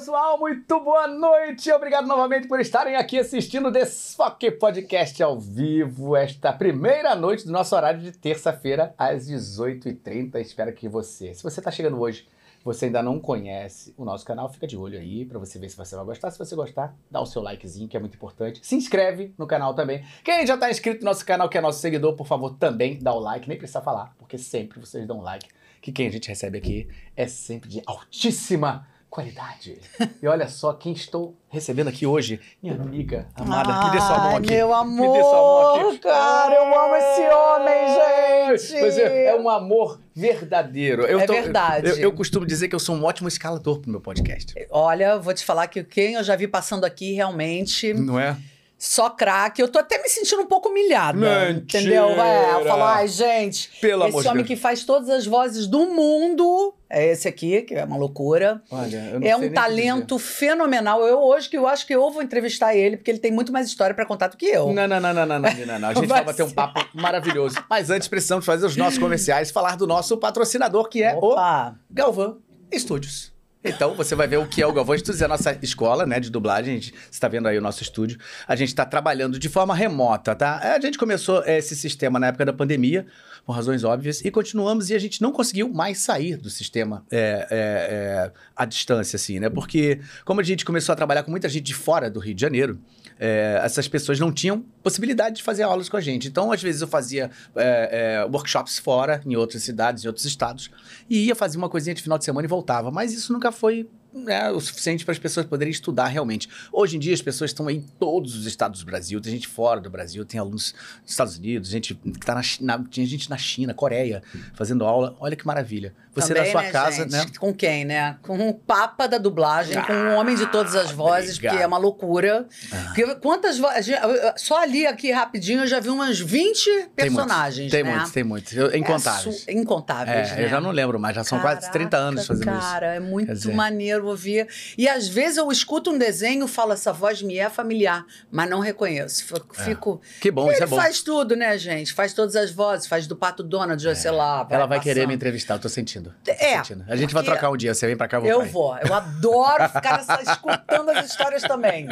pessoal, muito boa noite. Obrigado novamente por estarem aqui assistindo o Desfoque Podcast ao vivo, esta primeira noite do nosso horário de terça-feira, às 18h30. Espero que você, se você está chegando hoje, você ainda não conhece o nosso canal, fica de olho aí para você ver se você vai gostar. Se você gostar, dá o seu likezinho, que é muito importante. Se inscreve no canal também. Quem já está inscrito no nosso canal, que é nosso seguidor, por favor, também dá o like. Nem precisa falar, porque sempre vocês dão like. Que quem a gente recebe aqui é sempre de altíssima qualidade. E olha só quem estou recebendo aqui hoje, minha amiga amada. Ai, me dê sua mão aqui. Meu amor, Me dê sua mão aqui. cara, eu amo esse homem, gente. Pois é, é um amor verdadeiro. Eu É verdade. Eu, eu costumo dizer que eu sou um ótimo escalador pro meu podcast. Olha, vou te falar que quem eu já vi passando aqui realmente Não é? Só craque. Eu tô até me sentindo um pouco humilhada. Mentira. Entendeu? É, eu falo, ai, gente, Pelo amor esse homem Deus. que faz todas as vozes do mundo é esse aqui, que é uma loucura. Olha, eu não sei É um o talento fenomenal. Eu hoje que eu acho que eu vou entrevistar ele, porque ele tem muito mais história pra contar do que eu. Não, não, não, não, não, não, não, não. A gente Vai bater um papo maravilhoso. Mas antes precisamos fazer os nossos comerciais, falar do nosso patrocinador, que é o Opa! Galvão Estúdios. Então, você vai ver o que é o Galvão Estúdios, é a nossa escola, né, de dublagem. Gente está vendo aí o nosso estúdio. A gente está trabalhando de forma remota, tá? A gente começou eh, esse sistema na época da pandemia, por razões óbvias, e continuamos, e a gente não conseguiu mais sair do sistema é, é, é, à distância, assim, né? Porque, como a gente começou a trabalhar com muita gente de fora do Rio de Janeiro, é, essas pessoas não tinham possibilidade de fazer aulas com a gente. Então, às vezes, eu fazia é, é, workshops fora, em outras cidades, em outros estados, e ia fazer uma coisinha de final de semana e voltava. Mas isso nunca foi né, o suficiente para as pessoas poderem estudar realmente. Hoje em dia, as pessoas estão em todos os estados do Brasil, tem gente fora do Brasil, tem alunos dos Estados Unidos, gente que tá na China, tinha gente na China, Coreia, fazendo aula. Olha que maravilha. Você Também, na sua né, casa, gente? né? Com quem, né? Com o papa da dublagem, com o homem de todas as vozes, obrigado. porque é uma loucura. Porque quantas vozes. Só ali, aqui rapidinho, eu já vi umas 20 Tem muitos, personagens. Tem né? muitos, tem muitos. Incontáveis. É incontáveis. É, né? eu já não lembro mais, já são quase 30 anos Caraca, fazendo isso. Cara, é muito dizer- maneiro ouvir. E às vezes eu escuto um desenho falo, essa voz me é familiar, mas não reconheço. Fico. fico- Que bom, Ele isso é bom. faz tudo, né, gente? Faz todas as vozes, faz do Pato Donald, sei lá. Ela vai querer me passando. entrevistar, eu tô sentindo. Tô É, sentindo. A gente vai trocar um dia, você vem pra cá, eu vou Eu vou. Eu adoro ficar escutando as histórias também.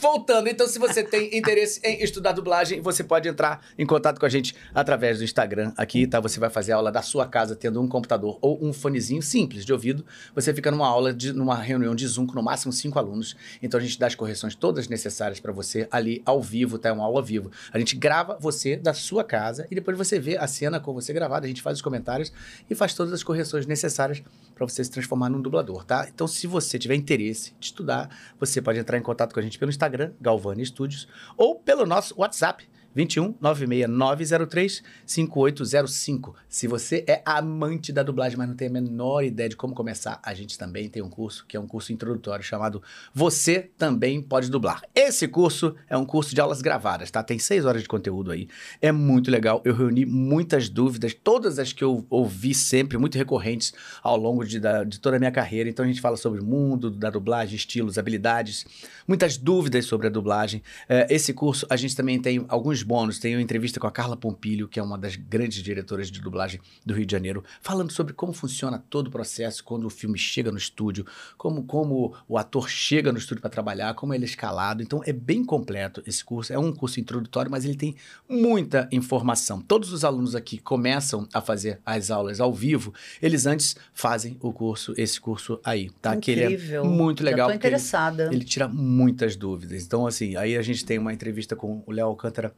Voltando, então, se você tem interesse em estudar dublagem, você pode entrar em contato com a gente através do Instagram aqui, tá? Você vai fazer a aula da sua casa tendo um computador ou um fonezinho simples de ouvido. Você fica numa aula, de, numa reunião de Zoom com no máximo cinco alunos. Então a gente dá as correções todas necessárias para você ali ao vivo, tá? É uma aula ao vivo. A gente grava você da sua casa e depois você vê a cena com você gravada, a gente faz os comentários e faz todas as correções necessárias para você se transformar num dublador, tá? Então, se você tiver interesse de estudar, você pode entrar em contato com a gente pelo Instagram, Galvani Studios, ou pelo nosso WhatsApp, 21 96903 5805. Se você é amante da dublagem, mas não tem a menor ideia de como começar, a gente também tem um curso que é um curso introdutório chamado Você Também Pode Dublar. Esse curso é um curso de aulas gravadas, tá? Tem seis horas de conteúdo aí. É muito legal. Eu reuni muitas dúvidas, todas as que eu ouvi sempre, muito recorrentes ao longo de, da- de toda a minha carreira. Então a gente fala sobre o mundo da dublagem, estilos, habilidades, muitas dúvidas sobre a dublagem. É, esse curso a gente também tem alguns bônus. Tem uma entrevista com a Carla Pompilho, que é uma das grandes diretoras de dublagem do Rio de Janeiro, falando sobre como funciona todo o processo quando o filme chega no estúdio, como, como o ator chega no estúdio para trabalhar, como ele é escalado. Então é bem completo esse curso. É um curso introdutório, mas ele tem muita informação. Todos os alunos aqui começam a fazer as aulas ao vivo, eles antes fazem o curso, esse curso aí, tá? Que ele é Incrível. muito legal. Já tô porque ele- interessada. ele tira muitas dúvidas. Então, assim, aí a gente tem uma entrevista com o Léo Alcântara,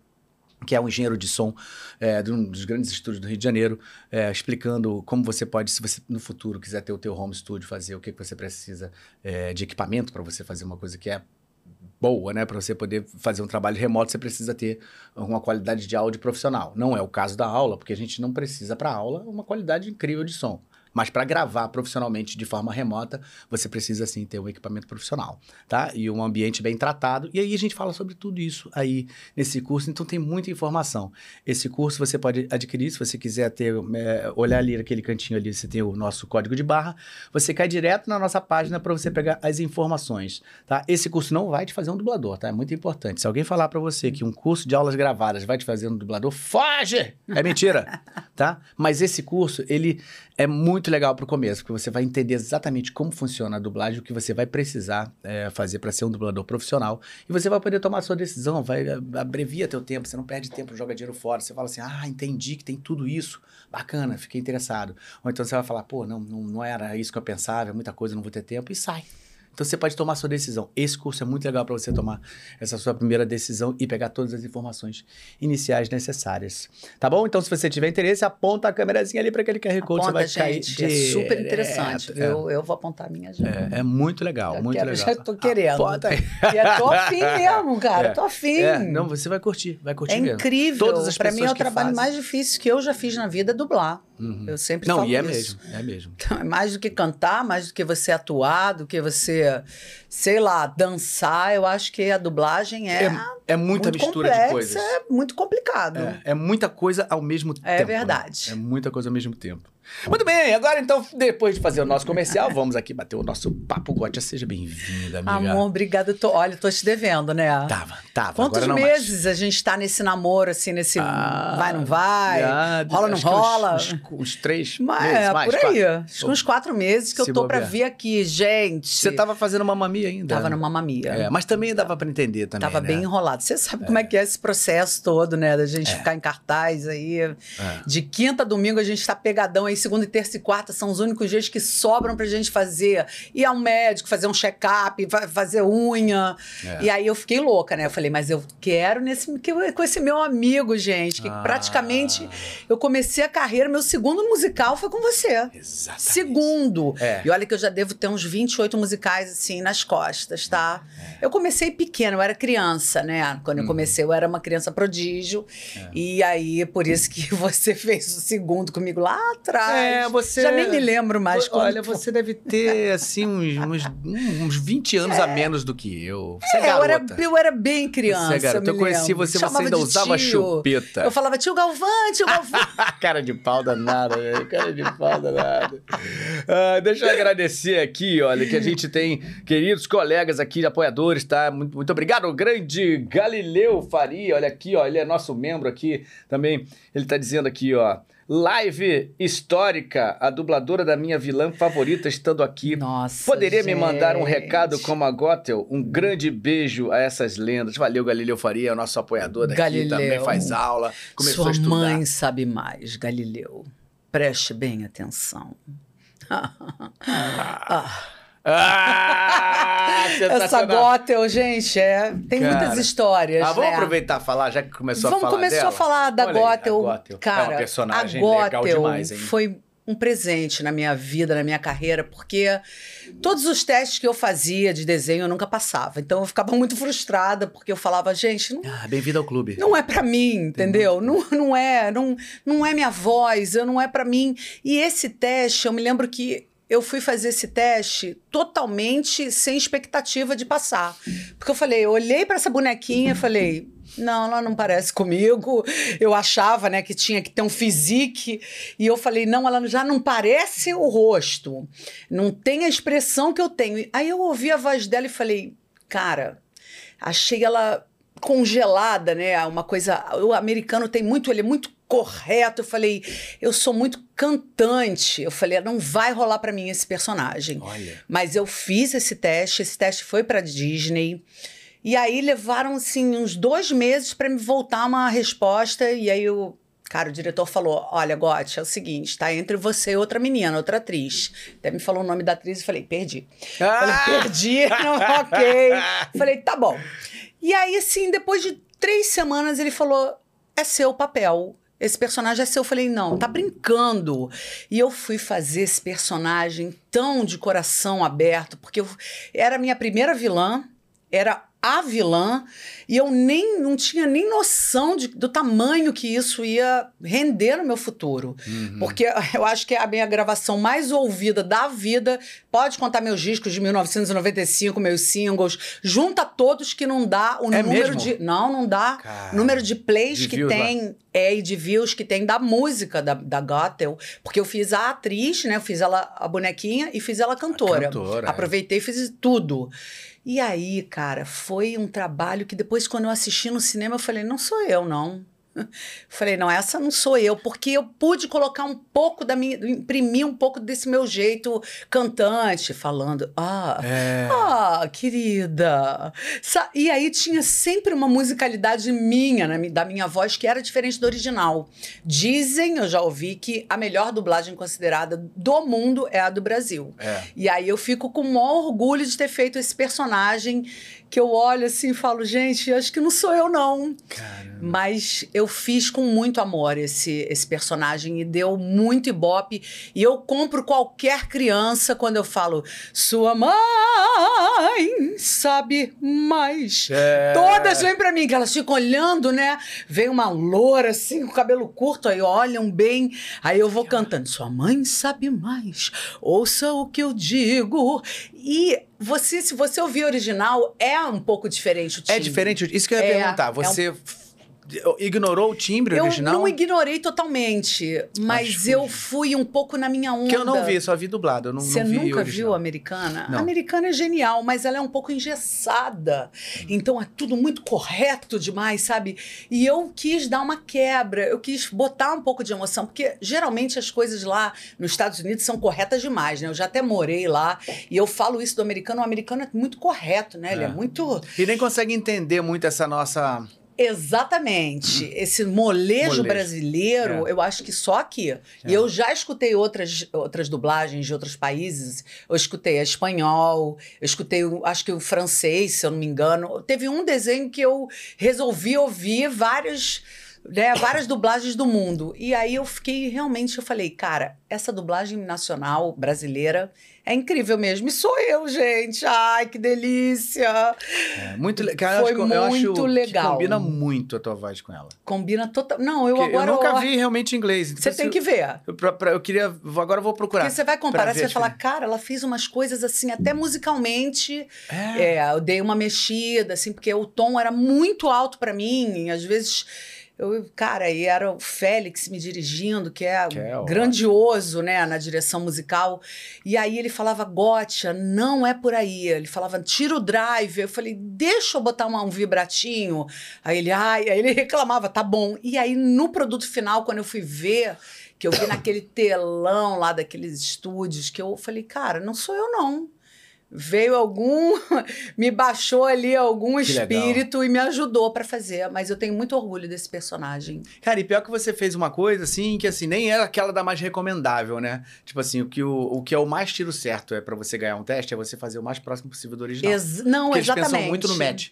que é um engenheiro de som é, de um dos grandes estúdios do Rio de Janeiro, é, explicando como você pode, se você no futuro quiser ter o teu home studio, fazer o que, que você precisa é, de equipamento para você fazer uma coisa que é boa, né? Para você poder fazer um trabalho remoto, você precisa ter uma qualidade de áudio profissional. Não é o caso da aula, porque a gente não precisa para aula uma qualidade incrível de som. Mas para gravar profissionalmente de forma remota, você precisa sim ter um equipamento profissional, tá? E um ambiente bem tratado. E aí a gente fala sobre tudo isso aí nesse curso, então tem muita informação. Esse curso você pode adquirir se você quiser ter é, olhar ali naquele cantinho ali, você tem o nosso código de barra, você cai direto na nossa página para você pegar as informações, tá? Esse curso não vai te fazer um dublador, tá? É muito importante. Se alguém falar para você que um curso de aulas gravadas vai te fazer um dublador, foge! É mentira, tá? Mas esse curso, ele é muito muito legal pro começo, porque você vai entender exatamente como funciona a dublagem, o que você vai precisar é, fazer para ser um dublador profissional. E você vai poder tomar a sua decisão, vai abrevia teu tempo, você não perde tempo, joga dinheiro fora. Você fala assim, ah, entendi que tem tudo isso, bacana, fiquei interessado. Ou então você vai falar, pô, não, não, não era isso que eu pensava, é muita coisa, não vou ter tempo, e sai. Então você pode tomar a sua decisão. Esse curso é muito legal para você tomar essa sua primeira decisão e pegar todas as informações iniciais necessárias. Tá bom? Então, se você tiver interesse, aponta a câmerazinha ali para aquele QR Code. Aponta, você vai gente, cair. É super interessante. É, eu, eu vou apontar a minha já. É, é muito legal, Eu muito quero, legal. Já tô querendo. Aponta aí. E eu tô afim mesmo, cara. É. Tô afim. É, não, você vai curtir, vai curtir É mesmo. incrível. Todas as pra mim é o pessoas trabalho fazem. mais difícil que eu já fiz na vida é dublar. Uhum. Eu sempre Não, falo e é isso. mesmo, é mesmo. Então, é mais do que cantar, mais do que você atuar, do que você, sei lá, dançar. Eu acho que a dublagem é, É, é muita muito mistura complexa, de coisas. É muito complicado. É, é muita coisa ao mesmo tempo. É né? verdade. É muita coisa ao mesmo tempo. Muito bem, agora então, depois de fazer o nosso comercial, vamos aqui bater o nosso papo Gotia. Seja bem-vinda, amiga. Amor, obrigada. Tô, olha, eu tô te devendo, né? Tava, tava. Quantos não mais. meses a gente tá nesse namoro, assim, nesse Ah, vai, não vai, já, rola, não que uns- rola? Uns, uns três Mas, meses, é, mais, por aí. quatro. Acho que uns quatro meses que eu tô pra bobear. vir aqui, gente. Você tava fazendo uma mamia ainda. Tava né? numa mamia. É, mas também dava pra entender também, Tava né? bem enrolado. Você sabe como é que é esse processo todo, né? Da gente ficar em cartaz aí. É. De quinta a domingo a gente tá pegadão aí, segunda e terça e quarta são os únicos dias que sobram pra gente fazer. Ir ao médico, fazer um check-up, fa- fazer unha. É. E aí eu fiquei louca, né? Eu falei, mas eu quero nesse, com esse meu amigo, gente, que Ah. praticamente eu comecei a carreira, meu segundo musical foi com você. Exatamente. Segundo. É. E olha que eu já devo ter uns 28 musicais, assim, nas costas, tá? Eu comecei pequena, eu era criança, né? Quando Uhum. eu comecei, eu era uma criança prodígio. É. E aí, por isso que você fez o segundo comigo lá atrás. É, você- Já nem me lembro mais quando Olha, você deve ter, assim, uns, uns, uns 20 anos a menos do que eu. Você é, É, eu, era, eu era bem criança. Você é garota. eu Eu conheci você, você ainda de usava tio. chupeta. Eu falava, tio Galvão, tio Galvão. cara de pau danada, velho. Cara de pau danada. Ah, deixa eu agradecer aqui, olha, que a gente tem queridos colegas aqui, apoiadores, tá? Muito, muito obrigado, o grande Galileu Faria, olha aqui, ó, ele é nosso membro aqui também. Ele tá dizendo aqui, ó. Live histórica, a dubladora da minha vilã favorita estando aqui. Nossa, Poderia me mandar um gente. recado como a Gothel? Um grande beijo a essas lendas. Valeu, Galileu Faria, nosso apoiador daqui, Galileu. também faz aula, começou Sua a estudar. mãe sabe mais, Galileu. Preste bem atenção. Ah. Ah, Essa. Gothel, gente, é, tem Cara. muitas histórias. Ah, vamos né? aproveitar e falar, já que começou Vamos a falar começou dela. a falar da Olha aí, Gothel. Gothel. Cara, é uma personagem a legal Gothel demais, hein? foi um presente na minha vida, na minha carreira, porque todos os testes que eu fazia de desenho eu nunca passava. Então eu ficava muito frustrada, porque eu falava, gente, não, Ah, Bem-vindo ao clube. não é pra mim, entendeu? Não, não é, não, não é minha voz, eu não é pra mim. E esse teste, eu me lembro que eu fui fazer esse teste totalmente sem expectativa de passar. Porque eu falei, eu olhei pra essa bonequinha e falei, não, ela não parece comigo. Eu achava, né, que tinha que ter um physique. E eu falei, não, ela já não parece o rosto. Não tem a expressão que eu tenho. Aí eu ouvi a voz dela e falei, cara, achei ela congelada, né? Uma coisa. O americano tem muito, ele é muito correto. Eu falei, eu sou muito cantante. Eu falei, não vai rolar pra mim esse personagem. Olha. Mas eu fiz esse teste, esse teste foi pra Disney. E aí levaram, assim, uns dois meses pra me voltar uma resposta. E aí o cara, o diretor falou: Olha, Gotti, é o seguinte, tá entre você e outra menina, outra atriz. Até me falou o nome da atriz e falei: Perdi. Falei: Ah! Perdi, não, ok. Falei: Tá bom. E aí, assim, depois de três semanas, ele falou: É seu papel. Esse personagem é seu. Eu falei, não, tá brincando. E eu fui fazer esse personagem tão de coração aberto, porque eu, era a minha primeira vilã, era a vilã, e eu nem não tinha nem noção de- do tamanho que isso ia render no meu futuro. Uhum. Porque eu acho que é a minha gravação mais ouvida da vida. Pode contar meus discos de 1995, meus singles. Junta todos que não dá o É número mesmo? de. Não, não dá. Cara, número de plays de que views lá. tem. É, e de views que tem da música da, da Gothel. Porque eu fiz a atriz, né? Eu fiz ela a bonequinha e fiz ela a cantora. cantora, é. Aproveitei e fiz tudo. E aí, cara, foi um trabalho que depois, quando eu assisti no cinema, eu falei: não sou eu, não. Falei, não, essa não sou eu, porque eu pude colocar um pouco da minha, imprimir um pouco desse meu jeito cantante, falando, ah, É. ah, querida. E aí tinha sempre uma musicalidade minha, mi- da minha voz, que era diferente do original. Dizem, eu já ouvi, que a melhor dublagem considerada do mundo é a do Brasil. É. E aí eu fico com o maior orgulho de ter feito esse personagem que eu olho assim e falo, gente, acho que não sou eu, não. Cara. Mas eu fiz com muito amor esse, esse personagem e deu muito ibope. E eu compro qualquer criança quando eu falo, sua mãe sabe mais. É. Todas vêm pra mim, que elas ficam olhando, né? Vem uma loura assim, com cabelo curto, aí olham bem. Aí eu vou cantando, sua mãe sabe mais, ouça o que eu digo. E você, se você ouvir original, é um pouco diferente o É timbre. diferente? Isso que eu ia É, perguntar. é um- Você ignorou o timbre Eu original? não ignorei totalmente, mas eu fui um pouco na minha onda. Que eu não vi, só vi dublado. Eu não, Você não vi nunca original. viu a americana? Não. A americana é genial, mas ela é um pouco engessada. Então é tudo muito correto demais, sabe? E eu quis dar uma quebra, eu quis botar um pouco de emoção, porque geralmente as coisas lá nos Estados Unidos são corretas demais, né? Eu já até morei lá e eu falo isso do americano. O americano é muito correto, né? Ele é É. muito. E nem consegue entender muito essa nossa. Exatamente. Esse molejo, Molejo. brasileiro, É. eu acho que só aqui. E eu já escutei outras, outras dublagens de outros países. Eu escutei a espanhol, eu escutei, acho que o francês, se eu não me engano. Teve um desenho que eu resolvi ouvir várias. Né, várias dublagens do mundo. E aí eu fiquei realmente, eu falei, cara, essa dublagem nacional brasileira é incrível mesmo. E sou eu, gente. Ai, que delícia! É, muito le- cara, eu Foi acho que- eu acho muito que legal. combina muito a tua voz com ela. Combina total. Não, eu Porque agora. eu nunca eu- vi realmente em inglês. então Você tem eu- que ver. Eu, pra- pra- eu queria. Agora eu vou procurar. Porque você vai comparar, você vai falar, cara, ela fez umas coisas assim, até musicalmente. É. É, eu dei uma mexida, assim, porque o tom era muito alto pra mim. Às vezes. Eu, cara, e era o Félix me dirigindo, que é, Que é ótimo. grandioso, né, na direção musical. E aí ele falava, Gotcha, não é por aí. Ele falava, tira o drive. Eu falei, deixa eu botar uma- um vibratinho. Aí ele, ai, aí ele reclamava, tá bom. E aí no produto final, quando eu fui ver, que eu vi naquele telão lá daqueles estúdios, que eu falei, cara, não sou eu não. Veio algum, me baixou ali algum Que legal. espírito e me ajudou pra fazer. Mas eu tenho muito orgulho desse personagem. Cara, e pior que você fez uma coisa assim, que assim, nem era aquela da mais recomendável, né? Tipo assim, o que, o, o que é o mais tiro certo é pra você ganhar um teste é você fazer o mais próximo possível do original. Ex- não, Porque eles exatamente. pensam muito no match.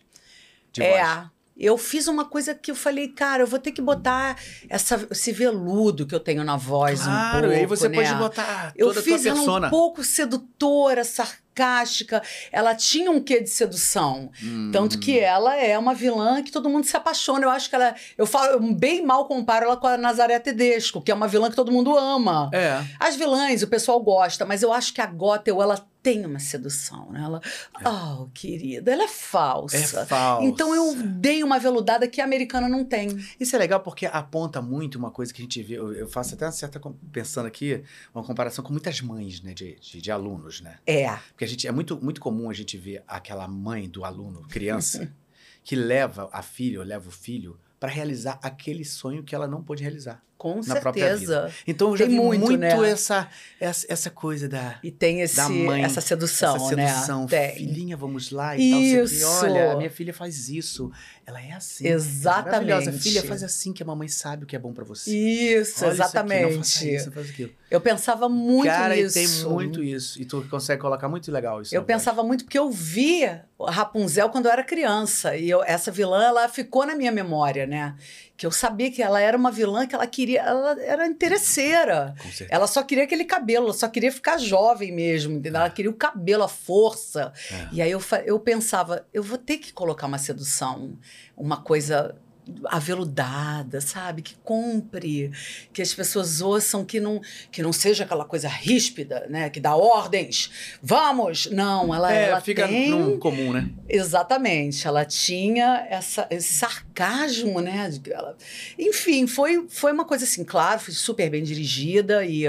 De é. voz. Eu fiz uma coisa que eu falei, cara, eu vou ter que botar essa, esse veludo que eu tenho na voz um Claro, pouco, e aí você né? pode botar Eu fiz ela persona. um pouco sedutora, sarcástica. Ela tinha um quê de sedução. Hum. Tanto que ela é uma vilã que todo mundo se apaixona. Eu acho que ela. Eu falo, eu bem mal comparo ela com a Nazaré Tedesco, que é uma vilã que todo mundo ama. É. As vilãs, o pessoal gosta, mas eu acho que a Gothel, ela tem uma sedução, né? Ela, oh, querida, ela é falsa. É falsa. Então eu dei uma veludada que a americana não tem. Isso é legal porque aponta muito uma coisa que a gente vê. Eu, faço até uma certa. Pensando aqui, uma comparação com muitas mães, né? De, de, de alunos, né? É. Porque a gente, é muito, muito comum a gente ver aquela mãe do aluno, criança, que leva a filha ou leva o filho para realizar aquele sonho que ela não pôde realizar. Com Na própria certeza. Então eu já Tem vi muito, muito, né? essa, essa, essa coisa da, E tem esse, mãe, essa sedução, essa sedução. né? Tem. Filhinha, vamos lá e tal. Isso. Isso. Olha, minha filha faz isso. Ela é assim. Exatamente. É. Filha, faz assim que a mamãe sabe o que é bom para você. Isso, Olha aqui, não exatamente. faça isso, não faça aquilo. Eu pensava muito Cara, nisso. e tem muito isso. E tu consegue colocar muito legal isso. Eu na voz. pensava muito porque eu via Rapunzel quando eu era criança. E eu- essa vilã, ela ficou na minha memória, né? Que eu sabia que ela era uma vilã que ela queria. Ela era interesseira. Ela só queria aquele cabelo, ela só queria ficar jovem mesmo, entendeu? Ela queria o cabelo, a força. É. E aí eu, eu pensava, eu vou ter que colocar uma sedução, uma coisa aveludada, sabe? Que compre, que as pessoas ouçam, que não, que não seja aquela coisa ríspida, né? Que dá ordens. Vamos! Não, ela, É, ela fica tem... num comum, né? Exatamente, ela tinha essa, esse sarcasmo, né? Ela... Enfim, foi, foi uma coisa assim, claro, foi super bem dirigida e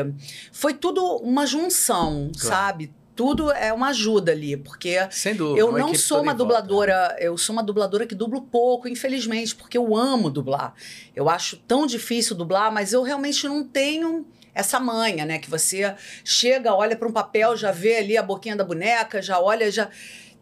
foi tudo uma junção, Claro. sabe? Tudo é uma ajuda ali, porque Sem dúvida. eu não sou uma em volta. dubladora, eu sou uma dubladora que dublo pouco, infelizmente, porque eu amo dublar. Eu acho tão difícil dublar, mas eu realmente não tenho essa manha, né? Que você chega, olha para um papel, já vê ali a boquinha da boneca, já olha, já.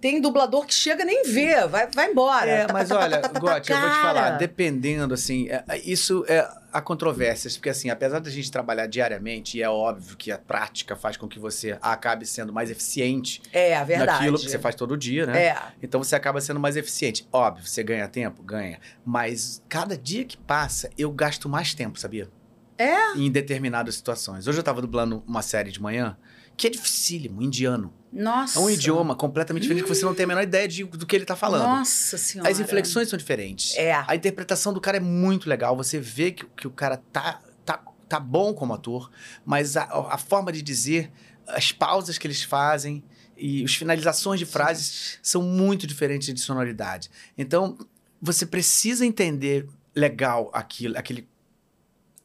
Tem dublador que chega nem vê, vai, vai embora. É, mas tá, tá, olha, tá, tá, Gotti, eu vou te falar, dependendo, assim, é- isso é há controvérsias, porque assim, apesar da gente trabalhar diariamente, e é óbvio que a prática faz com que você acabe sendo mais eficiente É, a verdade. naquilo que você faz todo dia, né? É. Então você acaba sendo mais eficiente. Óbvio, você ganha tempo? Ganha. Mas cada dia que passa, eu gasto mais tempo, sabia? É? Em determinadas situações. Hoje eu tava dublando uma série de manhã que é dificílimo, indiano. Nossa. É um idioma completamente diferente que você não tem a menor ideia de- do que ele tá falando. Nossa senhora. As inflexões são diferentes. É. A interpretação do cara é muito legal. Você vê que, que o cara tá, tá, tá bom como ator, mas a, a forma de dizer, as pausas que eles fazem e as finalizações de frases são muito diferentes de sonoridade. Então, você precisa entender legal aquilo, aquele.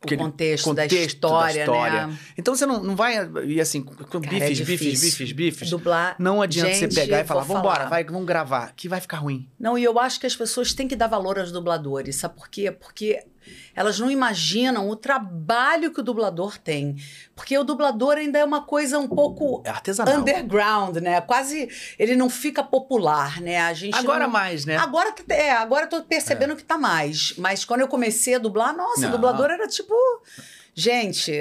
O aquele contexto, da contexto da história, história. né? Então você não, não vai ir assim, com Cara, é bifes, bifes, bifes, bifes. Dublar. Não adianta Gente, você pegar e falar, vambora, falar. vai, vamos gravar, que vai ficar ruim. Não, e eu acho que as pessoas têm que dar valor aos dubladores, sabe por quê? Porque elas não imaginam o trabalho que o dublador tem. Porque o dublador ainda é uma coisa um pouco É artesanal. underground, né? Quase ele não fica popular, né? A gente Agora não... mais, né? Agora, tá- é, agora eu tô percebendo que tá mais. Mas quando eu comecei a dublar, nossa, Não. o dublador era tipo. Gente.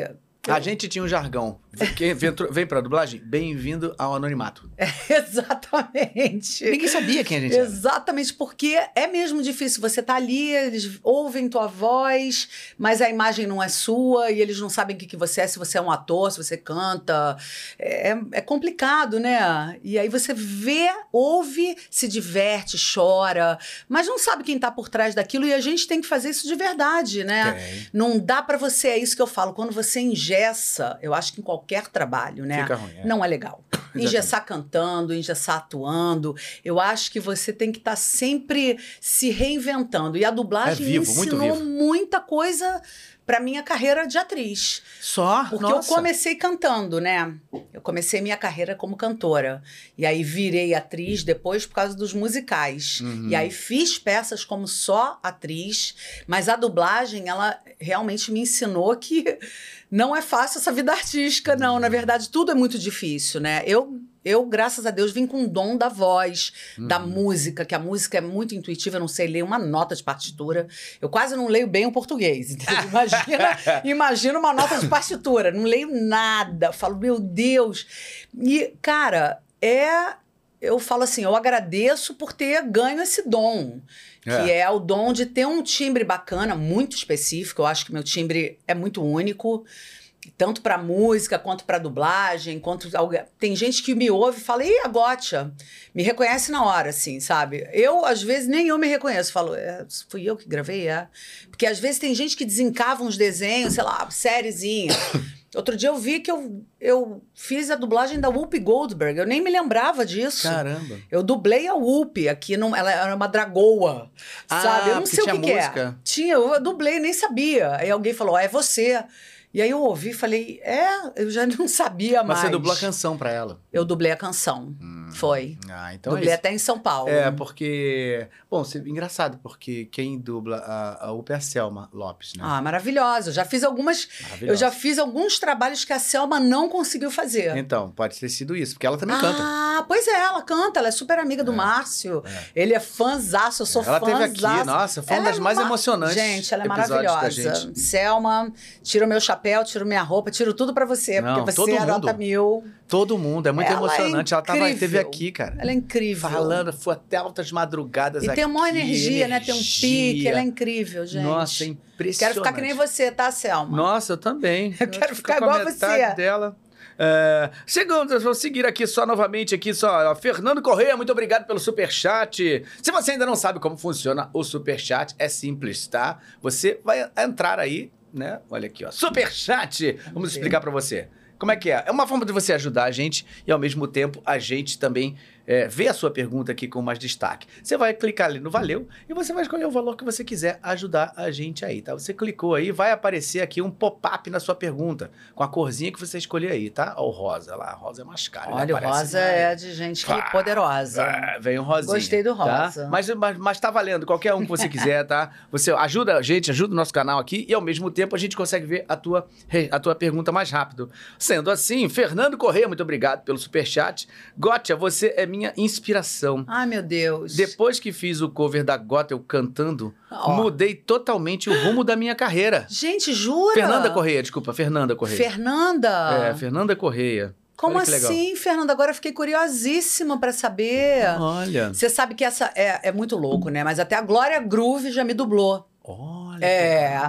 A gente tinha um jargão. Quem vem, pra dublagem? Bem-vindo ao anonimato. Exatamente. Ninguém sabia quem a gente era. Exatamente, porque é mesmo difícil. Você tá ali, eles ouvem tua voz, mas a imagem não é sua e eles não sabem o que, que você é, se você é um ator, se você canta. É, é complicado, né? E aí você vê, ouve, se diverte, chora, mas não sabe quem tá por trás daquilo e a gente tem que fazer isso de verdade, né? Tem. Não dá pra você, é isso que eu falo, quando você engessa, eu acho que em qualquer trabalho, né? Fica ruim. é. Não é legal. Engessar cantando, engessar atuando. Eu acho que você tem que estar sempre se reinventando. E a dublagem É vivo, ensinou muita coisa para minha carreira de atriz. Só? Porque Nossa. eu comecei cantando, né? Eu comecei minha carreira como cantora. E aí virei atriz depois por causa dos musicais. Uhum. E aí fiz peças como só atriz, mas a dublagem, ela realmente me ensinou que não é fácil essa vida artística, não. Na verdade, tudo é muito difícil, né? Eu, eu graças a Deus, vim com o dom da voz, da Uhum. música, que a música é muito intuitiva, eu não sei ler uma nota de partitura. Eu quase não leio bem o português. entendeu? Imagina, imagina uma nota de partitura. Não leio nada. Eu falo, meu Deus. E, cara, é. Eu falo assim, eu agradeço por ter ganho esse dom. Que é o dom de ter um timbre bacana, muito específico. Eu acho que meu timbre é muito único. Tanto para música, quanto para dublagem, quanto tem gente que me ouve e fala, ih, a Gotcha, me reconhece na hora, assim, sabe? Eu, às vezes, nem eu me reconheço. Falo, é, fui eu que gravei, é. Porque às vezes tem gente que desencava uns desenhos, sei lá, sériezinha. Outro dia eu vi que eu, eu fiz a dublagem da Whoopi Goldberg, eu nem me lembrava disso. Caramba. Eu dublei a Whoopi aqui, num, ela era uma dragoa, Ah, sabe? Eu não sei o que, que é. música. Tinha, eu dublei, nem sabia. Aí alguém falou, ah, é você. E aí eu ouvi e falei, é, eu já não sabia Mas mais. você dublou a canção pra ela. Eu dublei a canção, foi. Ah, então dublei é até em São Paulo. É, porque... Bom, engraçado, porque quem dubla a, a UP é a Selma Lopes, né? Ah, maravilhosa. Eu já fiz algumas. Eu já fiz alguns trabalhos que a Selma não conseguiu fazer. Então, pode ter sido isso, porque ela também canta. Ah, pois é, ela canta, ela é super amiga do É, Márcio. é. Ele é fãzaço, eu sou ela fãzaço. teve aqui, nossa, foi uma Ela das é mais ma- emocionantes Gente, ela é maravilhosa. Selma, tiro meu chapéu, tiro minha roupa, tiro tudo pra você, Não, porque você é mundo. nota mil. Todo mundo, é muito Ela é emocionante. ela tava, incrível. teve aqui, cara. Ela é incrível. Falando, foi até altas madrugadas E aqui. tem uma energia, né? Tem um pique, ela é incrível, gente. Nossa, é impressionante. Quero ficar que nem você, tá, Selma? Nossa, eu também. Eu quero fico ficar com a igual você. dela. É, segundo, vou seguir aqui só novamente aqui só. ó, Fernando Correia, muito obrigado pelo superchat. Se você ainda não sabe como funciona o superchat, é simples, tá? Você vai entrar aí, né? Olha aqui, ó. Superchat. Vamos ver. explicar pra você. Como é que é? É uma forma de você ajudar a gente e ao mesmo tempo a gente também é, ver a sua pergunta aqui com mais destaque. Você vai clicar ali no Valeu e você vai escolher o valor que você quiser ajudar a gente aí, tá? Você clicou aí, vai aparecer aqui um pop-up na sua pergunta, com a corzinha que você escolher aí, tá? Ó, o rosa lá, a rosa é mais cara. Olha, o rosa mais. é de gente Pá, poderosa. É, vem o rosinha. Gostei do tá? rosa. Mas, mas, mas tá valendo, qualquer um que você quiser, tá? Você ajuda a gente, ajuda o nosso canal aqui e ao mesmo tempo a gente consegue ver a tua, a tua pergunta mais rápido. Sendo assim, Fernando Correia, muito obrigado pelo superchat. Gotia, você é minha inspiração. Ai, meu Deus. Depois que fiz o cover da Gothel cantando, oh. mudei totalmente o rumo da minha carreira. Gente, jura? Fernanda Correia, desculpa, Fernanda Correia. Fernanda? É, Fernanda Correia. Como assim, Fernanda? Agora eu fiquei curiosíssima para saber. Olha. Você sabe que essa é, é muito louco, né? Mas até a Glória Groove já me dublou. Olha. É.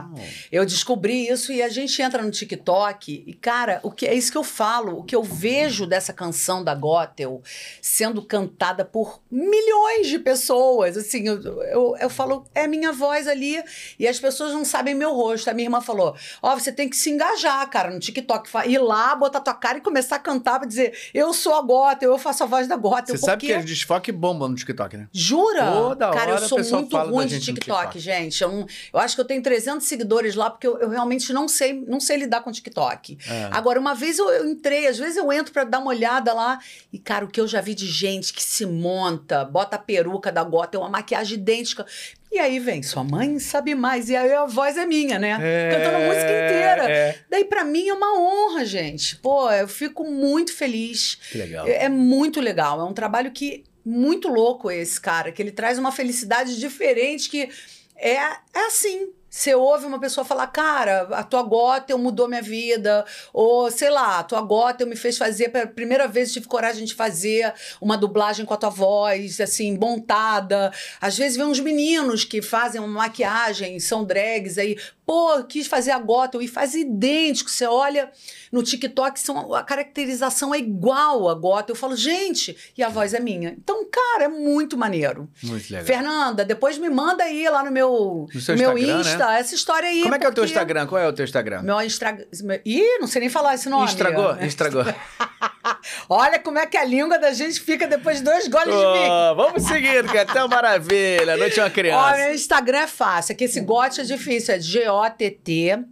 Eu descobri isso e a gente entra no TikTok e, cara, o que é isso que eu falo, o que eu vejo dessa canção da Gothel sendo cantada por milhões de pessoas. Assim, eu, eu, eu falo, é minha voz ali e as pessoas não sabem meu rosto. A minha irmã falou: Ó, oh, você tem que se engajar, cara, no TikTok, ir lá, botar tua cara e começar a cantar pra dizer, eu sou a Gothel, eu faço a voz da Gothel. Você sabe que é desfoque bomba no TikTok, né? Jura? Toda cara, hora eu sou muito ruim de TikTok, TikTok, gente. Eu não eu acho que eu tenho 300 seguidores lá porque eu, eu realmente não sei, não sei lidar com TikTok. É. Agora, uma vez eu, eu, entrei, às vezes eu entro para dar uma olhada lá e, cara, o que eu já vi de gente que se monta, bota a peruca da gota, é uma maquiagem idêntica. E aí vem, sua mãe sabe mais. E aí a voz é minha, né? É, Cantando a música inteira. É. Daí para mim é uma honra, gente. Pô, eu fico muito feliz. Que legal. É, é muito legal. É um trabalho que muito louco esse cara, que ele traz uma felicidade diferente que é, é assim. Você ouve uma pessoa falar, cara, a tua Gothel mudou minha vida. Ou, sei lá, a tua Gothel me fez fazer, pela primeira vez tive coragem de fazer uma dublagem com a tua voz, assim, montada. Às vezes vem uns meninos que fazem uma maquiagem, são drags aí. Pô, quis fazer a Gothel e faz idêntico. Você olha no TikTok, são, a caracterização é igual a Gothel. Eu falo, gente, e a voz é minha. Então, cara, é muito maneiro. Muito legal. Fernanda, depois me manda aí lá no meu, no seu meu Instagram, Insta. Né? Essa história aí. Como é que é o teu Instagram? Qual é o teu Instagram? Meu Instagram. Ih, não sei nem falar esse nome. Estragou? Estragou. Olha como é que a língua da gente fica depois de dois goles oh, de vinho. Vamos seguir, que é tão maravilha. Noite é uma criança. Olha, meu Instagram é fácil. Aqui esse gote é difícil. É G-O-T-T.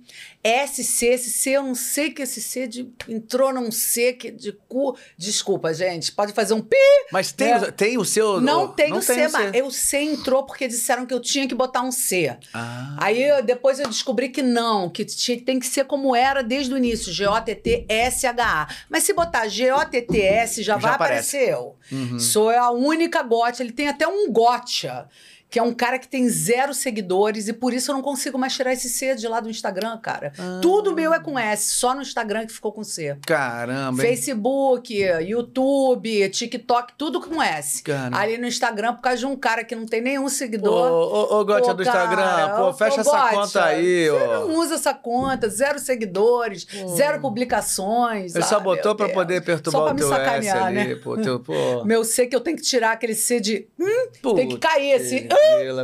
SC, esse C, eu não sei que esse C de, entrou num C que de cu. Desculpa, gente. Pode fazer um pi. Mas tem, né? tem o seu. Não tem não o C, mas o C entrou porque disseram que eu tinha que botar um C. Ah. Aí eu, depois eu descobri que não, que tinha, tem que ser como era desde o início: G-O-T-T-S-H-A. Mas se botar G-O-T-T-S, já, já vai aparece. aparecer eu. Uhum. Sou a única gotcha. Ele tem até um gotcha que é um cara que tem zero seguidores e por isso eu não consigo mais tirar esse C de lá do Instagram, cara. Ah. Tudo meu é com S, só no Instagram que ficou com C. Caramba. Hein? Facebook, YouTube, TikTok, tudo com S. Caramba. Ali no Instagram, por causa de um cara que não tem nenhum seguidor. Ô, ô, ô Gotia do Instagram, pô, fecha essa Gotia, conta aí, ó. Você não usa essa conta, zero seguidores, hum. zero publicações. Ele só botou pra Deus. poder perturbar só o teu sacanear, S ali, né? pô, teu, pô. Meu C que eu tenho que tirar aquele C de... Hum, tem que cair esse...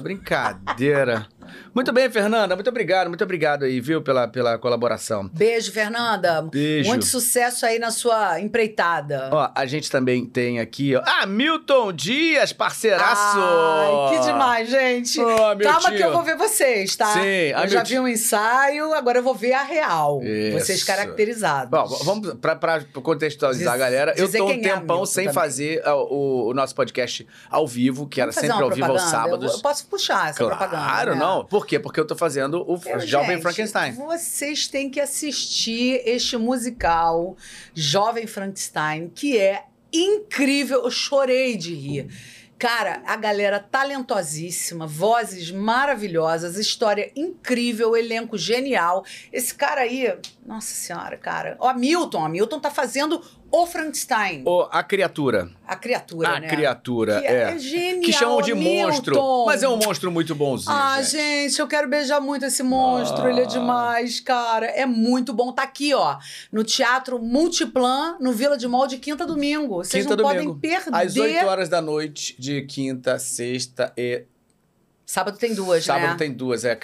Brincadeira. Muito bem, Fernanda. Muito obrigado, muito obrigado aí, viu, pela, pela colaboração. Beijo, Fernanda. Beijo. Muito sucesso aí na sua empreitada. Ó, a gente também tem aqui, ó. Ah, Milton Dias, parceiraço! Ai, que demais, gente. Oh, Calma tio. que eu vou ver vocês, tá? Sim. Eu já vi um ensaio, agora eu vou ver a real. Isso. Vocês caracterizados. Bom, vamos pra, pra contextualizar Diz, a galera. Eu tô um é tempão é sem também. fazer o, o, nosso podcast ao vivo, que vamos era sempre ao vivo aos sábados. Eu, eu posso puxar essa claro, propaganda. Claro, né? não. Por quê? Porque eu tô fazendo o Jovem gente, Frankenstein. Vocês têm que assistir este musical Jovem Frankenstein, que é incrível. Eu chorei de rir. Cara, a galera talentosíssima, vozes maravilhosas, história incrível, elenco genial. Esse cara aí, nossa senhora, cara. Ó, Milton, a Milton tá fazendo o Frankenstein. O, a criatura. A criatura, a né? A criatura, que é. é genial, Que chamam de Milton. monstro. Mas é um monstro muito bonzinho, Ah, gente. gente, eu quero beijar muito esse monstro. Ah. Ele é demais, cara. É muito bom. Tá aqui, ó, no Teatro Multiplan, no Vila de Mall, de quinta a domingo. Vocês Quinta não domingo. podem perder. Às 8 horas da noite, de quinta, sexta e... Sábado tem duas, Sábado né? tem duas, é,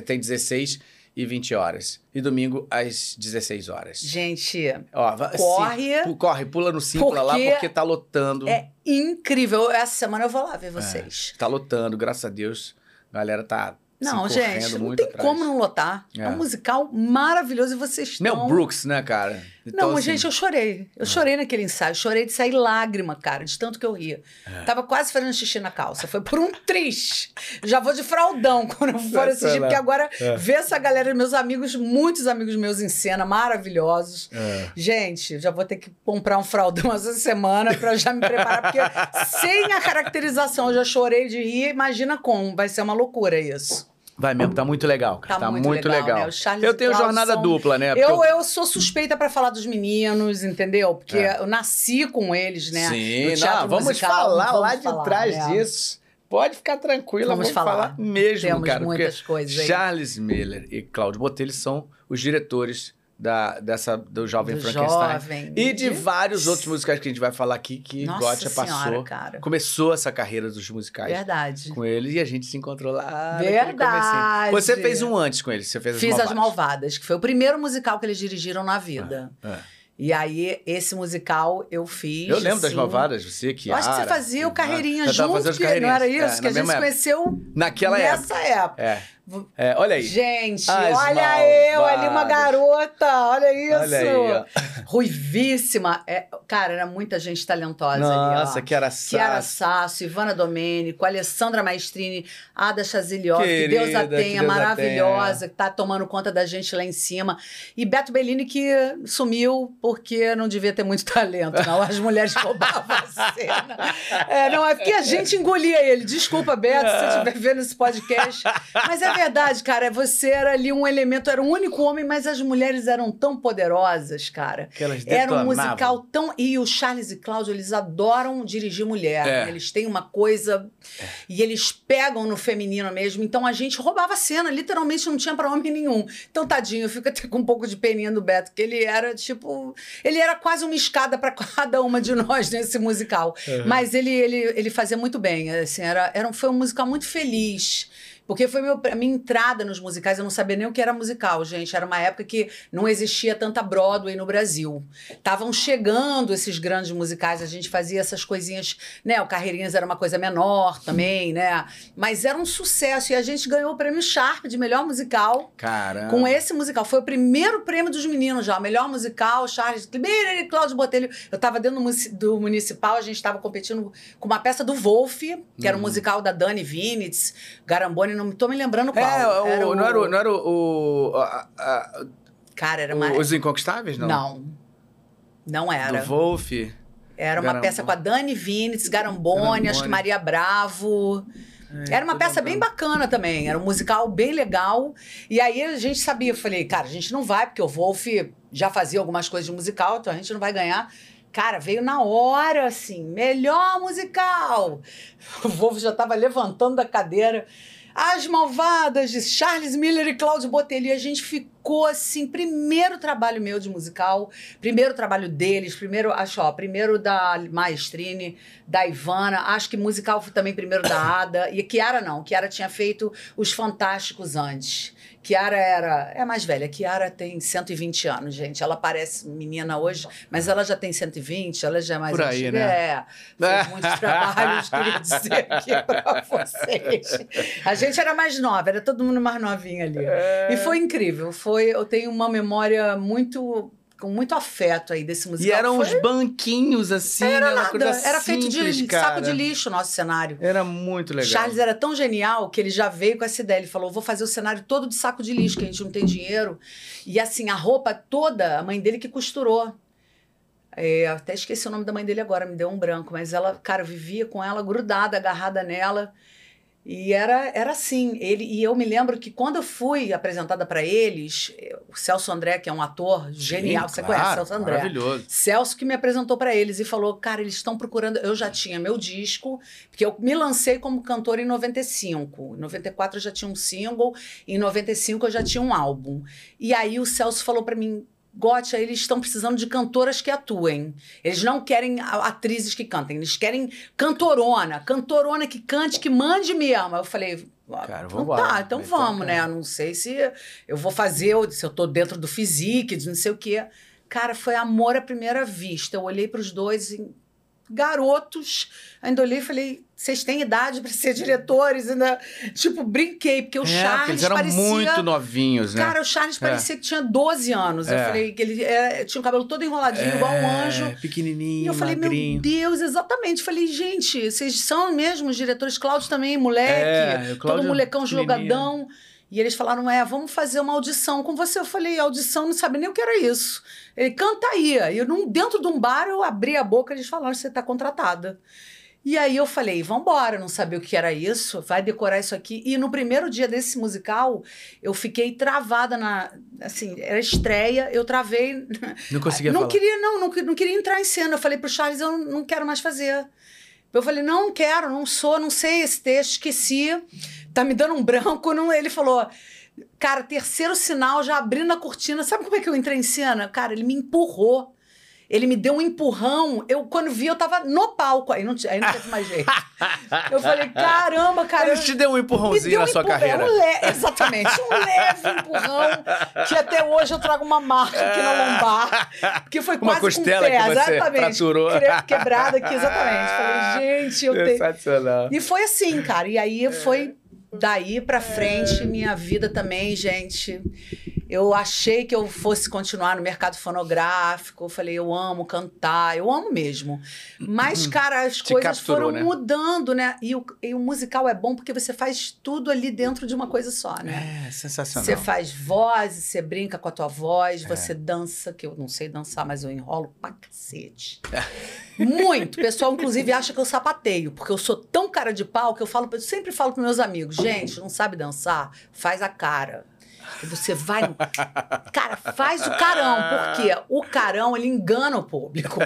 tem 16 e 20 horas. E domingo às 16 horas. Gente, Ó, corre. se- corre, pula no Simpla lá Porque tá lotando. É incrível. Essa semana eu vou lá ver vocês. Tá lotando, graças a Deus. A galera tá Não, se gente, não tem atrás. como não lotar. É. É. um musical maravilhoso e vocês estão... Mel Brooks, né, cara? Então, Não, assim, gente, eu chorei. Eu chorei naquele ensaio. Chorei de sair lágrima, cara, de tanto que eu ria. Tava quase fazendo xixi na calça. Foi por um triz. Já vou de fraldão quando eu for assistir, porque agora ver essa galera, meus amigos, muitos amigos meus em cena, maravilhosos. É. Gente, já vou ter que comprar um fraldão essa semana pra já me preparar, porque sem a caracterização eu já chorei de rir. Imagina como. Vai ser uma loucura isso. Vai mesmo, tá muito legal, cara. Tá Tá, muito muito, legal, legal. né? Eu tenho Cláudio jornada dupla, né? Eu, eu sou suspeita pra falar dos meninos, entendeu? Porque É. eu nasci com eles, né? Sim, não, vamos musical, falar vamos lá de falar, trás né? disso. Pode ficar tranquila, Vamos vamos, falar. falar. mesmo, Temos cara. muitas coisas aí. Charles Miller e Claudio Botelho são os diretores da, dessa, do Jovem Do Frankenstein. jovem. E de vários outros musicais que a gente vai falar aqui que Nossa passou. cara. Começou essa carreira dos musicais Verdade. com eles e a gente se encontrou lá. Verdade. Você fez um antes com eles, você fez as Fiz Malvadas. As Malvadas, que foi o primeiro musical que eles dirigiram na vida. É. E aí, esse musical eu fiz. Eu lembro das assim, Malvadas, você que Eu acho que você fazia o Carreirinha junto, que não era isso? É, que a gente se mesma conheceu Naquela época. nessa época. É. É, olha aí. Gente, As olha eu ali, uma Malvadas. garota, olha isso. Olha aí. Ruivíssima. É, cara, era muita gente talentosa ali, ó. Nossa, que era Chiara Sasso, Ivana Domênico, Alessandra Maestrini, Ada Chazilhoff, que Deus a tenha, Deus a maravilhosa, que tá tomando conta da gente lá em cima. E Beto Bellini que sumiu porque não devia ter muito talento, não. As mulheres roubavam a cena. É, não, é porque a gente engolia ele. Desculpa, Beto, se você estiver vendo esse podcast. Mas é verdade, cara. Você era ali um elemento, era o único homem, mas as mulheres eram tão poderosas, cara. Que elas Era um musical tão. E o Charles e Cláudio, eles adoram dirigir mulher. É. né? Eles têm uma coisa. E eles pegam no feminino mesmo. Então a gente roubava a cena, literalmente não tinha pra homem nenhum. Então, tadinho, eu fico até com um pouco de peninha do Beto, que ele era tipo. Ele era quase uma escada pra cada uma de nós nesse musical. Mas ele, ele, ele fazia muito bem. Assim, era, era, um- foi um musical muito feliz. Porque foi meu, a minha entrada nos musicais, eu não sabia nem o que era musical, gente. Era uma época que não existia tanta Broadway no Brasil. Estavam chegando esses grandes musicais, a gente fazia essas coisinhas, né? O Carreirinhas era uma coisa menor também, né? Mas era um sucesso. E a gente ganhou o prêmio Sharp de melhor musical. Caramba. Com esse musical. Foi o primeiro prêmio dos meninos já. Melhor musical, Charles e Cláudio Botelho. Eu tava dentro do munici- do municipal, a gente tava competindo com uma peça do Wolf, que era um musical da Dani Vinitz, Garamboni, não tô me lembrando qual. É, o, Era não era o. Não era o. o- a- a- Cara, era uma. Os Inconquistáveis, não? Não. Não era. Do Wolf. Era uma peça com a Dani Vinitz, Garamboni, Garamboni. acho que Maria Bravo. Era uma peça bem bacana também, era um musical bem legal. E aí a gente sabia, eu falei, cara, a gente não vai, porque o Wolf já fazia algumas coisas de musical, então a gente não vai ganhar. Cara, veio na hora, assim, melhor musical. O Wolf já estava levantando da cadeira. As Malvadas de Charles Miller e Cláudio Botelho. E a gente ficou assim, primeiro trabalho meu de musical, primeiro trabalho deles, primeiro, acho, ó, primeiro da Maestrine, da Ivana, acho que musical foi também primeiro da Ada. E Kiara não, Kiara tinha feito Os Fantásticos antes. Kiara era. É mais velha. Kiara tem 120 anos, gente. Ela parece menina hoje, mas ela já tem 120, ela já é mais Por aí, antiga. né? É. Fez muitos trabalhos, queria dizer aqui pra vocês. A gente era mais nova, era todo mundo mais novinho ali. É. E foi incrível. Foi, eu tenho uma memória muito. Com muito afeto aí desse musical. E eram foi, uns banquinhos assim, era né? Nada. coisa Era feito de simples, saco cara. de lixo o nosso cenário. Era muito legal. Charles era tão genial que ele já veio com essa ideia. Ele falou: vou fazer o cenário todo de saco de lixo, que a gente não tem dinheiro. E assim, a roupa toda, a mãe dele que costurou. É, até esqueci o nome da mãe dele agora, me deu um branco, mas ela, cara, eu vivia com ela grudada, agarrada nela. E era, era assim. Ele, e eu me lembro que quando eu fui apresentada para eles, o Celso André, que é um ator genial, Sim, você claro, conhece Celso André? Maravilhoso. Celso que me apresentou para eles e falou: Cara, eles estão procurando. Eu já tinha meu disco, porque eu me lancei como cantora em 95. Em 94 eu já tinha um single, em 95 eu já tinha um álbum. E aí o Celso falou para mim: Gotcha, eles estão precisando de cantoras que atuem. Eles não querem atrizes que cantem, eles querem cantorona, cantorona que cante, que mande mesmo. Eu falei, Cara, então vambora. tá, então Então, vamos, cara. né? Não sei se eu vou fazer, se eu tô dentro do physique, de não sei o quê. Cara, foi amor à primeira vista. Eu olhei para os dois, e, garotos, ainda olhei e falei, vocês têm idade para ser diretores? Ainda, tipo, brinquei, porque o É, Charles eles eram parecia... muito novinhos, né? Cara, o Charles parecia que tinha 12 anos. Eu É. falei que ele era- tinha o cabelo todo enroladinho, igual um anjo. É, Pequenininho, E eu falei, magrinho. meu Deus, exatamente. Falei, gente, vocês são mesmo os diretores? Cláudio também, moleque. É, todo Cláudio molecão jogadão. E eles falaram, é, vamos fazer uma audição com você. Eu falei, audição, não sabe nem o que era isso. Ele, canta aí. E eu, num- dentro de um bar, eu abri a boca e eles falaram, você tá contratada. E aí eu falei, vambora, não sabia o que era isso, vai decorar isso aqui. E no primeiro dia desse musical, eu fiquei travada na... Assim, era estreia, eu travei Não conseguia não falar. queria, não, não, não queria entrar em cena. Eu falei pro Charles, eu não, quero mais fazer. Eu falei, não, não quero, não sou, não sei esse texto, esqueci. Tá me dando um branco. Não, ele falou, cara, terceiro sinal, já abrindo a cortina. Sabe como é que eu entrei em cena? Cara, ele me empurrou. Ele me deu um empurrão. Eu, quando vi, eu tava no palco. Aí não, aí não teve mais jeito. Eu falei, caramba, cara. Ele te deu um empurrãozinho deu na um sua empurrão, carreira. um le- Exatamente, um leve empurrão, que até hoje eu trago uma marca aqui na lombar, que foi Uma quase costela com pé, que você exatamente, fraturou. quebrada aqui, exatamente. Falei, gente, eu tenho... Sensacional. E foi assim, cara, e aí foi daí pra frente, minha vida também, gente... Eu achei que eu fosse continuar no mercado fonográfico. Eu falei, eu amo cantar, eu amo mesmo. Mas, cara, as Uhum. Te coisas capturou, foram né? mudando, né? E o, e o musical é bom porque você faz tudo ali dentro de uma coisa só, né? É, sensacional. Você faz voz, você brinca com a tua voz, É. você dança, que eu não sei dançar, mas eu enrolo pra cacete. Muito. O pessoal, inclusive, acha que eu sapateio, porque eu sou tão cara de pau que eu falo, eu sempre falo pros meus amigos, gente, não sabe dançar? Faz a cara. Você vai. no- Cara, faz o carão, porque o carão ele engana o público.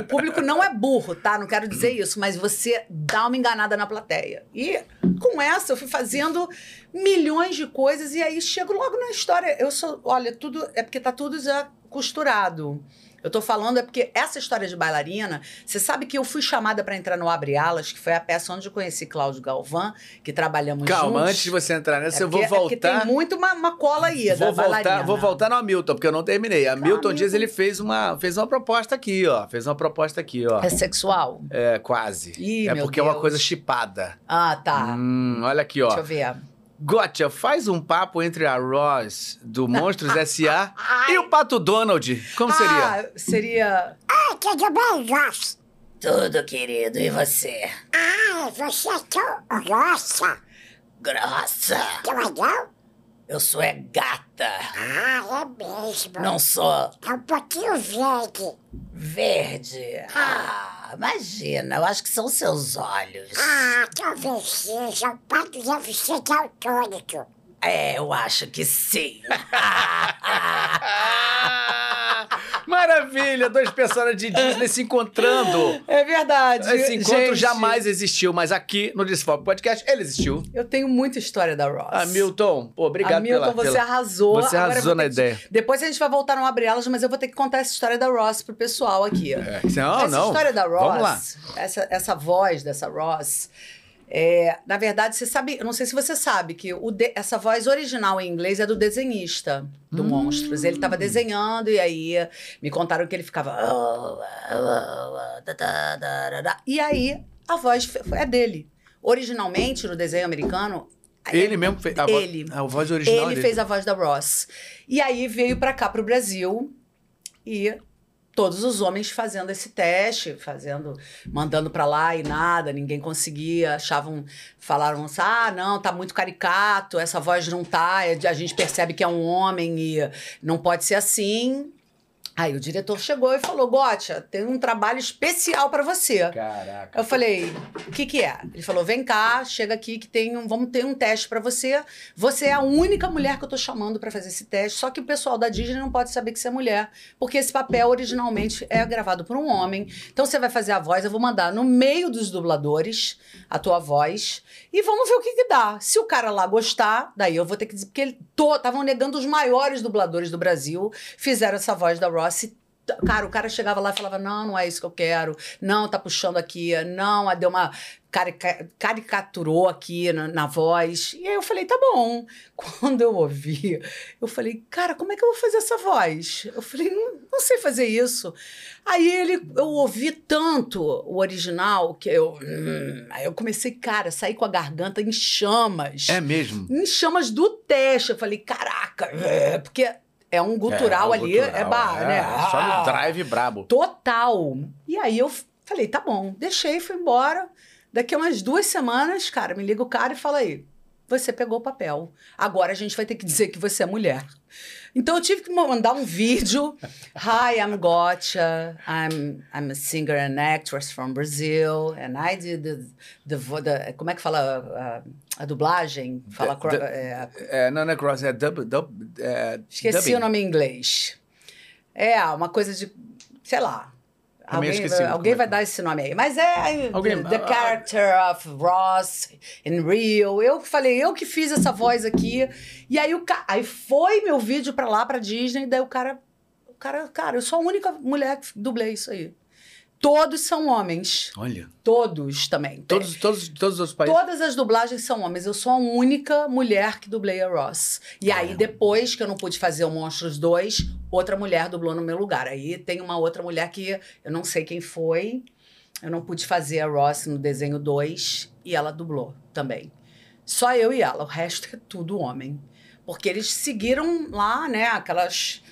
O público não é burro, tá? Não quero dizer isso, mas você dá uma enganada na plateia. E com essa eu fui fazendo milhões de coisas e aí chego logo na história. Eu sou, olha, tudo é porque tá tudo já costurado. Eu tô falando é porque essa história de bailarina, você sabe que eu fui chamada para entrar no Abre Alas, que foi a peça onde eu conheci Cláudio Galvão, que trabalhamos Calma, juntos. antes de você entrar nessa, É eu vou porque- é porque voltar. tem muito uma, uma cola aí Vou da voltar, bailarina. vou voltar no Hamilton, porque eu não terminei. A Milton Hamilton. Dias ele fez uma, fez uma proposta aqui, ó. Fez uma proposta aqui, ó. É sexual? É, quase. Ih, é porque é uma Deus. coisa chipada. Ah, tá. Hum, olha aqui, Deixa ó. eu ver. Gotcha, faz um papo entre a Ross do Monstros S.A. e o Pato Donald. Como seria? Ah, seria... Ah, tudo bem, Josh? Tudo, querido. E você? Ah, você é tão grossa. Grossa. Que legal. Eu sou é gata. Ah, é mesmo. Não sou É um pouquinho verde. verde. Ah, imagina. Eu acho que são seus olhos. Ah, talvez seja. O pato deve ser daltônico. É, eu acho que sim. Ah, maravilha! Dois personagens de Disney se encontrando. É verdade. Esse encontro Gente, jamais existiu, mas aqui no Desfoque Podcast ele existiu. Eu tenho muita história da Ross. Hamilton, pô, obrigado Hamilton, pela... você pela... arrasou. Você arrasou na ter que- ideia. Depois a gente vai voltar no Abre Elas, mas eu vou ter que contar essa história da Ross pro pessoal aqui. É, não, essa não. história da Ross, Vamos lá. Essa, essa voz dessa Ross, é, na verdade, você sabe, eu não sei se você sabe, que o de- essa voz original em inglês é do desenhista do Hum. Monstros. Ele estava desenhando e aí me contaram que ele ficava. E aí a voz é dele. Originalmente, no desenho americano. Ele mesmo fez a, vo- Ele. a voz original Ele dele. fez a voz da Ross. E aí veio pra cá, pro Brasil, e todos os homens fazendo esse teste, fazendo, mandando pra lá e nada, ninguém conseguia, achavam, falaram assim, ah, não, tá muito caricato, essa voz não tá, é a gente percebe que é um homem e não pode ser assim. Aí o diretor chegou e falou: Gotcha, tem um trabalho especial pra você. Caraca. Eu falei, o que que é? Ele falou, vem cá, chega aqui que tem um, vamos ter um teste pra você. Você é a única mulher que eu tô chamando pra fazer esse teste, só que o pessoal da Disney não pode saber que você é mulher, porque esse papel originalmente é gravado por um homem. Então você vai fazer a voz, eu vou mandar no meio dos dubladores a tua voz e vamos ver o que que dá. Se o cara lá gostar, daí eu vou ter que dizer, porque estavam negando os maiores dubladores do Brasil, fizeram essa voz da Ross e Cara, o cara chegava lá e falava: Não, não é isso que eu quero. Não, tá puxando aqui. Não, deu uma. carica- caricaturou aqui na, na voz. E aí eu falei: Tá bom. Quando eu ouvi, eu falei: Cara, como é que eu vou fazer essa voz? Eu falei: Não, não sei fazer isso. Aí ele, eu ouvi tanto o original que eu. hum, aí eu comecei, cara, sair com a garganta em chamas É mesmo? em chamas do teste. Eu falei, caraca, é, porque é um gutural É, ali, gutural, é bar, é, né? Só no Ah, drive brabo. Total. E aí eu falei, tá bom, deixei, fui embora. Daqui a umas duas semanas, cara, me liga o cara e fala aí, você pegou o papel. Agora a gente vai ter que dizer que você é mulher. Então eu tive que mandar um vídeo. Hi, I'm Gotcha. I'm, I'm a singer and actress from Brazil. And I did the, the, the- como é que fala a, a dublagem? Fala, The- the- é, É, não, não é cross, é dub. dub é, Esqueci dubbing. o nome em inglês. É, uma coisa de. Sei lá. Também Alguém, esqueci alguém é vai dar esse nome aí. Mas é Alguém- The Character of Ross in Rio. Eu falei, eu que fiz essa voz aqui. E aí, o ca... aí foi meu vídeo pra lá, pra Disney. Daí o cara. O cara, cara, eu sou a única mulher que dublei isso aí. Todos são homens. Olha. Todos também. Todos, todos, todos os países. Todas as dublagens são homens. Eu sou a única mulher que dublei a Ross. E aí, depois que eu não pude fazer o Monstros 2, outra mulher dublou no meu lugar. Aí tem uma outra mulher que eu não sei quem foi. Eu não pude fazer a Ross no desenho 2 e ela dublou também. Só eu e ela. O resto é tudo homem. Porque eles seguiram lá, né, aquelas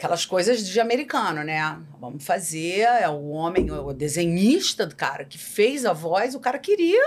aquelas coisas de americano, né? Vamos fazer, é o homem, o desenhista do cara que fez a voz, o cara queria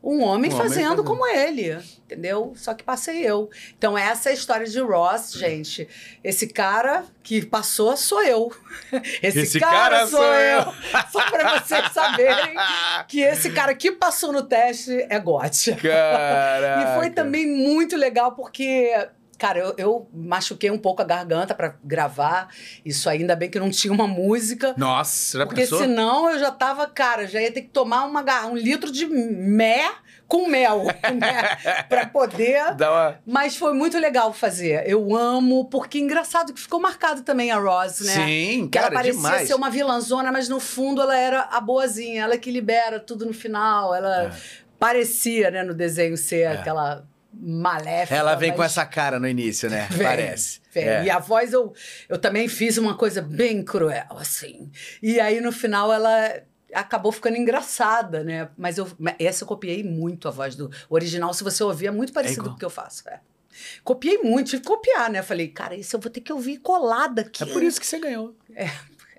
um homem Um homem fazendo fazendo. como ele, entendeu? Só que passei eu. Então essa é a história de Ross, gente. Esse cara que passou sou eu. Esse, Esse cara, cara sou eu. eu. Só pra vocês saberem que esse cara que passou no teste é Gotcha. Caraca. E foi também muito legal porque, cara, eu, eu machuquei um pouco a garganta pra gravar. Isso ainda bem que não tinha uma música. Nossa, já Porque pensou? senão eu já tava, cara, já ia ter que tomar uma, um litro de mé com mel, né? Pra poder. Uma... Mas foi muito legal fazer. Eu amo, porque engraçado que ficou marcado também a Rose, né? Sim, Que cara, ela parecia demais. ser uma vilãzona, mas no fundo ela era a boazinha, ela que libera tudo no final. Ela É. parecia, né, no desenho ser aquela maléfica. Ela vem com mas essa cara no início, né? vem, Parece. vem. É. E a voz eu, eu também fiz uma coisa bem cruel, assim. E aí no final ela acabou ficando engraçada, né? Mas eu, essa eu copiei muito a voz do original. Se você ouvir, é muito parecido igual. com o que eu faço. é. Copiei muito, tive que copiar, né? Falei, cara, isso eu vou ter que ouvir colada aqui. É por isso que você ganhou.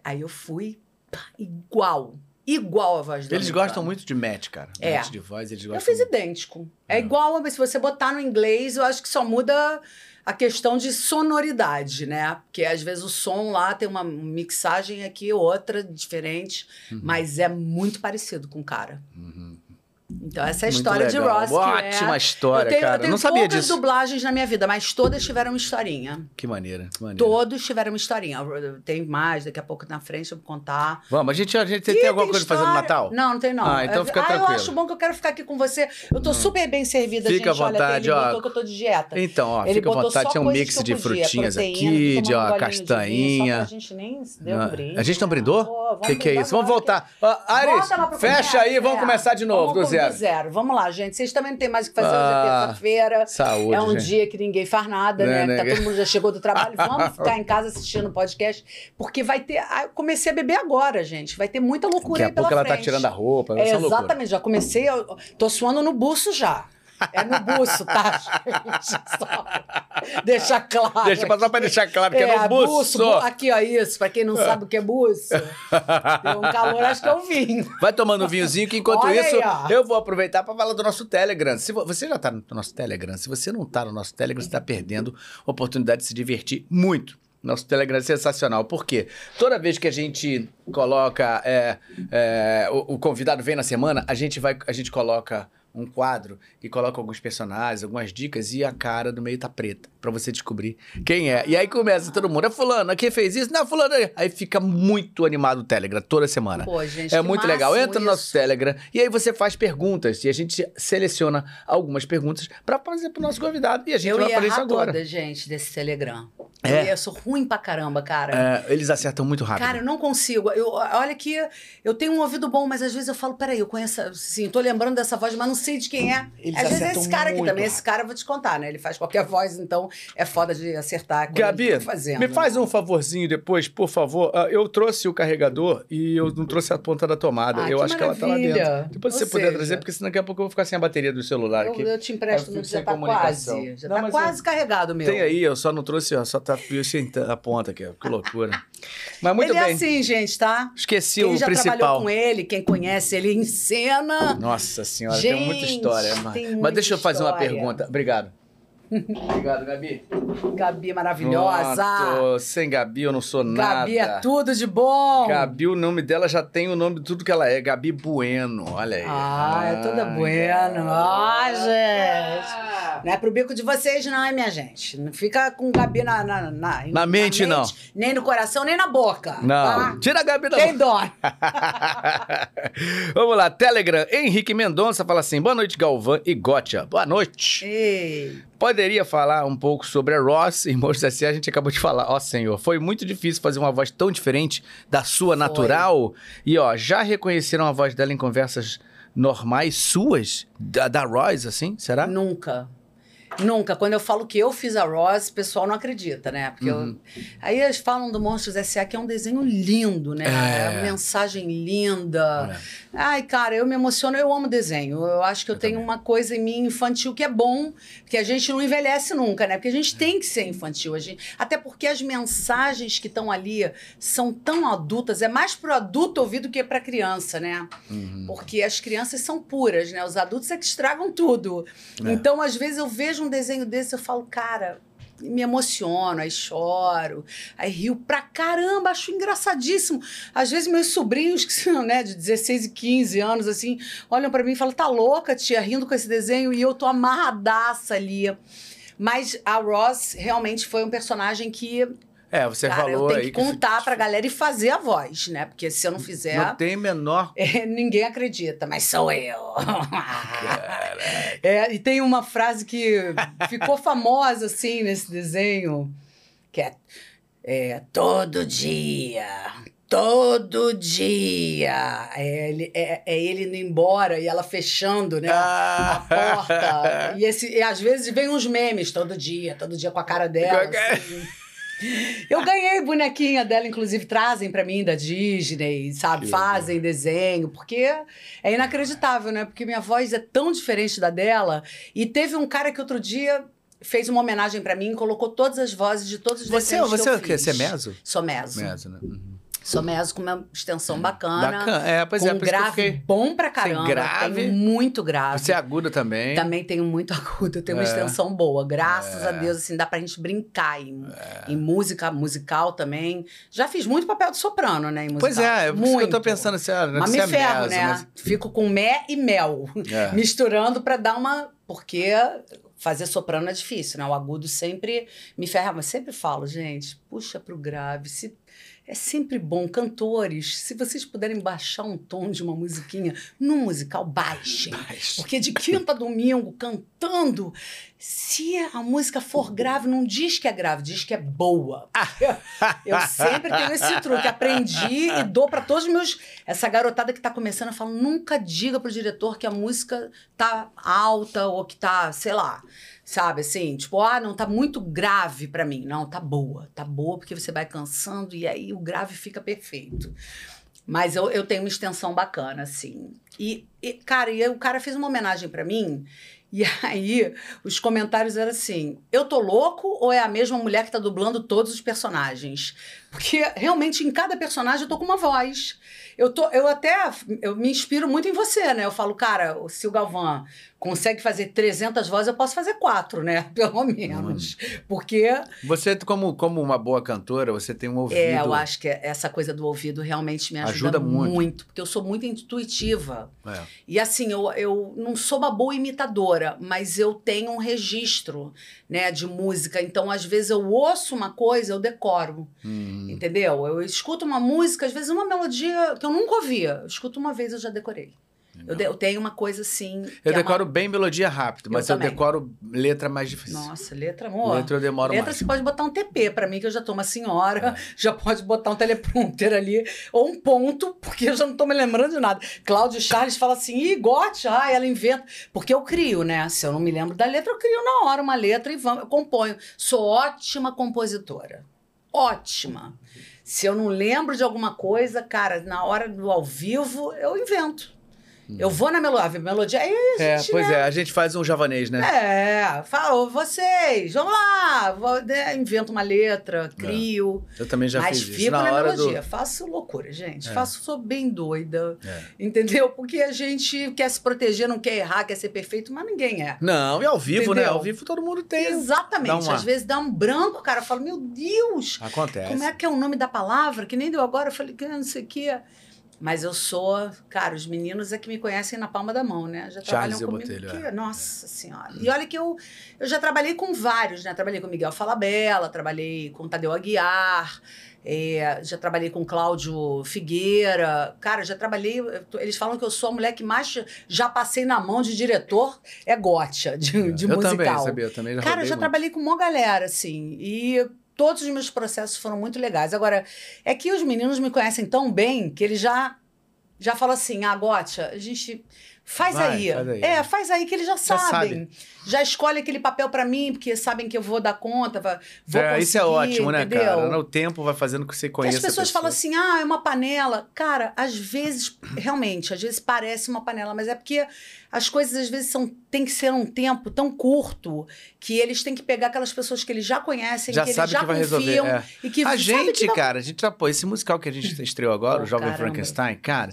Aí eu fui pá, igual. Igual a voz do Eles gostam muito de match, cara. É. Match de voz, eles Eu gostam fiz idêntico. É, É. igual, mas se você botar no inglês, eu acho que só muda a questão de sonoridade, né? Porque às vezes o som lá tem uma mixagem aqui, outra diferente, Uhum. mas é muito parecido com o cara. Então, essa é a história de. Ross. que Ótima é... história, eu tenho, cara. Eu tenho Não sabia disso. dublagens na minha vida, mas todas tiveram uma historinha. Que maneira, que maneira. Todos tiveram uma historinha. Tem mais, daqui a pouco na frente eu vou contar. Vamos, a gente, a gente Ih, tem alguma coisa pra fazer no história. Natal? Não, não tem não. Ah, então É- fica ah, tranquilo. Hum. eu acho bom que eu quero ficar aqui com você. Eu tô super bem servida, Fica à gente. Olha, vontade, ele ó. botou que eu tô de dieta. Então, ó, Ele fica à vontade. Tem um mix de frutinhas proteína, aqui, de ó, de vinho. Só pra gente nem deu um Ah, brinde. a gente não brindou? O que, é isso? Vamos voltar. Pro fecha aí, vamos É. começar de novo, Vamos zero. zero. Vamos lá, gente. Vocês também não tem mais o que fazer. Hoje Ah, é terça-feira. Saúde, É um gente. dia que ninguém faz nada, Né, né? né? Tá todo mundo já chegou do trabalho. Vamos ficar em casa assistindo o podcast. Porque vai ter. Ah, eu comecei a beber agora, gente. Vai ter muita loucura Daqui a aí pela pouco ela tá frente. tirando a roupa. É, uma loucura. exatamente, já comecei, eu tô suando no buço já. É no buço, tá, gente? Só deixar claro. Deixa só pra deixar claro que é, no buço. bu- Aqui, ó, isso, pra quem não sabe o que é buço. Deu um calor, acho que é o vinho. Vai tomando um vinhozinho que enquanto Olha isso aí, eu vou aproveitar para falar do nosso Telegram. Se vo- você já tá no nosso Telegram, se você não tá no nosso Telegram, você tá perdendo a oportunidade de se divertir muito. Nosso Telegram é sensacional. Por quê? Toda vez que a gente coloca. é, é, o, o convidado vem na semana, a gente vai. A gente coloca um quadro e coloca alguns personagens, algumas dicas e a cara do meio tá preta, pra você descobrir quem é. E aí começa todo mundo, é fulano, quem fez isso? Não, fulano. Aí fica muito animado o Telegram toda semana. Pô, gente, É muito legal. Entra no nosso isso. Telegram e aí você faz perguntas e a gente seleciona algumas perguntas pra fazer pro nosso convidado e a gente Eu vai fazer isso agora. toda, gente, desse Telegram. É? Eu, ia, eu sou ruim pra caramba, cara. É, eles acertam muito rápido. Cara, eu não consigo. Eu, olha que eu tenho um ouvido bom, mas às vezes eu falo, peraí, eu conheço, assim, tô lembrando dessa voz, mas não sei de quem é. Eles às vezes é esse cara aqui também. Esse cara eu vou te contar, né? Ele faz qualquer voz, então é foda de acertar Gabi, tá fazendo. me faz um favorzinho depois, por favor. Ah, Eu trouxe o carregador e eu não trouxe a ponta da tomada. Ah, eu que acho que ela tá lá maravilha. dentro. Depois se Ou você puder seja- trazer, porque senão daqui a pouco eu vou ficar sem a bateria do celular Eu, aqui. eu te empresto, Eu no fico já tá quase. Já Não, tá quase carregado, meu. Tem aí, eu só não trouxe, ó, só tá sem a ponta aqui, ó. Que loucura. Mas muito ele bem. é assim, gente, tá? Esqueci Quem o já principal. trabalhou com ele, quem conhece ele em cena. Nossa senhora, tem muita história. Mas, mas muita deixa eu fazer uma história. pergunta. Obrigado. Obrigado, Gabi. Gabi maravilhosa. Pronto. Sem Gabi eu não sou nada. Gabi é tudo de bom. Gabi, o nome dela já tem o nome de tudo que ela é. Gabi Bueno, olha aí. Ah, é toda bueno. Ah, gente. Não é pro bico de vocês, não, hein, minha gente? Não fica com Gabi na, na, na, Na mente, não. Nem no coração, nem na boca. Não, Tá? tira a Gabi da Tem dó. Vamos lá, Telegram. Henrique Mendonça fala assim: boa noite, Galvão e Gotcha. Boa noite. Ei. Poderia falar um pouco sobre a Ross em Monstros S.A. A gente acabou de falar. Ó, senhor, foi muito difícil fazer uma voz tão diferente da sua Foi. natural. E, ó, já reconheceram a voz dela em conversas normais suas? Da, da Ross, assim? Será? Nunca. Nunca. Quando eu falo que eu fiz a Ross, o pessoal não acredita, né? Porque Uhum. eu... Aí eles falam do Monstros S.A., que é um desenho lindo, né? É. É. uma mensagem linda. Ai, cara, eu me emociono, eu amo desenho. Eu acho que eu, Eu tenho também. uma coisa em mim infantil que é bom, porque a gente não envelhece nunca, né? Porque a É. gente tem que ser infantil. A gente... Até porque as mensagens que estão ali são tão adultas, é mais pro adulto ouvir do que pra criança, né? Uhum. Porque as crianças são puras, né? Os adultos é que estragam tudo. É. Então, às vezes, eu vejo um desenho desse eu falo, cara, me emociono, aí choro, aí rio pra caramba, acho engraçadíssimo. Às vezes, meus sobrinhos, que são né, de 16 e 15 anos, assim, olham pra mim e falam, tá louca, tia, rindo com esse desenho, e eu tô amarradaça ali. Mas a Ross realmente foi um personagem que, É, você cara, falou eu tenho aí que contar pra galera e fazer a voz, né? Porque se eu não fizer, Não tem menor. é, ninguém acredita, mas sou eu. É, e tem uma frase que ficou famosa assim nesse desenho, que é, é todo dia, todo dia. É ele, é, é ele indo embora e ela fechando, né? A porta. E, esse, e às vezes vem uns memes todo dia, todo dia com a cara dela. assim. Eu ganhei bonequinha dela, inclusive trazem pra mim da Disney, sabe? Que Fazem desenho, porque é inacreditável, né? Porque minha voz é tão diferente da dela. E teve um cara que outro dia fez uma homenagem pra mim e colocou todas as vozes de todos os Você, desenhos você que é eu o quê? Você é meso? Sou meso. Meso, né? Uhum. Sou meso com uma extensão bacana. Bacana. É, pois com é, um grave fiquei... bom pra caramba. grave. Tenho muito grave. Você é aguda também. Também tenho muito agudo, eu tenho uma É. extensão boa. Graças a Deus, assim, dá pra gente brincar em, É. em música, musical também. Já fiz muito papel de soprano, né, em musical. Pois é, é isso que eu tô Muito. pensando assim, ah, Mas me é ferro, meso, né? mas- Fico com mé e mel, É. misturando pra dar uma... Porque fazer soprano é difícil, né? O agudo sempre me ferra. Mas sempre falo, gente, puxa pro grave. Se... É sempre bom. Cantores, se vocês puderem baixar um tom de uma musiquinha no musical, baixem. Porque de quinta a domingo, cantando, se a música for grave, não diz que é grave, diz que é boa. Eu sempre tenho esse truque. Aprendi e dou para todos os meus. Essa garotada que tá começando, eu falo: nunca diga pro diretor que a música tá alta ou que tá, sei lá. Sabe assim? Tipo, ah, não, tá muito grave para mim. Não, tá boa. Tá boa porque você vai cansando e aí o grave fica perfeito. Mas eu, eu tenho uma extensão bacana, assim. E E, cara, e o cara fez uma homenagem pra mim. E aí, os comentários eram assim: eu tô louco ou é a mesma mulher que tá dublando todos os personagens? Porque realmente em cada personagem eu tô com uma voz. Eu, tô, eu até eu me inspiro muito em você, né? Eu falo, cara, se o Galvão consegue fazer 300 vozes, eu posso fazer quatro, né? Pelo menos. Porque Você, como, como uma boa cantora, você tem um ouvido. é, eu acho que essa coisa do ouvido realmente me ajuda, Ajuda muito. porque eu sou muito intuitiva. É. E assim, eu, eu não sou uma boa imitadora, mas eu tenho um registro, né, de música. Então, às vezes, eu ouço uma coisa, eu decoro. Hum. Entendeu? Eu escuto uma música, às vezes uma melodia que eu nunca ouvia. Eu escuto uma vez, eu já decorei. Eu, de- eu tenho uma coisa assim. Eu é uma- decoro bem melodia rápido, mas eu, também. decoro letra mais difícil. Nossa, letra, amor. letra eu demoro Letra mais. você pode botar um TP pra mim, que eu já tô uma senhora, É. já pode botar um teleprompter ali, ou um ponto, porque eu já não tô me lembrando de nada. Cláudio Charles fala assim, ih, gote, ah, ela inventa. Porque eu crio, né? Se eu não me lembro da letra, eu crio na hora uma letra e vamos, eu componho. Sou ótima compositora. Ótima. Se eu não lembro de alguma coisa, cara, na hora do ao vivo, eu invento. Eu vou na melodia, melodia, aí a. É, gente pois né, é, a gente faz um javanês, né? é, falo, vocês, vamos lá, vou, né, invento uma letra, crio, Eu também É. já mas fiz isso. fico Na na, melodia, do. faço loucura, gente, É. faço, sou bem doida, É. entendeu? Porque a gente quer se proteger, não quer errar, quer ser perfeito, mas ninguém é. Não, e ao vivo, né? Entendeu? Ao vivo todo mundo tem. Exatamente, uma- às vezes dá um branco, cara, eu falo, meu Deus, Acontece. como é que é o nome da palavra? Que nem deu agora, eu falei, que não sei o que. Mas eu sou, cara, os meninos é que me conhecem na palma da mão, né? Já Charles trabalham comigo. Botelho, que- é. Nossa Senhora. E olha que eu, eu já trabalhei com vários, né? Trabalhei com Miguel Falabella, trabalhei com Tadeu Aguiar, é, já trabalhei com Cláudio Figueira. Cara, já trabalhei. eu Eles falam que eu sou a mulher que mais já passei na mão de diretor, é Gotcha, de, de eu musical. também, sabia? Eu também já Cara, eu já muito. trabalhei com uma galera, assim, e todos os meus processos foram muito legais. Agora, é que os meninos me conhecem tão bem que eles já já falam assim, ah, Gotcha, a gente faz Vai, aí. faz aí. É, faz aí que eles já, Já sabem. Já escolhe aquele papel pra mim, porque sabem que eu vou dar conta, vou É, isso é ótimo, né, entendeu? cara? O tempo vai fazendo com que você conheça as pessoas pessoa. falam assim, ah, é uma panela. Cara, às vezes, realmente, às vezes parece uma panela, mas é porque as coisas às vezes são, tem que ser um tempo tão curto que eles têm que pegar aquelas pessoas que eles já conhecem, Já que eles já que confiam resolver. é. e que a gente, que vai- cara, a gente já, pô, esse musical que a gente estreou agora, Pô, o Jovem caramba. Frankenstein, cara,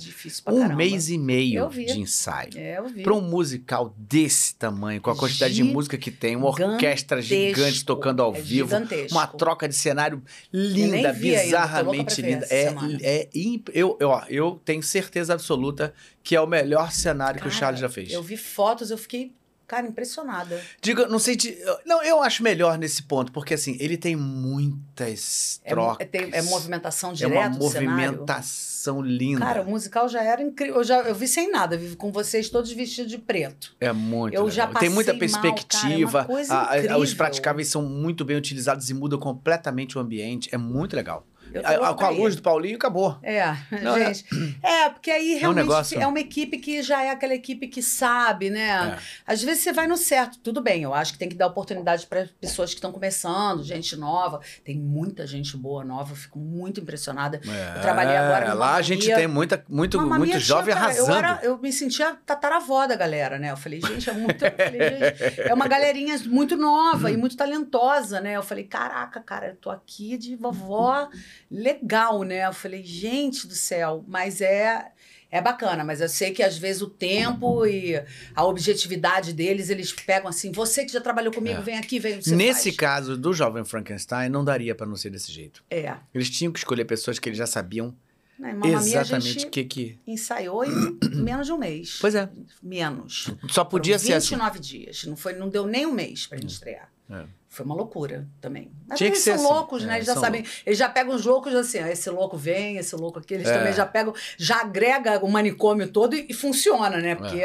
um caramba. mês e meio de ensaio. É, eu vi. Pra um musical desse tamanho, com a quantidade de música que tem, uma orquestra gigante tocando ao É vivo, gigantesco. uma troca de cenário linda, ainda, bizarramente linda. É, é imp- eu, eu, ó, eu tenho certeza absoluta que é o melhor cenário que o Cara, Charles já fez. Eu vi fotos, eu fiquei, cara, impressionada. Diga, não sei de. Não, eu acho melhor nesse ponto, porque assim, ele tem muitas É, trocas. é, tem- é movimentação É direta uma do cenário. movimentação linda. Cara, o musical já era incrível. Eu, já, eu vi sem nada, vi com vocês todos vestidos de preto. É muito Eu legal. já Tem muita passei mal, perspectiva. cara, é uma coisa a- a- os praticáveis são muito bem utilizados e mudam completamente o ambiente. É muito legal. A- com a luz do Paulinho, acabou. É, Não, é- gente. É, porque aí realmente é, negócio- uma equipe que já é aquela equipe que sabe, né? É. Às vezes você vai no certo, tudo bem. Eu acho que tem que dar oportunidade para pessoas que estão começando, gente nova. Tem muita gente boa nova, eu fico muito impressionada. É, Eu trabalhei agora Lá a gente tem muita, muito, muito jovem tinha, arrasando. Eu, era- eu me sentia tataravó da galera, né? Eu falei, gente, é muito. falei, gente, é uma galerinha muito nova e muito talentosa, né? Eu falei, caraca, cara, eu tô aqui de vovó legal, né? Eu falei, gente do céu, mas é. É bacana, mas eu sei que às vezes o tempo e a objetividade deles, eles pegam assim, você que já trabalhou comigo, É. vem aqui, vem. Você Nesse faz. caso do jovem Frankenstein, não daria pra não ser desse jeito. É. Eles tinham que escolher pessoas que eles já sabiam a exatamente o que que. ensaiou em menos de um mês. Pois é. Menos. Só podia Foram ser assim. 29 dias. Não, foi, não deu nem um mês pra gente estrear. É. Foi uma loucura também. Mas Tinha eles são assim. loucos, né? É, Eles já sabem. Eles já pegam os loucos assim, esse louco vem, esse louco aqui. Eles É. também já pegam, já agrega o manicômio todo e, e funciona, né? Porque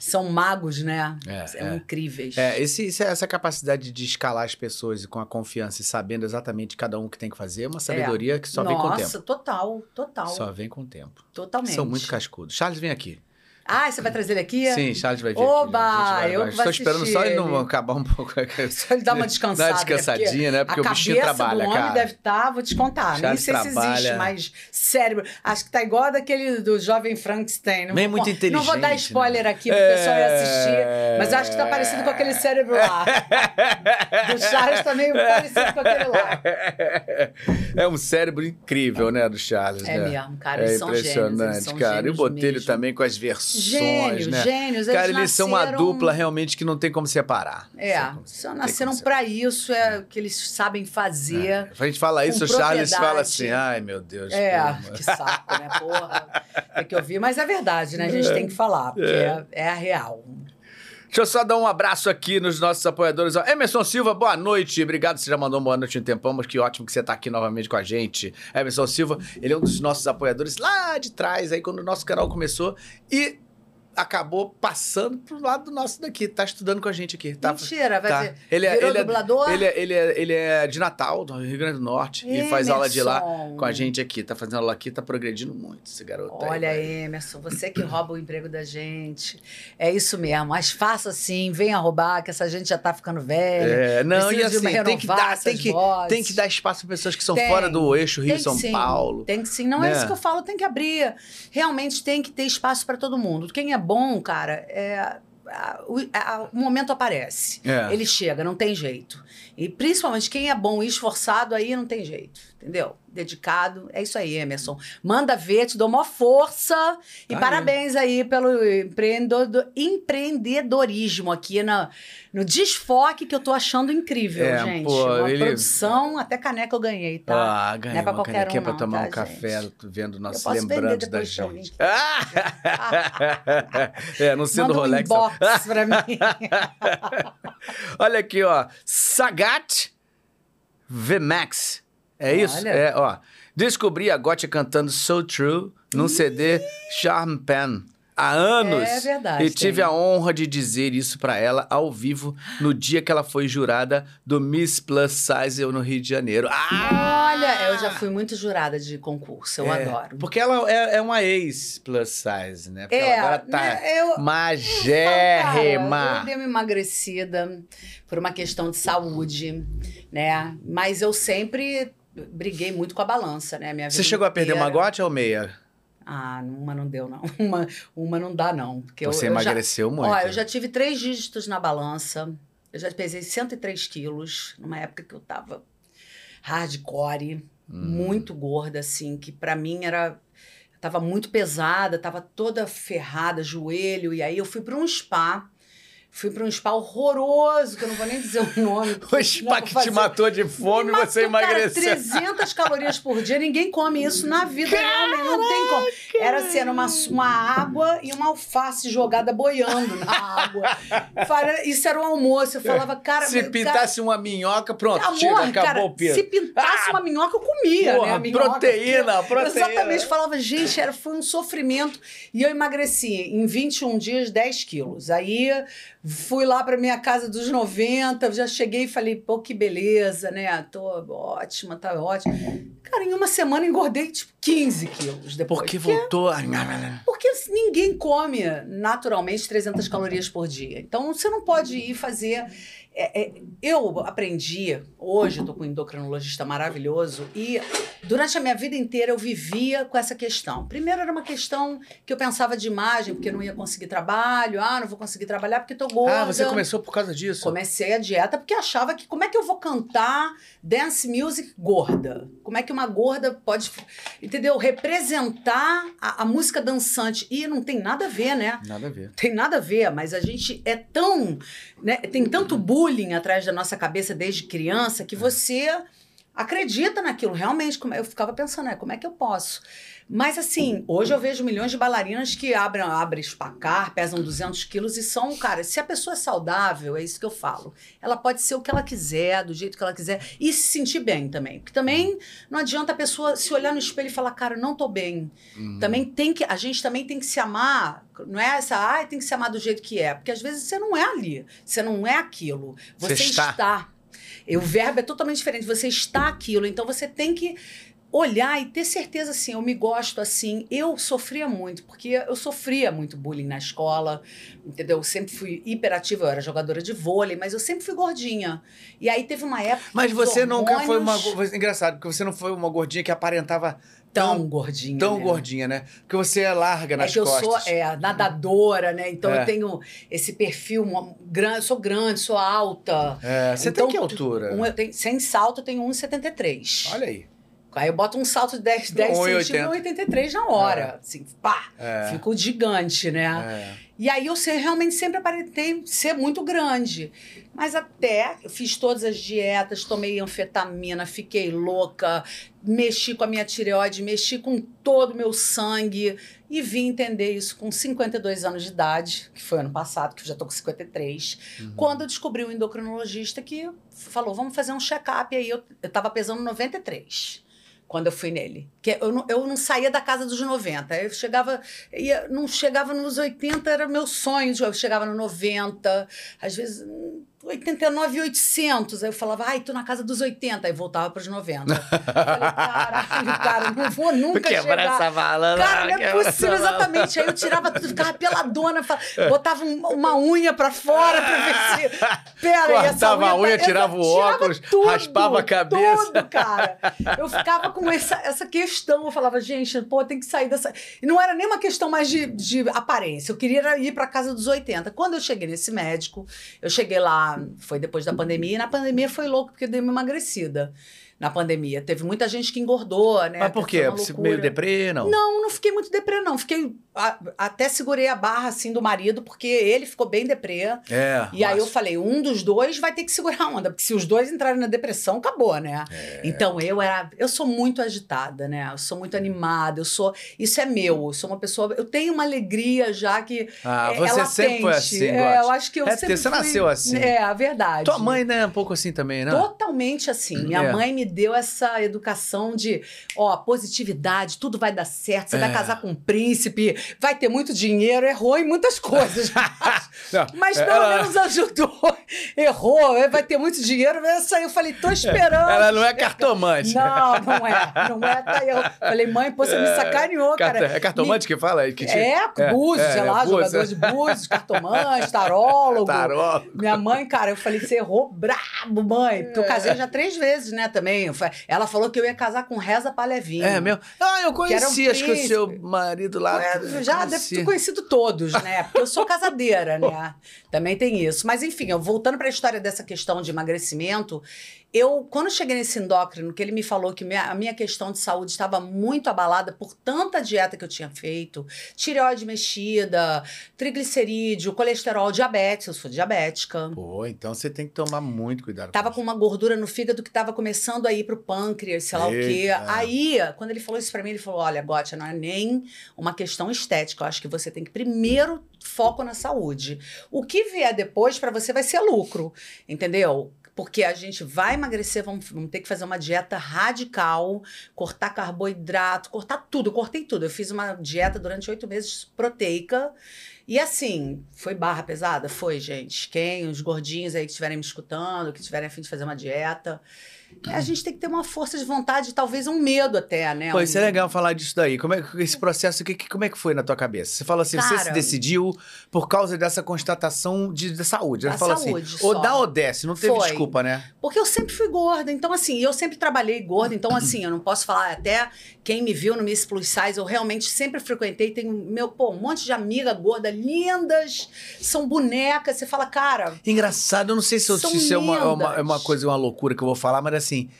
são magos, né? É, são é. incríveis. É, esse, essa capacidade de escalar as pessoas e com a confiança e sabendo exatamente cada um o que tem que fazer é uma sabedoria que só vem com o tempo. Nossa, total, total. Só vem com o tempo. Totalmente. São muito cascudos. Charles, vem aqui. Ah, você vai trazer ele aqui? Sim, Charles vai vir Oba, né? Vai- eu vai- Estou esperando só ele não acabar um pouco. Só ele dar uma descansada. Dar uma descansadinha, né? Porque a o bichinho cabeça trabalha, do homem cara. deve estar, vou te contar. Nem Charles sei se existe trabalha. mais cérebro. Acho que tá igual a daquele do jovem Frankenstein. Não Nem vou- muito Não vou dar inteligente, spoiler né? aqui pro pessoal ir É. assistir. Mas acho que tá parecido com aquele cérebro lá. do Charles tá meio parecido com aquele lá. É um cérebro incrível, né, do Charles, É né? mesmo, cara. É Eles são gênios. impressionante, cara. E o Botelho mesmo. também com as versões, Gênios, né? gênios. Cara, eles eles são uma nasceram- dupla realmente que não tem como separar. É, como- só nasceram pra isso, é o que eles sabem fazer. É. A gente fala isso, o Charles fala assim, ai meu Deus. É, que saco, né? Porra. É que eu vi, mas é verdade, né? A gente tem que falar, porque é, é a real. Deixa eu só dar um abraço aqui nos nossos apoiadores. Emerson Silva, boa noite. Obrigado, você já mandou uma boa noite um tempão, mas que ótimo que você tá aqui novamente com a gente. Emerson Silva, ele é um dos nossos apoiadores lá de trás, aí quando o nosso canal começou. E acabou passando pro lado do nosso daqui. Tá estudando com a gente aqui. Tá, Mentira, vai tá. ver. Ele é, Virou ele, é, dublador? ele, é, ele, é, ele é de Natal, do Rio Grande do Norte. E faz aula de lá Emerson. com a gente aqui. Tá fazendo aula aqui, tá progredindo muito esse garoto. Olha aí, Emerson, você que rouba o emprego da gente. É isso mesmo, mas faça assim, venha roubar, que essa gente já tá ficando velha. É, não, e assim, tem que, dar, tem, que, vozes. tem que dar espaço para pessoas que são Tem. fora do eixo Rio-São Paulo. Tem que sim. Não é né? isso que eu falo, tem que abrir. Realmente tem que ter espaço para todo mundo. Quem é bom, cara, é. a- o, a- o momento aparece. É. Ele chega, não tem jeito. E principalmente quem é bom e esforçado, aí não tem jeito. Entendeu? Dedicado. É isso aí, Emerson. Manda ver, te dou uma força. E Tá parabéns aí pelo empreendedor- empreendedorismo aqui na, no desfoque que eu tô achando incrível, É, gente. pô, uma ele- produção, até caneca eu ganhei, tá? Ah, ganhei Não é pra uma qualquer canequinha um, pra não, tomar tá, um café, gente? vendo nós lembrando da gente. Ah! é, não sendo Manda um Rolex. não. inbox pra mim. Olha aqui, ó. Sagat VMAX. É isso? Olha. É, ó. Descobri a Gotcha cantando So True num CD Charm Pen. Há anos. É verdade, E tive a honra de dizer isso pra ela ao vivo no dia que ela foi jurada do Miss Plus Size no Rio de Janeiro. Ah! Olha, eu já fui muito jurada de concurso, eu É, adoro. Porque ela é, é uma ex plus size, né? Porque É, ela agora tá né, eu- magérrima. eu dei uma emagrecida por uma questão de saúde, né? Mas eu sempre briguei muito com a balança, né? Minha Você chegou a perder uma inteira. gote ou meia? Ah, uma não deu, não. Uma, uma não dá, não. Porque eu- Você eu, já, emagreceu muito. Ó, eu já tive três dígitos na balança. Eu já pesei 103 quilos, numa época que eu tava hardcore, Hum. muito gorda, assim, que pra mim era. Eu tava muito pesada, tava toda ferrada, joelho. E aí eu fui pra um spa. Fui pra um spa horroroso, que eu não vou nem dizer o nome. O spa que te matou de fome, me você matou, emagreceu. Cara, 300 calorias por dia, ninguém come isso na vida, homem, não tem como. Era assim, era uma, uma água e uma alface jogada boiando na água. Isso era o almoço. Eu falava, cara... Se cara, pintasse uma minhoca, pronto, Amor, tira, acabou cara, o peso. se pintasse uma minhoca, eu comia, né? Porra, minhoca, proteína, porque- proteína. Exatamente. Falava, gente, era, foi um sofrimento. E eu emagreci em 21 dias 10 quilos. Aí fui lá pra minha casa dos 90, já cheguei e falei, pô, que beleza, né? Tô ótima, tá ótima. Cara, em uma semana engordei tipo 15 quilos depois. Porque voltou. a- Porque ninguém come naturalmente 300 calorias por dia. Então você não pode ir fazer. É, é, eu aprendi, hoje eu tô com um endocrinologista maravilhoso, e durante a minha vida inteira eu vivia com essa questão. Primeiro era uma questão que eu pensava de imagem, porque eu não ia conseguir trabalho, ah, não vou conseguir trabalhar porque tô gorda. Ah, você começou por causa disso? Comecei a dieta porque achava que como é que eu vou cantar dance music gorda? Como é que uma gorda pode, entendeu? Representar a, a música dançante. E não tem nada a ver, né? Nada a ver. Tem nada a ver, mas a gente é tão. Né, tem tanto bullying atrás da nossa cabeça desde criança que você acredita naquilo. Realmente, como- eu ficava pensando, né, como é que eu posso? Mas assim, hoje eu vejo milhões de bailarinas que abrem, abrem espacar, pesam 200 quilos e são, cara, se a pessoa é saudável, é isso que eu falo. Ela pode ser o que ela quiser, do jeito que ela quiser, e se sentir bem também. Porque também não adianta a pessoa se olhar no espelho e falar, cara, não tô bem. Hum. Também tem que, a gente também tem que se amar. Não é essa, ah, tem que se amar do jeito que é. Porque às vezes você não é ali. Você não é aquilo. Você Você está. está. E o verbo é totalmente diferente. Você está aquilo. Então você tem que olhar e ter certeza assim, eu me gosto assim. Eu sofria muito, porque eu sofria muito bullying na escola, entendeu? Eu sempre fui hiperativa, eu era jogadora de vôlei, mas eu sempre fui gordinha. E aí teve uma época. Mas que você os nunca foi uma. hormônios- Engraçado, porque você não foi uma gordinha que aparentava tão tão, gordinha. tão né? gordinha, né? Porque você é larga É nas que eu costas. sou é, nadadora, né? Então É. eu tenho esse perfil mo- grande, sou grande, sou alta. É, você Então, tem que altura? Um, eu tenho, sem salto, eu tenho 1,73. Olha aí. Aí eu boto um salto de 10, 10 1,80. centímetros, 1,83 na hora. Assim, pá! É. Fico gigante, né? É. E aí eu sei- realmente sempre aparentei ser muito grande. Mas até eu fiz todas as dietas, tomei anfetamina, fiquei louca, mexi com a minha tireoide, mexi com todo o meu sangue e vim entender isso com 52 anos de idade, que foi ano passado, que eu já tô com 53, Uhum. quando eu descobri um endocrinologista que falou: "Vamos fazer um check-up aí". Eu, eu tava pesando 93 quando eu fui nele. Que eu não, eu não saía da casa dos 90. Eu chegava, ia, não chegava nos 80, era meu sonho. Eu chegava no 90, às vezes hum, 89 e 800. Aí eu falava, ai, tô na casa dos 80. Aí voltava para os 90. Eu falei, caralho, cara, não vou nunca Quebra chegar. essa bala. Cara, não é quebra possível, exatamente. Aí eu tirava tudo, ficava peladona, fa- botava um- uma unha pra fora pra ver se. Pera, Cortava a unha, tá- tirava o tirava óculos, raspava a cabeça. Tudo, cara. Eu ficava com essa, essa questão. Eu falava, gente, pô, tem que sair dessa. E não era nem uma questão mais de, de aparência. Eu queria ir pra casa dos 80. Quando eu cheguei nesse médico, eu cheguei lá, foi depois da pandemia, e na pandemia foi louco, porque eu dei uma emagrecida. Na pandemia. Teve muita gente que engordou, né? Mas por quê? meio deprê, não? Não, não fiquei muito deprê, não. Fiquei. a- até segurei a barra assim do marido, porque ele ficou bem deprê. É. E aí eu falei, um dos dois vai ter que segurar a onda, porque se os dois entrarem na depressão, acabou, né? É. Então eu era, eu sou muito agitada, né? Eu sou muito animada, eu sou, isso é meu, eu sou uma pessoa, eu tenho uma alegria já que Ah, é, você sempre foi assim, É, eu acho que eu É, sempre você fui- nasceu assim. É, a verdade. Tua mãe, né? Um pouco assim também, né? Totalmente assim. Minha É. mãe me deu essa educação de, ó, positividade, tudo vai dar certo, você É. vai casar com um príncipe, vai ter muito dinheiro, errou em muitas coisas. Não, Mas é, pelo ela- menos ajudou. Errou, vai ter muito dinheiro. Essa eu falei, tô esperando. Ela não é cartomante. Não, não é. Não é. Tá, eu falei, mãe, pô, você me sacaneou, cara. É cartomante que fala? Que te- É, búzios, sei lá, búzios, jogador de búzios, cartomante, tarólogo. Tarô. Minha mãe, cara, eu falei, você errou brabo, mãe. Porque eu É. casei já três vezes, né, também. Ela falou que eu ia casar com reza pra levinho. É mesmo? Ah, eu Que era um conheci, acho que o seu marido lá. É, já conheci. deve ter conhecido todos, né? Porque eu sou casadeira, né? Também tem isso. Mas enfim, voltando para a história dessa questão de emagrecimento, eu quando cheguei nesse endócrino, que ele me falou que minha- a minha questão de saúde estava muito abalada por tanta dieta que eu tinha feito, tireoide mexida, triglicerídeo, colesterol, diabetes, eu sou diabética. Pô, então você tem que tomar muito cuidado. Tava com com uma gordura no fígado que tava começando a ir pro pâncreas, sei lá o quê. Eita. Aí, quando ele falou isso pra mim, ele falou: olha, Gotia, não é nem uma questão estética. Eu acho que você tem que primeiro foco na saúde. O que vier depois pra você vai ser lucro, entendeu? Porque a gente vai emagrecer, vamos, vamos ter que fazer uma dieta radical, cortar carboidrato, cortar tudo. Cortei tudo. Eu fiz uma dieta durante oito meses proteica. E assim, foi barra pesada? Foi, gente. Quem, os gordinhos aí que estiverem me escutando, que tiverem a fim de fazer uma dieta. A gente tem que ter uma força de vontade, talvez um medo até, né? Pô, Um- isso é legal falar disso daí. Como é que esse processo, que, como é que foi na tua cabeça? Você fala assim, você Cara- se decidiu por causa dessa constatação de, de saúde. Você fala saúde assim, só. ou dá ou desce, não teve Foi. desculpa, né? Porque eu sempre fui gorda, então assim, eu sempre trabalhei gorda, então assim, eu não posso falar até quem me viu no Miss Plus Size, eu realmente sempre frequentei, tenho meu, pô, um monte de amiga gorda, lindas, são bonecas, você fala, cara, Engraçado, eu não sei se, eu- se isso é uma, é uma, é uma coisa, uma loucura que eu vou falar, mas assim,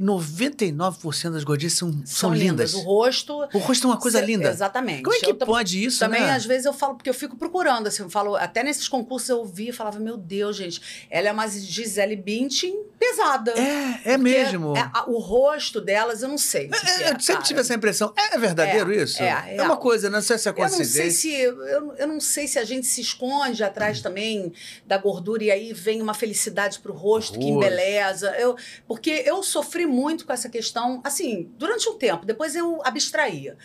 99% das gordinhas são, são, são lindas. lindas. O rosto... O rosto é uma coisa Cê- linda. Exatamente. Como é que Eu pode isso, Também, né? às vezes, eu falo, porque eu fico procurando, assim, eu falo, até nesses concursos eu vi e falava, meu Deus, gente, ela é uma Gisele Bündchen pesada. É, é mesmo. é- a- o rosto delas, eu não sei. que que É, é, eu sempre tive essa impressão. É verdadeiro É, isso? é, É, é. uma coisa, não sei se é Eu não sei coincidência. se eu, eu não sei se a gente se esconde atrás também da gordura e aí vem uma felicidade pro rosto que Rosto. embeleza. Eu, porque eu sofri muito com essa questão, assim, durante um tempo, depois eu abstraía.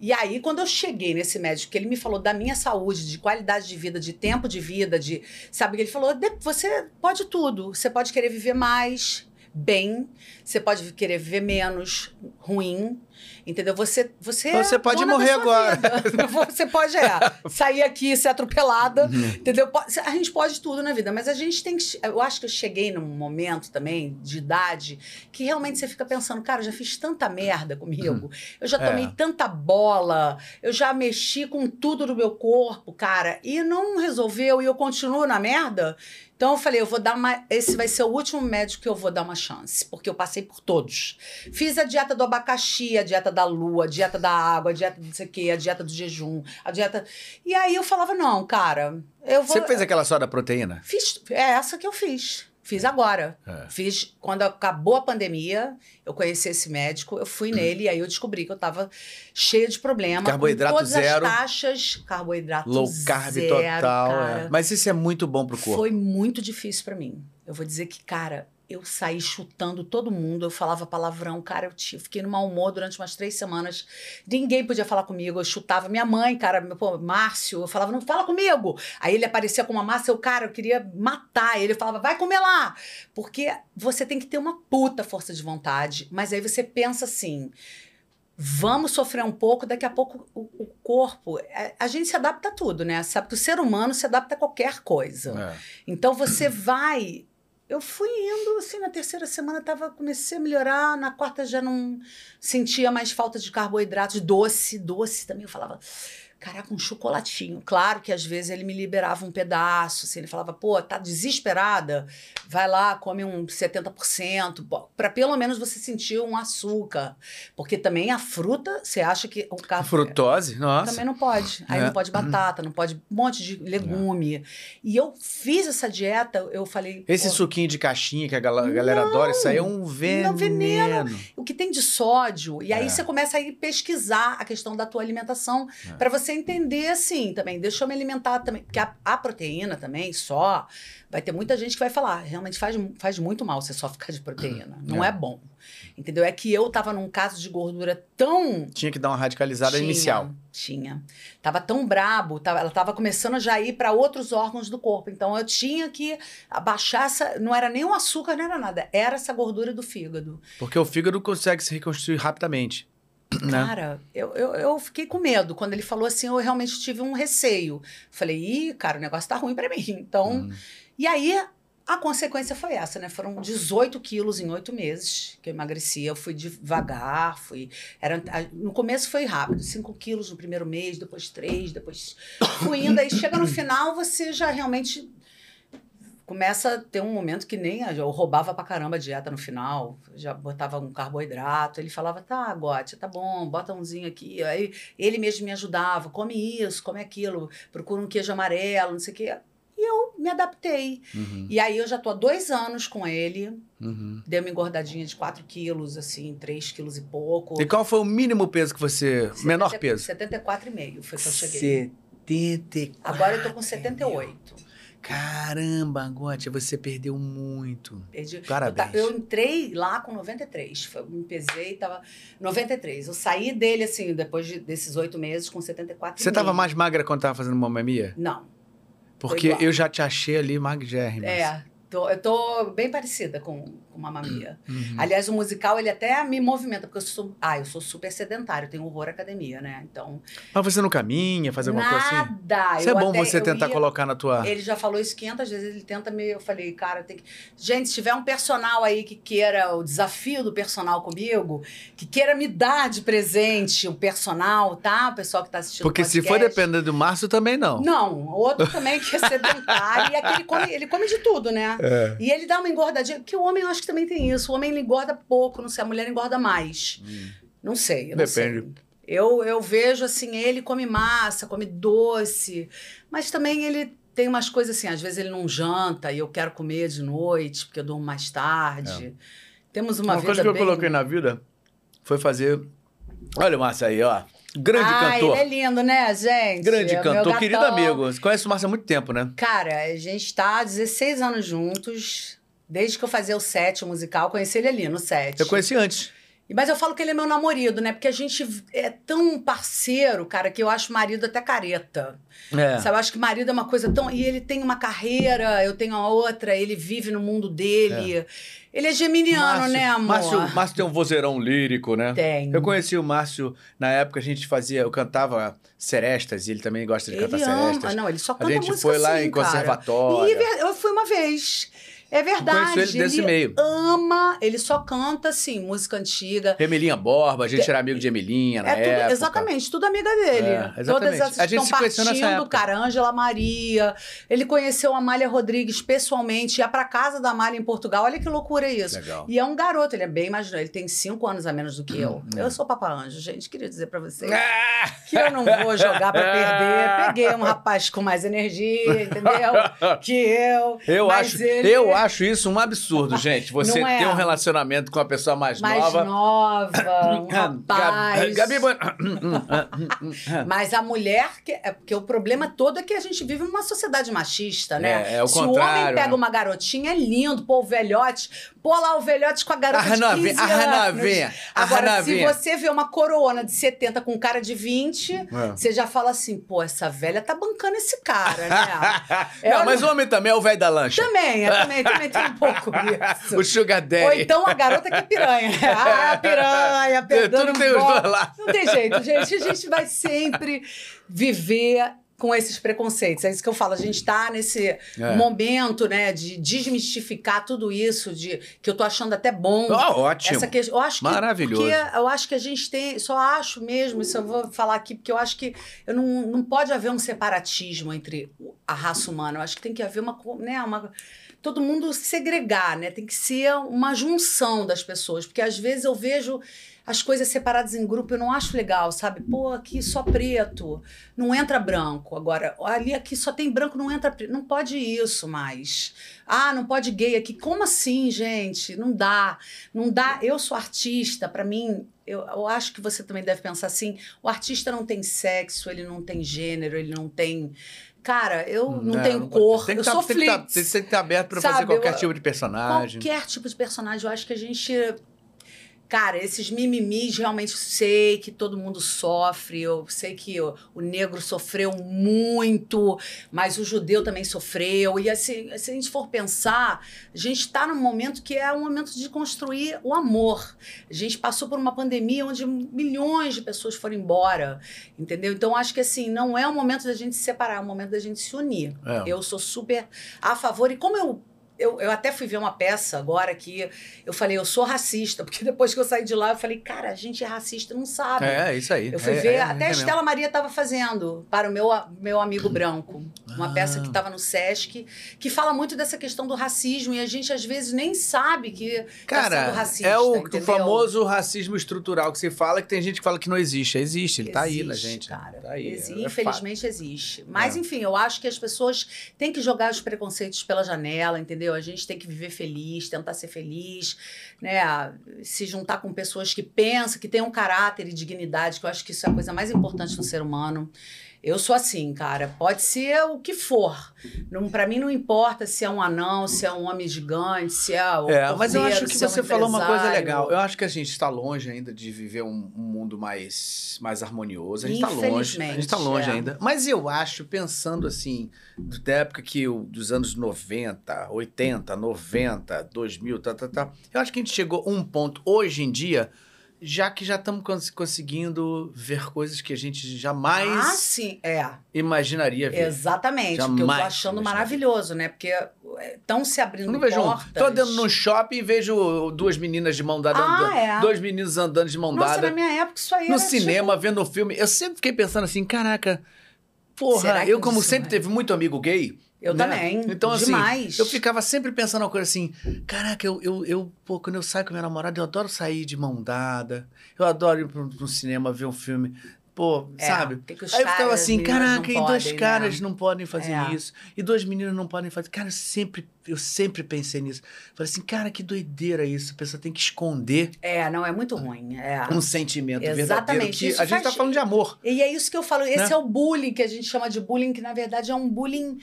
E aí, quando eu cheguei nesse médico, que ele me falou da minha saúde, de qualidade de vida, de tempo de vida, de. Sabe, ele falou: "De- você pode tudo, você pode querer viver mais. bem, você pode querer viver menos, ruim. Entendeu? Você, você, Você é pode morrer agora. Você pode é, sair aqui e ser atropelada. Uhum. Entendeu? A gente pode tudo na vida, mas a gente tem que. Eu acho que eu cheguei num momento também de idade que realmente você fica pensando, cara, eu já fiz tanta merda comigo, eu já É. tomei tanta bola, eu já mexi com tudo no meu corpo, cara, e não resolveu e eu continuo na merda. Então eu falei, eu vou dar uma. Esse vai ser o último médico que eu vou dar uma chance, porque eu passei por todos. Fiz a dieta do abacaxi, a dieta da lua, a dieta da água, a dieta do não sei o quê, a dieta do jejum, a dieta. E aí eu falava, não, cara, eu vou. Você fez aquela só da proteína? Fiz, é essa que eu fiz. Fiz agora. É. Fiz quando acabou a pandemia, eu conheci esse médico, eu fui nele e aí eu descobri que eu tava cheia de problema. Carboidrato todas zero. as taxas, carboidrato Low carb zero, total. é. Mas isso é muito bom pro corpo. Foi muito difícil pra mim. Eu vou dizer que, cara, eu saí chutando todo mundo, eu falava palavrão, cara, eu te- fiquei no mau humor durante umas três semanas. Ninguém podia falar comigo, eu chutava minha mãe, cara, meu, pô, Márcio, eu falava, não fala comigo. Aí ele aparecia com uma massa, eu, cara, eu queria matar ele, falava, vai comer lá. Porque você tem que ter uma puta força de vontade, mas aí você pensa assim. Vamos sofrer um pouco, daqui a pouco o, o corpo. A, a gente se adapta a tudo, né? Sabe que o ser humano se adapta a qualquer coisa. É. Então você vai. Eu fui indo, assim, na terceira semana tava, comecei a melhorar, na quarta já não sentia mais falta de carboidratos, doce, doce também. Eu falava, caraca, um chocolatinho. Claro que às vezes ele me liberava um pedaço, assim, ele falava, pô, tá desesperada? Vai lá, come um 70%, para pelo menos você sentir um açúcar. Porque também a fruta, você acha que o carbo... Frutose? Nossa. Também não pode. Aí É. não pode batata, não pode um monte de legume. E eu fiz essa dieta, eu falei. Esse suquinho de caixinha que a gal- a galera adora, isso aí é um veneno. veneno. o que tem de sódio. E aí É. você começa a ir pesquisar a questão da tua alimentação É. para você entender assim também. Deixa eu me alimentar também. Porque a, a proteína também, só. Vai ter muita gente que vai falar, realmente faz, faz muito mal você só ficar de proteína. Não É. é, bom. Entendeu? É que eu tava num caso de gordura tão Tinha que dar uma radicalizada tinha, inicial. Tinha. Tava tão brabo, tava, ela tava começando a já ir para outros órgãos do corpo. Então eu tinha que abaixar essa. Não era nem o açúcar, não era nada. Era essa gordura do fígado. Porque o fígado consegue se reconstruir rapidamente. Né? Cara, eu, eu, eu fiquei com medo. Quando ele falou assim, eu realmente tive um receio. Falei, ih, cara, o negócio tá ruim para mim. Então. Hum. E aí. A consequência foi essa, né? Foram 18 quilos em oito meses que eu emagreci. Eu fui devagar, fui. Era, no começo foi rápido, 5 quilos no primeiro mês, depois 3, depois fui indo. Aí chega no final, você já realmente começa a ter um momento que nem eu roubava pra caramba a dieta no final, já botava um carboidrato, ele falava, tá, Gotti, tá bom, bota umzinho aqui, aí ele mesmo me ajudava, come isso, come aquilo, procura um queijo amarelo, não sei o quê, e eu me adaptei, Uhum, e aí eu já tô há dois anos com ele, uhum. dei uma engordadinha de 4 quilos, assim, 3 quilos e pouco. E qual foi o mínimo peso que você. menor 70 peso? 74,5 foi que eu cheguei. 74. Agora eu tô com 78. Caramba, Gotti, você perdeu muito. Perdi. Parabéns. Eu, eu entrei lá com 93. Foi, me pesei, tava 93. Eu saí dele, assim, depois de- desses oito meses, com 74. Você tava mais magra quando tava fazendo mamamia? Não. Porque eu já te achei ali magérrima. É. Tô, eu tô bem parecida com, com Mamma Mia. Uhum. Aliás, o musical, ele até me movimenta, porque eu sou... Ah, eu sou super sedentário, tenho horror à academia, né? Então... Mas você não caminha, faz alguma coisa assim? Nada! Isso é bom até- você tentar ia- colocar na tua. Ele já falou isso 500 vezes, ele tenta me. Eu falei, cara, tem que. Gente, se tiver um personal aí que queira o desafio do personal comigo, que queira me dar de presente o personal, tá? O pessoal que tá assistindo. o Porque se for podcast. depender do Márcio, também não. Não, outro também que é sedentário, e aquele come, ele come de tudo, né? É. E ele dá uma engordadinha, porque o homem eu acho que também tem isso. O homem engorda pouco, não sei, a mulher engorda mais. Não sei, eu não Depende. sei. Eu, eu vejo assim, ele come massa, come doce, mas também ele tem umas coisas assim, às vezes ele não janta e eu quero comer de noite, porque eu durmo mais tarde. Temos uma, Uma, coisa que eu bem... coloquei na vida foi fazer. Olha o Márcio aí, ó. Grande ah, cantor. ele é lindo, né, gente? Grande É cantor, querido amigo. Você conhece o Márcio há muito tempo, né? Cara, a gente tá há 16 anos juntos. Desde que eu fazia o set musical, conheci ele ali no set. Eu conheci antes. Mas eu falo que ele é meu namorado, né? Porque a gente é tão parceiro, cara, que eu acho marido até careta. É. Sabe? Eu acho que marido é uma coisa tão. E ele tem uma carreira, eu tenho a outra, ele vive no mundo dele. Ele é geminiano, né, amor? Márcio, Márcio tem um vozeirão lírico, né? Tem. Eu conheci o Márcio, na época a gente fazia, eu cantava serestas, e ele também gosta de cantar Ele ama. serestas. Não, ele só A canta gente música foi lá assim, em cara. conservatório. E eu fui uma vez. É verdade. ele desse meio. ama, ele só canta, assim, música antiga. Emilinha Borba, a gente era amigo de Emilinha na É tudo, exatamente, tudo amiga dele. É, exatamente. Todas essas A gente estão partindo, época. cara, Ângela Maria. Ele conheceu a Amália Rodrigues pessoalmente, ia pra casa da Amália em Portugal. Olha que loucura isso. Legal. E é um garoto, ele é bem mais ele tem cinco anos a menos do que eu. Hum, Eu sou Papa Anjo, gente, queria dizer pra vocês Ah! que eu não vou jogar pra perder. Peguei um rapaz com mais energia, entendeu? Que eu. Eu acho, ele eu acho isso um absurdo, gente. Você é. ter um relacionamento com uma pessoa mais, mais nova. nova, um rapaz. Gabi, Mas a mulher, que, é porque o problema todo é que a gente vive numa sociedade machista, né? É, é o Se o contrário, homem pega né? uma garotinha, é lindo, pô, o velhote, pô lá o velhote com a garota A renovinha, de 15 a anos. a Agora, se você vê uma coroona de 70 com cara de 20, É. você já fala assim, pô, essa velha tá bancando esse cara, né? É, Não, olha- mas o homem também é o velho da lancha. Também, é, também, também tem um pouco isso. o Sugar Daddy. Ou então a garota que é piranha. Ah, piranha, perdendo Tudo tem os dois lá. Não tem jeito, gente. A gente vai sempre viver com esses preconceitos. É isso que eu falo. A gente tá nesse É. momento, né, de desmistificar tudo isso, de que eu tô achando até bom. Ó, ótimo. Essa que, eu acho que, Maravilhoso. Porque eu acho que a gente tem. Só acho mesmo, isso eu vou falar aqui, porque eu acho que eu não, não pode haver um separatismo entre a raça humana. Eu acho que tem que haver uma. Né, uma todo mundo segregar, né? Tem que ser uma junção das pessoas. Porque às vezes eu vejo as coisas separadas em grupo, eu não acho legal, sabe? Pô, aqui só preto, não entra branco. Agora, ali aqui só tem branco, não entra preto. Não pode isso mais. Ah, não pode gay aqui. Como assim, gente? Não dá. Não dá. Eu sou artista, para mim, eu, eu acho que você também deve pensar assim: o artista não tem sexo, ele não tem gênero, ele não tem. Cara, eu não, tenho não cor, pode- tem que eu tá- sou tá- flix. Tem que estar aberto pra fazer qualquer eu- tipo de personagem. Qualquer tipo de personagem, eu acho que a gente. Cara, esses mimimis realmente sei que todo mundo sofre. Eu sei que o, o negro sofreu muito, mas o judeu também sofreu. E assim, se a gente for pensar, a gente está num momento que é um momento de construir o amor. A gente passou por uma pandemia onde milhões de pessoas foram embora, entendeu? Então acho que assim, não é o momento da gente se separar, é o momento da gente se unir. É. Eu sou super a favor. E como eu, eu, eu até fui ver uma peça agora que eu falei, eu sou racista, porque depois que eu saí de lá, eu falei, cara, a gente é racista, não sabe. É, isso aí. Eu fui É, ver, é, até é a. Estela Maria estava fazendo para o meu, meu amigo branco. Uma Ah. peça que estava no Sesc, que fala muito dessa questão do racismo, e a gente às vezes nem sabe que tá sendo Cara, racista. é o, o famoso racismo estrutural que se fala, que tem gente que fala que não existe. Existe, ele tá aí na Existe, gente. Cara. Tá aí, é fato. infelizmente existe. Mas, É. enfim, eu acho que as pessoas têm que jogar os preconceitos pela janela, entendeu? A gente tem que viver feliz, tentar ser feliz, né? Se juntar com pessoas que pensam, que têm um caráter e dignidade, que eu acho que isso é a coisa mais importante no ser humano. Eu sou assim, cara. Pode ser o que for. Não, para mim não importa se é um anão, se é um homem gigante, se é o É, mas eu acho que se é um você falou uma coisa legal. Eu acho que a gente está longe ainda de viver um, um mundo mais, mais harmonioso. A gente está longe. A gente está longe é. ainda. Mas eu acho, pensando assim, da época que o, dos anos 90, 80, 90, 2000, tá, tá, tá. Eu acho que a gente chegou a um ponto hoje em dia, já que já estamos cons- conseguindo ver coisas que a gente jamais Ah, sim, é. imaginaria ver. Exatamente, porque eu tô Jamais achando maravilhoso, né? Porque estão se abrindo Eu não vejo um. portas. Tô andando no shopping e vejo duas meninas de mão dada Ah, andando. é. Dois meninos andando de mão Nossa, dada. na minha época isso aí No cinema, vendo o filme. Eu sempre fiquei pensando assim, caraca. Porra, eu um como sempre vai? teve muito amigo gay. Eu né? também, Então, assim, demais. eu ficava sempre pensando uma coisa assim, caraca, eu, eu, eu, pô, quando eu saio com minha namorada, eu adoro sair de mão dada. Eu adoro ir pro, pro cinema ver um filme. Pô, É, sabe? que que Aí eu ficava assim, caraca, e dois podem, né? caras não podem fazer É. isso. E dois meninos não podem fazer. Cara, eu sempre, eu sempre pensei nisso. Falei assim, cara, que doideira isso. A pessoa tem que esconder É, não, é muito ruim. É. um sentimento verdadeiro. Exatamente, Que isso a gente tá faz- falando de amor. E é isso que eu falo, esse Né? é o bullying que a gente chama de bullying, que na verdade é um bullying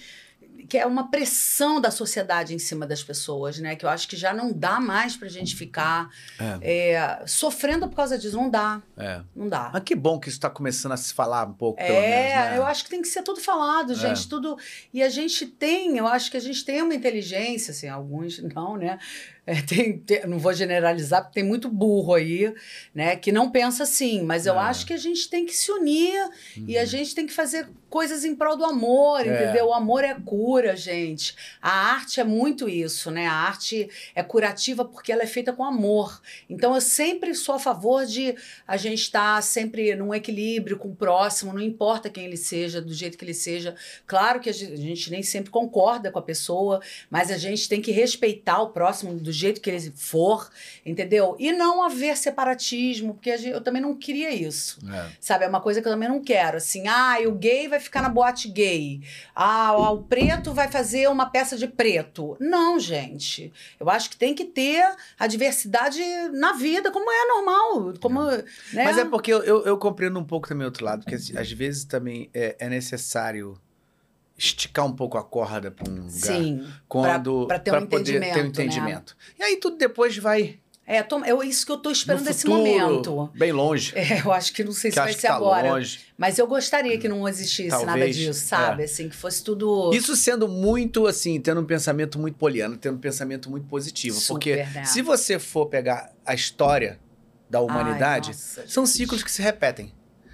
que é uma pressão da sociedade em cima das pessoas, né? Que eu acho que já não dá mais pra gente ficar é, sofrendo por causa disso. Não dá, É. não dá. Mas que bom que isso tá começando a se falar um pouco, pelo menos, É, né? eu acho que tem que ser tudo falado, gente, tudo. E a gente tem, eu acho que a gente tem uma inteligência, assim, alguns não, né? É, tem, tem- não vou generalizar, porque tem muito burro aí, né, que não pensa assim, mas eu É. acho que a gente tem que se unir e a gente tem que fazer coisas em prol do amor, entendeu? O amor é cura, gente. A arte é muito isso, né? A arte é curativa porque ela é feita com amor. Então eu sempre sou a favor de a gente estar sempre num equilíbrio com o próximo, não importa quem ele seja, do jeito que ele seja. Claro que a gente nem sempre concorda com a pessoa, mas a gente tem que respeitar o próximo do jeito que ele for, entendeu? E não haver separatismo, porque gente- eu também não queria isso. É. Sabe, é uma coisa que eu também não quero. Assim, ah, o gay vai ficar na boate gay. Ah, o preto vai fazer uma peça de preto. Não, gente. Eu acho que tem que ter a diversidade na vida, como é normal. Como, né? Mas é porque eu, eu, eu compreendo um pouco também o outro lado, porque às vezes também é, é necessário esticar um pouco a corda para um lugar. Sim. Quando, pra ter um poder ter um entendimento, né? entendimento. E aí tudo depois vai É, tom- é isso que eu tô esperando futuro, momento. bem longe. É, eu acho que não sei que se vai ser tá agora. longe. Mas eu gostaria que não existisse nada Talvez, disso, sabe? Assim, que fosse tudo. Isso sendo muito assim, tendo um pensamento muito poliano, tendo um pensamento muito positivo. Super, porque né? se você for pegar a história da Ai, humanidade, nossa, são ciclos que se repetem.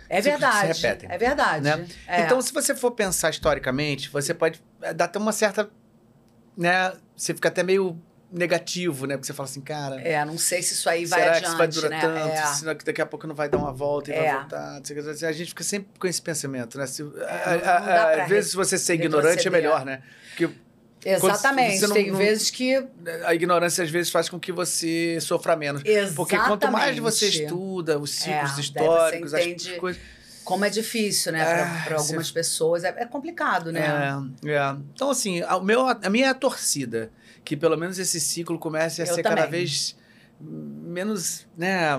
É que se verdade. repetem, É verdade. né? É. Então, se você for pensar historicamente, você pode eh, dar até uma certa. né? Você fica até meio negativo, né? Porque você fala assim, cara. É, não sei se isso aí vai será adiante, que isso vai durar né? tanto? É. Será que daqui a pouco não vai dar uma volta e É. vai voltar? Que. A gente fica sempre com esse pensamento, né? Se, não- a- a- às vezes, se você ser ignorante, é melhor, né? Porque Exatamente. não- Tem não- vezes que. a ignorância às vezes faz com que você sofra menos. Exatamente. Porque quanto mais você estuda os ciclos É, daí você históricos, as coisas. Como é difícil, né? Ah, Para algumas pessoas. É, é complicado, né? É, é. Então, assim, a, meu, a minha é a torcida. Que pelo menos esse ciclo comece a Eu ser cada também. vez menos, né?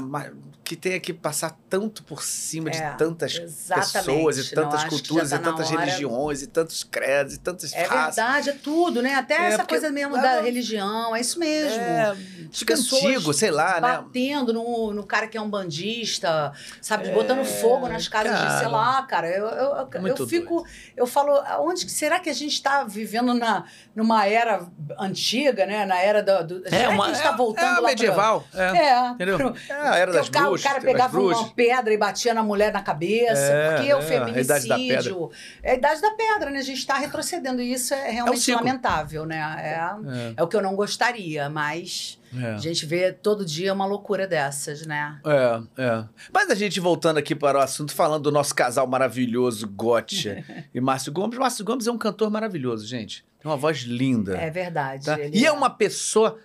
Que tenha que passar tanto por cima É, de tantas exatamente. pessoas e tantas culturas e tá na tantas hora. religiões e tantos credos e tantas É raças. verdade, é tudo, né? Até É, essa porque coisa mesmo dá da uma- religião, é isso mesmo. É, fica antigo, sei lá, né? batendo no, no cara que é um bandista, sabe? Botando fogo nas casas de, É, cara. sei lá, cara. Eu, eu, eu, eu fico. Eu falo, onde será que a gente está vivendo na, numa era antiga, né? Na era do. do será que a gente está voltando é lá pra- É, É, entendeu? pro- É a era porque das o cara, bruxas. o cara pegava uma pedra e batia na mulher na cabeça, É, porque o é, a idade da feminicídio. É a idade da pedra, né? A gente está retrocedendo e isso é realmente ciclo. lamentável, né? É, é o que eu não gostaria, mas É. a gente vê todo dia uma loucura dessas, né? É, é. Mas a gente voltando aqui para o assunto, falando do nosso casal maravilhoso, Gotcha e Márcio Gomes. Márcio Gomes é um cantor maravilhoso, gente. Tem uma voz linda. É verdade. tá? ele E é uma pessoa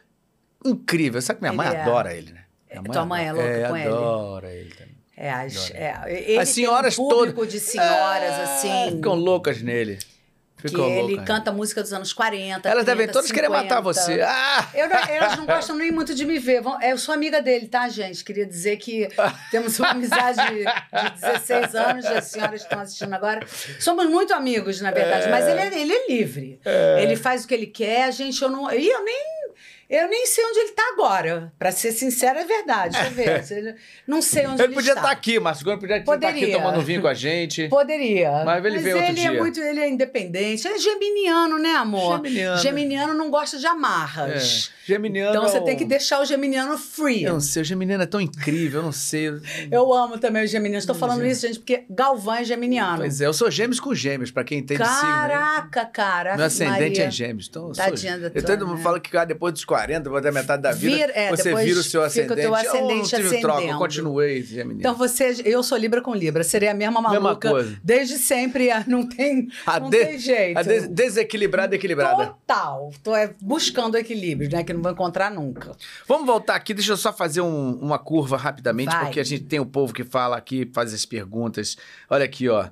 incrível. Sabe que minha mãe Ele é. adora ele, né? Minha Tua mãe é adora- louca com ele? adora ele também. É, as, Adoro. é, ele As senhoras tem um público de senhoras, assim, Ficam loucas nele. que Ficam ele loucas. canta música dos anos 40, Elas 30, devem todas querer 50. matar você. Ah! Eu elas não gostam nem muito de me ver. Eu sou amiga dele, tá, gente? Queria dizer que temos uma amizade de 16 anos, as senhoras estão assistindo agora. Somos muito amigos, na verdade, mas ele é, ele é livre. Ele faz o que ele quer, gente. Eu não. E eu nem. Eu nem sei onde ele está agora. Pra ser sincera, é verdade. Deixa eu ver. Se- Não sei onde ele, Ele podia está. estar aqui, Márcio Gomes podia estar aqui Poderia. tomando vinho com a gente. Poderia. Mas ele vem outro ele dia. é muito, ele é independente. Ele é geminiano, né, amor? Geminiano. Geminiano não gosta de É. amarras. Geminiano. Então você é tem que deixar o geminiano free. Eu não sei, o Geminiano é tão incrível, eu não sei. Eu amo também os geminianos. Estou falando isso, gente, porque Galvão é geminiano. Pois é, eu sou gêmeos com gêmeos, pra quem entende signo. aí. Caraca, cara. Meu ascendente Maria. é gêmeos. Então eu sou Tadinha da E todo tua, mundo né? fala que ah, depois dos 40, depois da metade da vida, Vira- é, você vira o seu fica o ascendente. teu Oh, não ascendente tive troca, eu continuei. Então você, eu sou Libra com Libra, seria a mesma Mesma maluca. coisa. Desde sempre, ah, não tem, a não de- tem jeito. a des- desequilibrada, equilibrada. Total. Tô é, buscando equilíbrio, né? Que não vou encontrar nunca. Vamos voltar aqui, deixa eu só fazer um- uma curva rapidamente, Vai. porque a gente tem o povo que fala aqui, faz as perguntas. Olha aqui, ó.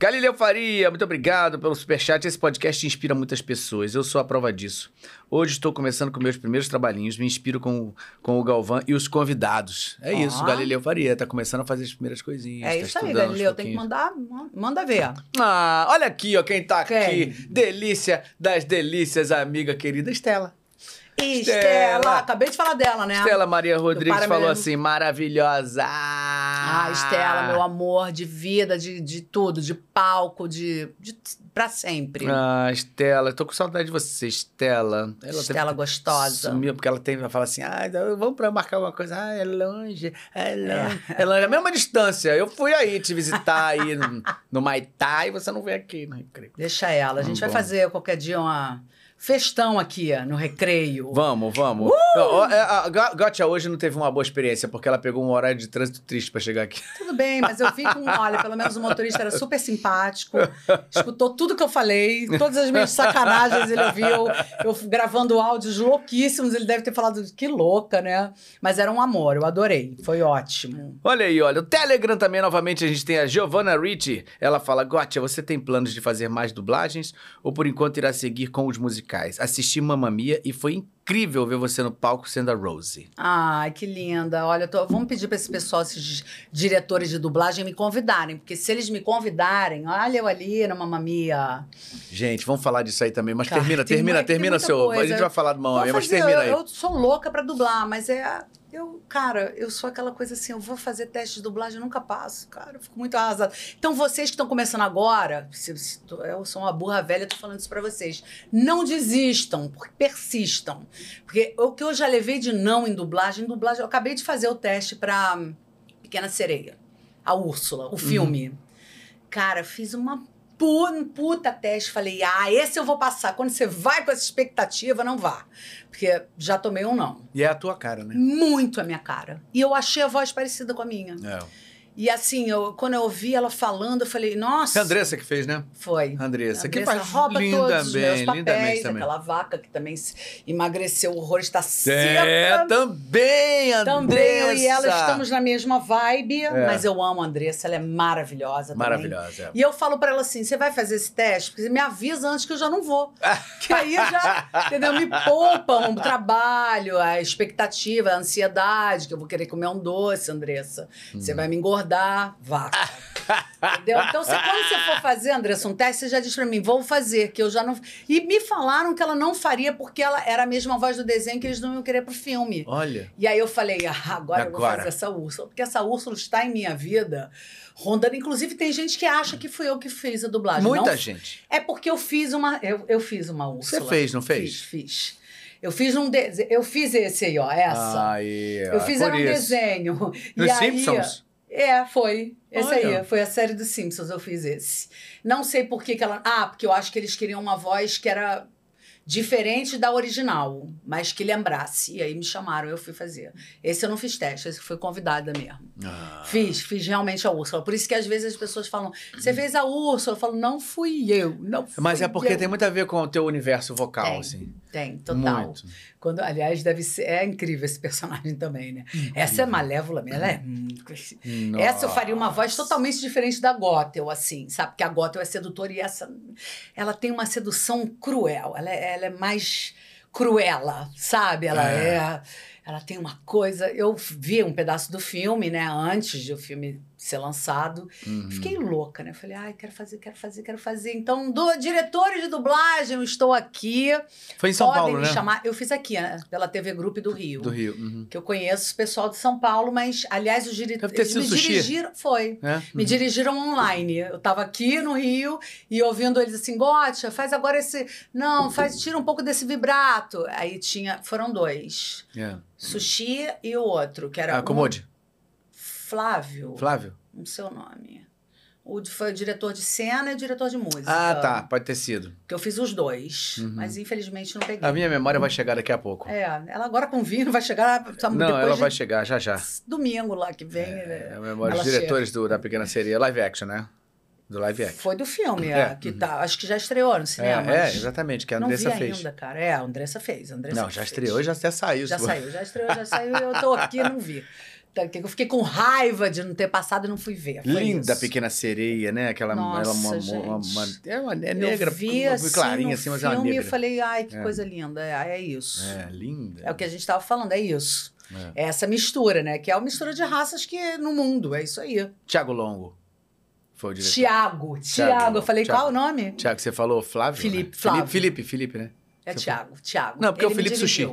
Galileu Faria, muito obrigado pelo superchat. Esse podcast inspira muitas pessoas. Eu sou a prova disso. Hoje estou começando com meus primeiros trabalhinhos. Me inspiro com, com o Galvão e os convidados. É Ó. isso, Galileu Faria. Tá começando a fazer as primeiras coisinhas. É tá isso aí, Galileu. Tem que mandar. Manda ver. Ah, olha aqui, ó, quem tá Quem? aqui. Delícia das delícias, amiga querida Estela. Estela. Estela. Acabei de falar dela, né? Estela Maria Rodrigues falou assim: maravilhosa. Ah, Estela, meu amor, de vida, de, de tudo, de palco, de, de pra sempre. Ah, Estela, tô com saudade de você, Estela. Ela Estela gostosa. Sumiu, porque ela tem, ela fala assim: ah, vamos pra marcar alguma coisa. Ah, é longe, é longe. É, longe, a mesma distância. Eu fui aí te visitar aí no, no Maitá e você não veio aqui no Recreio. Deixa ela. A gente Tá vai fazer qualquer dia uma festão aqui no recreio. Vamos, vamos. Uh! É, A Gotcha hoje não teve uma boa experiência, porque ela pegou um horário de trânsito triste pra chegar aqui. Tudo bem, mas eu vim com. Olha, pelo menos o motorista era super simpático, escutou tudo que eu falei, todas as minhas sacanagens ele ouviu. Eu gravando áudios louquíssimos, ele deve ter falado que louca, né? Mas era um amor, eu adorei. Foi ótimo. Olha aí, olha. O Telegram também, novamente, a gente tem a Giovanna Ricci. Ela fala: Gotcha, você tem planos de fazer mais dublagens? Ou por enquanto irá seguir com os musicais? Assisti Mamma Mia e foi incrível ver você no palco sendo a Rose. Ai, que linda. Olha, tô- vamos pedir para esse pessoal, esses diretores de dublagem, me convidarem, porque se eles me convidarem, olha eu ali na Mamamia. Gente, vamos falar disso aí também. Mas Cara, termina, termina, termina seu. coisa. A gente vai falar do Mamma Vou Mia, mas termina aí. eu, eu sou louca pra dublar, mas é. Eu, cara, eu sou aquela coisa assim, eu vou fazer teste de dublagem, eu nunca passo, cara, eu fico muito arrasada. Então, vocês que estão começando agora, se, se eu sou uma burra velha, tô falando isso pra vocês. Não desistam, porque persistam. Porque o que eu já levei de não em dublagem, em dublagem, eu acabei de fazer o teste pra hum, Pequena Sereia, a Úrsula, o filme. Cara, fiz uma um puta teste. Falei, ah, esse eu vou passar. Quando você vai com essa expectativa, não vá. Porque já tomei um não. E é a tua cara, né? Muito a minha cara. E eu achei a voz parecida com a minha. É. E assim, eu, quando eu ouvi ela falando, eu falei, nossa. É a Andressa que fez, né? Foi. Andressa, que faz rouba todos os meus papéis, lindamente também. aquela vaca que também emagreceu horror, está É, seca. também, Andressa. Também eu e ela estamos na mesma vibe, É. mas eu amo a Andressa, ela é maravilhosa também. Maravilhosa. é. E eu falo pra ela assim: você vai fazer esse teste? Porque você me avisa antes que eu já não vou. que aí já, entendeu? Me poupa um trabalho, a expectativa, a ansiedade, que eu vou querer comer um doce, Andressa. Você vai me engordar, vá. Entendeu? Então, você, quando você for fazer, Andressa, um teste, você já diz pra mim, vou fazer, que eu já não. E me falaram que ela não faria porque ela era a mesma voz do desenho que eles não iam querer pro filme. Olha. E aí eu falei, ah, agora, eu vou Agora. fazer essa Úrsula. Porque essa Úrsula está em minha vida, rondando. Inclusive, tem gente que acha que fui eu que fiz a dublagem. Muita Não- gente. É porque eu fiz uma. Eu, eu fiz uma Úrsula. Você fez, não fez? Fiz, fiz. Eu fiz um de... Eu fiz esse aí, ó, essa. Aí, eu ó, fiz por era um isso. desenho. Nos e aí, Simpsons? É, foi. Esse Olha. aí, foi a série dos Simpsons, eu fiz esse. Não sei por que, que ela. Ah, porque eu acho que eles queriam uma voz que era diferente da original, mas que lembrasse. E aí me chamaram, eu fui fazer. Esse eu não fiz teste, esse foi convidada mesmo. Ah. Fiz, fiz realmente a Úrsula. Por isso que às vezes as pessoas falam, você fez a Úrsula? Eu falo, não fui eu, não fui Mas é porque eu. tem muito a ver com o teu universo vocal, Tem, assim. Tem, total. Muito. Quando, aliás, deve ser. É incrível esse personagem também, né? Essa é malévola mesmo. Ela é. Essa eu faria uma voz totalmente diferente da Gothel, assim, sabe? Porque a Gothel é sedutora e essa. Ela tem uma sedução cruel. Ela é, ela é mais cruela, sabe? Ela É. é. Ela tem uma coisa. Eu vi um pedaço do filme, né? Antes de o filme ser lançado. Uhum. Fiquei louca, né? Falei, ai, quero fazer, quero fazer, quero fazer. Então, do, diretores de dublagem, eu estou aqui. Foi em São Podem Paulo, me né? chamar. Eu fiz aqui, né? Pela TV Grupo do Rio. Do Rio. uhum. Que eu conheço o pessoal de São Paulo, mas, aliás, os diretores. Deve ter sido me sushi. dirigiram. Foi. É? Me dirigiram online. Eu estava aqui no Rio e ouvindo eles assim, Gotcha, faz agora esse. Não, faz, tira um pouco desse vibrato. Aí tinha. Foram dois. É. Sushi e o outro, que era. Ah, um- Comode. Flávio. Flávio? Não sei o nome. O foi o diretor de cena e o diretor de música. Ah, tá. Pode ter sido. Que eu fiz os dois. Uhum. Mas infelizmente não peguei. A minha memória vai chegar daqui a pouco. É, ela agora com vinho vai chegar Não, ela de vai chegar já já. domingo lá que vem. É, né? a memória dos diretores do, da Pequena Sereia. Live action, né? Do live action. Foi do filme, É, é, que tá, acho que já estreou no cinema. É, é, exatamente, que a não vi Andressa fez. ainda, cara. É, a Andressa fez. A Andressa Não, já fez. estreou, já até saiu. Já saiu, já estreou, já saiu e eu tô aqui e não vi. Que eu fiquei com raiva de não ter passado e não fui ver. Foi Linda isso. Pequena Sereia, né? Aquela Nossa, ela, uma, uma, é, uma, é negra, eu vi assim, clarinha assim, mas é uma filme negra. eu falei, ai, que coisa linda. É, é isso. É, linda. É o que a gente estava falando, é isso. É. essa mistura, né? Que é uma mistura de raças que no mundo, é isso aí. Tiago Longo foi o diretor. Tiago, Tiago. Eu falei, Thiago. qual o nome? Tiago, você falou Flávio? Felipe, né? Flávio. Felipe, Felipe, Felipe, né? É Você Tiago, Tiago. Não, porque é o Ele Felipe Sushi.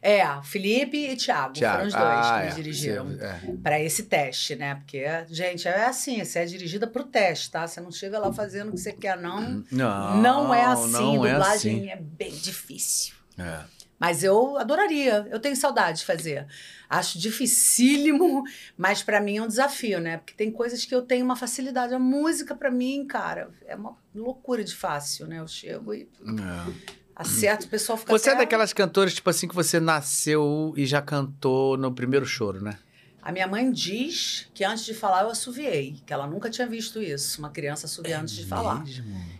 É, Felipe e Tiago. Foram os dois ah, que é. me dirigiram. Você- é. Para esse teste, né? Porque, gente, é assim, você é dirigida pro teste, tá? Você não chega lá fazendo o que você quer, não. Não, Não, é assim, não é dublagem assim. é bem difícil. É. Mas eu adoraria, eu tenho saudade de fazer. Acho dificílimo, mas para mim é um desafio, né? Porque tem coisas que eu tenho uma facilidade. A música, para mim, cara, é uma loucura de fácil, né? Eu chego e É. acerto, o pessoal fica Você é até- daquelas cantoras, tipo assim, que você nasceu e já cantou no primeiro choro, né? A minha mãe diz que antes de falar eu assoviei, que ela nunca tinha visto isso, uma criança assoviar antes de falar.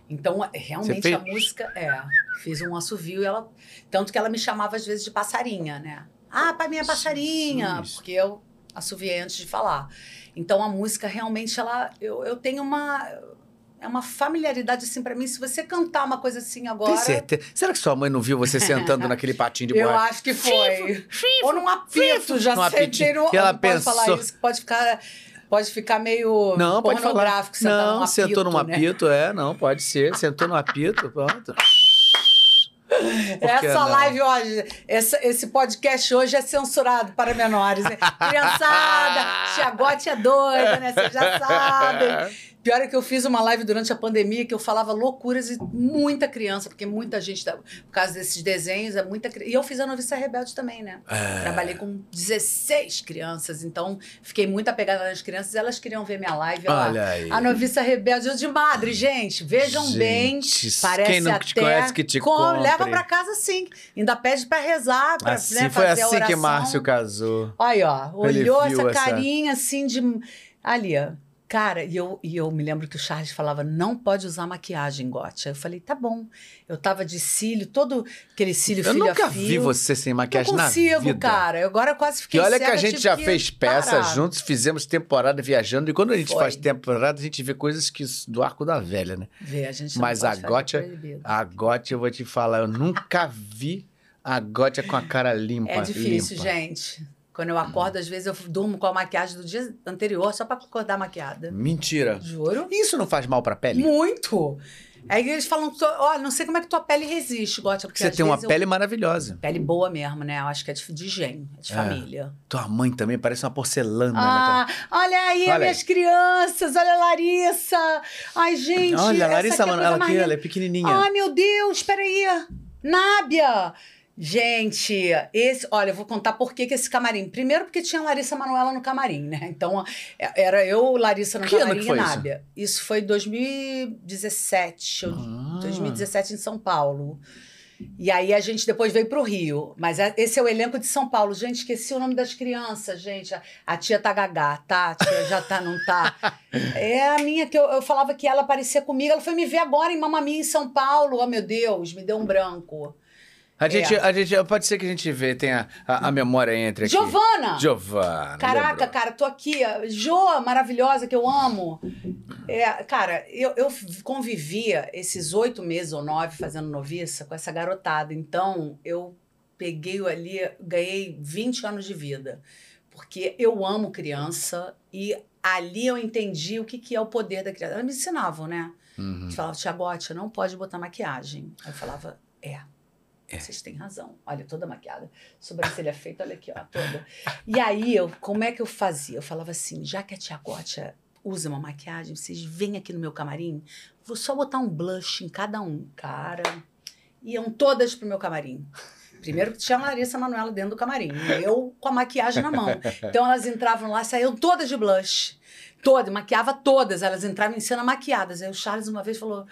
Então, realmente, Você a música, é, fiz um assovio e ela. Tanto que ela me chamava às vezes de passarinha, né? Ah, pra minha passarinha, Jesus. porque eu assoviei antes de falar. Então, a música realmente, ela. Eu, eu tenho uma. É uma familiaridade, assim, pra mim. Se você cantar uma coisa assim agora. Tem certeza? Será que sua mãe não viu você sentando naquele patinho de Eu borracha? acho que foi. Ou num apito, já Num sentei apitinho. no. E ela não pode falar pensou- isso, que pode ficar. Pode ficar meio Não, pode falar. Não, num sentou num né? apito, é, não, pode ser. Sentou no apito, pronto. Essa não? live hoje, essa- esse podcast hoje é censurado para menores. Né? Criançada, Tiagote é doida, né? Vocês já sabem. Pior é que eu fiz uma live durante a pandemia que eu falava loucuras e muita criança, porque muita gente, tá- por causa desses desenhos, é muita criança. E eu fiz a Noviça Rebelde também, né? É. Trabalhei com 16 crianças, então fiquei muito apegada nas crianças. Elas queriam ver minha live. Olha aí. A Noviça Rebelde eu de madre, gente. Vejam bem. Gente, Parece quem não até te conhece que te com- compre. Leva pra casa sim. Ainda pede pra rezar, pra Assim, né, foi fazer a assim que oração. Márcio casou. Olha, ó, olhou essa essa- carinha assim de. Ali, ó. Cara, e eu, e eu me lembro que o Charles falava, não pode usar maquiagem, Gotti. Eu falei, tá bom. Eu tava de cílio, todo aquele cílio Eu filho nunca a fio. vi você sem Não maquiagem na consigo, vida. cara. Eu agora quase Que fiquei olha que cega, a gente já que fez peça parar. juntos, fizemos temporada viajando. E quando a gente Foi. faz temporada, a gente vê coisas que do arco da velha, né? Vê, a gente não Mas a Gotti, proibido. a Gotti, eu vou te falar, eu nunca vi a Gotti com a cara limpa. É difícil, limpa. gente. Quando eu acordo, às vezes eu durmo com a maquiagem do dia anterior só pra acordar maquiada. Mentira. Juro. Isso não faz mal pra pele? Muito. Aí eles falam, olha, não sei como é que tua pele resiste, Gotti. Porque Você tem uma vezes eu- pele maravilhosa. Pele boa mesmo, né? Eu acho que é de, de gênio, é de É. família. Tua mãe também parece uma porcelana, né? Ah, olha aí, Olha minhas crianças, olha a Larissa. Ai, gente. Olha, a Larissa, é a mano, coisa ela aqui, ela é pequenininha. Ai, meu Deus, peraí. Nábia. Gente, esse, olha, eu vou contar por que, que esse camarim. Primeiro, porque tinha Larissa Manoela no camarim, né? Então, é- era eu, Larissa no Que camarim e isso? Nábia. Isso foi 2017, eu- Ah. 2017 em São Paulo. E aí a gente depois veio pro Rio. Mas é- esse é o elenco de São Paulo. Gente, esqueci o nome das crianças, gente. A, a tia tá gagá, tá? A tia já tá, não tá? É a minha que eu, eu falava que ela parecia comigo. Ela foi me ver agora em Mamamia em São Paulo. Oh, meu Deus, me deu um branco. A gente, É. a gente, pode ser que a gente vê, tenha a, a memória entre aqui. Giovana! Giovana. Caraca, lembrou. cara, tô aqui. ó. Jo, maravilhosa, que eu amo. É, cara, eu, eu convivia esses oito meses ou nove fazendo noviça com essa garotada. Então, eu peguei ali, ganhei 20 anos de vida. Porque eu amo criança e ali eu entendi o que, que é o poder da criança. Elas me ensinavam, né? Uhum. Eles falavam, Tiagote, não pode botar maquiagem. Aí eu falava, é. É. Vocês têm razão. Olha, toda maquiada. Sobrancelha feita, olha aqui, ó, toda. E aí, eu, como é que eu fazia? Eu falava assim, já que a tia Gótia usa uma maquiagem, vocês vêm aqui no meu camarim, vou só botar um blush em cada um. Cara, iam todas pro meu camarim. Primeiro que tinha a Larissa Manoela dentro do camarim. Eu com a maquiagem na mão. Então elas entravam lá, saíam todas de blush. Todas, maquiava todas. Elas entravam em cena maquiadas. Aí o Charles uma vez falou: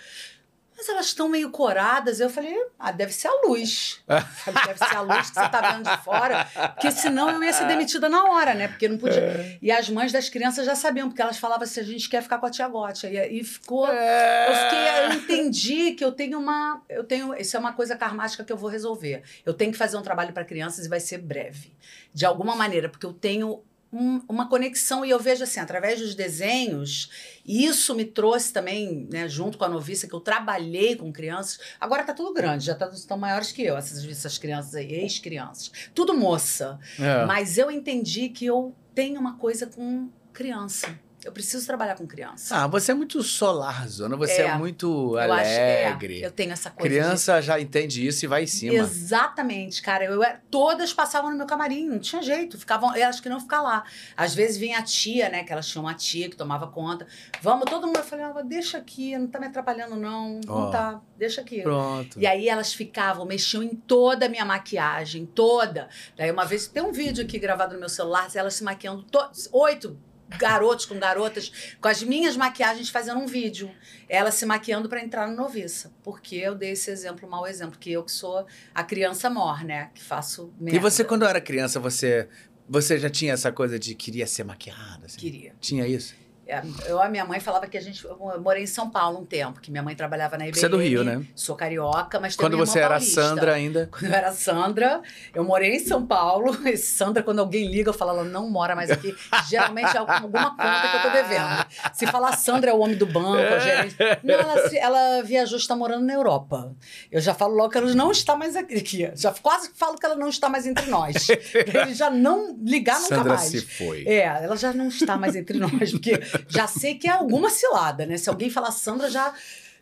Mas elas estão meio coradas. Eu falei: Ah, deve ser a luz. Falei, deve ser a luz que você tá vendo de fora. Porque senão eu ia ser demitida na hora, né? Porque não podia. E as mães das crianças já sabiam, porque elas falavam assim: a gente quer ficar com a tia Gótia. E, e ficou. Eu fiquei, eu entendi que eu tenho uma, eu tenho, isso é uma coisa karmática que eu vou resolver. Eu tenho que fazer um trabalho para crianças e vai ser breve, de alguma maneira, porque eu tenho um- uma conexão, e eu vejo assim, através dos desenhos, e isso me trouxe também, né, junto com a noviça, que eu trabalhei com crianças. Agora tá tudo grande, já tá, estão maiores que eu, essas, essas crianças aí, ex-crianças. Tudo moça. É. Mas eu entendi que eu tenho uma coisa com criança. Eu preciso trabalhar com criança. Ah, você é muito solar, Zona. Você é, É. muito eu acho, é, alegre. eu tenho essa coisa. de- Criança já entende isso e vai em cima. Exatamente, cara. Eu, era- todas passavam no meu camarim, não tinha jeito. Ficavam, elas queriam ficar lá. Às vezes vinha a tia, né? Que elas tinham uma tia que tomava conta. Vamos, todo mundo. Eu falei, ah, deixa aqui, não tá me atrapalhando, não. Ó. Não tá, deixa aqui. Pronto. E aí elas ficavam, mexiam em toda a minha maquiagem, toda. Daí uma vez, tem um vídeo aqui gravado no meu celular, elas se maquiando, to- oito garotos com garotas, com as minhas maquiagens fazendo um vídeo. Elas se maquiando para entrar no noviça. Porque eu dei esse exemplo, mau exemplo, que eu que sou a criança mor, né? Que faço merda. E você, quando era criança, você, você já tinha essa coisa de queria ser maquiada? assim? Queria. Tinha isso? É, Eu, a minha mãe falava que a gente. Eu morei em São Paulo um tempo, que minha mãe trabalhava na IBM. Você é do Rio, né? Sou carioca, mas Quando minha você era paulista. Sandra ainda. Quando eu era Sandra, eu morei em São Paulo. E Sandra, quando alguém liga, eu falo, ela não mora mais aqui. Geralmente é alguma conta que eu tô devendo. Se falar Sandra é o homem do banco, é o gerente. Não, ela, ela viajou, está morando na Europa. Eu já falo logo que ela não está mais aqui. Já quase falo que ela não está mais entre nós. Pra ele já não ligar nunca Sandra mais. se foi. É, ela já não está mais entre nós, porque já sei que é alguma cilada, né? Se alguém falar Sandra, já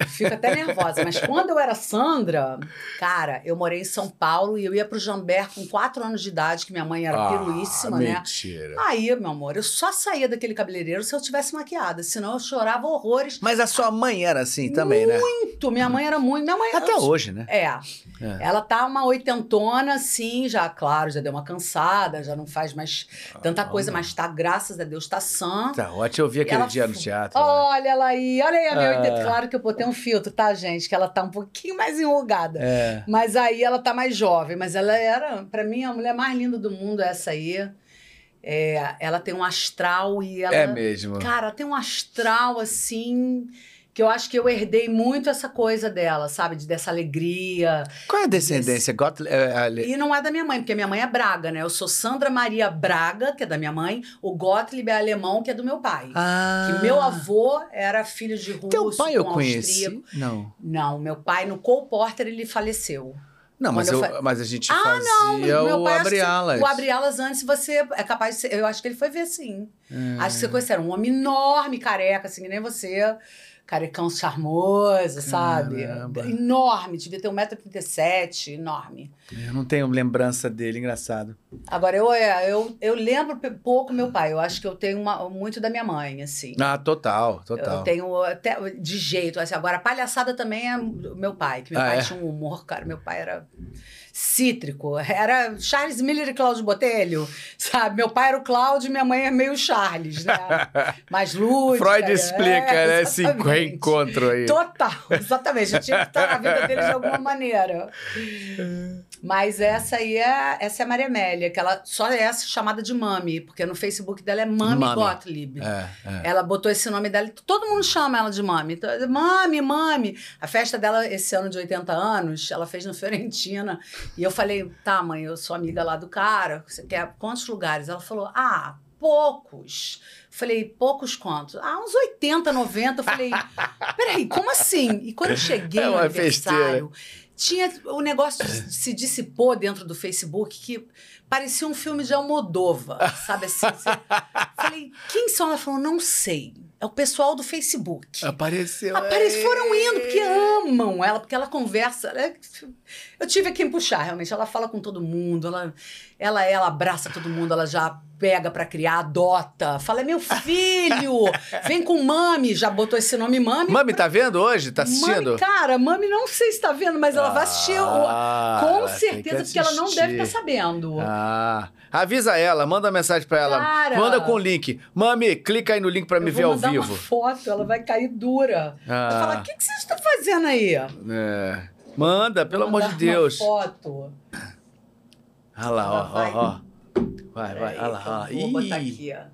fico até nervosa. Mas quando eu era Sandra, cara, eu morei em São Paulo e eu ia pro Jambé com quatro anos de idade, que minha mãe era piruíssima, né? Ah, Mentira. Aí, meu amor, eu só saía daquele cabeleireiro se eu tivesse maquiada, senão eu chorava horrores. Mas a sua mãe era assim também, né? Muito, minha mãe era muito. Minha mãe Até eu- hoje, né? É, É. ela tá uma oitentona, assim, já, claro, já deu uma cansada, já não faz mais tanta coisa, mas tá, graças a Deus, tá sã. Tá ótimo. Eu vi aquele Ela dia no teatro. lá. Olha ela aí, olha aí a minha Ah. 80. Claro que eu botei um filtro, tá, gente? Que ela tá um pouquinho mais enrugada. É. Mas aí ela tá mais jovem. Mas ela era, pra mim, a mulher mais linda do mundo, essa aí. É, ela tem um astral e ela. É mesmo. Cara, ela tem um astral assim. Que eu acho que eu herdei muito essa coisa dela, sabe? De, dessa alegria. Qual é a descendência? Got, é, E não é da minha mãe, porque minha mãe é Braga, né? Eu sou Sandra Maria Braga, que é da minha mãe. O Gottlieb é alemão, que é do meu pai. Ah. Que meu avô era filho de russo, Teu pai eu conheci. Não. Não, meu pai no Cole Porter ele faleceu. Não, mas, eu, eu mas a gente Ah, fazia meu o Abrialas. O Abrialas antes você é capaz de ser, eu acho que ele foi ver sim. É. Acho que você conheceu, era um homem enorme, careca, assim, que nem você. Carecão charmoso, sabe? Caramba. Enorme, devia ter 1,37m, enorme. Eu não tenho lembrança dele, engraçado. Agora, eu, é, eu, eu lembro pouco meu pai. Eu acho que eu tenho uma- muito da minha mãe, assim. Ah, total, total. Eu tenho até de jeito. Assim, agora, a palhaçada também é meu pai, que meu Ah, pai é? tinha um humor, cara. Meu pai era cítrico. Era Charles Miller e Cláudio Botelho, sabe? Meu pai era o Cláudio e minha mãe é meio Charles, né? Mais lúdica. Freud explica, é, né? Esse reencontro aí. Total, exatamente. Eu tinha que estar na vida dele de alguma maneira. Mas essa aí é, essa é a Maria Amélia, que ela só é chamada de Mami, porque no Facebook dela é Mami, Mami. Gottlieb. É, é. Ela botou esse nome dela, e todo mundo chama ela de Mami. Então, Mami, Mami. A festa dela, esse ano de 80 anos, ela fez no Fiorentina. E eu falei, tá, mãe, eu sou amiga lá do cara, você quer quantos lugares? Ela falou, ah, poucos. Falei, poucos quantos? Ah, uns 80, 90. Eu falei, peraí, como assim? E quando eu cheguei É no aniversário, tinha o negócio se dissipou dentro do Facebook que parecia um filme de Almodova, sabe assim? Você- Falei, quem são? Ela falou, não sei. É o pessoal do Facebook. Apareceu. Aparece, foram indo, porque amam ela, porque ela conversa. ela- eu tive quem puxar, realmente. Ela fala com todo mundo, ela, ela, ela abraça todo mundo, ela já pega pra criar, adota. Fala, é meu filho, vem com mami. Já botou esse nome mami. Mami, tá vendo hoje? Tá assistindo? Mami, cara, mami não sei se tá vendo, mas ela vai assistir. Ah, com certeza, que porque ela não deve estar assistir. sabendo. Ah, avisa ela, manda uma mensagem pra ela. Cara. Manda com o link. Mami, clica aí no link pra Eu me ver ao vivo. uma foto, ela vai cair dura. Ah. Vai falar, o que, que vocês estão fazendo aí? É. Manda, pelo amor de Deus. Foto. Olha lá, ó, ó, ó. Vai, vai, olha lá, olha lá. Vou botar Ih, aqui, ó. o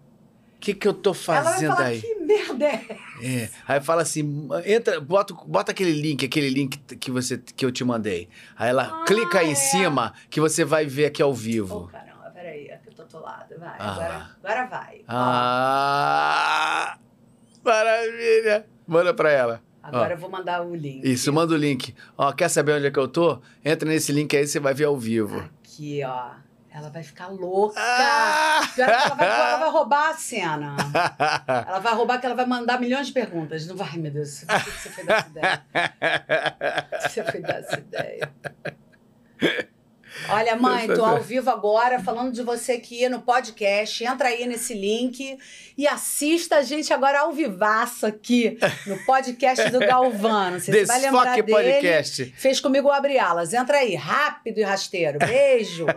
que que eu tô Ela vai fazendo falar, aí? que merda é essa? É. Aí fala assim, entra, bota, bota aquele link, aquele link que você que eu te mandei. Aí ela Ah, clica aí é. em cima que você vai ver aqui ao vivo. caramba, peraí. é que eu tô outro lado, vai. Ah. Agora, agora vai. Ah! Maravilha! Manda pra ela. Agora eu vou mandar o link. Isso, manda o link. Ó, quer saber onde é que eu tô? Entra nesse link aí, você vai ver ao vivo. Aqui, ó. Ela vai ficar louca. Ah! Ela, vai, ela vai roubar a cena. Ela vai roubar que ela vai mandar milhões de perguntas. Não vai, Ai, meu Deus. Por que você foi dessa ideia? Por que você foi dessa ideia? Olha, mãe, tô ao vivo agora falando de você aqui no podcast. Entra aí nesse link e assista a gente agora ao vivaço aqui no podcast do se você vai lembrar dele. Podcast. Fez comigo Abre Alas. Entra aí, rápido e rasteiro. Beijo.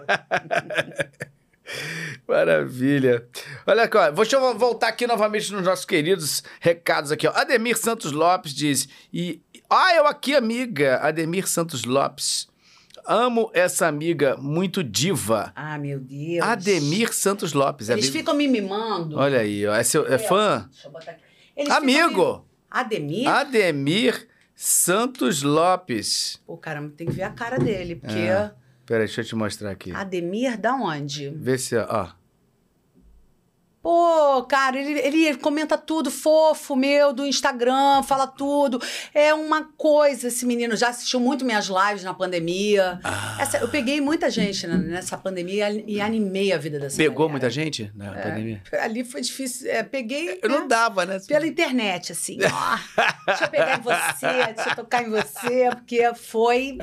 Maravilha. Olha aqui, ó, deixa eu voltar aqui novamente nos nossos queridos recados aqui, ó. Ademir Santos Lopes diz, e... Ah, eu aqui, amiga. Ademir Santos Lopes. Amo essa amiga, muito diva. ah, meu Deus. Ademir Santos Lopes. Eles amigo- ficam me mimando. Olha aí, ó. É, seu, é fã? Deixa eu botar aqui. Eles Amigo! Ademir? Ademir Santos Lopes. Pô, caramba, tem que ver a cara dele, porque. É. Peraí, deixa eu te mostrar aqui. Ademir, da onde? Vê se, ó. Pô, cara, ele, ele comenta tudo fofo meu do Instagram, fala tudo. É uma coisa, esse menino já assistiu muito minhas lives na pandemia. Ah. Essa- eu peguei muita gente nessa pandemia e animei a vida dessa Pegou galera. muita gente na pandemia? Ali foi difícil. é, peguei. Eu né, não dava, né? Pela internet, assim, ó. Deixa eu pegar em você, deixa eu tocar em você, porque foi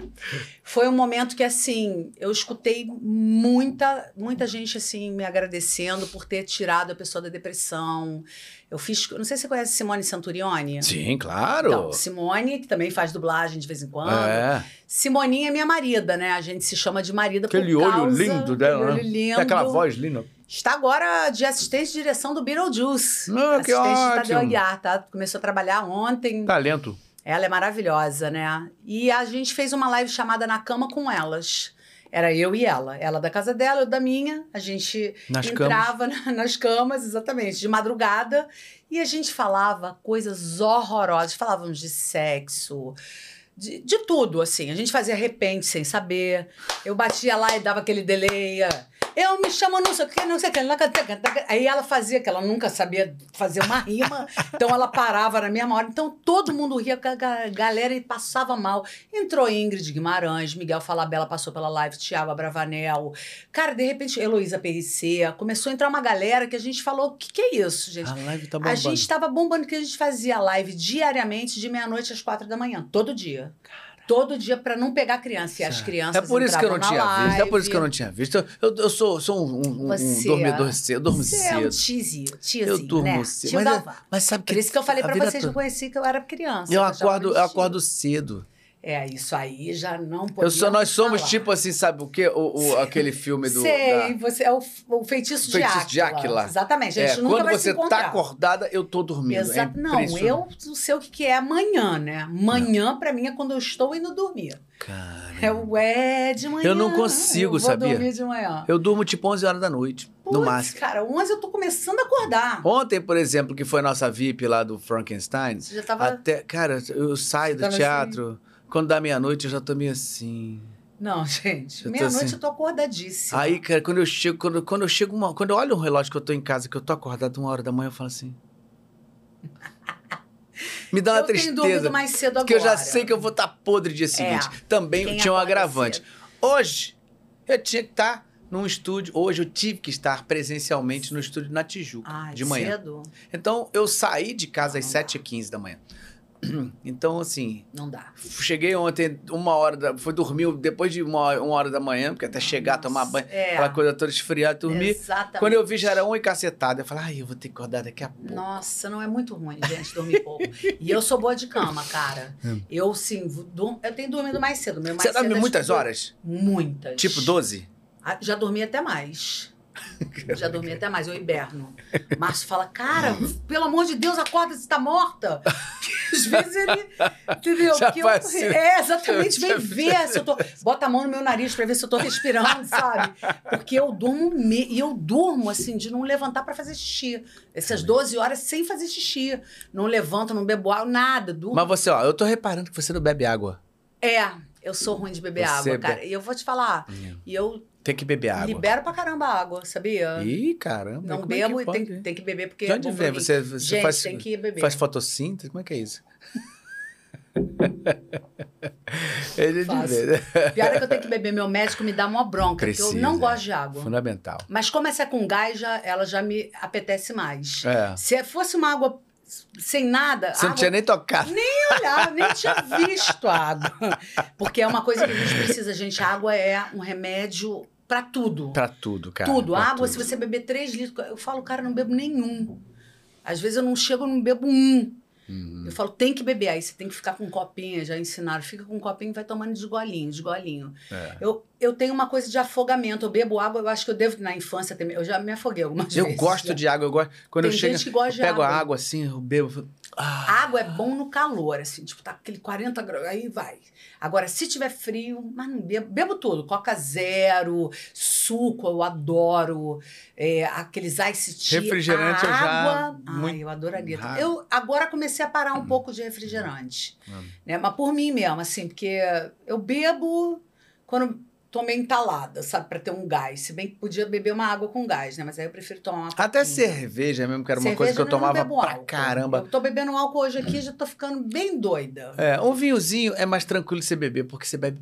foi um momento que, assim, eu escutei muita, muita gente, assim, me agradecendo por ter tirado a pessoa da depressão. Eu fiz, não sei se você conhece Simone Santurioni. Sim, claro. Então, Simone, que também faz dublagem de vez em quando. é. Simoninha é minha marida, né? A gente se chama de marida Aquele por olho causa... lindo dela, aquele né? olho lindo. Tem aquela voz linda. Está agora de assistente de direção do Beetlejuice. Ah, que assistente de Tadeu ótimo. Aguiar, tá? Começou a trabalhar ontem. Talento. Ela é maravilhosa, né? E a gente fez uma live chamada Na Cama com Elas. Era eu e ela. Ela da casa dela, eu da minha. A gente Nas entrava na- nas camas, exatamente, de madrugada. E a gente falava coisas horrorosas. Falávamos de sexo, de, de tudo, assim. A gente fazia repente sem saber. Eu batia lá e dava aquele delay. Eu me chamo não sei o que, não sei o que. Aí ela fazia, que ela nunca sabia fazer uma rima. Então ela parava na mesma hora. Então todo mundo ria com a ga- galera e passava mal. Entrou Ingrid Guimarães, Miguel Falabella passou pela live, Thiago Abravanel. Cara, de repente, Heloísa PRC. Começou a entrar uma galera que a gente falou: o que, que é isso, gente? A live tá A bombando. gente estava bombando porque a gente fazia live diariamente de meia-noite às quatro da manhã, todo dia. Todo dia para não pegar criança. E as crianças É por isso que eu não tinha na visto. É por isso que eu não live. tinha visto. Eu, eu sou, sou um, um- um Você dormidor é- cedo. Eu durmo Você é um cedo. tiozinho, Eu durmo né? cedo. Tio Mas, é- Galvão. mas sabe que Por isso que eu falei a pra vida vocês que eu toda- conheci que eu era criança. Eu achava acordo, eu acordo cedo. É, isso aí já não Eu sou, nós somos falar. tipo assim, sabe o quê? O, o- aquele filme do. Sei, da- você é o, o feitiço, Feitiço de de Áquila. Áquila. Exatamente, a É, gente nunca quando vai se você tá acordada, eu tô dormindo. Exato. É não, eu não sei o que que é amanhã, né? Manhã, pra mim, é quando eu estou indo dormir. Cara, É o é de manhã. Eu não consigo, eu vou sabia? dormir de manhã. eu durmo tipo 11 horas da noite, no máximo. cara, 11 eu tô começando a acordar. Ontem, por exemplo, que foi nossa VIP lá do Frankenstein, Você já tava... até, cara, eu saio Você do tava teatro, quando dá meia-noite eu já tô meio assim. Não, gente, Eu meia-noite assim. eu tô acordadíssima. Aí, cara, quando eu chego, quando, quando eu chego uma, quando eu olho um relógio que eu tô em casa, que eu tô acordado uma hora da manhã, eu falo assim. Me dá uma eu tenho tristeza. dormido mais cedo agora. Porque eu já sei que eu vou estar podre dia seguinte. Também quem tinha um agravante. cedo. Hoje, eu tinha que estar num estúdio. Hoje eu tive que estar presencialmente no estúdio na Tijuca, Ai, de manhã. cedo? Então, eu saí de casa às Não dá. 7h15 da manhã. Então, assim, Não dá. cheguei ontem, uma hora, da, fui dormir depois de uma, hora- uma hora da manhã, porque até chegar, tomar banho, É. aquela coisa toda esfriada, dormir. Exatamente. Quando eu vi já era um e cacetada. Eu falei, ai, eu vou ter que acordar daqui a pouco. Nossa, não é muito ruim, gente, dormir pouco. E eu sou boa de cama, cara. Eu, sim, eu tenho dormido mais cedo. Meu mais. Você dorme é muitas tipo- horas? Muitas. Tipo 12? Ah, Já dormi até mais. Já dormi até mais, eu hiberno. Márcio fala, cara, pelo amor de Deus, acorda, você tá morta. Às vezes ele. Entendeu? Já eu- é, exatamente, vem ver se eu tô. Bota a mão no meu nariz pra ver se eu tô respirando, sabe? Porque eu durmo me... e eu durmo assim, de não levantar pra fazer xixi. Essas 12 horas sem fazer xixi. Não levanto, não bebo água, nada. Durmo. Mas você, ó, eu tô reparando que você não bebe água. É, eu sou ruim de beber Você água, be- cara. E eu vou te falar, e eu Tem que beber água. Libero pra caramba a água, sabia? Ih, caramba. não é bebo e pode? tem, tem que beber porque De é onde bom vem? Você, você Gente, faz, tem que beber. faz fotossíntese? Como é que é isso? é Faço. ver. Pior é que eu tenho que beber. Meu médico me dá uma bronca, porque eu não Precisa. gosto de água. Fundamental. Mas como essa é com gás, já, ela já me apetece mais. É. Se fosse uma água sem nada, Você não água tinha nem tocado. nem olhar, nem tinha visto a água. Porque é uma coisa que a gente precisa, gente. A água é um remédio pra tudo. Pra tudo, cara. tudo. pra água, tudo. se você beber três litros, eu falo, cara, eu não bebo nenhum. Às vezes eu não chego, eu não bebo um. Uhum. Eu falo, tem que beber. Aí você tem que ficar com um copinho, já ensinaram. Fica com um copinho e vai tomando de golinho, de golinho. É. Eu, eu tenho uma coisa de afogamento. Eu bebo água, eu acho que eu devo, na infância, ter, eu já me afoguei algumas Eu vezes. gosto já. de água, eu gosto. Quando Tem eu chego, gente que gosta eu de pego a água. água assim, eu bebo. Ah, Água é bom no calor, assim, tipo, tá aquele 40 graus, aí vai. Agora, se tiver frio, mas não bebo, bebo tudo. Coca zero, suco, eu adoro. É, aqueles ice tea. Refrigerante a eu já- água, Ai, eu adoraria. raro. Eu agora comecei a parar um pouco de refrigerante. Hum. Né? Mas por mim mesmo, assim, porque eu bebo quando tô meio entalada, sabe? Pra ter um gás. Se bem que podia beber uma água com gás, né? Mas aí eu prefiro tomar uma até cerveja mesmo, que era uma coisa que eu Cerveja, tomava pra álcool. caramba. Eu tô bebendo álcool hoje aqui e já tô ficando bem doida. É, um vinhozinho é mais tranquilo você beber, porque você bebe,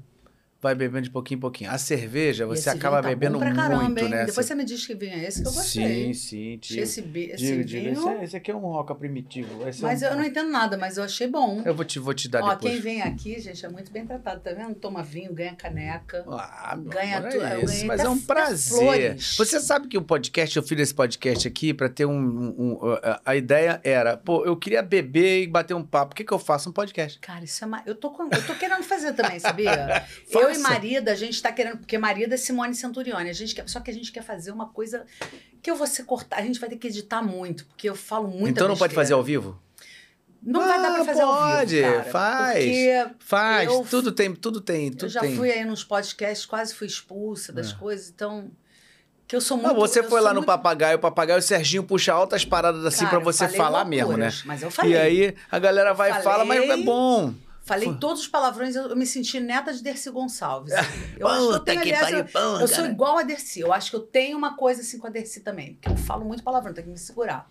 vai bebendo de pouquinho em pouquinho. A cerveja, você esse acaba tá bebendo pra caramba, muito, hein? né? Depois você me diz que vinho é esse que eu Sim, gostei. sim, Achei digo. esse, esse Digo, digo. vinho. Esse, é- esse aqui é um roca primitivo. Esse é Mas um- eu não entendo nada, mas eu achei bom. Eu vou te, vou te dar Ó, depois. quem vem aqui, gente, é muito bem tratado, tá vendo? Toma vinho, ganha caneca. Ah, meu Ganha amor, tu- é ganhei mas é um prazer. Você sabe que o podcast, eu fiz esse podcast aqui pra ter um, um- um- a- ideia era, pô, eu queria beber e bater um papo. O que, que eu faço? Um podcast. Cara, isso é. ma- Eu tô, com- eu tô querendo fazer também, sabia? eu e Faça. Marida, a gente tá querendo. Porque Marida é Simone Centurione. A gente quer, só que a gente quer fazer uma coisa que eu vou ser cortar. A gente vai ter que editar muito, porque eu falo muito. então não pode fazer ao vivo? Não vai dar pra Ah, fazer ao pode, vivo. Cara, faz. Faz, Eu- tudo tem, tudo tem, tudo eu já tem. fui aí nos podcasts, quase fui expulsa das É. coisas, então. Que eu sou Ah, muito. você eu foi lá no muito- papagaio, o papagaio, o Serginho puxa altas paradas assim eu você falar mesmo, né? loucuras, Mas eu falei. E aí a galera vai e fala, mas é bom. Falei Foi. todos os palavrões, eu, eu me senti neta de Dercy Gonçalves. Eu acho que eu tenho, aliás, eu, eu sou igual a Dercy. Eu acho que eu tenho uma coisa assim com a Dercy também. Porque eu falo muito palavrão, tenho que me segurar.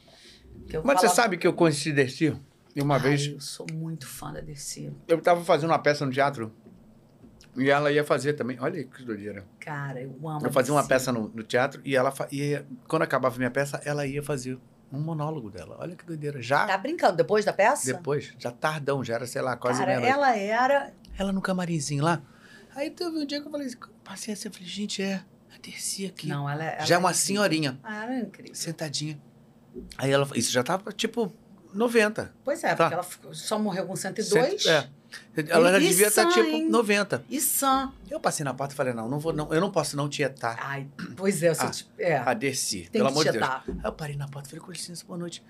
Mas você falava- sabe que eu conheci Dercy? E uma Ai, vez Eu sou muito fã da Dercy. eu tava fazendo uma peça no teatro e ela ia fazer também. Olha que doideira. Cara, eu amo. Eu fazia uma peça no, no teatro e ela ia, quando acabava a minha peça, ela ia fazer um monólogo dela. Olha que doideira. Já Tá brincando? Depois da peça? depois, já tardão, já era, sei lá, quase Cara, meia-noite. ela era. Ela no camarimzinho lá. Aí teve um dia que eu falei, assim, passei assim, eu falei, gente, é a Dercy aqui. Não, ela, ela já é uma incrível. senhorinha, Ah, ela é incrível. sentadinha. Aí ela, isso já tava tipo 90. Pois é, Tá. porque ela só morreu com 102. Cento- é. Ela E devia estar sã, tipo hein? 90. E sã. Eu passei na porta e falei, não, não vou, não, eu não posso não tietar Ai, pois é, eu sou Ah, tipo. É. a Dercy, Tem pelo amor de Deus. Aí eu parei na porta e falei, com licença, boa noite.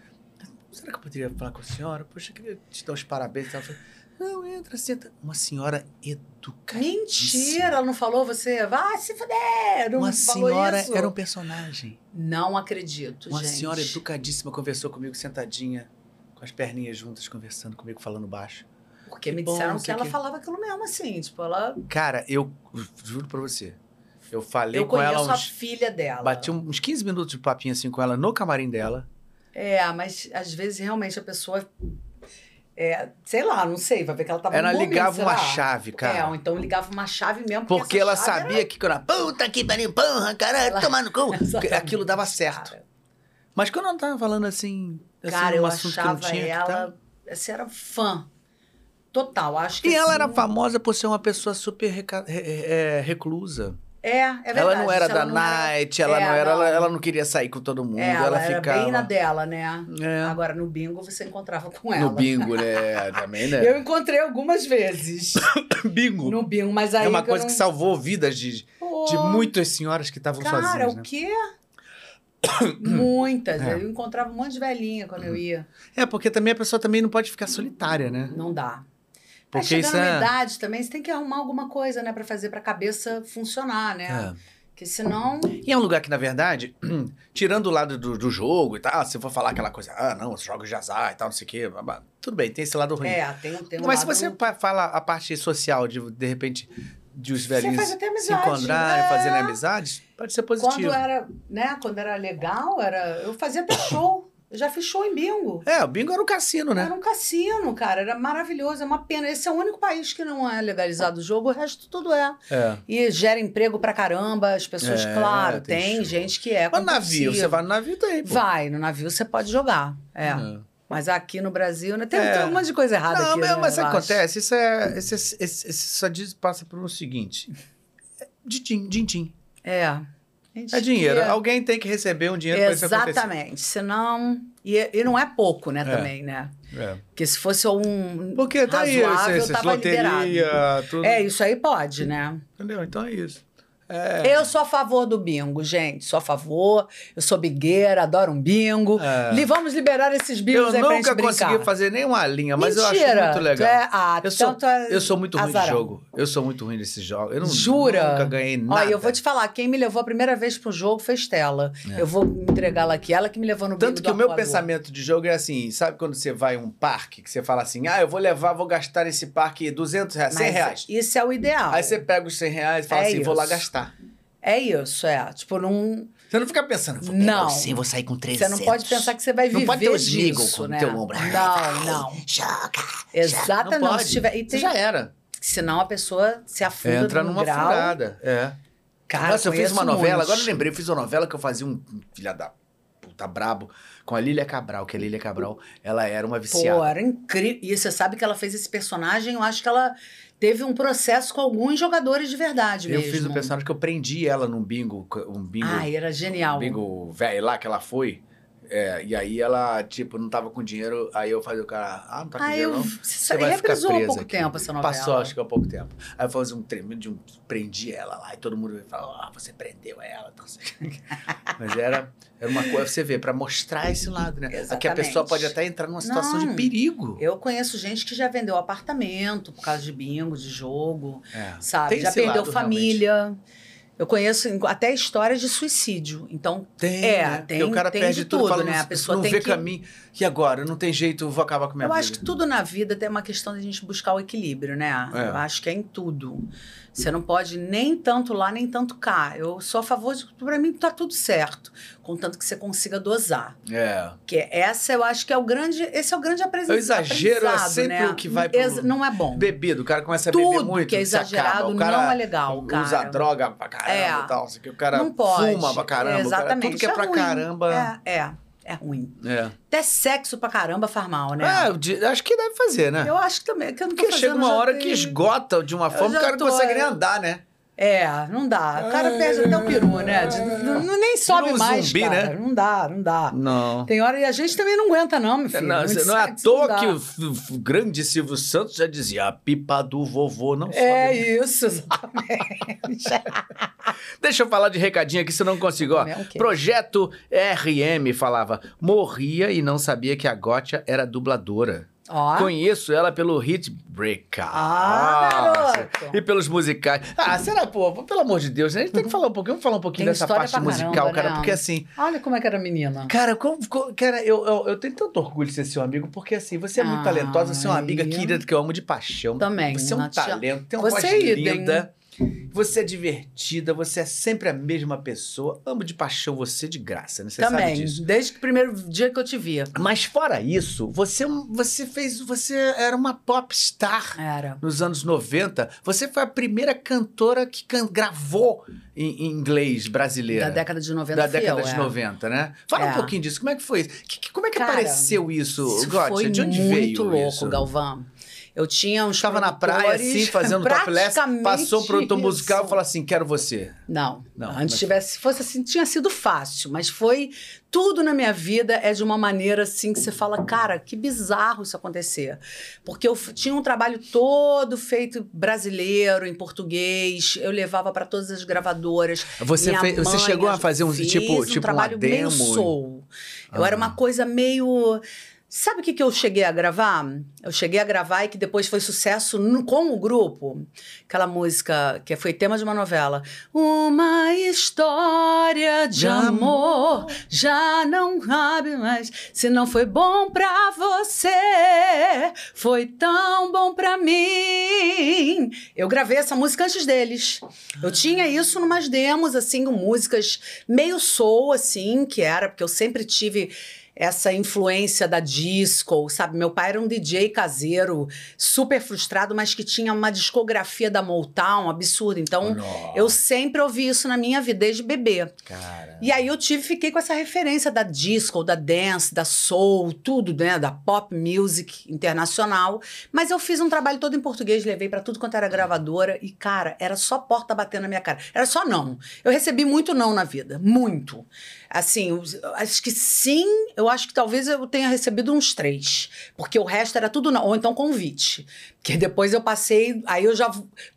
Será que eu poderia falar com a senhora? Poxa, eu queria te dar os parabéns. Ela falou, não, entra, senta. Uma senhora educadíssima. Mentira, ela não falou você? Vai se fuder! Não Uma senhora isso? era um personagem. Não acredito, Uma gente. senhora educadíssima conversou comigo sentadinha, com as perninhas juntas, conversando comigo, falando baixo. Porque me Que bom, disseram que sei ela falava aquilo mesmo, assim. Tipo, ela. Cara, eu juro pra você. Eu falei eu com ela conheço a filha dela. Bati uns 15 minutos de papinho assim com ela no camarim dela. É, mas às vezes realmente a pessoa. É, sei lá, não sei, vai ver que ela tava Ela momento, ligava uma lá. chave, cara. É, ou então ligava uma chave mesmo. Porque essa ela chave era- sabia que quando ela. Puta que pariu, porra, caralho, Ela- toma no cu. Aquilo dava certo. cara. Mas quando ela tava falando assim. assim, Cara, um eu assunto que não achava tinha que tá- ela. Você era fã. Total, acho que. E ela assim, era famosa por ser uma pessoa super reca- re- é, reclusa. É, é verdade. ela não era isso, da não era- night, ela É, não era. não. Ela, ela não queria sair com todo mundo. É, ela, ela, era ficava. bem na dela, né? É. Agora, no bingo, você encontrava com ela. No bingo, né? Também, né? Eu encontrei algumas vezes bingo. no bingo, mas aí. é uma coisa não... que salvou vidas de, Pô, de muitas senhoras que estavam Cara, sozinhas. o Né? quê? Muitas. É. Eu encontrava um monte de velhinha quando eu ia. É, porque também a pessoa também não pode ficar solitária, né? Não dá. Porque Mas chegando isso na é. idade também, você tem que arrumar alguma coisa, né? Pra fazer pra cabeça funcionar, né? É. Porque senão... E é um lugar que, na verdade, tirando o lado do, do jogo e tal, se for falar aquela coisa, ah, não, os jogos de azar e tal, não sei o quê, tudo bem, tem esse lado ruim. É, tem, tem um Mas se lado- você pa- fala a parte social, de de repente de os velhinhos se encontrarem, é. fazerem amizades, pode ser positivo. Quando era, né, quando era legal, era, eu fazia até show. Eu já fiz show em bingo. É, o bingo era o cassino, né? Era um cassino, cara. Era maravilhoso. É uma pena. Esse é o único país que não é legalizado o jogo, o resto tudo é. É. E gera emprego pra caramba. As pessoas, É, claro, tem tem, gente que é. Mas navio, você vai no navio tem, pô. Vai, no navio você pode jogar. É. É. Mas aqui no Brasil, né, tem, É. tem um monte de coisa errada Não, aqui. mas, né, mas sabe o que acontece? Isso é. Esse, esse, esse- esse só diz, passa por um seguinte: é din-din, din-din. É. Gente É dinheiro. que- Alguém tem que receber um dinheiro para isso acontecer. Exatamente. Senão. E, e não é pouco, né, também, né? É. Porque se fosse um. Porque tá aí, razoável, esses, tava loteria, liberado. tudo. É, isso aí pode, né? Entendeu? Então é isso. É. Eu sou a favor do bingo, gente. Sou a favor. Eu sou bingueira, adoro um bingo. É. Vamos liberar esses bingos Eu aí pra gente nunca brincar. consegui fazer nenhuma linha, mas eu acho Mentira. muito legal. É- ah, eu, sou, tanto é eu sou muito ruim de azarão. jogo. Eu sou muito ruim desses jogos. Eu não, Jura? nunca ganhei nada. Olha, eu vou te falar, quem me levou a primeira vez pro jogo foi Estela. Eu vou entregá-la aqui. Ela que me levou no bingo É. Tanto que o meu pensamento de jogo é assim, sabe quando você vai a um parque, que você fala assim, ah, eu vou levar, vou gastar nesse parque 200 reais, 100 Mas reais. Isso é o ideal. Aí você pega os 100 reais e fala É assim, vou lá isso. É isso, é. Tipo, não, Você não fica pensando, vou pegar Não. 100, vou sair com 300. você não pode pensar que você vai Não viver pode ter os disso, com né? teu ombro. Não, não. Joga. Exatamente. Não Não, se tiver, e Você tem, já era. senão a pessoa se afunda Entra num numa grau. furada. É. Cara, Nossa, eu fiz uma novela, muitos. agora eu lembrei, eu fiz uma novela que eu fazia um filha da puta brabo com a Lília Cabral, que a Lília Cabral, ela era uma viciada. Pô, era incrível. E você sabe que ela fez esse personagem, eu acho que ela teve um processo com alguns jogadores de verdade eu mesmo. fiz um personagem que eu prendi ela num bingo, um bingo, Ai, era genial. um bingo velho lá que ela foi. É, e aí ela, tipo, não tava com dinheiro, aí eu fazia o cara, ah, não tá com Ah, dinheiro eu não. você vai ficar reprisou há presa pouco aqui. tempo essa novela. Passou, acho que há pouco tempo. Aí eu fazia um tremendo de um. Prendi ela lá e todo mundo falou: Ah, você prendeu ela. Então, assim. Mas era, era uma coisa, você vê, pra mostrar esse lado, né? Aqui a pessoa Exatamente. pode até entrar numa situação Não. de perigo. Eu conheço gente que já vendeu apartamento por causa de bingo, de jogo, É. sabe? Tem já perdeu lado, família. Eu conheço até histórias de suicídio. Então, Tem, É, né? tem- o cara tem perde de tudo, tudo, fala, né? A pessoa não tem vê que- caminho. E agora? Não tem jeito, vou acabar com a minha eu vida. acho que tudo na vida tem uma questão de a gente buscar o equilíbrio, né? É. Eu acho que é em tudo. Você não pode nem tanto lá, nem tanto cá. Eu sou a favor de. Pra mim, tá tudo certo. Contanto que você consiga dosar. É. Que essa eu acho que é o grande. Esse é o grande aprendizado. O exagero é sempre né? o que vai pro- Ex- Não é bom. Bebido, o cara começa a beber Tudo muito. que é exagerado O cara não é legal, cara. Usa droga pra caramba É. e tal. assim, que o cara não pode. fuma pra caramba. o cara- Exatamente. tudo que é Isso pra ruim. caramba. É, é. É ruim. É. Até sexo pra caramba faz mal, né? É, acho que deve fazer, né? Eu acho que também. Que eu não Porque chega fazendo, uma já hora tem- que esgota de uma forma, o já cara não consegue é. nem andar, né? É, não dá. O cara perde até o peru, né? De- não, não- nem sobe um mais, zumbi, cara. né? Não dá, não dá. Não. Tem hora e a gente também não aguenta, não, meu filho. Não, não é à toa que o, f- f- grande Silvio Santos já dizia: a pipa do vovô não sobe. É isso, exatamente. Deixa eu falar de recadinho aqui, se eu não consigo. Ó. É o quê? Projeto RM falava: morria e não sabia que a Gotia era dubladora. Conheço ela pelo Hit Breaker. Ah. E pelos musicais. Ah, será, pô? Pelo amor de Deus, né? a gente tem que falar um pouquinho. Vamos falar um pouquinho Tem dessa parte musical, caramba, cara. né? Porque assim. Olha como é que era a menina. Cara, como, cara eu, eu, eu tenho tanto orgulho de ser seu amigo, porque assim, você é muito Ai. talentosa, você é uma amiga querida que eu amo de paixão. Também, Você é um talento, tem uma Você voz é linda. Você é divertida, você é sempre a mesma pessoa. Amo de paixão você de graça, né? Você sabe Também, disso. desde o primeiro dia que eu te vi. Mas fora isso, você, você fez. Você era uma pop star Era. nos anos 90. Você foi a primeira cantora que can- gravou em, em inglês brasileira. Da década de 90 Da década eu, de é. 90, né? Fala um É. pouquinho disso. Como é que foi isso? Que- que- como é que Cara, apareceu isso, Isso De onde muito veio louco, isso? Galvão. Eu tinha uns Estava na praia, assim, fazendo topless, passou o produtor isso. musical e falou assim, quero você. Não, Não, Antes mas- tivesse, fosse assim, tinha sido fácil, mas foi tudo na minha vida é de uma maneira assim que você fala, cara, que bizarro isso acontecer. Porque eu tinha um trabalho todo feito brasileiro, em português, eu levava para todas as gravadoras. Você, fez, você mãe chegou a fazer um tipo, um tipo uma trabalho demo? meio soul. Eu Ah. era uma coisa meio Sabe o que, que eu cheguei a gravar? Eu cheguei a gravar e que depois foi sucesso no- com o grupo. Aquela música que foi tema de uma novela. Uma história de amor já não cabe mais. Se não foi bom pra você, foi tão bom pra mim. Eu gravei essa música antes deles. Eu tinha isso numas demos, assim, músicas meio soul, assim, que era, porque eu sempre tive essa influência da disco, sabe? Meu pai era um DJ caseiro, super frustrado, mas que tinha uma discografia da Motown absurda. Então, eu sempre ouvi isso na minha vida desde bebê. Cara. E aí eu tive, fiquei com essa referência da disco, da dance, da soul, tudo, né? Da pop music internacional. Mas eu fiz um trabalho todo em português, levei pra tudo quanto era gravadora. E, cara, era só porta batendo na minha cara. Era só não. Eu recebi muito não na vida. Muito. Assim, acho que sim, eu acho que talvez eu tenha recebido uns três. Porque o resto era tudo não. Ou então convite. Porque depois eu passei, aí eu já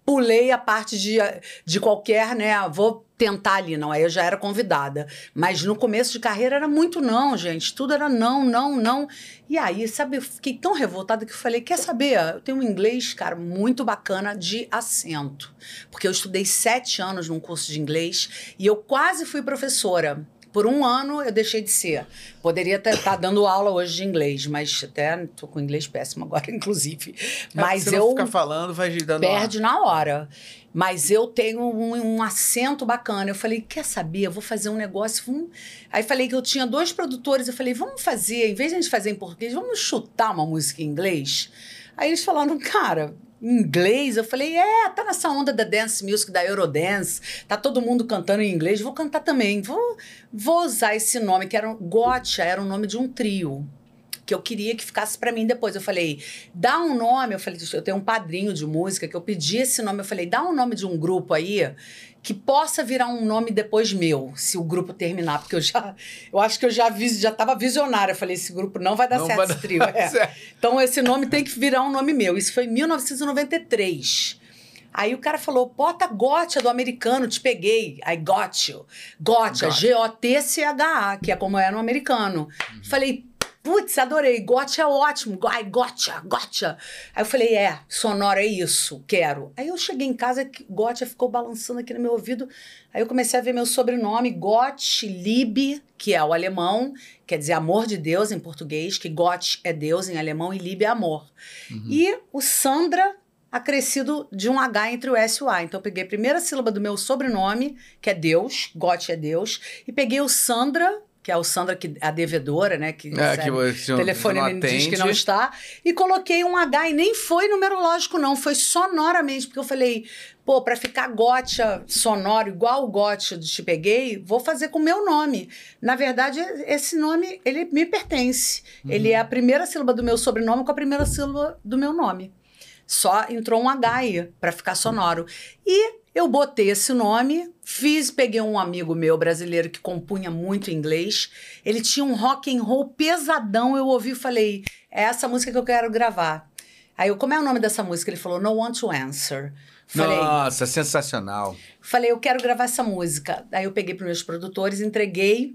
pulei a parte de, de qualquer, né? Vou tentar ali, não. Aí eu já era convidada. Mas no começo de carreira era muito não, gente. Tudo era não, não, não. E aí, sabe, eu fiquei tão revoltada que eu falei: quer saber? Eu tenho um inglês, cara, muito bacana de acento. Porque eu estudei sete anos num curso de inglês e eu quase fui professora. Por um ano eu deixei de ser. Poderia estar dando aula hoje de inglês, mas até tô com inglês péssimo agora, inclusive. Mas É, você eu ficar falando, vai dando perde na hora. Mas eu tenho um, um acento bacana. Eu falei, quer saber? Eu vou fazer um negócio. vamos- Aí falei que eu tinha dois produtores. Eu falei, vamos fazer, em vez de a gente fazer em português, vamos chutar uma música em inglês. Aí eles falaram, cara, em inglês? Eu falei, é, tá nessa onda da dance music, da Eurodance. Tá todo mundo cantando em inglês. Vou cantar também. Vou, vou usar esse nome, que era um, Gotcha, era o nome de um trio que eu queria que ficasse pra mim depois. Eu falei, dá um nome. Eu falei, eu tenho um padrinho de música que eu pedi esse nome. Eu falei, dá um nome de um grupo aí que possa virar um nome depois meu, se o grupo terminar, porque eu já, eu acho que eu já vi, já estava visionária. Eu falei, esse grupo não vai dar Não certo vai esse dar trio. É. certo. Então esse nome tem que virar um nome meu. Isso foi em 1993. Aí o cara falou, bota Gotcha do americano, te peguei. Aí. Gotcha, Gotcha. G-O-T-C-H-A, que é como é no americano. Falei, putz, adorei. Gotcha é ótimo. Ai, gotcha, gotcha. Aí eu falei, é, sonoro é isso, quero. Aí eu cheguei em casa, que Gotcha ficou balançando aqui no meu ouvido. Aí eu comecei a ver meu sobrenome, Gottlieb, que é o alemão, quer dizer amor de Deus em português, que Gott é Deus em alemão e Lieb é amor. E o Sandra acrescido de um H entre o S e o A. Então eu peguei a primeira sílaba do meu sobrenome, que é Deus, Gott é Deus, e peguei o Sandra, que é o Sandra, que é a devedora, né? Que, É, que você o telefone não me diz que não está. E coloquei um H e nem foi numerológico, não. Foi sonoramente, porque eu falei, pô, pra ficar gotcha sonoro, igual o gotcha de Te Peguei, vou fazer com o meu nome. Na verdade, esse nome, ele me pertence. Ele é a primeira sílaba do meu sobrenome com a primeira sílaba do meu nome. Só entrou um H aí, pra ficar sonoro. E eu botei esse nome, fiz, peguei um amigo meu brasileiro que compunha muito inglês. Ele tinha um rock and roll pesadão, eu ouvi e falei, é essa música que eu quero gravar. Aí eu, como é o nome dessa música? Ele falou, No One to Answer. Falei, Nossa, sensacional. Falei, eu quero gravar essa música. Aí eu peguei para meus produtores, entreguei,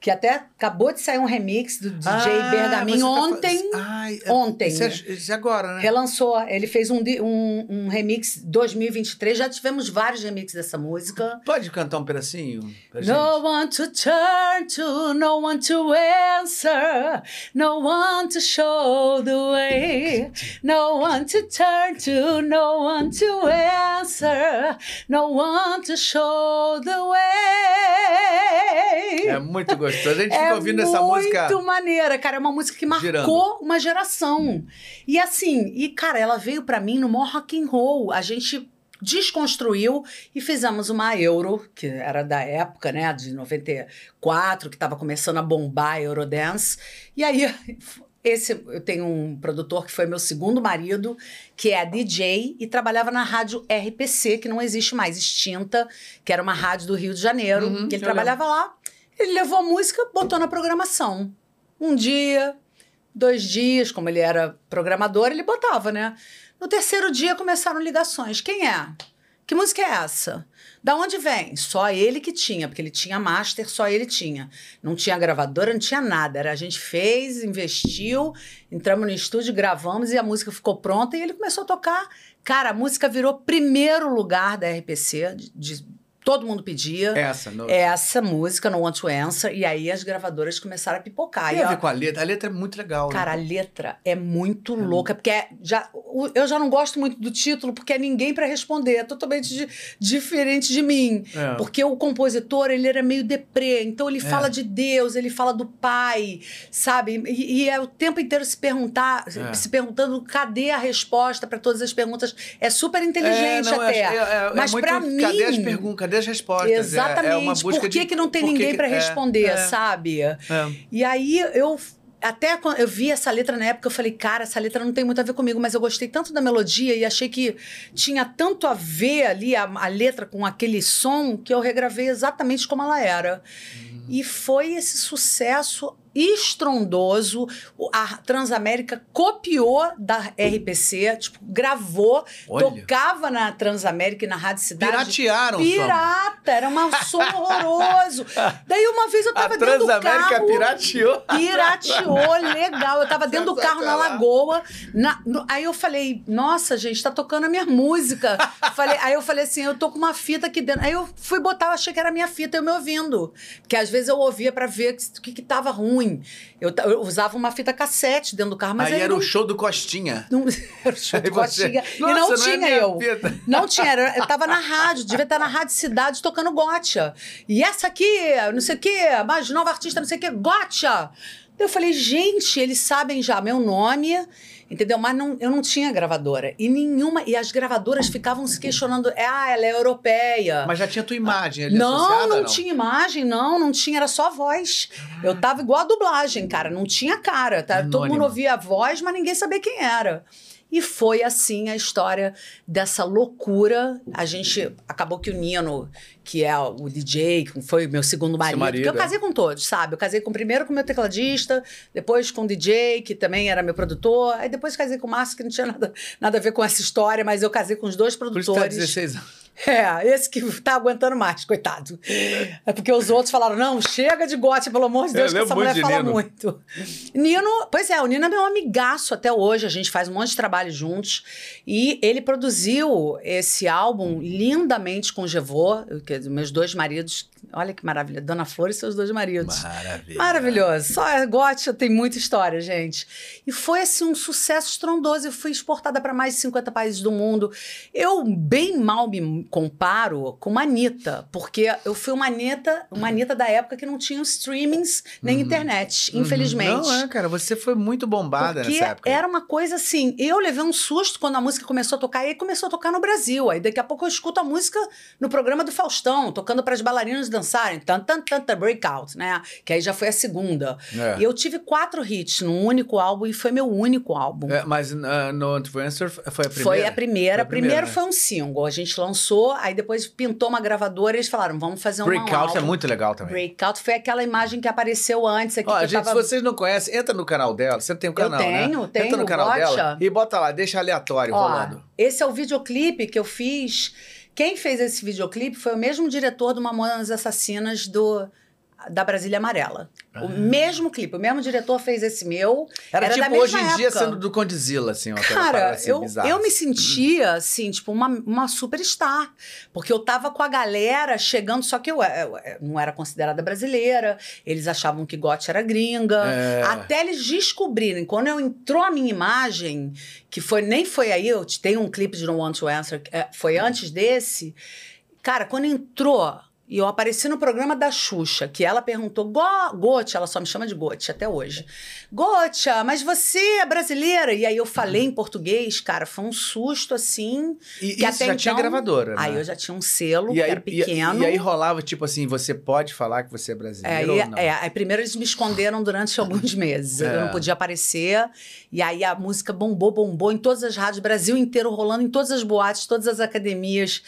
que até acabou de sair um remix do DJ Ah, Bergamin tá fa- ontem. Ai, é- ontem. Isso é, isso é agora, né? Relançou. Ele fez um, um, um remix 2023. Já tivemos vários remixes dessa música. Pode cantar um pedacinho pra gente? No one to turn to, no one to answer, no one to show the way, no one to turn to, no one to answer, no one to show the way. É muito gostoso. A gente fica ouvindo essa música. muito maneira, cara. É uma música que marcou Girando. uma geração. E assim, e cara, ela veio pra mim no maior rock and roll. A gente desconstruiu e fizemos uma Euro, que era da época, né, de 94, que estava começando a bombar a Eurodance. E aí esse eu tenho um produtor que foi meu segundo marido, que é DJ e trabalhava na rádio RPC, que não existe mais, extinta, que era uma rádio do Rio de Janeiro. Uhum, e ele trabalhava lá. Ele levou a música, botou na programação. Um dia, dois dias, como ele era programador, ele botava, né? No terceiro dia começaram ligações. Quem é? Que música é essa? Da onde vem? Só ele que tinha, porque ele tinha master, só ele tinha. Não tinha gravadora, não tinha nada. Era a gente fez, investiu, entramos no estúdio, gravamos e a música ficou pronta e ele começou a tocar. Cara, a música virou primeiro lugar da RPC de, de todo mundo pedia. Essa, no... Essa música, No Want to Answer, e aí as gravadoras começaram a pipocar. Tem E, a ver com a letra. A letra é muito legal, né? Cara, a letra é muito louca, porque é- já, eu já não gosto muito do título, porque é ninguém pra responder, é totalmente di- diferente de mim. É. Porque o compositor, ele era meio deprê, então ele fala de Deus, ele fala do pai, sabe? E, e é o tempo inteiro se perguntar, É. se perguntando cadê a resposta pra todas as perguntas. É super inteligente não, até. é- é- é mas pra mim. Cadê as perguntas? Cadê as respostas? É- Exatamente. É, uma busca Por que, de... que não tem por ninguém que- pra é, responder, é, sabe? é. E aí eu até quando eu vi essa letra na época, eu falei, cara, essa letra não tem muito a ver comigo, mas eu gostei tanto da melodia e achei que tinha tanto a ver ali a, a letra com aquele som que eu regravei exatamente como ela era. Uhum. E foi esse sucesso estrondoso. A Transamérica copiou da RPC, tipo, gravou, Olha. tocava na Transamérica e na Rádio Cidade. Piratearam o som. Pirata, era um som horroroso. Daí uma vez eu A tava dentro do Transamérica carro. pirateou. Pirateou, legal. Eu tava dentro do carro na lagoa. na- no- aí eu falei, nossa, gente, tá tocando a minha música. falei, aí eu falei assim, eu tô com uma fita aqui dentro. Aí eu fui botar, eu achei que era a minha fita, eu me ouvindo. Porque às vezes eu ouvia pra ver o que, que tava ruim. Eu, ta- eu usava uma fita cassete dentro do carro, mas Aí aí era não, o show do Costinha. não, era o show de Aí você- Coxinha. E Nossa, não não é tinha minha eu. fita. Não tinha, era- eu tava na rádio, devia estar na Rádio Cidade tocando Gotcha. E essa aqui, não sei o quê, mais nova artista, não sei o quê, Gotcha. Eu falei, gente, eles sabem já meu nome, entendeu? Mas não, eu não tinha gravadora. E nenhuma. E as gravadoras ficavam se questionando, ah, ela é europeia. Mas já tinha tua imagem ali Não, associada, não, não tinha imagem, não, não tinha, era só voz. Eu tava igual a dublagem, cara, não tinha cara, tá? Todo mundo ouvia a voz, mas ninguém sabia quem era. E foi assim a história dessa loucura. A gente acabou que o Nino, que é o DJ, que foi meu segundo marido, marido, eu é. casei com todos, sabe? Eu casei com primeiro com meu tecladista, depois com o DJ, que também era meu produtor, aí depois casei com o Márcio, que não tinha nada, nada a ver com essa história, mas eu casei com os dois Por isso produtores. tá 16 anos. É, esse que tá aguentando mais, coitado. É porque os outros falaram: não, chega de gote, pelo amor de Deus, Eu que essa mulher fala Nino. muito. Nino, pois é, o Nino é meu amigaço até hoje, a gente faz um monte de trabalho juntos. E ele produziu esse álbum lindamente com o Gevô, que é meus dois maridos. Olha que maravilha, Dona Flor e seus dois maridos. Maravilha. Maravilhoso. Só a Gotcha tem muita história, gente. E foi assim um sucesso estrondoso. Eu fui exportada para mais de 50 países do mundo. Eu bem mal me comparo com uma Anitta, porque eu fui uma Anitta, uma Anitta da época que não tinha streamings nem internet, infelizmente. Uhum. Não, é, cara, você foi muito bombada Porque nessa época. era uma coisa assim, eu levei um susto quando a música começou a tocar, e aí começou a tocar no Brasil. Aí daqui a pouco eu escuto a música no programa do Faustão, tocando para as bailarinas dançarem, tan tan tan tan breakout, né? Que aí já foi a segunda. É. E eu tive quatro hits num único álbum e foi meu único álbum. É, mas uh, no Influencer foi a primeira? Foi a primeira. Foi a primeira, Primeiro né? foi um single. A gente lançou, aí depois pintou uma gravadora e eles falaram: vamos fazer um Breakout é muito legal também. Breakout foi aquela imagem que apareceu antes aqui. Ó, gente, tava... se vocês não conhecem, entra no canal dela. Você tem o Eu canal, né? tenho, Entra tenho, no canal dela e bota lá, deixa aleatório Ó, rolando. esse é o videoclipe que eu fiz. Quem fez esse videoclipe foi o mesmo diretor do Mamonas Assassinas do da Brasília Amarela. O mesmo clipe, o mesmo diretor fez esse meu. Era, da tipo hoje em dia época. sendo do Condzilla, assim, uma Cara, assim, eu, bizarra, eu me sentia, assim, tipo, uma, uma superstar. Porque eu tava com a galera chegando, só que eu, eu- eu não era considerada brasileira, eles achavam que Gotti era gringa. É. Até eles descobrirem, quando eu entrou a minha imagem, que foi nem foi aí, eu te- tenho um clipe de No Want to Answer, é, foi antes desse. Cara, quando entrou e eu apareci no programa da Xuxa, que ela perguntou, Go ela só me chama de Gotti até hoje. Gotia, mas você é brasileira? E aí eu falei em português, cara, foi um susto assim. E que até já tinha então- gravadora, né? Aí eu já tinha um selo, e aí, era e- pequeno. E, aí rolava, tipo assim, você pode falar que você é É, brasileiro e- ou não? é, aí primeiro eles me esconderam durante alguns meses. É. Eu não podia aparecer. E aí a música bombou, bombou em todas as rádios, Brasil inteiro rolando, em todas as boates, todas as academias.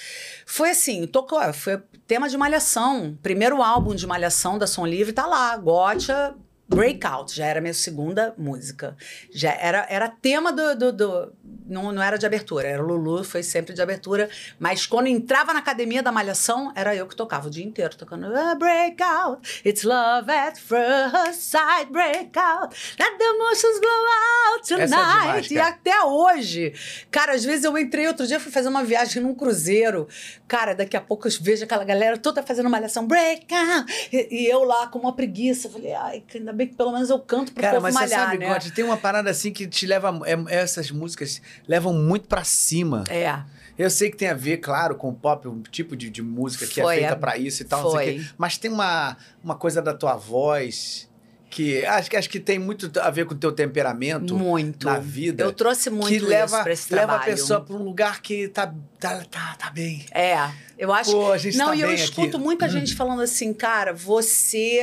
Foi assim, tocou, foi tema de Malhação. Primeiro álbum de Malhação da Som Livre tá lá, Gotcha. Breakout, já era minha segunda música. Já era, era tema do, do, do- não, não era de abertura, era Lulu, foi sempre de abertura. Mas quando entrava na academia da Malhação, era eu que tocava o dia inteiro, tocando ah, Break Out, It's Love at First Sight, Break Out, Let the Emotions Blow Out é Tonight. demais, e até hoje. Cara, às vezes eu entrei outro dia, fui fazer uma viagem num cruzeiro. Cara, daqui a pouco eu vejo aquela galera toda fazendo malhação, break out. E, e eu lá com uma preguiça. Falei, ai, que ainda bem que pelo menos eu canto pro Cara, povo mas você malhar, sabe, né? Tem uma parada assim que te leva. é- essas músicas levam muito pra cima. É. Eu sei que tem a ver, claro, com o pop, um tipo de, de música que Foi, é feita é- pra isso e tal, não sei o foi. quê. Mas tem uma, uma coisa da tua voz que acho, que acho que tem muito a ver com o teu temperamento Muito. na vida. Eu trouxe muito que isso leva, pra esse leva a trabalho. pessoa pra um lugar que tá, tá, tá, tá bem. É, eu acho Pô, a gente Não, tá e eu escuto aqui. muita gente falando assim, cara, você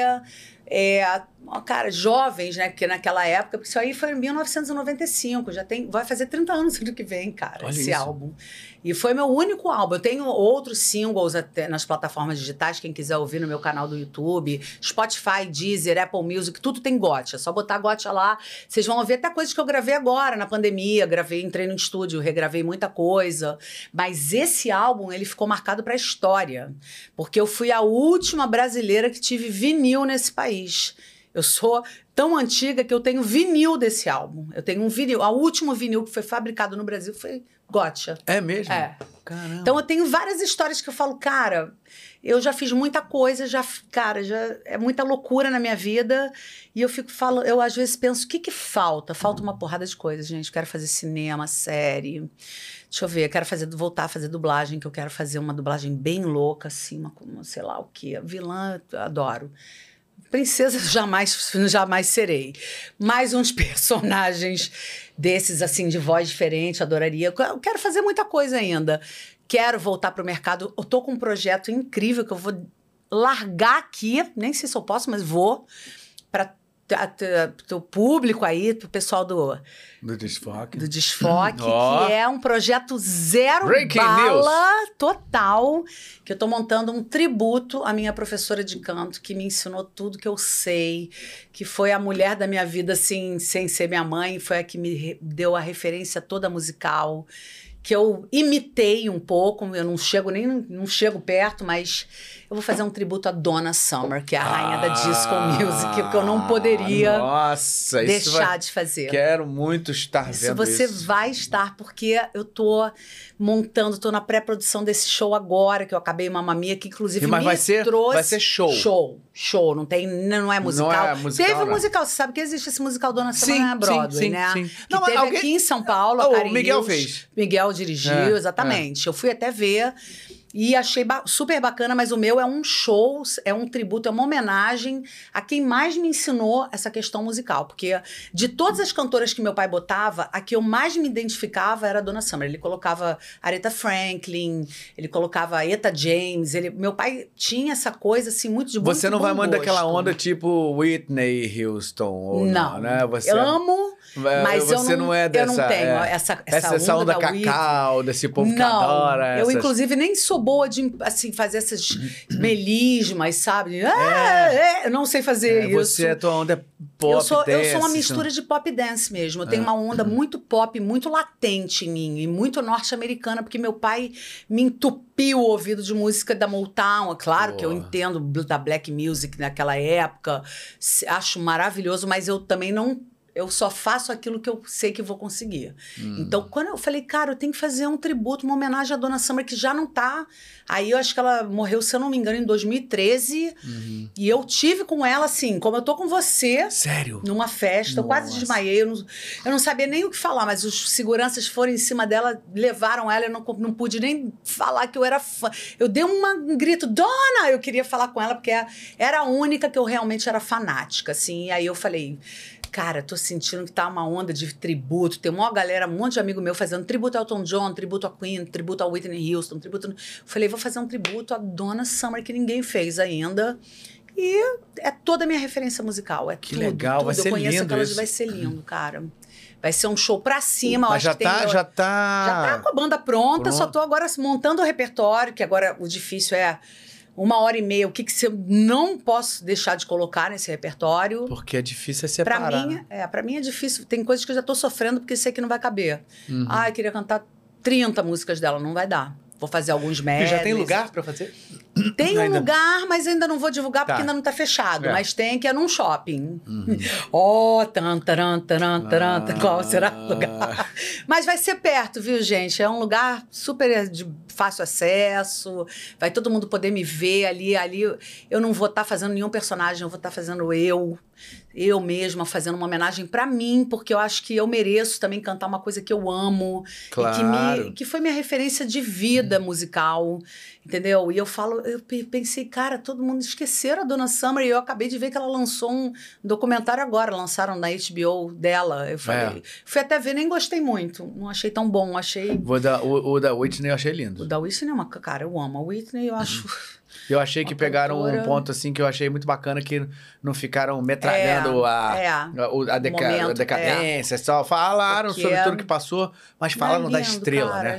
é. Cara, jovens, né? Porque naquela época, porque isso aí foi em 1995, já tem. Vai fazer 30 anos ano que vem, cara, Olha esse isso. álbum. E foi meu único álbum. Eu tenho outros singles até nas plataformas digitais, quem quiser ouvir no meu canal do YouTube, Spotify, Deezer, Apple Music, tudo tem Gotcha. É só botar Gotcha lá. Vocês vão ouvir até coisas que eu gravei agora, na pandemia. Gravei, entrei no estúdio, regravei muita coisa. Mas esse álbum, ele ficou marcado pra história. Porque eu fui a última brasileira que tive vinil nesse país. Eu sou tão antiga que eu tenho vinil desse álbum. Eu tenho um vinil. O último vinil que foi fabricado no Brasil foi Gotcha. É mesmo? É. Caramba. Então eu tenho várias histórias que eu falo, cara, eu já fiz muita coisa, já, cara, já é muita loucura na minha vida. E eu fico falando, eu às vezes penso, o que que falta? Falta uma porrada de coisas, gente. Quero fazer cinema, série. Deixa eu ver, quero fazer, voltar a fazer dublagem, que eu quero fazer uma dublagem bem louca, assim, uma, sei lá o quê. Vilã, eu adoro. Princesa jamais, jamais serei. Mais uns personagens desses, assim, de voz diferente, adoraria. Eu quero fazer muita coisa ainda. Quero voltar para o mercado. Eu tô com um projeto incrível que eu vou largar aqui, nem sei se eu posso, mas vou, o público aí, pro pessoal do, Do desfoque. do Desfoque, Ó. que é um projeto zero Breaking bala total, que eu tô montando um tributo à minha professora de canto, que me ensinou tudo que eu sei, que foi a mulher da minha vida, assim, sem ser minha mãe, foi a que me deu a referência toda musical, que eu imitei um pouco, eu não chego nem, não chego perto, mas eu vou fazer um tributo à Donna Summer, que é a rainha da disco music, que eu não poderia Ah, Nossa, deixar vai... de fazer. Quero muito estar Isso vendo você isso. vai estar, porque eu tô montando, tô na pré-produção desse show agora, que eu acabei Mamma Mia, que inclusive Mas me vai ser- trouxe... vai ser show. Show, show, não tem, não é musical. é musical, Teve um não. musical, você sabe que existe esse musical Dona Sim, Semana sim, Broadway, sim, né? sim. Que Não, teve alguém- aqui em São Paulo, Oh, o Miguel Hills. fez. Miguel dirigiu, É, exatamente. Eu fui até ver e achei ba- super bacana, mas o meu é um show, é um tributo, é uma homenagem a quem mais me ensinou essa questão musical. Porque de todas as cantoras que meu pai botava, a que eu mais me identificava era a Dona Summer. Ele colocava Aretha Franklin, ele colocava Eta James. Ele, meu pai tinha essa coisa assim muito de Você muito não vai mandar aquela onda tipo Whitney Houston, ou não, Não, né? Você, eu amo, mas você eu não, é dessa... eu não tenho é, essa, essa, essa, onda, onda da Whitney. cacau, desse povo que não, adora. eu essas- inclusive nem sou boa de assim fazer essas melismas, sabe? Ah, é, eu não sei fazer É, isso. você, a tua onda é pop eu sou, eu dance, sou uma assim. mistura de pop dance mesmo. Eu tenho É. uma onda muito pop, muito latente em mim, e muito norte-americana, porque meu pai me entupiu o ouvido de música da Motown. É claro que eu Boa. entendo da black music naquela época, acho maravilhoso, mas eu também não. Eu só faço aquilo que eu sei que vou conseguir. Hum. Então, quando eu falei, cara, eu tenho que fazer um tributo, uma homenagem à Dona Summer, que já não tá. Aí eu acho que ela morreu, se eu não me engano, em 2013. Uhum. E eu tive com ela, assim, como eu tô com você, Sério? numa festa, eu quase Nossa. desmaiei. Eu não, eu não sabia nem o que falar, mas os seguranças foram em cima dela, levaram ela, eu não, não pude nem falar que eu era fã. Eu dei uma- um grito, Dona! Eu queria falar com ela, porque era a única que eu realmente era fanática, assim. E aí eu falei. Cara, tô sentindo que tá uma onda de tributo. Tem uma galera, um monte de amigo meu fazendo tributo a Elton John, tributo a Queen, tributo a Whitney Houston, tributo. Falei, vou fazer um tributo à Dona Summer que ninguém fez ainda. E é toda a minha referência musical. É Que tudo, legal, tudo. vai ser Eu conheço lindo aquelas, isso. vai ser lindo, cara. Vai ser um show pra cima. Mas acho já que tem tá, meu- já tá... já tá com a banda pronta, só Pronto. tô agora montando o repertório, que agora o difícil é uma hora e meia, o que, que eu não posso deixar de colocar nesse repertório. Porque é difícil é Pra separar. mim, é, pra mim é difícil. Tem coisas que eu já tô sofrendo porque sei que não vai caber. Uhum. Ah, eu queria cantar 30 músicas dela, não vai dar. Vou fazer alguns E medleys. já tem lugar pra fazer? Tem um Ainda- lugar, mas ainda não vou divulgar porque Tá. ainda não tá fechado. É. Mas tem que é num shopping. Ó, tan, taran, taran, taran, Ah. qual será o lugar? Mas vai ser perto, viu, gente? É um lugar super de fácil acesso. Vai todo mundo poder me ver ali. Ali eu não vou estar fazendo nenhum personagem, eu vou estar fazendo eu. Eu mesma fazendo uma homenagem pra mim, porque eu acho que eu mereço também cantar uma coisa que eu amo e que, Claro. me, que foi minha referência de vida musical, entendeu? E eu falo, eu pe- pensei, cara, todo mundo esqueceram a Dona Summer e eu acabei de ver que ela lançou um documentário agora, lançaram na HBO dela. Eu falei, É. fui até ver, nem gostei muito, não achei tão bom, achei. Vou dar, o, o da Whitney eu achei lindo. O da Whitney é uma. Cara, eu amo a Whitney, eu acho. Eu achei que pegaram um cantora. ponto assim que eu achei muito bacana que não ficaram metralhando a, é. a, a deca- momento, a decadência, só falaram Porque sobre é- tudo que passou, mas falaram Não da é lindo, estrela, cara, né?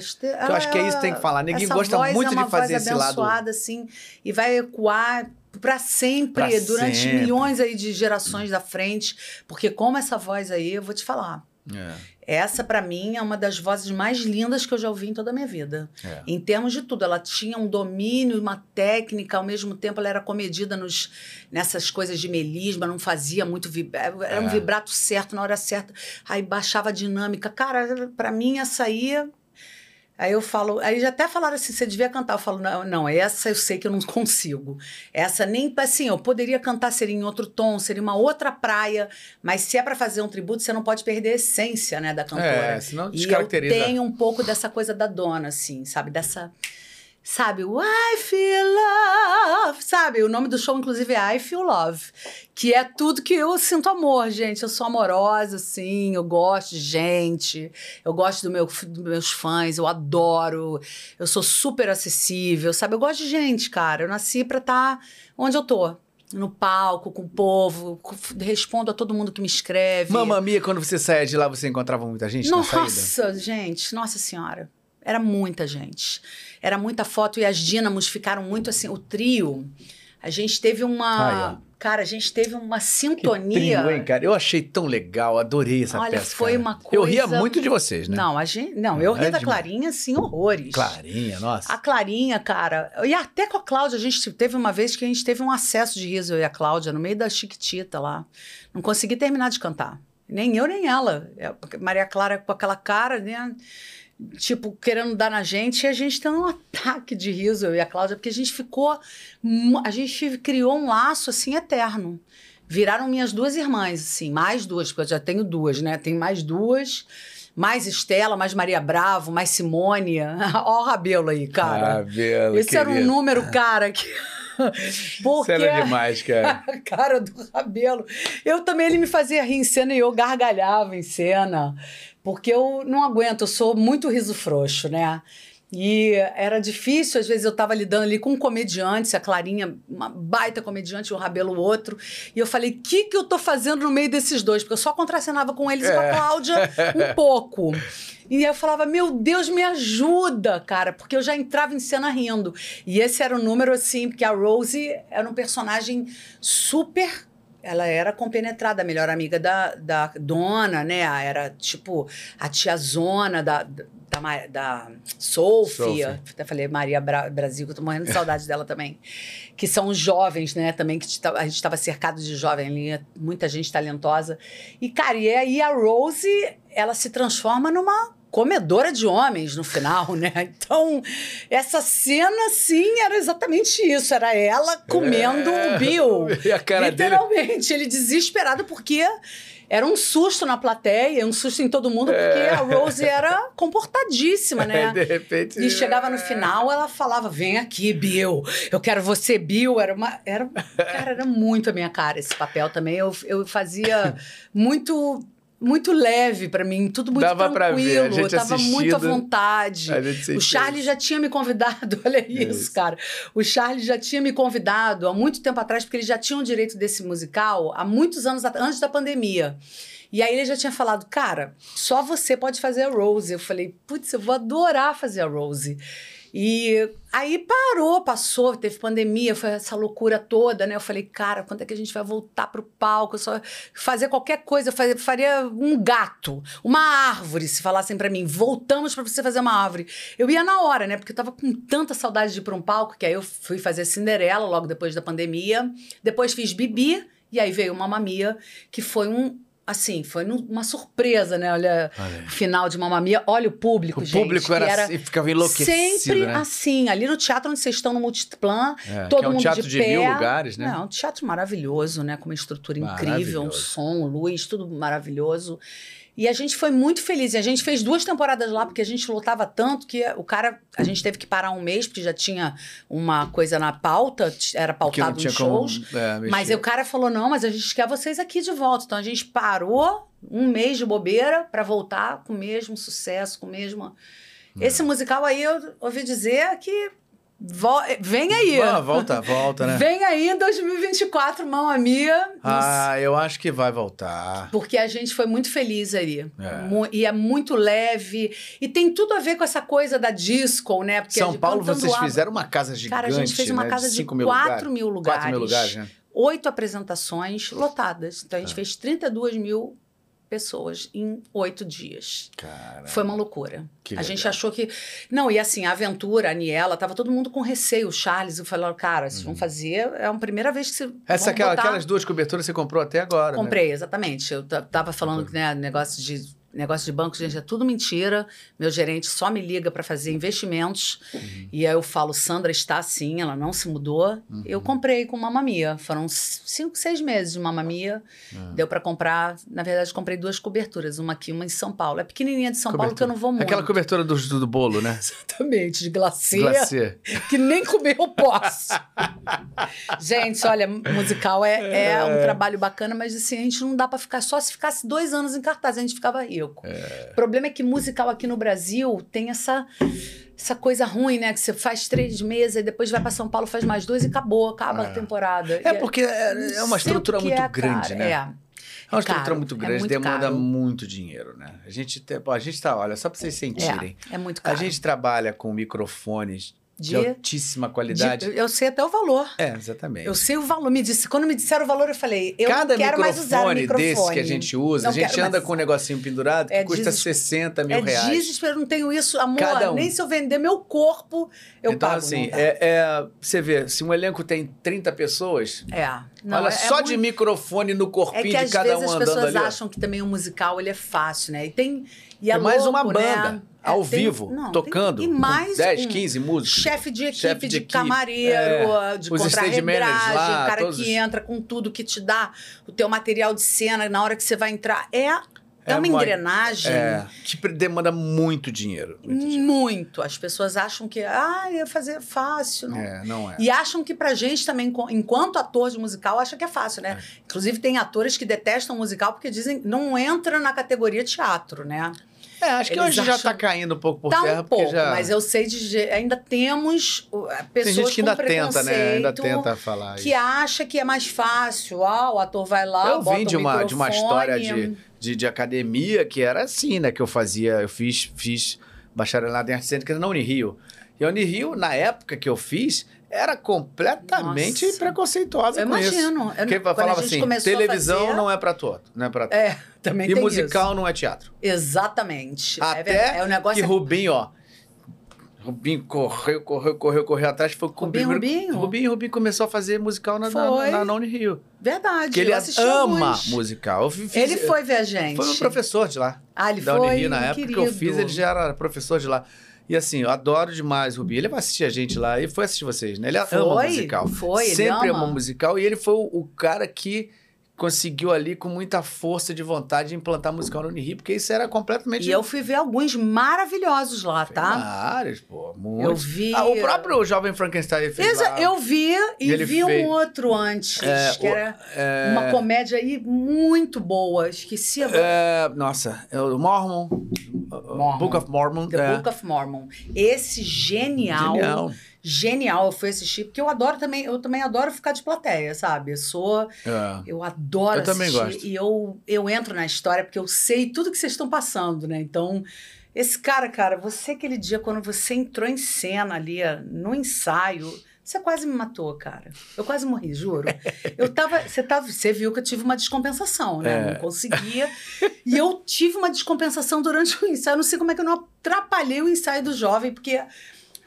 eu acho que é isso que tem que falar. Ninguém gosta muito é de fazer esse lado. assim, e vai ecoar para sempre, Pra durante sempre. milhões aí de gerações da frente, porque como essa voz aí, eu vou te falar, É, essa pra mim é uma das vozes mais lindas que eu já ouvi em toda a minha vida. é. Em termos de tudo, ela tinha um domínio, uma técnica, ao mesmo tempo ela era comedida nos, nessas coisas de melisma, não fazia muito vib- era um É. vibrato certo na hora certa, aí baixava a dinâmica. Cara, pra mim essa aí Aí eu falo, aí já até falaram assim, você devia cantar. Eu falo, não, não, essa eu sei que eu não consigo. Essa nem assim, eu poderia cantar, seria em outro tom, seria uma outra praia, mas se é pra fazer um tributo, você não pode perder a essência, né, da cantora. É, senão E eu descaracteriza. tenho um pouco dessa coisa da dona, assim, sabe? Dessa. Sabe, o I feel love, sabe? O nome do show, inclusive, é I Feel Love, que é tudo que eu sinto amor, gente. Eu sou amorosa, assim, eu gosto de gente, eu gosto do meu, dos meus fãs, eu adoro, eu sou super acessível, sabe? Eu gosto de gente, cara. Eu nasci pra estar onde eu tô. No palco, com o povo, respondo a todo mundo que me escreve. Mamma Mia, quando você saía de lá, você encontrava muita gente na saída? Nossa, gente, nossa senhora. Era muita gente. Era muita foto e as dínamos ficaram muito assim. O trio, a gente teve uma. Ah, Cara, a gente teve uma Que sintonia. trio, hein, cara? Eu achei tão legal, adorei essa Olha, peça. foi cara. uma Eu ria coisa- muito de vocês, né? Não, a gente. Não, eu É ri da demais. Clarinha, assim, horrores. Clarinha, nossa. A Clarinha, cara. E até com a Cláudia, a gente teve uma vez que a gente teve um acesso de riso, eu e a Cláudia, no meio da Chiquitita lá. Não consegui terminar de cantar. Nem eu, nem ela. É, Maria Clara com aquela cara, né? Tipo, querendo dar na gente, e a gente tendo um ataque de riso, eu e a Cláudia, porque a gente ficou. A gente criou um laço assim eterno. Viraram minhas duas irmãs, assim, mais duas, porque eu já tenho duas, né? Tem mais duas. Mais Estela, mais Maria Bravo, mais Simone. Ó o Rabelo aí, cara. Bela, Esse era um número, cara, que. Porque Isso era demais, cara. a cara do Rabelo. Eu também, ele me fazia rir em cena e eu gargalhava em cena. Porque eu não aguento, eu sou muito riso frouxo, né? E era difícil, às vezes eu estava lidando ali com comediantes, a Clarinha, uma baita comediante, o Rabelo outro. E eu falei, o que, que eu tô fazendo no meio desses dois? Porque eu só contracenava com eles e com a É. Cláudia um pouco. E eu falava, meu Deus, me ajuda, cara, porque eu já entrava em cena rindo. E esse era o número, assim, porque a Rose era um personagem super. Ela era compenetrada, a melhor amiga da, da dona, né? Era tipo a tiazona da, da, da Sophie. Sofia. Até falei Maria Bra- Brasil, que eu tô morrendo de saudade dela também. Que são os jovens, né? Também que a gente estava cercado de jovem ali, muita gente talentosa. E, cara, e aí a Rose, ela se transforma numa comedora de homens no final, né? Então, essa cena, sim, era exatamente isso. Era ela comendo É. o Bill. E a cara dele. Literalmente, ele desesperado porque era um susto na plateia, um susto em todo mundo, porque É. a Rose era comportadíssima, né? De repente. E chegava no final, ela falava: Vem aqui, Bill. Eu quero você, Bill. Era uma. Era, cara, era muito a minha cara esse papel também. Eu, eu fazia muito. Muito leve pra mim, tudo muito Dava ver, tranquilo. gente eu tava muito à vontade. O Charlie já tinha me convidado, olha isso, Isso. cara. O Charlie já tinha me convidado há muito tempo atrás, porque ele já tinha o direito desse musical há muitos anos antes da pandemia. E aí ele já tinha falado, cara, só você pode fazer a Rose. Eu falei, putz, eu vou adorar fazer a Rose. E aí parou, passou, teve pandemia, foi essa loucura toda, né? Eu falei, cara, quando é que a gente vai voltar pro palco? Eu só fazer qualquer coisa, eu faria, um gato, uma árvore, se falassem pra mim, voltamos pra você fazer uma árvore. Eu ia na hora, né? Porque eu tava com tanta saudade de ir pra um palco, que aí eu fui fazer Cinderela logo depois da pandemia. Depois fiz Bibi, e aí veio Mamma Mia, que foi um assim, foi uma surpresa, né? Olha, Olha. o final de Mamma Mia, olha o público, O gente, público que era, assim, ficava enlouquecido, Sempre né? assim, ali no teatro onde vocês estão no Multiplan, É, todo é um mundo teatro de, de, pé. mil lugares, né? Não, um teatro maravilhoso, né? Com uma estrutura incrível, um som, luz, tudo maravilhoso. E a gente foi muito feliz. E a gente fez duas temporadas lá, porque a gente lotava tanto que o cara. A gente teve que parar um mês, porque já tinha uma coisa na pauta, era pautado nos como, shows. é, Mas o cara falou: não, mas a gente quer vocês aqui de volta. Então a gente parou um mês de bobeira para voltar com o mesmo sucesso, com o mesmo. É. Esse musical aí eu ouvi dizer que vo- vem aí. Ah, volta, volta, né? Vem aí em 2024, Mamma Mia. Não Ah, eu acho que vai voltar. porque a gente foi muito feliz ali. É. E é muito leve. E tem tudo a ver com essa coisa da disco, né? Porque São de Paulo, vocês fizeram uma casa gigante, Cara, a gente fez uma né? casa de 5 mil 4 lugares. mil lugares. 4 mil lugares, né? Oito apresentações lotadas. Então a gente É. fez 32 mil pessoas em oito dias. Cara, Foi uma loucura. a gente achou que. Não, e assim, a aventura, a Aniela, tava todo mundo com receio. O Charles, eu falei, cara, vocês vão fazer. É a primeira vez que você. Uhum. Essa, vão aquela- botar- aquelas duas coberturas você comprou até agora, né? Comprei, exatamente. Eu ta- tava falando que né, negócio de negócio de banco, gente, é tudo mentira. Meu gerente só me liga para fazer investimentos. Uhum. E aí eu falo, Sandra está assim, ela não se mudou. Uhum. Eu comprei com Mamamia. Foram cinco, seis meses de Mamamia. Ah. Deu para comprar. Na verdade, comprei duas coberturas, uma aqui, uma em São Paulo. É pequenininha de São Paulo que eu não vou muito. Aquela cobertura do, do, bolo, né? Exatamente, de glacê, Glacê. que nem comer eu posso. gente, olha, musical é, é um trabalho bacana, mas assim, a gente não dá pra ficar só se ficasse dois anos em cartaz, a gente ficava rico. O problema é que musical aqui no Brasil tem essa, essa coisa ruim, né? Que você faz três meses e depois vai pra São Paulo, faz mais dois e acabou, acaba a temporada. É E porque é, é uma estrutura muito é, grande, cara, né? É. É uma estrutura caro, muito é grande, muito demanda caro. muito dinheiro, né? A gente, a gente tá, olha, só pra vocês sentirem. É, é muito A caro. gente trabalha com microfones de, De- altíssima qualidade. De- eu sei até o valor. É, exatamente. Eu sei o valor. Me disse, quando me disseram o valor, eu falei, eu Cada não quero mais usar o microfone microfone. desse que a gente usa, Não a gente anda mais com um negocinho pendurado que É custa deses- 60 mil é reais. desespero, eu não tenho isso, amor. Um. Nem se eu vender meu corpo, eu então, pago. assim, não dá. é, é- você vê, se um elenco tem 30 pessoas, É. Não, olha é- é só de microfone no É corpinho de às cada vezes um as andando pessoas ali. ó. acham que também o musical ele é fácil, né? E tem. E é Tem mais uma louco, né? banda, É, ao tem- vivo, não, tem- tocando, e com mais 10, um 15 músicos. chefe de equipe, Chefe de de, equipe, camareiro, é, de lá, o cara todos que entra com tudo que te dá o teu material de cena na hora que você vai entrar. É, é, É uma uma- engrenagem. É, que demanda muito dinheiro. Muito dinheiro. Muito. As pessoas acham que, ah, ia fazer fácil. Não. É, não é. E acham que pra gente também, enquanto ator de musical, acha que é fácil, né? Inclusive, tem atores que detestam musical porque dizem não entra na categoria teatro, né? É, acho que hoje já acham- tá caindo um pouco por tá terra, um pouco, já... mas eu sei de ainda temos uh, pessoas Tem gente que ainda tenta, né? Ainda tenta falar que isso. acha que é mais fácil. Ah, o ator vai lá, Eu vim de uma, de uma história de, de, de academia que era assim, né? Que eu fazia, eu fiz, fiz bacharelado em artes cênicas na Unirio. E a Unirio, na época que eu fiz, era completamente Nossa. preconceituosa Eu com isso. imagino. Eu, Porque quando a falava gente assim, a televisão fazer- não é pra todo, não é todo. É, também e tem musical não é teatro. isso. Exatamente. é, Até verdade. é o negócio que Rubinho, ó. Rubinho correu, correu, correu, correu atrás. Foi com o Rubinho, primeiro- Rubinho? Rubinho, Rubinho começou a fazer musical na, Foi. na, na Unirio. Verdade. Porque ele ama musical. Fiz- Ele foi ver a gente. Foi meu professor de lá. Ah, ele da foi. Unirio, na época que eu querido. fiz, ele já era professor de lá. E assim, eu adoro demais o Rubinho. Ele vai assistir a gente lá. Ele foi assistir vocês, né? Ele ama Foi, musical. foi, Sempre ama. ama musical. E ele foi o, o cara que conseguiu ali, com muita força de vontade, implantar musical no Unirio, porque isso era completamente... E eu fui ver alguns maravilhosos lá, tá? Vários, pô. Eu Muitos. vi. Ah, o próprio Jovem Frankenstein fez Exa- lá. Eu vi e vi fez- um outro antes, É, que o- era É, uma comédia aí muito boa. Esqueci agora. é, nossa, é o Mormon. Mormon. Book of Mormon. The é. Book of Mormon. Esse genial, Genial. Genial. Eu fui assistir, porque eu adoro também, eu também adoro ficar de plateia, sabe? Eu sou. É. Eu adoro Eu também assistir. gosto. E eu, eu entro na história porque eu sei tudo que vocês estão passando, né? Então, Esse cara, cara, você aquele dia, quando você entrou em cena ali, no ensaio, você quase me matou, cara. Eu quase morri, juro. Eu tava. Você, tava, você viu que eu tive uma descompensação, né? É. Não conseguia. E eu tive uma descompensação durante o ensaio. Eu não sei como é que eu não atrapalhei o ensaio do jovem, porque.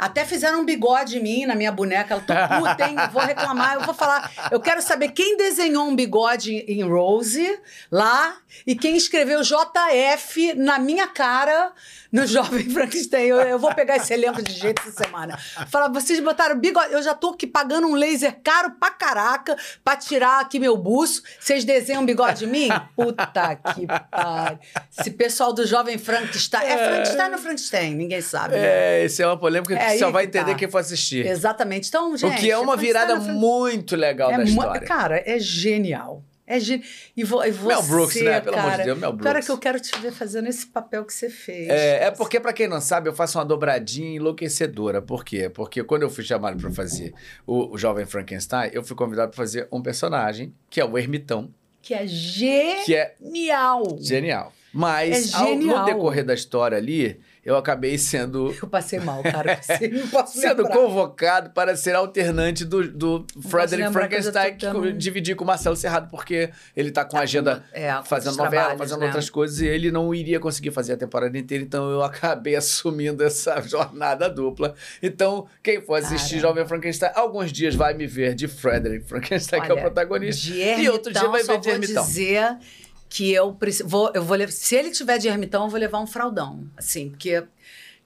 Até fizeram um bigode em mim, na minha boneca. Ela tô puta, hein? Vou reclamar. Eu vou falar. Eu quero saber quem desenhou um bigode em Rose lá e quem escreveu JF na minha cara no Jovem Frankenstein. Eu, eu vou pegar esse elenco de jeito essa semana. Falar, vocês botaram bigode. Eu já tô aqui pagando um laser caro pra caraca pra tirar aqui meu buço. Vocês desenham um bigode em mim? Puta que pariu. Esse pessoal do Jovem Frankenstein. É Frankenstein ou Frankenstein? Ninguém sabe. né? É, esse é uma polêmica que É aí só vai que entender tá. quem for assistir. Exatamente. Então, gente. o que é uma virada muito legal É da história. Cara, é genial. É genial. E, vo, e você, Mel Brooks, né? Pelo amor de cara, Deus, Mel Brooks. Cara, que eu quero te ver fazendo esse papel que você fez. É, é porque, pra quem não sabe, eu faço uma dobradinha enlouquecedora. Por quê? Porque quando eu fui chamado pra fazer o, o Jovem Frankenstein, eu fui convidado pra fazer um personagem, que é o Ermitão, Que é que é genial. genial. Mas, É ao- no genial. decorrer da história ali, eu acabei sendo, Eu passei mal, cara. Sendo convocado para ser alternante do, do Frederick que Frankenstein, que eu dividi com o Marcelo Serrado, porque ele tá com a agenda É, fazendo novela, fazendo né? outras coisas, e ele não iria conseguir fazer a temporada inteira, então eu acabei assumindo essa jornada dupla. Então, quem for assistir Caramba. Jovem Frankenstein, alguns dias vai me ver de Frederick Frankenstein, que é o Olha, protagonista, de e outro dia vai ver de ermitão. dizer que eu preciso. Vou, eu vou, se ele tiver de ermitão, eu vou levar um fraldão. Assim, porque.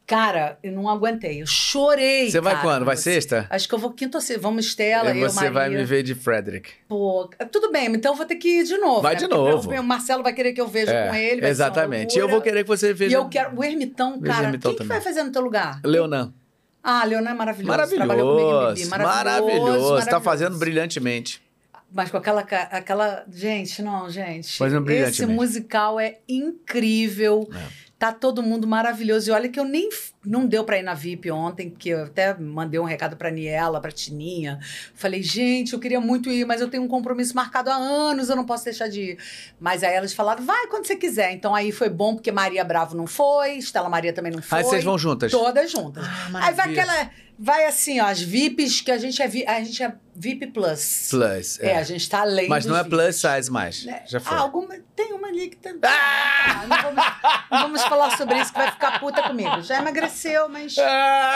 Cara, eu não aguentei. Eu chorei. Você vai cara, quando? Vai você- sexta? Acho que eu vou quinta ou sexta. Vamos, Estela, e eu, você Maria. vai me ver de Frederick. Pô, tudo bem, então eu vou ter que ir de novo. Vai né? de Porque novo. O Marcelo vai querer que eu veja É, com ele. exatamente. E eu vou querer que você veja E eu quero. O Ermitão, Veja cara. Ermitão quem que vai fazer no teu lugar? Leonan. Ah, Leonan é maravilhoso. Trabalhou comigo Maravilhoso, Bibi. maravilhoso. Maravilhoso. Tá fazendo brilhantemente. Mas com aquela, aquela. Gente, não, gente. Fazendo Esse brilhantemente. musical é incrível. É. Tá todo mundo maravilhoso. E olha que eu nem. Não deu pra ir na VIP ontem, porque eu até mandei um recado pra Niela, pra Tininha. Falei, gente, eu queria muito ir, mas eu tenho um compromisso marcado há anos, eu não posso deixar de ir. Mas aí elas falaram, vai quando você quiser. Então aí foi bom, porque Maria Bravo não foi, Estela Maria também não foi. Aí vocês vão juntas. Todas juntas. Ah, aí vai aquela. Vai assim, ó, as VIPs, que a gente é, a gente é VIP Plus. Plus. É, É. a gente tá além Mas não é VIPs. plus size mais. Né? Já foi. Ah, alguma, tem uma ali que tá. Ah, não, vamos, não vamos falar sobre isso, que vai ficar puta comigo. Já emagreceu, mas.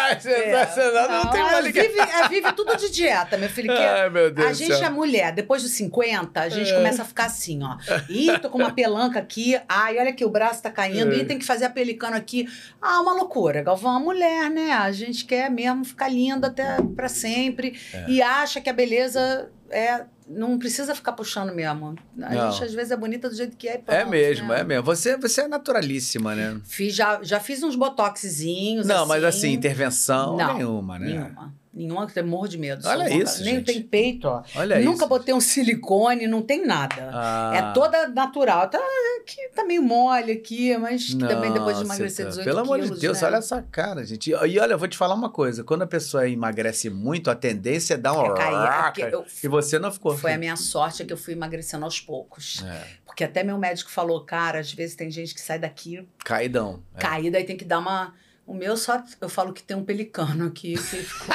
Ah, sensacional. não, tem uma é, ligação. vive, é, vive tudo de dieta, meu filho. Ai, meu Deus a gente céu. é mulher, depois dos 50, a gente começa a ficar assim, ó. Ih, tô com uma pelanca aqui. Ai, olha aqui, o braço tá caindo. É. Ih, tem que fazer a pelicano aqui. Ah, uma loucura. Galvão, a mulher, né? A gente quer mesmo ficar linda até pra sempre. É. E acha que a beleza é. Não precisa ficar puxando mesmo. A Não. gente às vezes é bonita do jeito que é. e É pronto, mesmo, né? é mesmo. Você, você é naturalíssima, né? Fiz, já, já fiz uns botoxezinhos. Não, mas assim, intervenção Não, nenhuma, né? Nenhuma. Nenhuma, eu morro de medo. Olha Sou isso, Nem gente. tem peito, ó. Olha Nunca isso. botei um silicone, não tem nada. Ah. É toda natural. Tá, que tá meio mole aqui, mas que também depois de emagrecer então, 18 Pelo amor de quilos, Deus, né? olha essa cara, gente. E olha, eu vou te falar uma coisa. Quando a pessoa emagrece muito, a tendência é dar um... É cair, é eu- E você não ficou. Foi a minha sorte é que eu fui emagrecendo aos poucos. É, Porque até meu médico falou, cara, às vezes tem gente que sai daqui caidão. É. caída e tem que dar uma. O meu só. Eu falo que tem um pelicano aqui que ficou.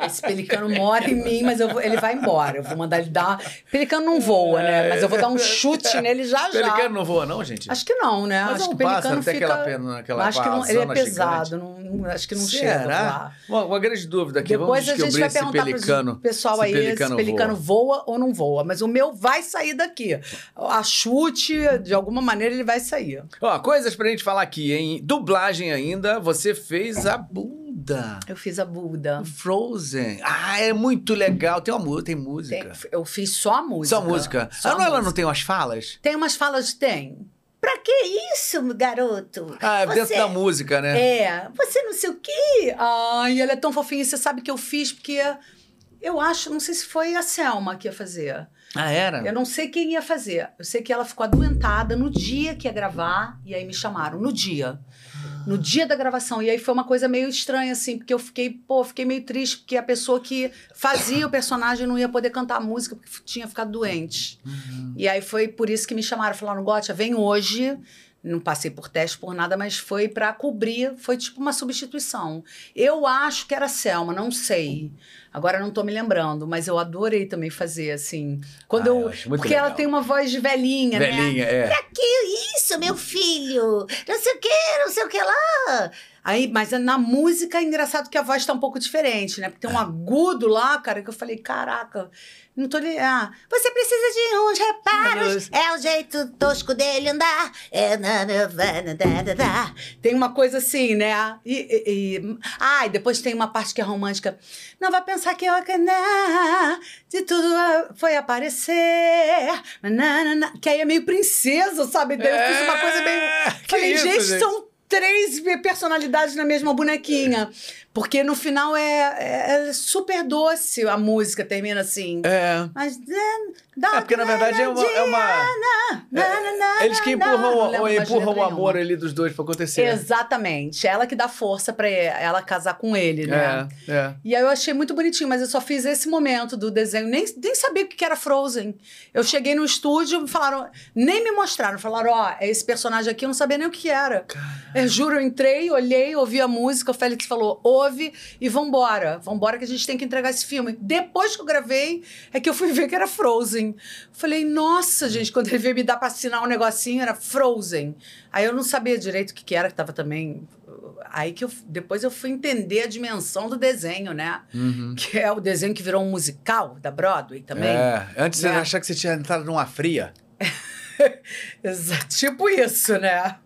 Esse pelicano mora em mim, mas eu vou- ele vai embora. Eu vou mandar ele dar. Pelicano não voa, né? Mas eu vou dar um chute nele já já. Pelicano não voa não, gente? Acho que não, né? Mas acho um que pelicano pássaro, tem fica. aquela pena, aquela acho que não, ele é pesado, não, não- acho que não chega Será? lá. Uma, uma grande dúvida aqui. Depois Vamos a gente vai perguntar pelicano. pro pessoal se aí pelicano se pelicano voa. voa. ou não voa. Mas o meu vai sair daqui. A chute, de alguma maneira, ele vai sair. Ó, coisas pra gente falar aqui, hein? Dublagem ainda, você fez a Buda. Eu fiz a Buda. Frozen. Ah, é muito legal. Tem uma música, tem Tem- música. eu fiz só a música. Só música. Só ah, a não, ela não música. tem umas falas? Tem umas falas, tem. Pra que isso, garoto? Ah, é dentro Você- da música, né? É, você não sei o quê. Ai, ela é tão fofinha. Você sabe que eu fiz porque eu acho, não sei se foi a Selma que ia fazer. Ah, era? Eu não sei quem ia fazer. Eu sei que ela ficou adoentada no dia que ia gravar e aí me chamaram. No dia. No dia da gravação. E aí foi uma coisa meio estranha, assim, porque eu fiquei, pô, fiquei meio triste, porque a pessoa que fazia o personagem não ia poder cantar a música porque tinha ficado doente. Uhum. E aí foi por isso que me chamaram. Falaram, Gotia, vem hoje, Não passei por teste por nada, mas foi pra cobrir, foi tipo uma substituição. Eu acho que era Selma, não sei. Agora não tô me lembrando, mas eu adorei também fazer assim. Quando Ah, eu, eu acho muito porque ela legal. tem uma voz de velhinha, né? Velhinha, é. Que isso, meu filho? Não sei o que, não sei o que lá. Aí, mas na música é engraçado que a voz tá um pouco diferente, né? Porque tem um agudo lá, cara, que eu falei, caraca, não tô li... ah, Você precisa de uns reparos. É o jeito tosco dele andar. É na, na, na, na, na, na. Tem uma coisa assim, né? E, e, e... Ah, e depois tem uma parte que é romântica. Não vai pensar que eu né, de tudo foi aparecer. Que aí é meio princesa, sabe? Daí eu fiz uma coisa meio. É, que Falei, isso, gente, gente? são três personalidades na mesma bonequinha. Porque no final é, é- é super doce a música, termina assim. É. Mas. né, É porque na verdade é uma. É uma na, eles que empurram, não ou empurram o amor ali dos dois pra acontecer. Exatamente. Ela que dá força pra ela casar com ele, né? É, é. E aí eu achei muito bonitinho, mas eu só fiz esse momento do desenho. Nem, nem sabia o que era Frozen. Eu cheguei no estúdio falaram, nem me mostraram. Falaram, ó, é esse personagem aqui, eu não sabia nem o que era. Eu juro, eu entrei, olhei, ouvi a música, o Félix falou, ouve e vambora. Vambora que a gente tem que entregar esse filme. Depois que eu gravei, é que eu fui ver que era Frozen. Falei, nossa, gente, quando ele veio me dar pra assinar um negocinho, era Frozen. Aí eu não sabia direito o que, que era, que tava também. Aí que eu, depois eu fui entender a dimensão do desenho, né? Uhum. Que é o desenho que virou um musical da Broadway também. É. Antes você Né? achava que você tinha entrado numa fria. Tipo isso, né?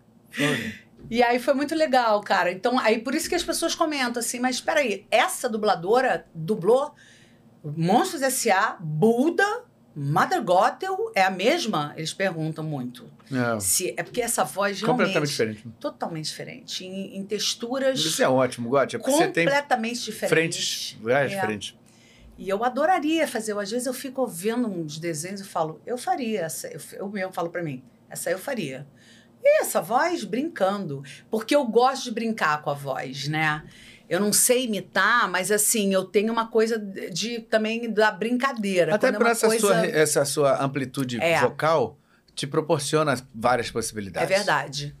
E aí foi muito legal, cara. Então, aí por isso que as pessoas comentam assim, mas espera aí, essa dubladora dublou Monstros S.A., Buda, Mother Gothel, é a mesma? Eles perguntam muito. É. Se, é porque essa voz realmente... Completamente diferente. Totalmente diferente. Em, em texturas Isso é ótimo, Gotti. é porque Você tem completamente diferentes. frentes, várias É. E eu adoraria fazer. Às vezes eu fico vendo uns desenhos e falo, eu faria essa. Eu, eu mesmo falo pra mim, essa eu faria. E essa voz brincando. Porque eu gosto de brincar com a voz, né? Eu não sei imitar, mas assim, eu tenho uma coisa de, de- também da brincadeira. Até Quando é essa, coisa- sua, essa sua amplitude É. vocal te proporciona várias É possibilidades. verdade.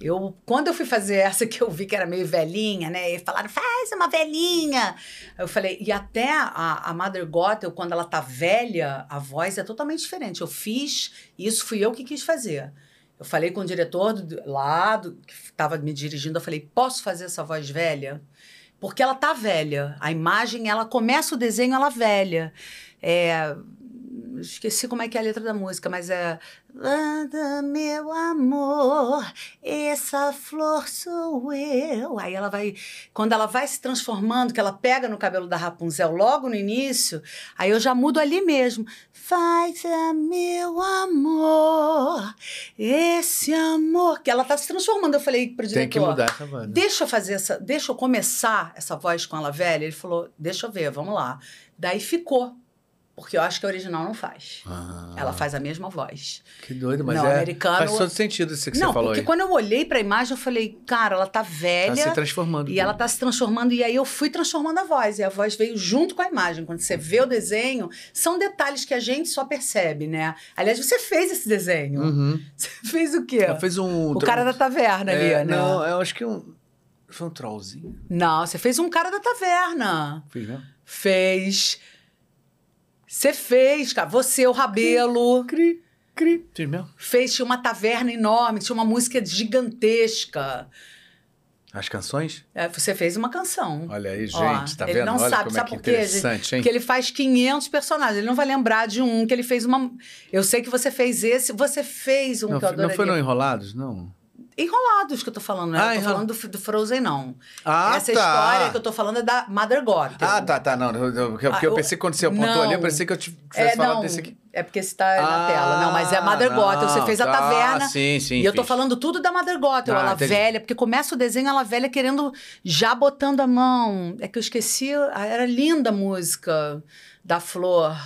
Eu, quando eu fui fazer essa que eu vi que era meio velhinha, né? E falaram, faz uma velhinha. Eu falei, e até a, a Mother Gothel, quando ela tá velha, a voz é totalmente diferente. Eu fiz, isso fui eu que quis fazer. Eu falei com o diretor do, lá, do, que estava me dirigindo, eu falei, posso fazer essa voz velha? Porque ela tá velha. A imagem, ela começa o desenho, ela velha. É, esqueci como é que é a letra da música, mas é Anda, meu amor, essa flor sou eu. Aí ela vai, quando ela vai se transformando, que ela pega no cabelo da Rapunzel logo no início, aí eu já mudo ali mesmo. Faz a meu amor, esse amor, que ela tá se transformando. Eu falei pro diretor, Tem que mudar essa né? Deixa eu fazer essa, deixa eu começar essa voz com ela velha. Ele falou, deixa eu ver, vamos lá. Daí ficou. Porque eu acho que a original não faz. Ah, Ela faz a mesma voz. Que doido, mas Não, é. americano- Faz todo sentido isso que não, você falou porque aí. quando eu olhei pra imagem, eu falei, cara, ela tá Tá velha se transformando. e ela tá se transformando. E aí eu fui transformando a voz. E a voz veio junto com a imagem. Quando você vê o desenho, são detalhes que a gente só percebe, né? Aliás, você fez esse desenho. Uhum. Você fez o quê? Ela fez um. O cara da taverna ali, é, né? Não, eu acho que um. Foi um trollzinho. Não, você fez um cara da taverna. Fiz mesmo? Fez. Você fez, cara. Você, o Rabelo. Cri, cri. Fiz mesmo? Fez, tinha uma taverna enorme, tinha uma música gigantesca. As canções? É, você fez uma canção. Olha aí, gente, Ó, tá ele vendo? não Olha sabe, como sabe é que por quê, interessante, hein? Porque ele faz 500 personagens. Ele não vai lembrar de um que ele fez uma. Eu sei que você fez esse. Você fez um Não, que eu foi- não adoraria. foi no Enrolados, não? Enrolados que eu tô falando, né? Ah, eu tô falando do, do Frozen, não. Ah, Essa tá. história que eu tô falando é da Mother God. Ah, tá, tá. Não, eu- eu- porque Ah, eu pensei que quando você apontou não. ali, eu pensei que eu tivesse É, falado não, desse aqui. é porque você tá na Ah, tela. Não, mas é Mother Gothel. Você fez a tá. taverna. Sim, sim. e eu tô fiz. falando tudo da Mother Gothel, Ah, ela entendi. velha, porque começa o desenho, ela velha querendo, já botando a mão. É que eu esqueci, ah, era linda a música da Flor.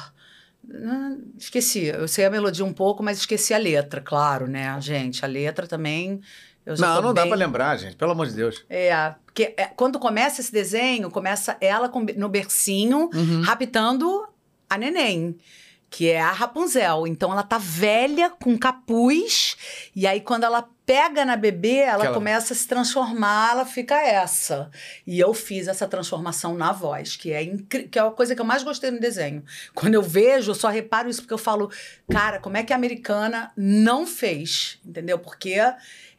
Esqueci, eu sei a melodia um pouco, mas esqueci a letra, claro, né, gente? A letra também. Não, não dá bem- pra lembrar, gente. Pelo amor de Deus. É, porque é, quando começa esse desenho, começa ela com- no bercinho, Uhum. raptando a neném, que é a Rapunzel. Então ela tá velha, com capuz, e aí quando ela pega na bebê, ela Aquela- começa a se transformar, ela fica essa. E eu fiz essa transformação na voz, que é incri- que é a coisa que eu mais gostei no desenho. Quando eu vejo, eu só reparo isso porque eu falo, cara, como é que a americana não fez? Entendeu? Porque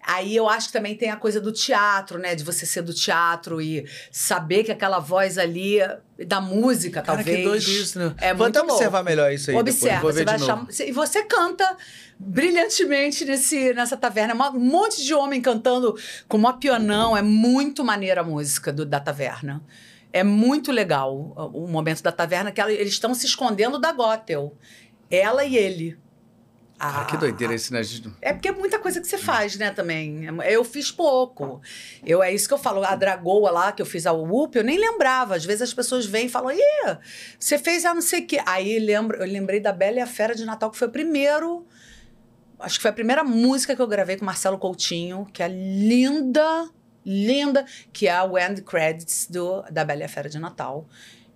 aí eu acho que também tem a coisa do teatro, né? De você ser do teatro e saber que aquela voz ali da música, Cara, talvez. que doido isso, né? É Vou muito até observar louco. melhor isso aí Observa, depois. Você vai achar. E você canta brilhantemente nesse, nessa taverna. Um monte de homem cantando com uma pianão. É muito maneira a música do, da taverna. É muito legal o, momento da taverna, que eles estão se escondendo da Gothel. Ela e ele. Cara, Ah, que doideira esse, né? gente? é porque é muita coisa que você faz, né, também. Eu fiz pouco. Eu, é isso que eu falo. A Dragoa lá, que eu fiz a UP, eu nem lembrava. Às vezes as pessoas vêm e falam, ih, você fez a não sei o quê. Aí lembro, eu lembrei da Bela e a Fera de Natal, que foi o primeiro... Acho que foi a primeira música que eu gravei com Marcelo Coutinho, que é linda, linda, que é o End Credits do, da Bela e a Fera de Natal.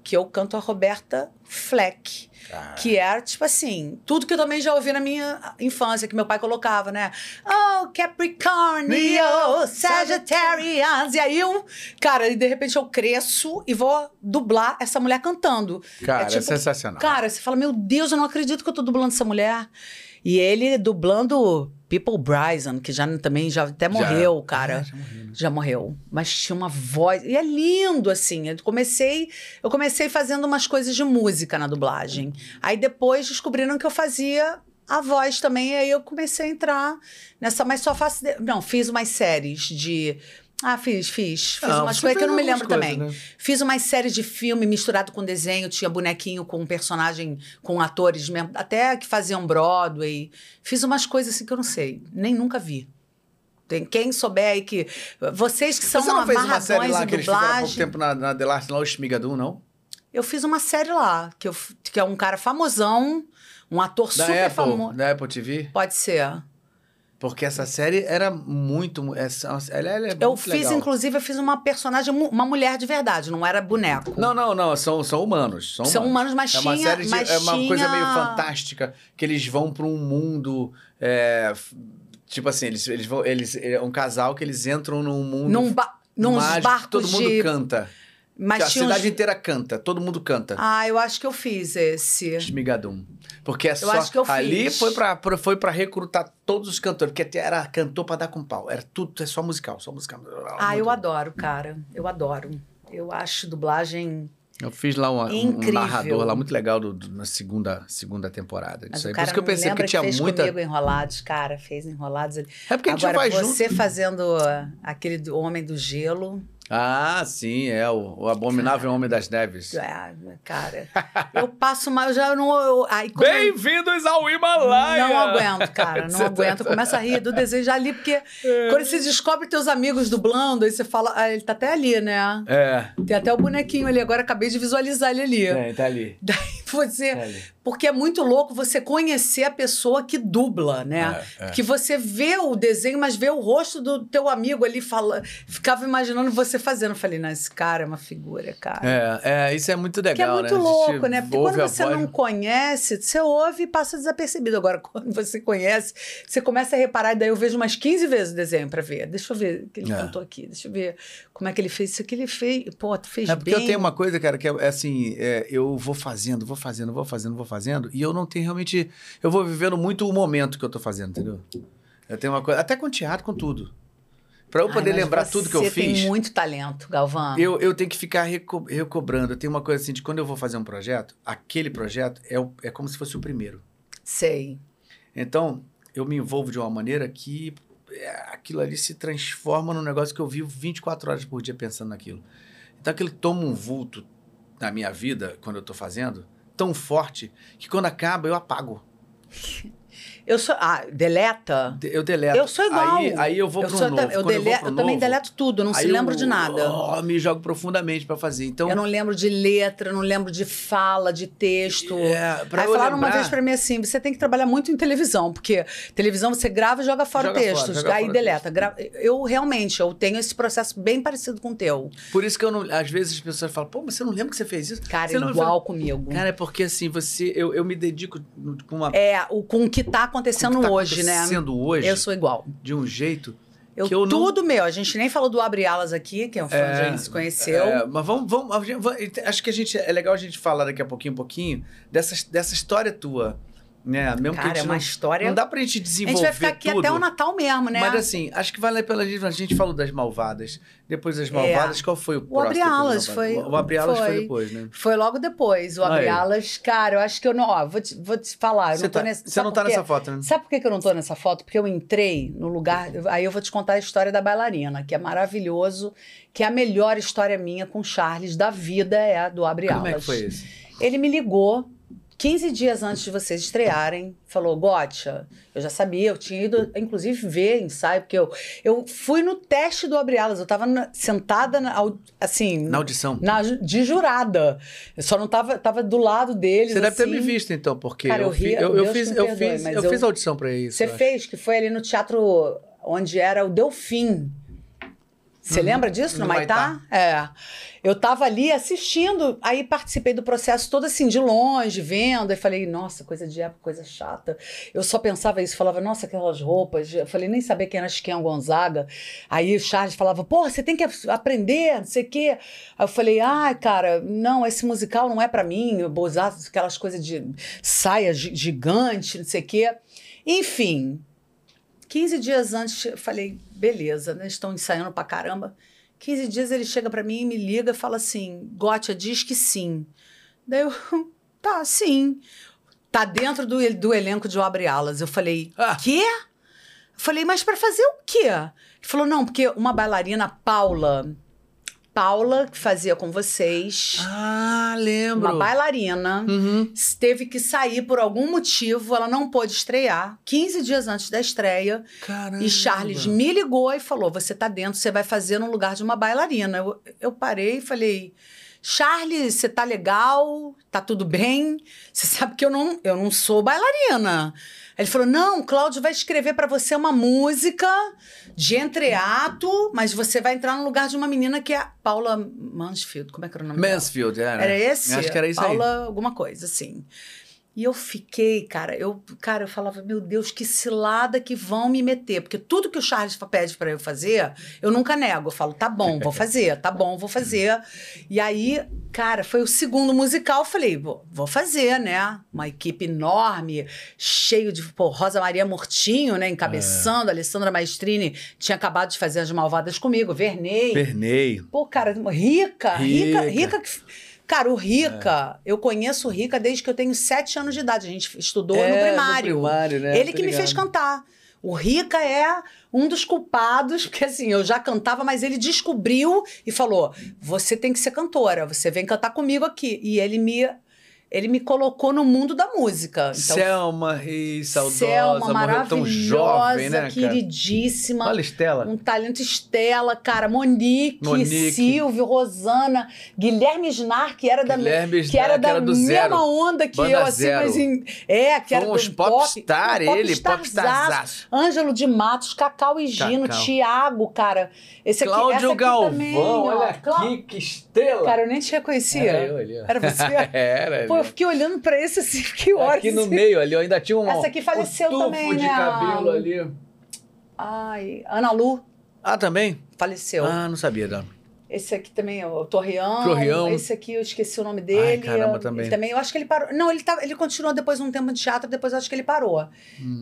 Que eu canto a Roberta Fleck. Ah, Que era, tipo assim, tudo que eu também já ouvi na minha infância, que meu pai colocava, né? Oh, Capricornio, Sagittarius. E aí eu, cara, e de repente eu cresço e vou dublar essa mulher cantando. Cara, é, tipo, sensacional. Cara, você fala, meu Deus, eu não acredito que eu tô dublando essa mulher. E ele dublando People Bryson, que já também já até morreu, cara. Ah, já morreu, né? Já morreu. Mas tinha uma voz. E é lindo, assim. Eu comecei, eu comecei fazendo umas coisas de música na dublagem. Aí depois descobriram que eu fazia a voz também. E aí eu comecei a entrar nessa. Mas só faço. Não, fiz umas séries de. Ah, fiz, fiz. Fiz umas coisas que eu não me lembro algumas também. coisas, né? Fiz umas séries de filme misturado com desenho, tinha bonequinho com personagem, com atores mesmo, até que faziam Broadway. Fiz umas coisas assim que eu não sei, nem nunca vi. Tem quem souber aí que. Vocês que são Você não fez uma série lá que eles fizeram há pouco tempo na, na The Last lá, o Schmigadum, não? Eu fiz uma série lá, que, eu, que é um cara famosão, um ator Da super famoso. da Apple TV? Pode ser. Porque essa série era muito... Essa, ela, ela é Eu muito fiz, legal. inclusive, eu fiz uma personagem, uma mulher de verdade, não era boneco. Não, não, não, são, são humanos. São, São humanos, mas é uma série de, é uma coisa tinha- meio fantástica que eles vão para um mundo é, tipo assim eles, eles vão eles é um casal que eles entram num mundo Num ba nos mágico, barcos todo mundo de... canta Mas a tinha uns- cidade inteira canta todo mundo canta Ah, eu acho que eu fiz esse. Esmigadum. Porque é só acho que eu ali fiz. foi pra, pra- foi para recrutar todos os cantores, porque até era cantor pra dar com pau. Era tudo, é só musical, só musical. Ah, Muito eu bom. adoro, cara. Eu adoro. Eu acho dublagem. Eu fiz lá uma- um, narrador lá muito legal do- do- na segunda, segunda temporada. Mas disso o aí. Por isso que eu pensei que tinha fez muita. comigo enrolados, cara. Fez enrolados ali. É porque a gente Agora, vai você junto. fazendo ah, aquele do Homem do Gelo. Ah, sim, é o, o Abominável Homem das Neves. Ah, cara, eu passo mal, eu já não. Eu, aí, Bem-vindos ao Himalaia! Não aguento, cara, não tá- aguento. Começa a rir do desejo ali, porque quando você descobre teus amigos dublando, aí você fala, ah, ele tá até ali, né? É, Tem até o bonequinho ali, agora acabei de visualizar ele ali. é, tá ali. Daí você. Ali. Porque é muito louco você conhecer a pessoa que dubla, né? É, é. Que você vê o desenho, mas vê o rosto do teu amigo ali falando. Ficava imaginando você fazendo. Eu falei, não, esse cara é uma figura, cara. É, é, isso é muito legal, Que é muito né? Louco, né? Porque quando você voz- não conhece, você ouve e passa desapercebido. Agora, quando você conhece, você começa a reparar, e daí eu vejo umas 15 vezes o desenho pra ver. Deixa eu ver o que ele É. cantou aqui, deixa eu ver como é que ele fez. Isso aqui ele fez. Pô, tu fez É porque bem. eu tenho uma coisa, cara, que é, é assim, é, eu vou fazendo, vou fazendo, vou fazendo, vou fazendo, e eu não tenho realmente. Eu vou vivendo muito o momento que eu tô fazendo, entendeu? Eu tenho uma coisa. Até com teatro, com tudo. Pra eu Ai, poder mas lembrar tudo que eu Você fiz. tem muito talento, Galvão. Eu, eu tenho que ficar reco- recobrando. Eu tenho uma coisa assim de quando eu vou fazer um projeto, aquele projeto é, o- é como se fosse o primeiro. Sei. Então, eu me envolvo de uma maneira que é, aquilo ali se transforma num negócio que eu vivo 24 horas por dia pensando naquilo. Então, aquilo toma um vulto na minha vida, quando eu tô fazendo, tão forte, que quando acaba, eu apago. Eu sou. Ah, deleta? De- Eu deleto. Eu sou igual. Aí, aí eu vou eu pro sou novo. eu, dele- eu, vou pro eu também novo, deleto tudo, não se lembro eu, de nada. ó, me jogo profundamente pra fazer. Então, Eu não lembro de letra, não lembro de fala, de texto. é, pra Aí falaram uma lembrar- vez pra mim assim: você tem que trabalhar muito em televisão, porque televisão você grava e joga fora Joga o texto. aí deleta. Gra- Eu realmente eu tenho esse processo bem parecido com o teu. Por isso que eu não. Às vezes as pessoas falam, pô, mas você não lembra que você fez isso? Cara, você não igual comigo. Cara, é porque assim, você. Eu, eu me dedico com uma. É, o, com o que tá acontecendo que tá hoje, né? acontecendo hoje, Eu sou igual. de um jeito Eu, eu não- tudo meu. A gente nem falou do Abre Alas aqui, que é um fã É, a gente se conheceu. É, mas vamos, vamos, acho que a gente é legal a gente falar daqui a pouquinho, um pouquinho dessa, dessa história tua, né? Mesmo que Cara, gente é uma não, história. não dá pra gente a gente desenvolver vai ficar aqui tudo. até o Natal mesmo, né? Mas assim, acho que vale pela gente. A gente falou das malvadas. Depois das malvadas, qual foi o próximo? Abre depois das Alas malvadas? foi- O, o Abre Alas foi foi. depois, né? Foi logo depois, o Abre Aí. Alas. Cara, eu acho que eu não. Ó, vou te, vou te falar. Você não tá, nesse, você não tá nessa foto, né? Sabe por que que eu não tô nessa foto? Porque eu entrei no lugar. Aí eu vou te contar a história da bailarina, que é maravilhoso, que é a melhor história minha com o Charles da vida, é a do Abre Alas. Como é que foi isso? Ele me ligou 15 dias antes de vocês estrearem, falou: Gotcha, eu já sabia, eu tinha ido, inclusive, ver ensaio, porque eu, eu fui no teste do Abre Alas, eu tava na- sentada, na assim, Na audição. na de jurada. Eu só não tava, tava do lado deles. Você deve ter assim. me visto, então, porque Cara, eu, eu ri- eu, eu fiz, me eu perdoe, fiz, eu eu- fiz audição pra isso. Você fez, que foi ali no teatro onde era o Delfim. Você Uhum. lembra disso, no, No Maitá? É. Eu tava ali assistindo, aí participei do processo todo assim, de longe, vendo, e falei, nossa, coisa de época, coisa chata. Eu só pensava isso, falava, nossa, aquelas roupas. Eu falei, nem sabia quem era Chiquinha Gonzaga. Aí o Charles falava, pô, você tem que aprender, não sei o quê. Aí eu falei, ai, cara, não, esse musical não é pra mim, eu vou usar aquelas coisas de saia gi- gigante, não sei o quê. Enfim, 15 dias antes, eu falei, beleza, né? Estão ensaiando pra caramba. 15 dias ele chega pra mim e me liga e fala assim: Gotia, diz que sim. Daí eu, tá, sim. Tá dentro do, do elenco de O Abre Alas. Eu falei, Ah. quê? Eu falei, mas pra fazer o quê? Ele falou, não, porque uma bailarina, Paula, Paula, que fazia com vocês, Ah, lembro. uma bailarina, Uhum. teve que sair por algum motivo, ela não pôde estrear, 15 dias antes da estreia. Caramba. E Charles me ligou e falou: Você tá dentro, você vai fazer no lugar de uma bailarina. Eu, eu parei e falei: Charles, você tá legal? Tá tudo bem? Você sabe que eu não, eu não sou bailarina. Ele falou: Não, Cláudio vai escrever pra você uma música de entreato, mas você vai entrar no lugar de uma menina que é a Paula Mansfield. Como é que era o nome dela? Mansfield, era. Era esse? Acho que era isso Paula, alguma coisa, assim. E eu fiquei, cara, eu, cara, eu falava, meu Deus, que cilada que vão me meter. Porque tudo que o Charles pede para eu fazer, eu nunca nego. Eu falo, tá bom, vou fazer, tá bom, vou fazer. E aí, cara, foi o segundo musical, eu falei, vou, fazer, né? Uma equipe enorme, cheio de, pô, Rosa Maria Murtinho, né, encabeçando, Alessandra Maestrini tinha acabado de fazer As Malvadas comigo, Vernei. Pernei. Pô, cara, rica, rica, Rica. rica. que- Cara, o Rica, eu conheço o Rica desde que eu tenho sete anos de idade. A gente estudou É, no no primário. primário, né? Ele Tô que me fez ligado. cantar. O Rica é um dos culpados, porque assim, eu já cantava, mas ele descobriu e falou: você tem que ser cantora, você vem cantar comigo aqui. E ele me, ele me colocou no mundo da música. Então, Selma, Rei, saudosa, Selma, maravilhosa, tão jovem, né, queridíssima. Olha, Estela. Um talento Estela, cara, Monique, Monique. Silvio, Rosana, Guilherme Snar, que era da, Guilherme que era Snar, que da era do mesma Zero. onda que Banda eu, assim, Zero. mas em, é, que Foi era uns do pop, popstar, um ele, popstarzaço. Ângelo de Matos, Cacau e Gino, Cacau. Tiago, cara. Esse aqui, Cláudio aqui Galvão, também, ó. olha Clá- aqui, que estrela. Cara, eu nem te reconhecia. Era eu ali. Era você? Era. Pô, eu fiquei olhando pra esse assim, que horas. Aqui no meio ali, ó, ainda tinha um, Essa aqui faleceu um tufo também, de né? cabelo ali. Ai, Ana Lu Ah, também? faleceu. Ah, não sabia, não. Esse aqui também, o Torreão. Torreão. Esse aqui eu esqueci o nome dele. Ai, caramba, também. Ele também, eu acho que ele parou. Não, ele, tá, ele continuou depois de um tempo de teatro, depois eu acho que ele parou.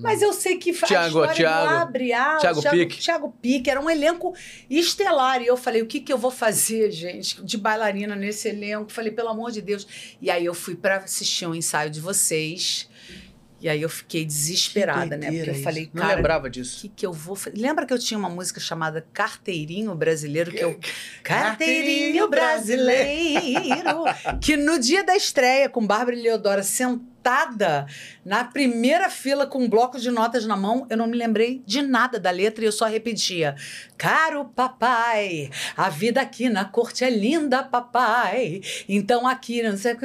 Mas eu sei que Hum. Tiago, a Tiago. Abre Tiago Tiago Pique. Tiago Pique, era um elenco estelar. E eu falei, o que, que eu vou fazer, gente, de bailarina nesse elenco? Falei, pelo amor de Deus. E aí eu fui para assistir um ensaio de vocês. E aí eu fiquei desesperada, né? Porque eu falei, Não cara, lembrava o disso. que, que eu vou fazer? Lembra que eu tinha uma música chamada Carteirinho Brasileiro? Que eu. Carteirinho Brasileiro! que no dia da estreia, com Bárbara e Leodora sentada na primeira fila com um bloco de notas na mão, eu não me lembrei de nada da letra e eu só repetia: Caro papai, a vida aqui na corte é linda, papai. Então aqui não sei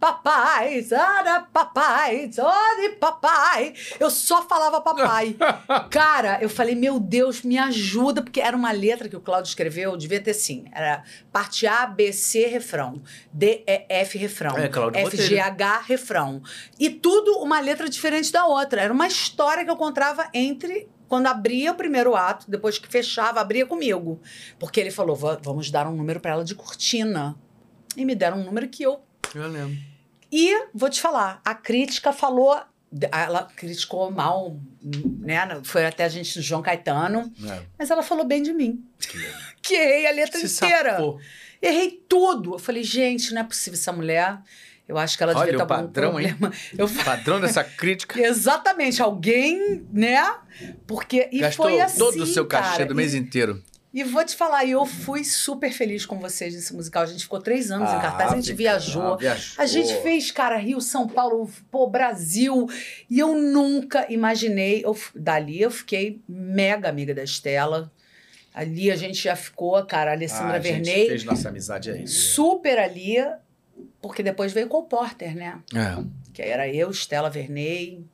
papai, zara papai, zore papai. Eu só falava papai. Cara, eu falei, meu Deus, me ajuda, porque era uma letra que o Cláudio escreveu, devia ter sim. Era parte A, B, C, refrão. D, E, F, refrão. É, Cláudio, F, G? H, refrão. E tudo uma letra diferente da outra. Era uma história que eu contava entre quando abria o primeiro ato, depois que fechava, abria comigo. Porque ele falou: "Va- vamos dar um número para ela de cortina. E me deram um número que eu. Eu lembro. E vou te falar, a crítica falou. Ela criticou mal, né? Foi até a gente do João Caetano, É. mas ela falou bem de mim. Que errei a letra Se inteira. safou. Errei tudo. Eu falei, gente, não é possível essa mulher. Eu acho que ela Olha devia o estar com um padrão, hein? Eu Padrão dessa crítica. Exatamente, alguém, né? Porque e Gastou foi assim, todo o seu cachê cara. do mês e, inteiro. e vou te falar, eu fui super feliz com vocês nesse musical. A gente ficou três anos em cartaz, a gente viajou. ah, viajou. A gente fez, cara, Rio, São Paulo, pô, Brasil. E eu nunca imaginei. Eu, dali eu fiquei mega amiga da Estela. Ali a gente já ficou, cara, a Alessandra Ah, a gente Vernei. fez nossa amizade aí. Super ali. Porque depois veio Cole Porter, né? É. Que era eu, Estela Vernei.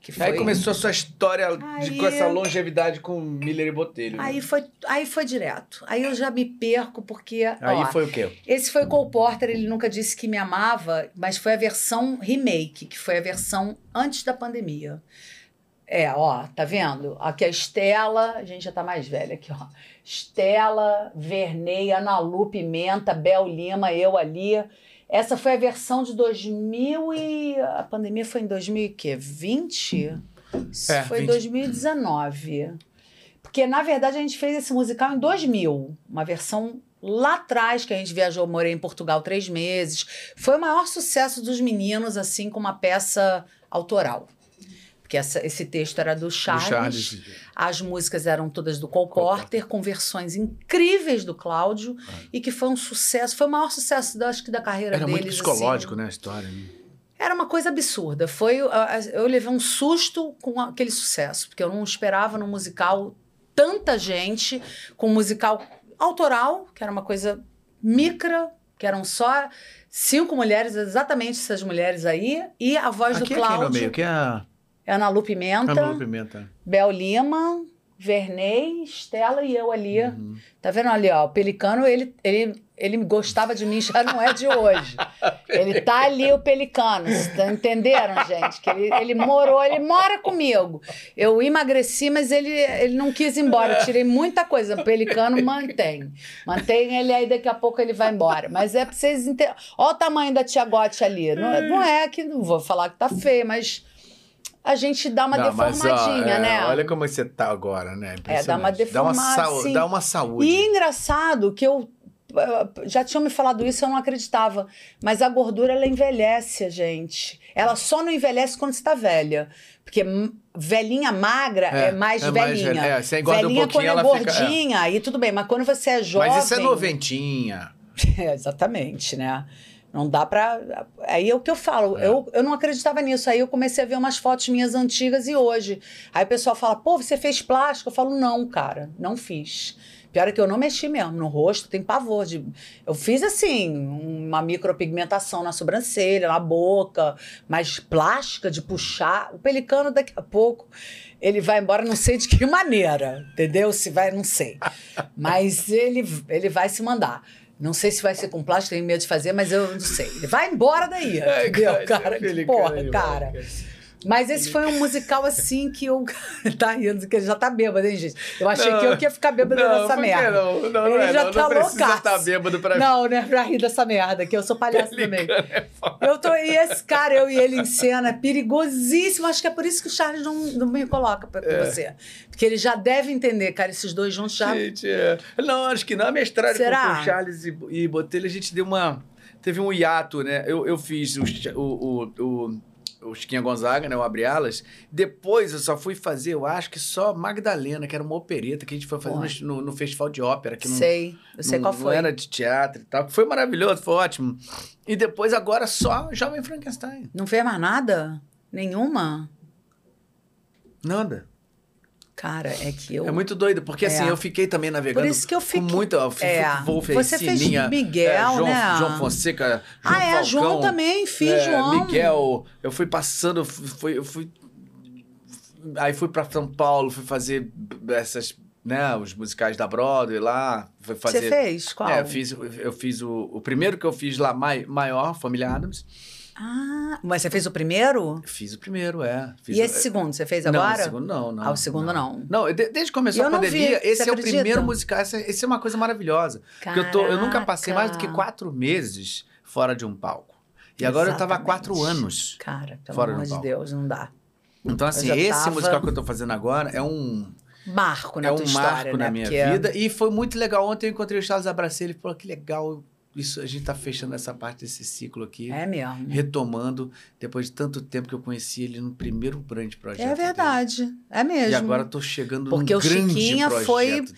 Que foi. Aí começou a sua história de- Aí- com essa longevidade com Miller e Botelho. né? Aí foi, aí foi direto. Aí eu já me perco, porque. Aí ó, foi o quê? Esse foi o Cole Porter, ele nunca disse que me amava, mas foi a versão remake, que foi a versão antes da pandemia. É, ó, tá vendo? Aqui a Estela, a gente já tá mais velha aqui, ó. Estela, Vernei, Ana Lu, Pimenta, Bel Lima, eu ali. Essa foi a versão de 2000 e... A pandemia foi em 2020? Isso É, foi 20. 2019. Porque, na verdade, a gente fez esse musical em 2000. Uma versão lá atrás, que a gente viajou, morei em Portugal três meses. Foi o maior sucesso dos meninos, assim, com uma peça autoral. Porque essa- esse texto era do Do Charles. Charles. As músicas eram todas do Cole Cole Porter, com versões incríveis do Cláudio. E que foi um sucesso. Foi o maior sucesso, da- acho que, da carreira Era deles. muito psicológico, assim. né, a história. né? Era uma coisa absurda. Foi, eu levei um susto com aquele sucesso, porque eu não esperava no musical tanta gente, com um musical autoral, que era uma coisa micra, que eram só cinco mulheres, exatamente essas mulheres aí, e a voz Aqui do é quem no meio? Cláudio, Que é a Ana Lu Pimenta, Ana Lu Pimenta. Bel Lima, Vernei, Estela e eu ali. Uhum. Tá vendo ali, ó? O Pelicano, ele, ele, ele gostava de mim, já não é de hoje. Ele tá ali, o Pelicano. Vocês entenderam, gente? Que ele, ele morou, ele mora comigo. Eu emagreci, mas ele, ele não quis ir embora. Eu tirei muita coisa. O Pelicano mantém. Mantém ele aí, daqui a pouco ele vai embora. Mas é pra vocês entenderem. Olha o tamanho da tia Gotti ali. Não, é- não é que, não vou falar que tá feia, mas a gente dá uma Não, mas, ó, deformadinha, é, né? Olha como você tá agora, né? É, dá uma deformada, Dá uma, sim. dá uma saúde. E engraçado que eu eh, já tinham me falado isso, eu não acreditava. Mas a gordura ela envelhece, a gente. Ela só não envelhece quando está velha. Porque velhinha magra é, É, mais é mais velhinha. velha. É, você engorda um velhinha pouquinho, quando é ela fica- é. gordinha, aí tudo bem. Mas quando você é jovem. Mas isso é noventinha. É, exatamente, né? Não dá pra. Aí é o que eu falo. É. Eu, eu não acreditava nisso. Aí eu comecei a ver umas fotos minhas antigas e hoje. Aí o pessoal fala, pô, você fez plástico? Eu falo, não, cara, não fiz. Pior é que eu não mexi mesmo no rosto, tem pavor de. Eu fiz assim, uma micropigmentação na sobrancelha, na boca, mas plástica de puxar. O pelicano daqui a pouco. Ele vai embora, não sei de que maneira, entendeu? Se vai, não sei. Mas ele, ele vai se mandar. Não sei se vai ser com plástico, tenho medo de fazer, mas eu não sei. Ele vai embora daí, É, entendeu, cara, cara? Que porra, cara. cara. Mas esse foi um musical assim que eu. tá rindo, que ele já tá bêbado, hein, gente? Eu achei Não. que eu que ia ficar bêbado Não, que merda. não? Não, não Ele é, já não, tá não precisa estar bêbado pra... Não, né? Pra rir dessa merda, que eu sou palhaço também. É. Eu tô, e esse cara, eu e ele em cena, é perigosíssimo. Acho que é por isso que o Charles não, não me coloca pra, É. com você. Porque ele já deve entender, cara, esses dois juntos já. Gente, é. Não, acho que na mestragem com, Será? com o Charles e, e Botelho, a gente deu uma. Teve um hiato, né? Eu, eu fiz o, o, o, o, Chiquinha Gonzaga, né? O Abre Alas. Depois eu só fui fazer, eu acho que só Magdalena, que era uma opereta que a gente foi fazer Pô. no, no, Festival de Ópera. Que não, sei, eu sei não, qual não foi. era de teatro e tal. Foi maravilhoso, foi ótimo. E depois agora só Jovem Frankenstein. Não fez mais nada? Nenhuma? Nada. Cara, é que eu. É muito doido, porque assim, É. eu fiquei também navegando Por isso que eu fiquei- com muita... Eu fui, É. vou, Você fez Sininha, Miguel, é, João, né? João Fonseca, João ah, é, Falcão, João também, fiz é, João. Miguel, eu fui passando, fui, eu fui... Aí fui pra São Paulo, fui fazer essas, né, os musicais da Broadway lá, fui fazer... Você fez? Qual? É, eu fiz, eu fiz o, o primeiro que eu fiz lá, mai, maior, Família Adams. Ah, mas você fez o primeiro? Fiz o primeiro, é. Fiz e o- esse segundo, você fez Não, agora? o segundo não, não. Ah, o segundo não. Não, de- desde que começou Eu a não vi, pandemia, você esse é o acredita? primeiro musical. Essa, esse é uma coisa maravilhosa. Porque eu, tô, eu nunca passei mais do que Caraca. quatro meses fora de um palco. E agora eu tava há quatro Exatamente. anos. Cara, pelo Fora amor de palco. Deus, não dá. Então, assim, esse tava- musical que eu tô fazendo agora é um, Marco na é tua um história, marco né? na minha Porque- vida. E foi muito legal. Ontem eu encontrei o Charles Abracei, ele falou que legal. Isso, a gente tá fechando essa parte desse ciclo aqui. É mesmo. Retomando, depois de tanto tempo que eu conheci ele no primeiro grande projeto. É dele. verdade. É mesmo. E agora tô chegando Porque num o grande Chiquinha projeto foi- dele.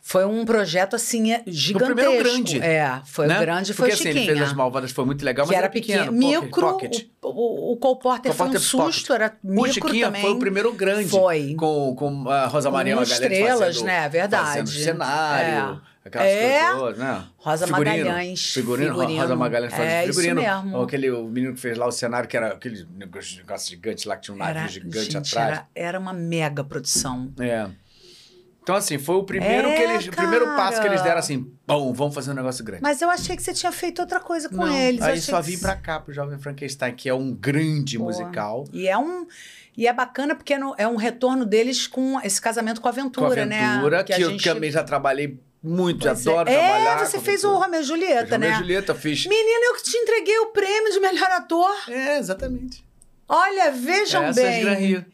Foi um projeto, assim, é, gigantesco. primeiro grande, É, foi né? o grande, foi Porque o assim, Chiquinha. ele fez as Malvadas, foi muito legal, que mas era pequeno. Micro, pocket. o, o, o Cole Porter Cole foi um susto, Pocket. era O micro Chiquinha também. foi o primeiro grande. Foi. Com, com a Rosa Maria Com Magalhães estrelas, fazendo, né? Verdade. Fazendo cenário, aquelas É. coisas né? Rosa Figurino, Magalhães, Figurino, figurino. Rosa Magalhães fazendo É, isso figurino. mesmo. Aquele o menino que fez lá o cenário, que era aquele negócio, gigante lá, que tinha um navio Era, gigante gente, atrás. era, era uma mega produção. É. Então, assim, foi o primeiro É, que eles. O primeiro passo que eles deram assim, bom, vamos fazer um negócio grande. Mas eu achei que você tinha feito outra coisa com Não, eles. Aí só que vim pra cá, pro Jovem Frankenstein, que é um grande Pô. musical. E é um. E é bacana porque é é um retorno deles com esse casamento com a Com aventura, a né? aventura, que, a eu gente- também já trabalhei muito, Pois adoro é. trabalhar. É, você fez o. Romeu e Julieta, Fiz Romeu né? e Julieta, fiz. Menina, eu que te entreguei o prêmio de melhor ator. É, exatamente. Olha, vejam Essa é bem. Gran Rio.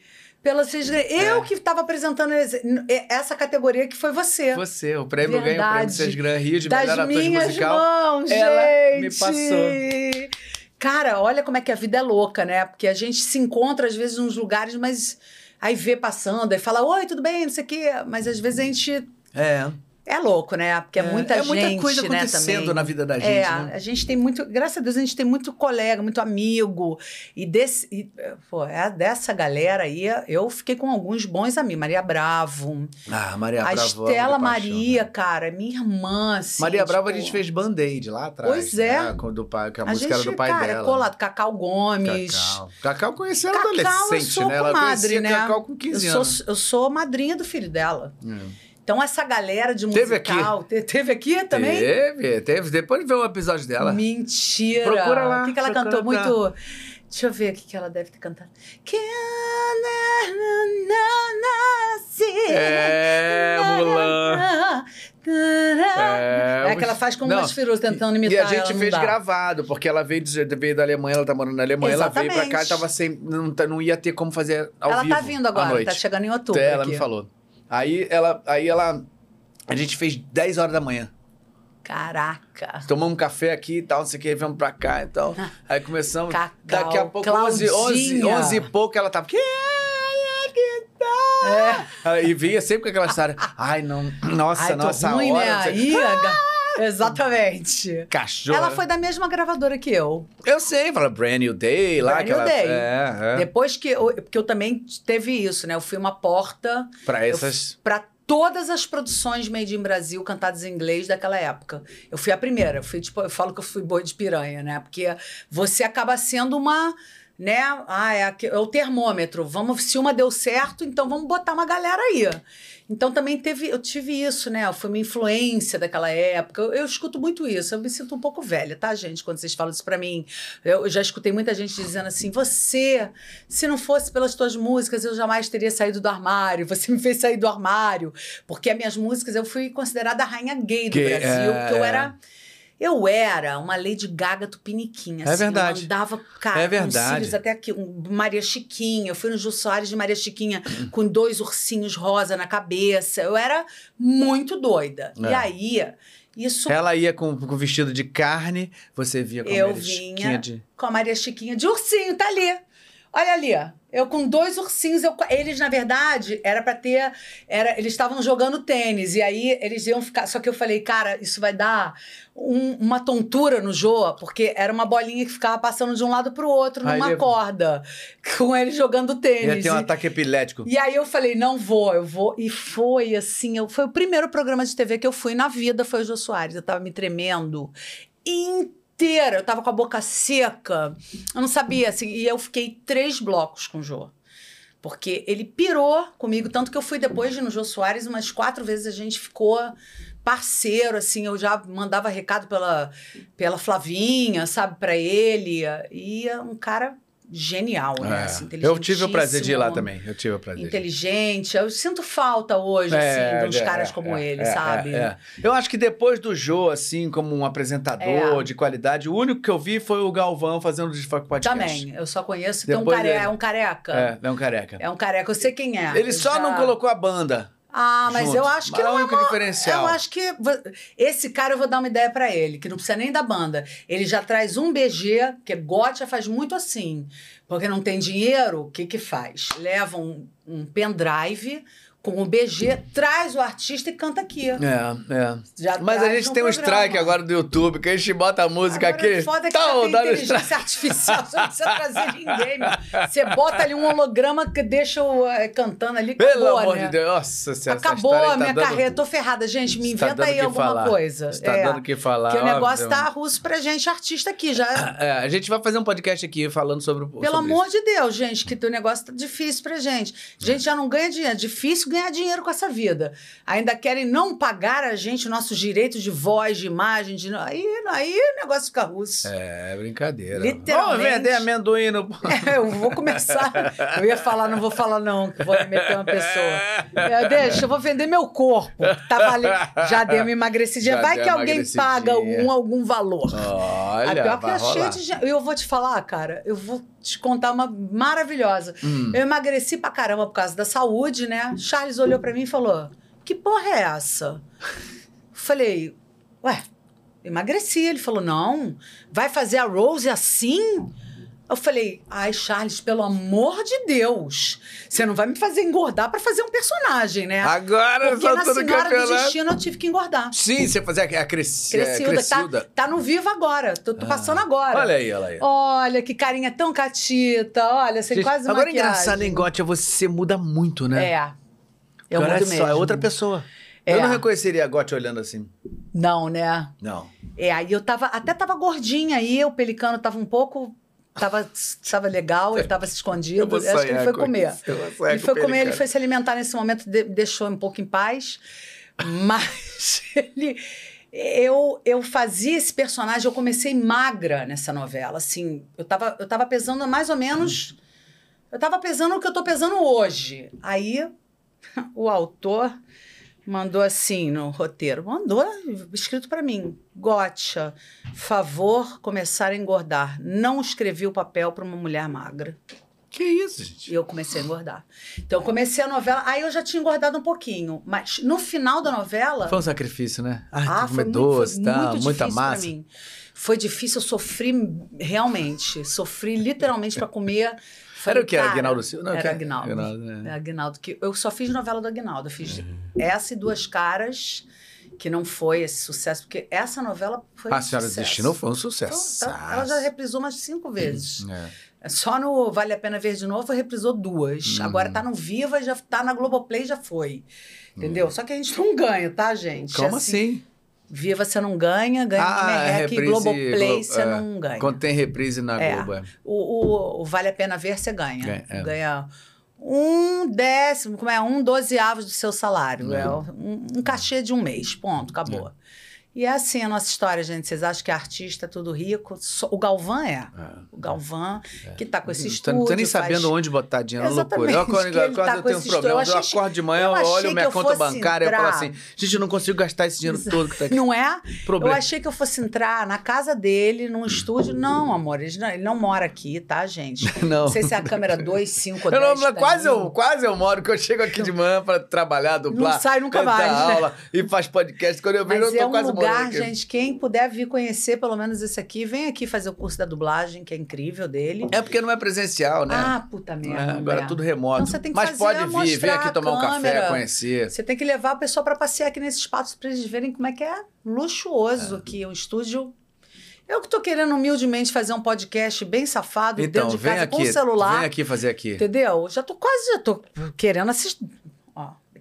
Pela Cis Gran- Eu É. que estava apresentando esse- essa categoria que foi você. Você, o prêmio ganha o prêmio. Sesc Gran Rio de melhor ator de musical. mãos, Ela gente. me passou. Cara, olha como é que a vida é louca, né? Porque a gente se encontra às vezes nos lugares, mas aí vê passando, aí fala, oi, tudo bem, não sei o quê. Mas às vezes a gente É. é louco, né? Porque é, muita é gente, muita coisa né, acontecendo também. na vida da gente, É, né? a gente tem muito, graças a Deus, a gente tem muito colega, muito amigo. E, desse, e, pô, é dessa galera aí, eu fiquei com alguns bons amigos. Maria Bravo, Ah, Maria a Bravo. de Estela paixão, Maria, né? cara, minha irmã, assim. Maria Bravo a tipo, gente fez Band-Aid lá atrás. Pois é. Né? Do pai, que a, A música gente, era do pai cara, dela. colado, Cacau Gomes. Cacau. Cacau conheceu ela Cacau, eu adolescente, sou né? Ela comadre, conhecia né? Cacau com 15 eu anos. Sou, eu sou madrinha do filho dela. É. Então, essa galera de Teve musical... Te- Teve aqui também? Teve, teve. Depois de ver um episódio dela. Mentira! Procura lá, O que, que ela procura cantou? lá. Muito. Deixa eu ver o que, ela deve ter cantado. Que É, Mulan. É, É, que ela faz com Não, umas firus tentando imitar E a gente ela, fez gravado, porque ela veio, veio da Alemanha, ela tá morando na Alemanha, ela veio pra cá e Exatamente. tava sem. Não, tá- não ia ter como fazer ao Ela vivo. tá vindo agora, tá chegando em outubro. É, ela aqui. me falou. Aí ela, aí ela. A gente fez 10 horas da manhã. Caraca. Tomamos um café aqui e tal, não sei o que, viemos pra cá e tal. Aí começamos. Cacau, daqui a pouco, 11, 11, Claudinha. 11 e pouco, ela tava. "Quem é que tá?" Aí vinha sempre com aquela história. Ai, não. Nossa, Ai, nossa ruim, hora. né? Aí, aga- Exatamente. Cachorro. Ela foi da mesma gravadora que eu. Eu sei, fala Brand New Day lá. Brand New aquela, Day. É, é. Depois que eu, porque eu também teve isso, né? Eu fui uma porta Pra essas. para todas as produções made in Brasil cantadas em inglês daquela época. Eu fui a primeira, eu fui tipo, eu falo que eu fui boi de piranha, né? Porque você acaba sendo uma, né? Ah, é, aque- é o termômetro. Vamos, se uma deu certo, então vamos botar uma galera aí. Então também teve, eu tive isso, né? Foi uma influência daquela época. Eu, eu escuto muito isso. Eu me sinto um pouco velha, tá, gente? Quando vocês falam isso pra mim, eu, eu já escutei muita gente dizendo assim: você, se não fosse pelas tuas músicas, eu jamais teria saído do armário. Você me fez sair do armário. Porque as minhas músicas, eu fui considerada a rainha gay do Que- Brasil, é, porque eu era. Eu era uma Lady Gaga tupiniquinha. É assim, verdade. Eu andava, cara, É verdade. cílios até aqui. Um Maria Chiquinha. Eu fui no Jô Soares de Maria Chiquinha com dois ursinhos rosa na cabeça. Eu era muito doida. E É. aí, isso Ela ia com, com vestido de carne, você via com a vinha. Chiquinha de. com a Maria Chiquinha de ursinho, tá ali. Olha ali, ó. Eu com dois ursinhos, eu- eles, na verdade, era pra ter. Era, eles estavam jogando tênis, e aí eles iam ficar. Só que eu falei, cara, isso vai dar um- uma tontura no Jô, porque era uma bolinha que ficava passando de um lado pro outro Aí numa ele- corda, com eles jogando Ia tênis. ter um E- ataque epilético. e aí eu falei, não vou, eu vou. E foi assim, eu, foi o primeiro programa de TV que eu fui na vida, foi o Jô Soares. Eu tava me tremendo inteira, eu tava com a boca seca. Eu não sabia, assim, e eu fiquei três blocos com o Jô. Porque ele pirou comigo, tanto que eu fui depois de no Jô Soares, umas quatro vezes a gente ficou parceiro, assim, eu já mandava recado pela, pela Flavinha, sabe, pra ele. E é um cara genial, né? É. Assim, Eu tive o prazer de ir lá também. Eu tive o prazer. Inteligente. Eu sinto falta hoje, assim, de uns caras como ele, é, sabe? é, é. Eu acho que depois do Jô, assim, como um apresentador É. de qualidade, o único que eu vi foi o Galvão fazendo o Desfoque Podcast. Também. Eu só conheço. Tem um, Depois care... dele. é um careca. É, é um careca. É um careca. Eu sei quem é. Ele Eu só já- não colocou a banda. Ah, mas junto. eu acho que Mas é o não é uma- diferencial. Eu acho que esse cara eu vou dar uma ideia pra ele, que não precisa nem da banda. Ele já traz um BG, que Gotcha faz muito assim. Porque não tem dinheiro, o que que faz? Leva um, um pendrive com o BG, traz o artista e canta aqui. É, é. Já Mas a gente tem um programa. strike agora do YouTube, que a gente bota a música Agora, aqui. o foda é que Tá, dá inteligência strike. artificial, você não precisa trazer ninguém, meu. Você bota ali um holograma que deixa o eh, cantando ali, Pelo acabou, amor né? de Deus. Nossa senhora, Acabou história a tá minha dando- carreira, tô ferrada. Gente, me Tá inventa dando aí alguma falar. coisa. Está É, dando o que falar. Porque o negócio tá russo pra gente, artista aqui, já. É, a gente vai fazer um podcast aqui falando sobre o Pelo sobre amor de Deus, gente, que o negócio tá difícil pra gente. A gente já não ganha dinheiro. É difícil ganhar dinheiro com essa vida. Ainda querem não pagar a gente nossos direitos de voz, de imagem. De... Aí, aí o negócio fica russo. É, brincadeira. Literalmente. Vamos vender amendoim no... É, eu vou começar. Eu ia falar, não vou falar, não, que vou remeter uma pessoa. É, deixa, eu vou vender meu corpo. Tá valendo. Já dei uma emagrecidinha. Já Vai deu que alguém paga algum, algum valor. Olha, a pior que é cheio de. Eu vou te falar, cara, eu vou te contar uma maravilhosa. Hum. Eu emagreci pra caramba por causa da saúde, né? Charles olhou pra mim e falou: Que porra é essa? Falei, ué, emagreci. Ele falou: Não, vai fazer a Rose assim? Eu falei, ai, Charles, pelo amor de Deus, você não vai me fazer engordar pra fazer um personagem, né? Agora Porque só na Senhora do campeonato. Destino eu tive que engordar. Sim, você fazia a cresci... é, crescilda. Tá, tá no vivo agora. Tô, tô passando agora. Olha aí, olha aí. Olha que carinha tão catita. Olha, sem Gente, quase Agora, maquiagem. engraçado em Gotia, você muda muito, né? É. Eu Olha mudo só, mesmo. é outra pessoa. É. Eu não reconheceria a Gotti olhando assim. Não, né? Não. É, aí eu tava, até tava gordinha aí, o pelicano tava um pouco, tava, tava legal, ele tava se escondido. Eu Acho que ele foi com comer. Ele foi comer, ele pelicano. foi se alimentar nesse momento, de- deixou um pouco em paz. Mas ele. Eu, eu fazia esse personagem, eu comecei magra nessa novela. Assim, eu tava, eu tava pesando mais ou menos. Eu tava pesando o que eu tô pesando hoje. Aí o autor mandou assim no roteiro, mandou escrito pra mim, Gotcha, favor começar a engordar. Não escrevi o papel pra uma mulher magra. Que isso, gente? E eu comecei a engordar. Então eu comecei a novela, aí eu já tinha engordado um pouquinho, mas no final da novela, Foi um sacrifício, né? Tem ah, foi doce, muito, foi tá? muito muita difícil pra massa. mim. Foi difícil, eu sofri realmente, sofri literalmente pra comer. Era o que? Era Aguinaldo Silva? Não, era que- Aguinaldo. Aguinaldo, né? É, Aguinaldo, que eu só fiz novela do Aguinaldo. Eu fiz essa e Duas Caras, que não foi esse sucesso, porque essa novela foi A um Senhora sucesso. Destino foi um Então, sucesso. tá, ela já reprisou umas cinco vezes. É. Só no Vale a Pena Ver de Novo reprisou duas. Uhum. Agora tá no Viva, já tá na Globoplay, já foi. Entendeu? Só que a gente não ganha, tá, gente? Como assim? Viva você não ganha, ganha Ah, de merreca e reprise Globoplay Glo- você é. não ganha. Quando tem reprise na É. Globo. é. O, o- o Vale a Pena Ver você ganha. Ganha, é. Ganha um décimo, como é? Um dozeavos do seu salário. É. É, um, um cachê de um mês. Ponto, acabou. E é assim a nossa história, gente. Vocês acham que artista é tudo rico? Só- o Galvão é. O Galvão, que tá com esse Não estúdio. tô nem faz- sabendo onde botar dinheiro, é loucura. Eu, quando, que ele quando tá eu tenho um problema. Eu eu acordo de manhã, eu olho minha conta bancária e falo entrar. assim, gente, eu não consigo gastar esse dinheiro todo que tá aqui. Não é? Problema. Eu achei que eu fosse entrar na casa dele, num estúdio. Não, amor, ele não, ele não mora aqui, tá, gente? Não. Não sei se é a câmera 2, 5 ou Eu 10. não, tá quase, aí. eu, quase eu moro, que eu chego aqui de manhã pra trabalhar, dublar. Não sai nunca mais, né? aula e faz podcast. Quando eu vejo, eu tô é quase lugar, aqui. gente, quem puder vir conhecer pelo menos esse aqui, vem aqui fazer o curso da dublagem, que é incrível dele. É porque não é presencial, né? Ah, puta merda. É, agora é tudo remoto. Então você tem que Mas fazer pode é vir, vem mostrar aqui tomar um café, conhecer. Você tem que levar a pessoa para passear aqui nesse espaço para eles verem como é que é luxuoso que o estúdio. Eu que tô querendo humildemente fazer um podcast bem safado Então, dentro de casa aqui, com o celular. vem aqui fazer aqui. Entendeu? Já tô quase, já tô querendo assistir.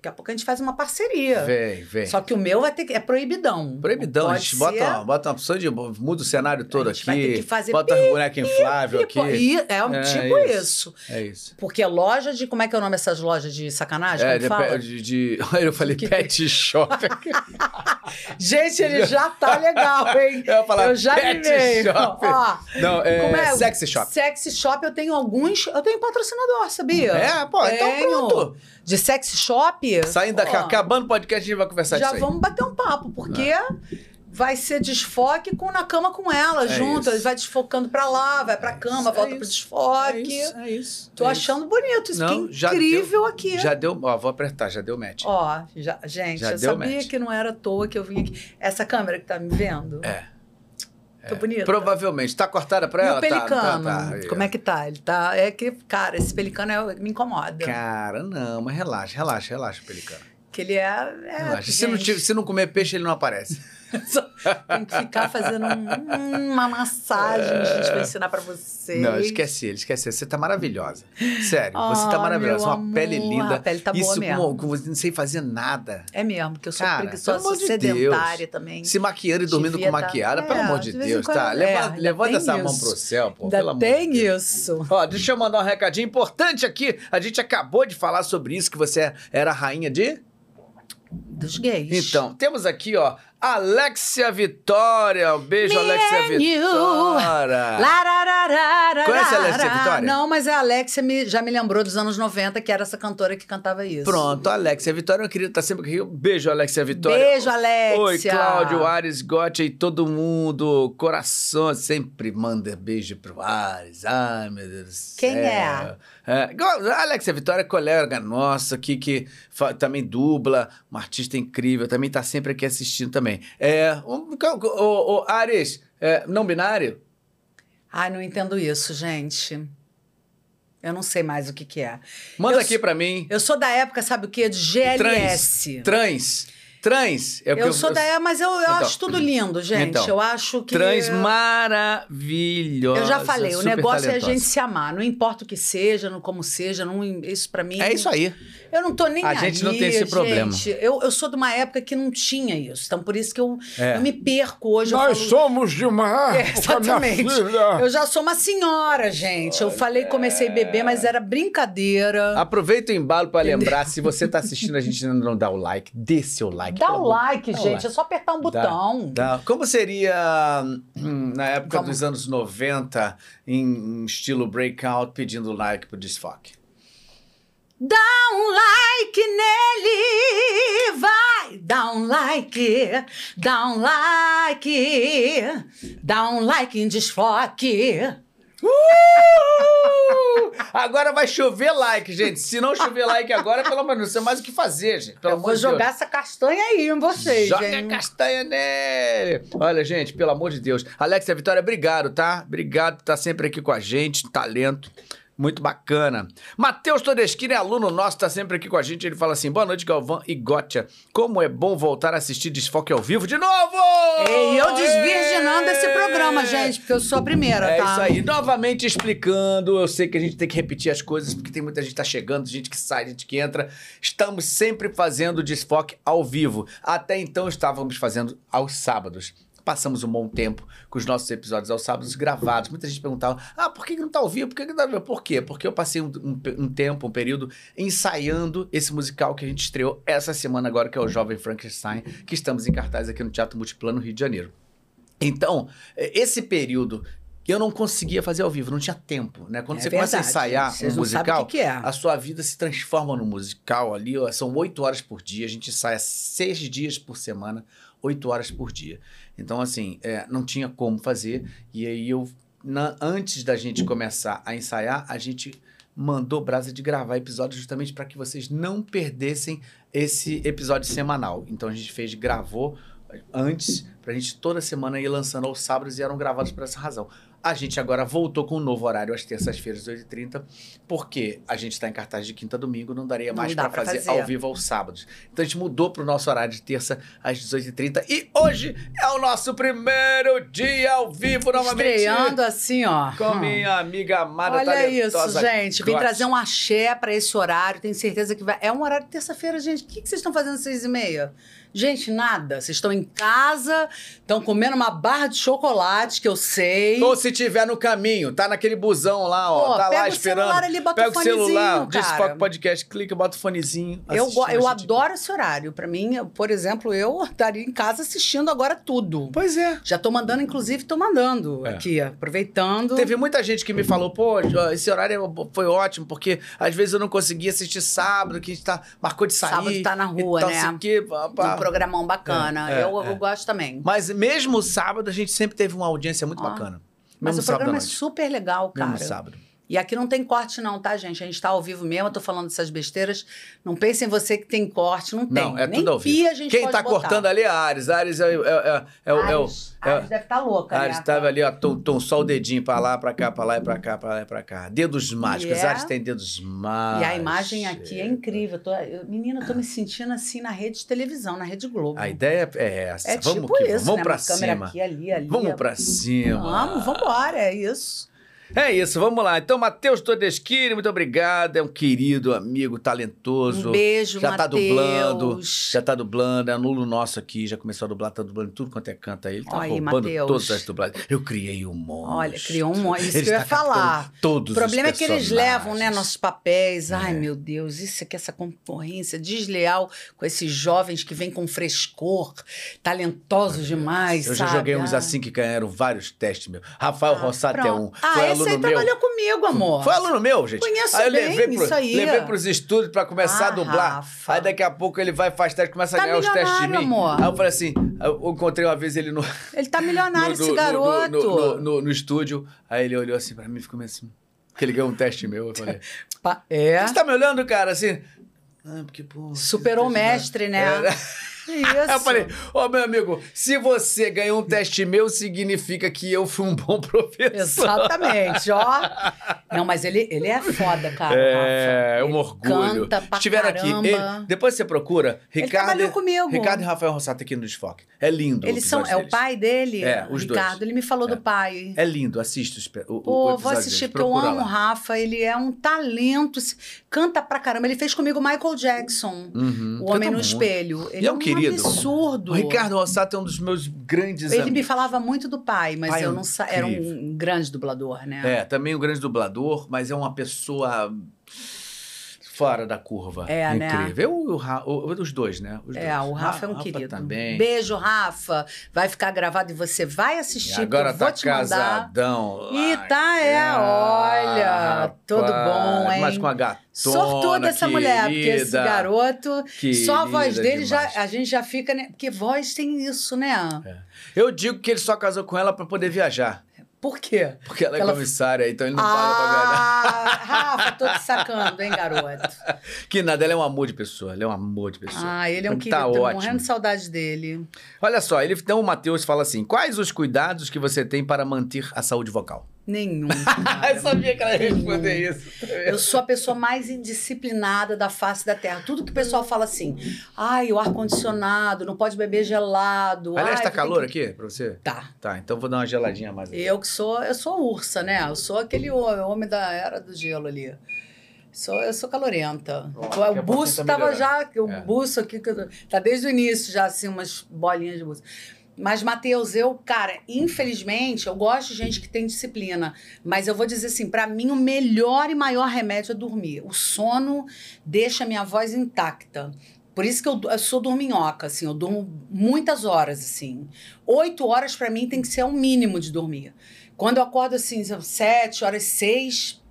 Daqui a pouco a gente faz uma parceria. Vem, vem. Só que o meu vai ter que. É proibidão. Proibidão, a gente ser- bota, uma- bota uma pessoa de. muda o cenário todo A gente vai ter aqui. que fazer bota um boneco inflável E, aqui. e é um É tipo isso. isso. É isso. Porque loja de. Como é que é o nome dessas lojas de sacanagem? É, de, fala? de, de- Eu falei Que- pet shop. Gente, ele já tá legal, hein? Eu falar eu já pet animei. shop. Ó, Não, é, como sexy shop. Sexy shop, eu tenho alguns. Eu tenho patrocinador, sabia? É, pô, então Tenho. pronto. De sexy shop. Saindo daqui, acabando o podcast, a gente vai conversar Já disso aí. vamos bater um papo, porque vai ser desfoque com, na cama com ela, É junto. isso. Vai desfocando pra lá, vai pra cama, isso, volta é pro isso, desfoque. É isso, é isso. Tô é achando bonito isso. Não, que já incrível deu- aqui. Já deu, ó, vou apertar, já deu match. Ó, já, gente, Já eu sabia match. que não era à toa que eu vim aqui. Essa câmera que tá me vendo? É. Tô bonita. Provavelmente. Tá cortada pra E ela? o pelicano, Tá, tá, tá. como é que tá? Ele tá. É que, cara, esse pelicano é- me incomoda. Cara, não, mas relaxa, relaxa, relaxa, pelicano. Que ele é. é Relaxa. Se não, se não comer peixe, ele não aparece. Tem que ficar fazendo um- uma massagem, gente, pra ensinar pra vocês. Não, esquece ele, esquece ele. Você tá maravilhosa. Sério, você tá maravilhosa. Uma pele amor, linda. a pele tá boa Isso mesmo. com, com você não sei fazer nada. É mesmo, porque eu sou Cara, preguiçosa, pelo amor sou de Deus. sedentária também. Se maquiando e dormindo com tá- maquiada, pelo É, amor de, de Deus, quando- tá? é, Levanta, ainda levanta essa mão isso. pro céu, pô. Ainda pelo amor tem de Deus. isso. Ó, deixa eu mandar um recadinho importante aqui. A gente acabou de falar sobre isso, que você era a rainha de... Dos gays. Então, temos aqui, ó, Alexia Vitória. Um beijo, Me Alexia. Vitória. Larararara. Conhece a Alexia Vitória? Não, mas a Alexia me- já me lembrou dos anos 90, que era essa cantora que cantava isso. Pronto, Alexia Vitória, eu queria estar sempre aqui. Um Beijo, Alexia Vitória. Beijo, Alexia. Oi, Cláudio, Ares, Gotti e todo mundo. Coração, sempre manda beijo pro Ares. Ai, meu Deus do céu. Quem é? é a Alexia Vitória é colega nossa aqui, que também dubla, uma artista incrível, também tá sempre aqui assistindo também. É, um, o, o, Ares, é, não binário? Ai, não entendo isso, gente. Eu não sei mais o que que é. Manda Eu aqui pra mim. Eu sou da época, sabe o quê? De GLS. Trans. Trans. É o que Eu sou da época, mas eu, eu Então. acho tudo lindo, gente. Então. eu acho que. Trans maravilhosa. Eu já falei, o negócio é a talentosa. gente se amar. Não importa o que seja, não como seja, não, isso pra mim. É isso aí. Eu não tô nem A aí, gente não tem esse problema. gente. Eu, eu sou de uma época que não tinha isso. Então, por isso que eu, É. eu me perco hoje. eu Nós falo- somos de uma É, exatamente. filha. Eu já sou uma senhora, gente. Eu falei que comecei a beber, mas era brincadeira. Aproveita o embalo pra lembrar, se você tá assistindo, a gente ainda não dá o like, dê seu like. Dá o amor- like, dá gente. like. É só apertar um botão. Dá. Como seria hum, na época Vamos. dos anos 90, em estilo breakout, pedindo like pro desfoque? Dá um like nele, vai! Dá um like, dá um like, dá um like em desfoque. Uh! Agora vai chover like, gente. Se não chover like agora, pelo amor de Deus, não tem mais o que fazer, gente. Pelo Eu vou de Deus. jogar essa castanha aí em vocês, Joga a castanha nele! Olha, gente, pelo amor de Deus. Alexia Vitória, obrigado, tá? Obrigado por estar sempre aqui com a gente, talento. Muito bacana. Matheus Todeschini é aluno nosso, tá sempre aqui com a gente. Ele fala assim: boa noite, Galvão e Gotia. Como é bom voltar a assistir Desfoque ao vivo de novo! E eu desvirginando esse programa, gente, porque eu sou a primeira, É tá? isso aí. Novamente explicando. Eu sei que a gente tem que repetir as coisas, porque tem muita gente que tá chegando, gente que sai, gente que entra. Estamos sempre fazendo desfoque ao vivo. Até então estávamos fazendo aos sábados. Passamos um bom tempo com os nossos episódios aos sábados gravados. Muita gente perguntava: ah, por que não tá ao vivo? Por que, não tá ao vivo? Por quê? Porque eu passei um, um um tempo, um período, ensaiando esse musical que a gente estreou essa semana agora, que é o Jovem Frankenstein, que estamos em cartaz aqui no Teatro Multiplano Rio de Janeiro. Então, eh, esse período que eu não conseguia fazer ao vivo, não tinha tempo, né? Quando É você começa a verdade, ensaiar vocês um musical, que que é. a sua vida se transforma no musical ali, ó, são oito horas por dia, a gente ensaia seis dias por semana, oito horas por dia. Então, assim, é, não tinha como fazer, e aí eu, na- antes da gente começar a ensaiar, a gente mandou brasa de gravar episódios justamente para que vocês não perdessem esse episódio semanal. Então a gente fez, gravou antes, pra gente toda semana ir lançando aos sábados e eram gravados por essa razão. A gente agora voltou com um novo horário às terças-feiras, 8h30, porque a gente está em cartaz de quinta a domingo, não daria mais para fazer, fazer. ao vivo aos sábados. Então a gente mudou pro nosso horário de terça às 18h30 e hoje é o nosso primeiro dia ao vivo novamente. Estreando assim, ó. Com a minha amiga amada Olha isso, talentosa gente. Vim trazer um axé pra esse horário. Tenho certeza que vai. É um horário de terça-feira, gente. O que que vocês estão fazendo às seis e meia? Gente, nada. Vocês estão em casa, estão comendo uma barra de chocolate, que eu sei. Ou se tiver no caminho, tá naquele busão lá, ó, tá lá o esperando. celular ali, bota o pega o celular, fonezinho, cara. desfoca o podcast, clica, bota o fonezinho. Eu, eu gente. adoro esse horário. Pra mim, eu- por exemplo, eu estaria em casa assistindo agora tudo. Pois é. Já tô mandando, inclusive, tô mandando É. aqui, aproveitando. Teve muita gente que me falou, pô, esse horário foi ótimo, porque às vezes eu não conseguia assistir sábado, que a gente tá, marcou de sair. Sábado tá na rua, tal, né? o pá, pá. Um programão bacana. É, é, eu, é. eu gosto também. Mas mesmo sábado, a gente sempre teve uma audiência muito Ó. bacana. Mas Mesmo o programa é super legal, cara. Mesmo sábado. E aqui não tem corte, não, tá, gente? A gente tá ao vivo mesmo, eu tô falando dessas besteiras. Não pensem você que tem corte, não tem. Não, é Nem tudo ao vivo. a gente Quem tá botar. cortando ali é a Ares. A Ares é, é, é, é, o- é o. Ares, é- Ares deve estar louca, A Ares né? tava ali, ó, tom, tom, só o dedinho pra lá, pra cá, pra lá e pra cá, pra lá e pra cá. Dedos mágicos. é- Ares tem dedos mágicos. E a imagem aqui é incrível. Eu tô, eu- menina, eu tô me sentindo assim na rede de televisão, na Rede Globo. A ideia é essa. é vamos tipo que isso, vamos né? pra Uma cima. aqui, ali, ali. Vamos pra cima. Vamos, vambora, é isso. É isso, vamos lá. Então, Matheus Todeschini, muito obrigado. É um querido amigo, talentoso. Um beijo, já tá Mateus. dublando, já tá dublando, é anulo nosso aqui, já começou a dublar, tá dublando tudo quanto é canta aí. Ele tá Olha roubando Mateus. todas as dublagens. Eu criei um monte. Olha, criou um monte. Isso Ele que eu ia captando falar. Todos O problema é que eles levam, né, nossos papéis. Ai, É. meu Deus, isso aqui, essa concorrência desleal com esses jovens que vêm com frescor, talentosos demais, Eu já sabe? joguei uns Ah. assim que ganharam vários testes meus. Rafael Rossato é um. Ah, Foi esse aluno meu. trabalhou comigo, amor. Foi aluno meu, gente. Conheço aí eu bem levei, pro, isso aí. levei pros estúdios pra começar Ah, a dublar. Rafa. Aí daqui a pouco ele vai, faz teste, começa Tá a ganhar os testes de mim. amor. Aí eu falei assim, eu encontrei uma vez ele no, Ele tá milionário, no, esse no- garoto. no, no, no- estúdio. Aí ele olhou assim pra mim e ficou meio assim. Que ele ganhou um teste meu. Eu falei, É. você tá me olhando, cara, assim? Ah, porque, pô. Superou o esse mestre, né? É. Isso. Eu falei, ô meu amigo, se você ganhou um teste meu, significa que eu fui um bom professor. Exatamente, ó. Não, mas ele, ele é foda, cara. É, é um Ele orgulho. Canta pra Estiveram aqui. caramba. Ele- depois você procura. Ele Ricardo, trabalhou comigo. Ricardo e Rafael Rossato aqui no Desfoque. É lindo. o Eles são. É o pai dele? É, os dois. Ricardo, ele me falou É. do pai. É lindo, assista o, o Pô, vou episódio assistir, porque eu amo o. Rafa. Ele é um talento. Canta pra caramba. Ele fez comigo Michael Jackson. Uhum. O Homem no muito. Espelho. Ele E é é um um querido. absurdo. O Ricardo Rossato é um dos meus grandes Ele amigos. me falava muito do pai, mas Pai é eu não sa... Era um grande dublador, né? É, também um grande dublador, mas é uma pessoa fora da curva. É, né? Incrível. Eu, o o- os dois, né? Os É, dois. o Rafa é um Rafa querido. também. Beijo, Rafa. Vai ficar gravado e você vai E assistir. agora eu vou tá te mandar. casadão. E tá, é, olha, rapaz, tudo bom, hein? Mas com a gatona, Sortuda essa mulher, porque esse garoto, só a voz dele já a gente já fica, né? Porque voz tem isso, né? Eu digo que ele só casou com ela pra poder viajar. Por quê? Porque ela é Ela- comissária, então ele não paga pra. Ah, Rafa, tô te sacando, hein, garoto? Que nada, ele é um amor de pessoa. Ele é um amor de pessoa. Ah, ele é um Então querido, Tá tô ótimo. morrendo de saudade dele. Olha só, ele, então o Matheus fala assim: quais os cuidados que você tem para manter a saúde vocal? Nenhum. Eu sabia que ela ia responder isso. Eu sou a pessoa mais indisciplinada da face da terra. Tudo que o pessoal fala assim, ai, o ar-condicionado, não pode beber gelado. Aliás, ai, tá calor que- aqui pra você? Tá. Tá, então vou dar uma geladinha mais. aqui. Eu que sou, eu sou ursa, né? Eu sou aquele ho- homem da era do gelo ali. Sou, eu sou calorenta. O buço tá tava melhorando. já, o É. buço aqui, tá desde o início já assim, umas bolinhas de buço. Mas, Matheus, eu, cara, infelizmente, eu gosto de gente que tem disciplina. Mas eu vou dizer assim, pra mim, o melhor e maior remédio é dormir. O sono deixa a minha voz intacta. Por isso que eu, eu sou dorminhoca, assim, eu durmo muitas horas, assim. Oito horas, pra mim, tem que ser o mínimo de dormir. Quando eu acordo, assim, sete horas, seis,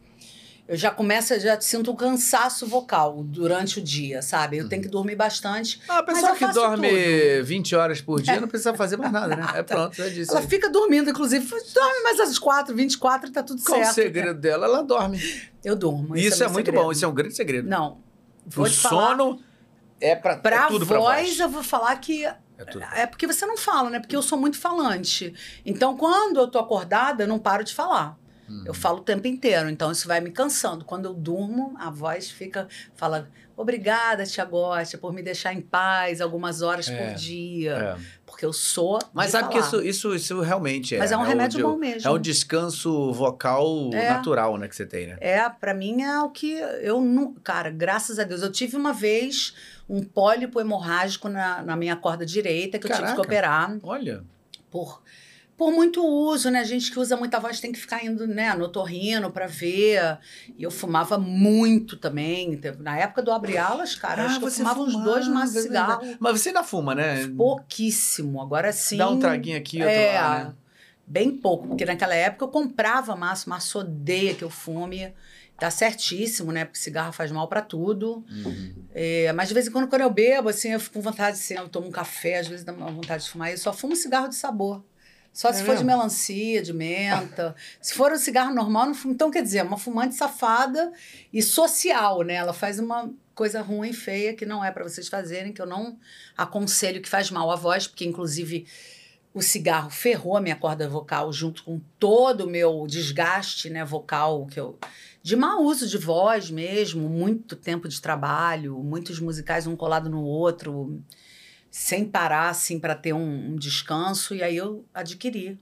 eu já começo, já sinto um cansaço vocal durante o dia, sabe? Eu tenho que dormir bastante. Ah, a pessoa que dorme tudo. 20 horas por dia não precisa fazer mais nada, né? É pronto, já disse. Ela fica dormindo, inclusive. Dorme mais às quatro, 24, tá tudo Qual o certo. segredo dela? Ela dorme. Eu durmo. Isso, esse é, meu muito segredo. bom, isso é um grande segredo. Não. Vou o sono é pra, Pra é tudo pra voz, voz. eu vou falar que É é porque você não fala, né? Porque eu sou muito falante. Então, quando eu tô acordada, eu não paro de falar. Uhum. Eu falo o tempo inteiro, então isso vai me cansando. Quando eu durmo, a voz fica fala: "Obrigada, tia Gosta, por me deixar em paz algumas horas É, por dia", É. porque eu sou Mas sabe que falar. isso, isso, isso realmente é. Mas é um o remédio bom mesmo. É um descanso vocal É. natural, né, que você tem, né? É, pra mim é o que eu não. Cara, graças a Deus. Eu tive uma vez um pólipo hemorrágico na, na minha corda direita que eu tive Caraca. que operar Olha. por Por muito uso, né? A gente que usa muita voz tem que ficar indo, né, no torrino pra ver. E eu fumava muito também. Na época do Abre Alas, cara, acho que eu fumava uns dois maços de é cigarro. Mas você ainda fuma, né? Pouquíssimo. Agora sim. Dá um traguinho aqui, outro é, lá, né? Bem pouco, porque naquela época eu comprava maço, maço odeia que eu fume. Tá certíssimo, né? Porque cigarro faz mal pra tudo. Uhum. É, mas de vez em quando, quando eu bebo, assim, eu fico com vontade, assim, eu tomo um café, às vezes dá uma vontade de fumar. Eu só fumo cigarro de sabor. Só É se for de mesmo? melancia, de menta. se for um cigarro normal, não fumo. Então, quer dizer, é uma fumante safada e social, né? Ela faz uma coisa ruim, feia, que não é pra vocês fazerem, que eu não aconselho, que faz mal à voz, porque, inclusive, o cigarro ferrou a minha corda vocal junto com todo o meu desgaste né, vocal, que eu, de mau uso de voz mesmo, muito tempo de trabalho, muitos musicais um colado no outro, sem parar assim para ter um, um descanso, e aí eu adquiri.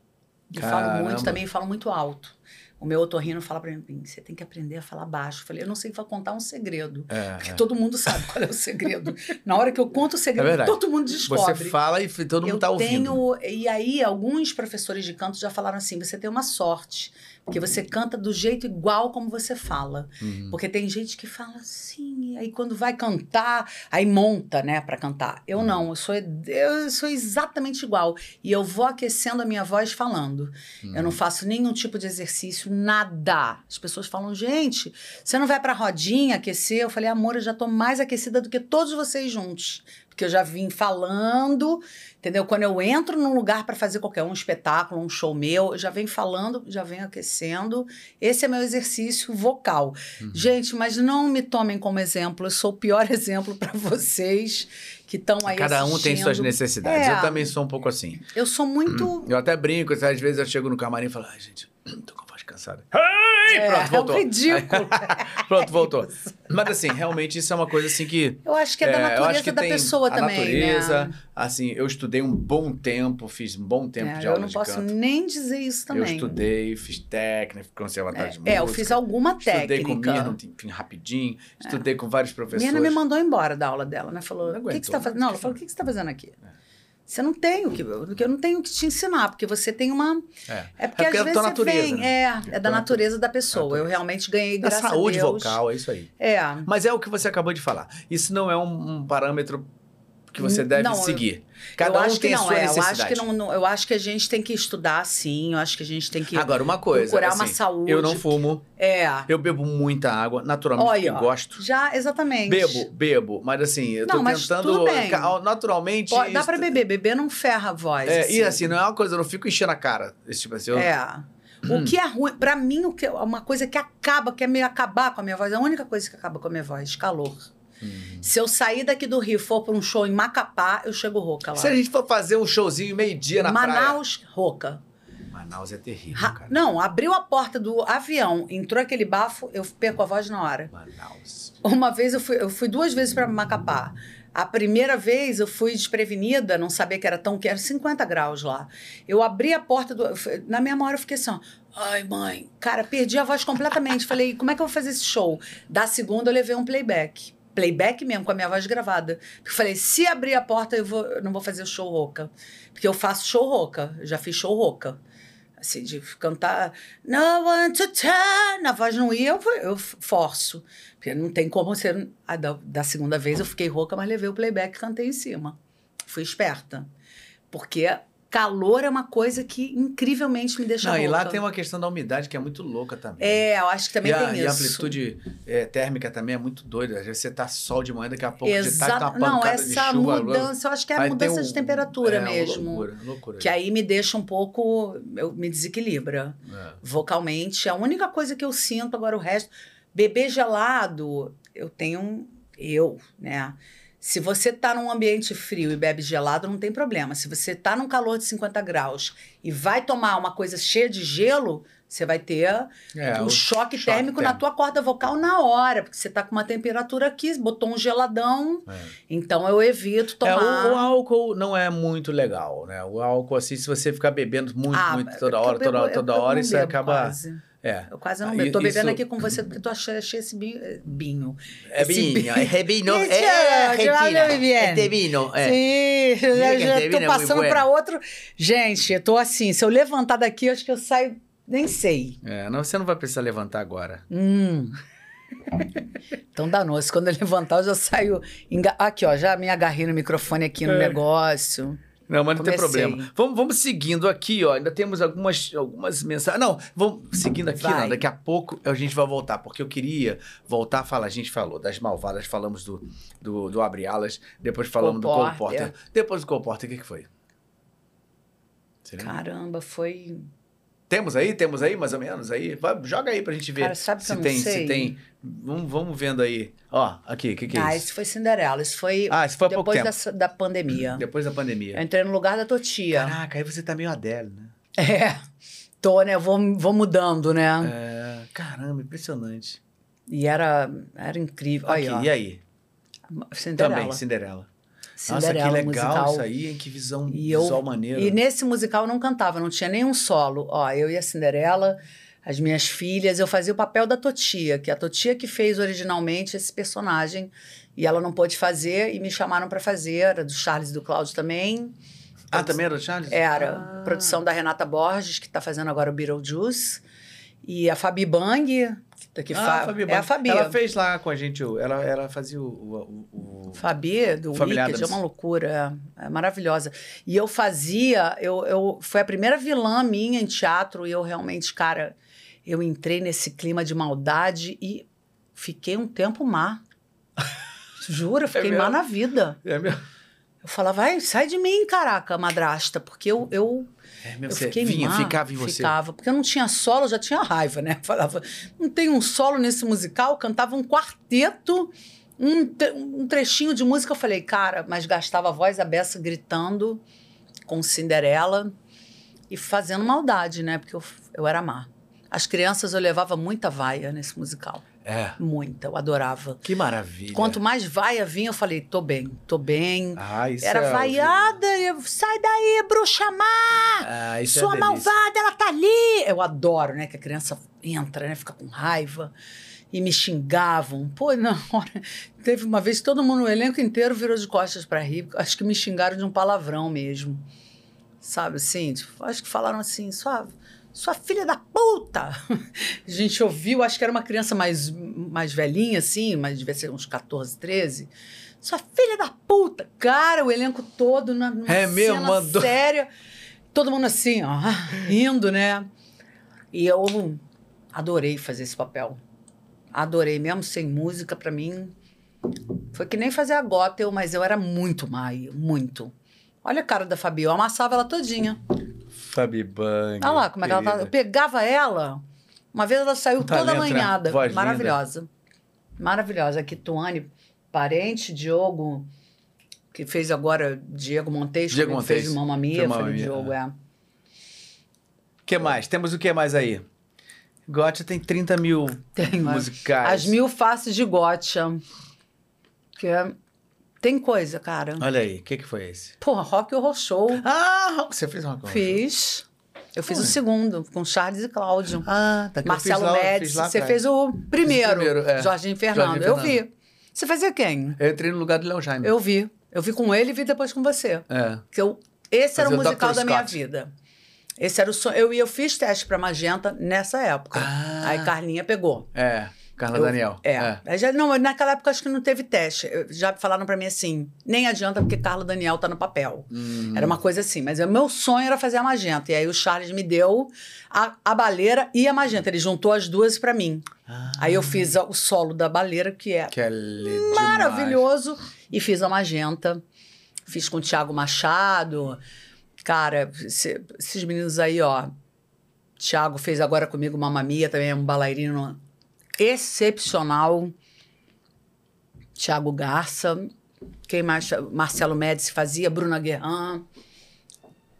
E falo Caramba. muito também, falo muito alto. O meu otorrino fala para mim, você tem que aprender a falar baixo. Eu falei, eu não sei contar um segredo. É, Porque é. todo mundo sabe qual é o segredo. Na hora que eu conto o segredo, verdade. todo mundo descobre Você fala e todo mundo eu tá ouvindo. tenho e aí alguns professores de canto já falaram assim você tem uma sorte porque você canta do jeito igual como você fala. Uhum. porque tem gente que fala assim e aí quando vai cantar aí monta né para cantar. Eu não eu sou eu sou exatamente igual. E eu vou aquecendo a minha voz falando. Eu Uhum. não faço nenhum tipo de exercício nada. As pessoas falam gente você não vai para rodinha aquecer? Eu falei amor eu já tô mais aquecida do que todos vocês juntos porque eu já vim falando, entendeu? Quando eu entro num lugar para fazer qualquer um espetáculo, um show meu, eu já venho falando, já venho aquecendo. Esse é meu exercício vocal. Uhum. Gente, mas não me tomem como exemplo. Eu sou o pior exemplo para vocês que estão aí Cada um tem suas assistindo. necessidades. É. Eu também sou um pouco assim. Eu sou muito Eu até brinco, às vezes eu chego no camarim e falo, ai, gente, tô cansada. Ai, é, pronto, voltou. é um ridículo. Pronto, voltou. Mas assim, realmente isso é uma coisa assim que. Eu acho que é, da eu natureza acho que da tem pessoa a também, natureza, né? assim, eu estudei um bom tempo, fiz um bom tempo É, de eu aula não de posso canto. nem dizer isso também. Eu estudei, fiz técnica, conservatório de música. É, eu fiz alguma Estudei com técnica. Mirna, enfim, rapidinho. Estudei com vários professores. Mirna me mandou embora da aula dela, né? Falou: Não o que, que você aguentou, tá fazendo? Não, ela falou: o que, que você tá fazendo aqui? Você não tem o que. Eu não tenho o que te ensinar, porque você tem uma. É, É porque, É porque às é da vezes você natureza, vem. né? É, É é da tua natureza da pessoa. natureza. Eu realmente ganhei, da graças saúde vocal, é isso aí. É. Mas é o que você acabou de falar. Isso não é um, um parâmetro que você deve Não, eu- seguir. Cada eu um acho tem que não, sua é. Eu necessidade. acho que não, não- eu acho que a gente tem que estudar sim. Eu acho que a gente tem que. Agora, uma coisa. procurar uma assim, saúde. Eu não fumo, É. eu bebo muita água, naturalmente, Olha, porque gosto. Já, exatamente. Bebo, bebo, mas assim, eu tô Não, mas tentando tudo bem. naturalmente. Pode- dá pra beber. Beber não ferra a voz. É, e assim, não é uma coisa, eu não fico enchendo a cara. Esse tipo assim, eu- É. O que é ruim, pra mim, o que é uma coisa que acaba, que é meio acabar com a minha voz, a única coisa que acaba com a minha voz, calor. Uhum. Se eu sair daqui do Rio e for pra um show em Macapá, eu chego rouca lá. Se a gente for fazer um showzinho meio-dia na Manaus, rouca. praia. Manaus é terrível, Ra- cara. Não, abriu a porta do avião, entrou aquele bafo, eu perco a voz na hora. Manaus. Uma vez eu fui, eu fui duas vezes pra Macapá. A primeira vez eu fui desprevenida, não sabia que era tão que era 50 graus lá. Eu abri a porta do. Na mesma hora eu fiquei assim, ó. Ai, mãe. Cara, perdi a voz completamente. Falei, como é que eu vou fazer esse show? Da segunda eu levei um playback. Playback mesmo, com a minha voz gravada. Porque eu falei, se abrir a porta, eu, vou, eu não vou fazer show rouca. Porque eu faço show rouca. Já fiz show rouca. Assim, de cantar No one to turn. A voz não ia, eu, eu forço. Porque não tem como ser. Ah, da, da segunda vez eu fiquei rouca, mas levei o playback e cantei em cima. Fui esperta. Porque calor é uma coisa que incrivelmente me deixa Não, rouca. e lá tem uma questão da umidade que é muito louca também. É, eu acho que também e a, tem e a isso. amplitude é, térmica também é muito doida. Às vezes você tá sol de manhã, daqui a pouco de tarde tá Exato. uma Não, pancada essa chuva. mudança, eu acho que é a tem mudança um- de temperatura é, mesmo. Loucura, loucura. Que aí me deixa um pouco. Eu, me desequilibra. É. vocalmente. A única coisa que eu sinto, agora o resto. Beber gelado, eu tenho. Eu, né? Se você tá num ambiente frio e bebe gelado, não tem problema. Se você tá num calor de 50 graus e vai tomar uma coisa cheia de gelo, você vai ter É, um choque, choque térmico na tua corda vocal na hora, porque você tá com uma temperatura aqui, botou um geladão. É. Então eu evito É, tomar. o, o álcool não é muito legal, né? O álcool, assim, se você ficar bebendo muito, Ah, muito toda é eu hora, toda, bebo- toda eu hora, isso acaba. quase. É. Eu quase não Ah, bebo. Tô bebendo isso- aqui com você porque tu achei, achei esse binho. eh, binho. É vinho, binho. é Esse é é- bien. Este vino, é. Sim, eu Diga já, tô vino é passando bueno. outro. Gente, eu tô assim, se eu levantar daqui, eu acho que eu saio, nem sei. É, não, você não vai precisar levantar agora. Hum. Então danou-se. Quando eu levantar, eu já saio. enga- Aqui, ó, já me agarrei no microfone aqui no É. negócio. Não, mas não tem Comecei. problema. Vamos, vamos seguindo aqui, ó. Ainda temos algumas, algumas mensagens. Não, vamos seguindo aqui, não. Daqui a pouco a gente vai voltar, porque eu queria voltar a falar. A gente falou das malvadas, falamos do, do, do Abre Alas, depois falamos Cole do Cole Porter. Depois do Cole Porter, o que, que foi? Caramba, foi. Temos aí? Temos aí, mais ou menos? aí? Vai, joga aí pra gente ver Cara, sabe que se eu não tem, sei? se tem. Vamos, vamos vendo aí. Ó, aqui, o que, que é ah, isso? foi Cinderela. Isso foi Ah, isso foi há pouco depois tempo. da, da pandemia. Depois da Eu pandemia. entrei no lugar da Totia. Caraca, aí você tá meio Adele, né? É. Tô, né? Vou, vou mudando, né? É, caramba, impressionante. E era, era incrível. Aí, ó. e aí? Cinderela. Também, Cinderela. Cinderela, Nossa, que legal musical. isso aí, hein? Que visão E eu- visual maneira. E nesse musical eu não cantava, não tinha nenhum solo. Ó, eu e a Cinderela, as minhas filhas, eu fazia o papel da Totia, que é a Totia que fez originalmente esse personagem. E ela não pôde fazer e me chamaram para fazer, era do Charles e do Cláudio também. Ah, também era o Charles? Era Ah. produção da Renata Borges, que está fazendo agora o Beetlejuice. E a Fabi Bang, Ah, Fabi é a. Fabi. Ela fez lá com a gente, ela, ela fazia o... o, o- Fabi, do Wicked, é uma loucura, é, é maravilhosa. E eu fazia, eu, eu, foi a primeira vilã minha em teatro e eu realmente, cara, eu entrei nesse clima de maldade e fiquei um tempo má. Juro, eu fiquei má mesmo? na vida. É mesmo? Eu falava, vai, sai de mim, caraca, madrasta, porque eu, eu, É eu mesmo, você fiquei vinha, ficava em você. Ficava, porque eu não tinha solo, eu já tinha raiva, né? Falava, não tem um solo nesse musical, cantava um quarteto, um, um trechinho de música. Eu falei, cara, mas gastava a voz a beça gritando com Cinderela e fazendo maldade, né? Porque eu, eu era má. As crianças eu levava muita vaia nesse musical. É. Muita, eu adorava. Que maravilha. Quanto mais vaia vinha, eu falei, tô bem, tô bem. Ah, isso Era é vaiada, eu, sai daí, bruxa má! Ah, isso Sua é malvada, ela tá ali! Eu adoro, né? Que a criança entra, né? Fica com raiva. E me xingavam. Pô, na hora. Teve uma vez que todo mundo, o elenco inteiro virou de costas pra rir. Acho que me xingaram de um palavrão mesmo. Sabe assim? Tipo, acho que falaram assim, sua, sua filha da puta! A gente ouviu, acho que era uma criança mais, mais velhinha, assim, mas devia ser uns 14, 13. Sua filha da puta! Cara, o elenco todo na, É mesmo? Mandou- séria. Todo mundo assim, ó, rindo, né? E eu adorei fazer esse papel. Adorei, mesmo sem música, pra mim. Foi que nem fazer a Gothel, mas eu era muito mai, muito. Olha a cara da Fabi, eu amassava ela todinha. Fabi Bang. Olha lá como é que ela tá. Eu pegava ela. Uma vez ela saiu toda Talento, né? lanhada. Voz linda. Maravilhosa. Maravilhosa. Aqui, Tuane, parente, Diogo, que fez agora Diego Montes, Diego que fez o Mamma Mia, Mia, Diogo, é. O que mais? Temos o que mais aí? Gotcha tem 30 mil Tem, musicais. As mil faces de gotcha. Que é- tem coisa, cara. Olha aí, o que, que foi esse? Pô, Rock Horror Show. Ah, você fez uma coisa. Fiz. Eu fiz o segundo, com Charles e Cláudio. Ah, tá Marcelo lá- Médici. Você atrás. fez o primeiro. primeiro, é. Jorginho Fernando. Jorginho Eu Fernando. vi. Você fazia quem? Eu entrei no lugar do Léo Jaime. Eu vi. Eu vi com ele e vi depois com você. É. Que eu, esse era o Fazia o musical Dr. da minha vida. Esse era o sonho. Eu, eu fiz teste pra Magenta nessa época. Ah. Aí Carlinha pegou. É, Carla Eu- Daniel. É. Aí Já, não, naquela época acho que não teve teste. Já falaram pra mim assim: nem adianta porque Carla Daniel tá no papel. Hum. Era uma coisa assim. Mas o meu sonho era fazer a Magenta. E aí o Charles me deu a, a baleira e a Magenta. Ele juntou as duas pra mim. Ah, Aí eu fiz o solo da baleira, que é que é maravilhoso, e fiz a Magenta. Fiz com o Thiago Machado. Cara, esse- esses meninos aí, ó. Thiago fez agora comigo Mamma Mia, também é um bailarino excepcional. Thiago Garça. Quem mais? Marcelo Médici fazia, Bruna Guerran.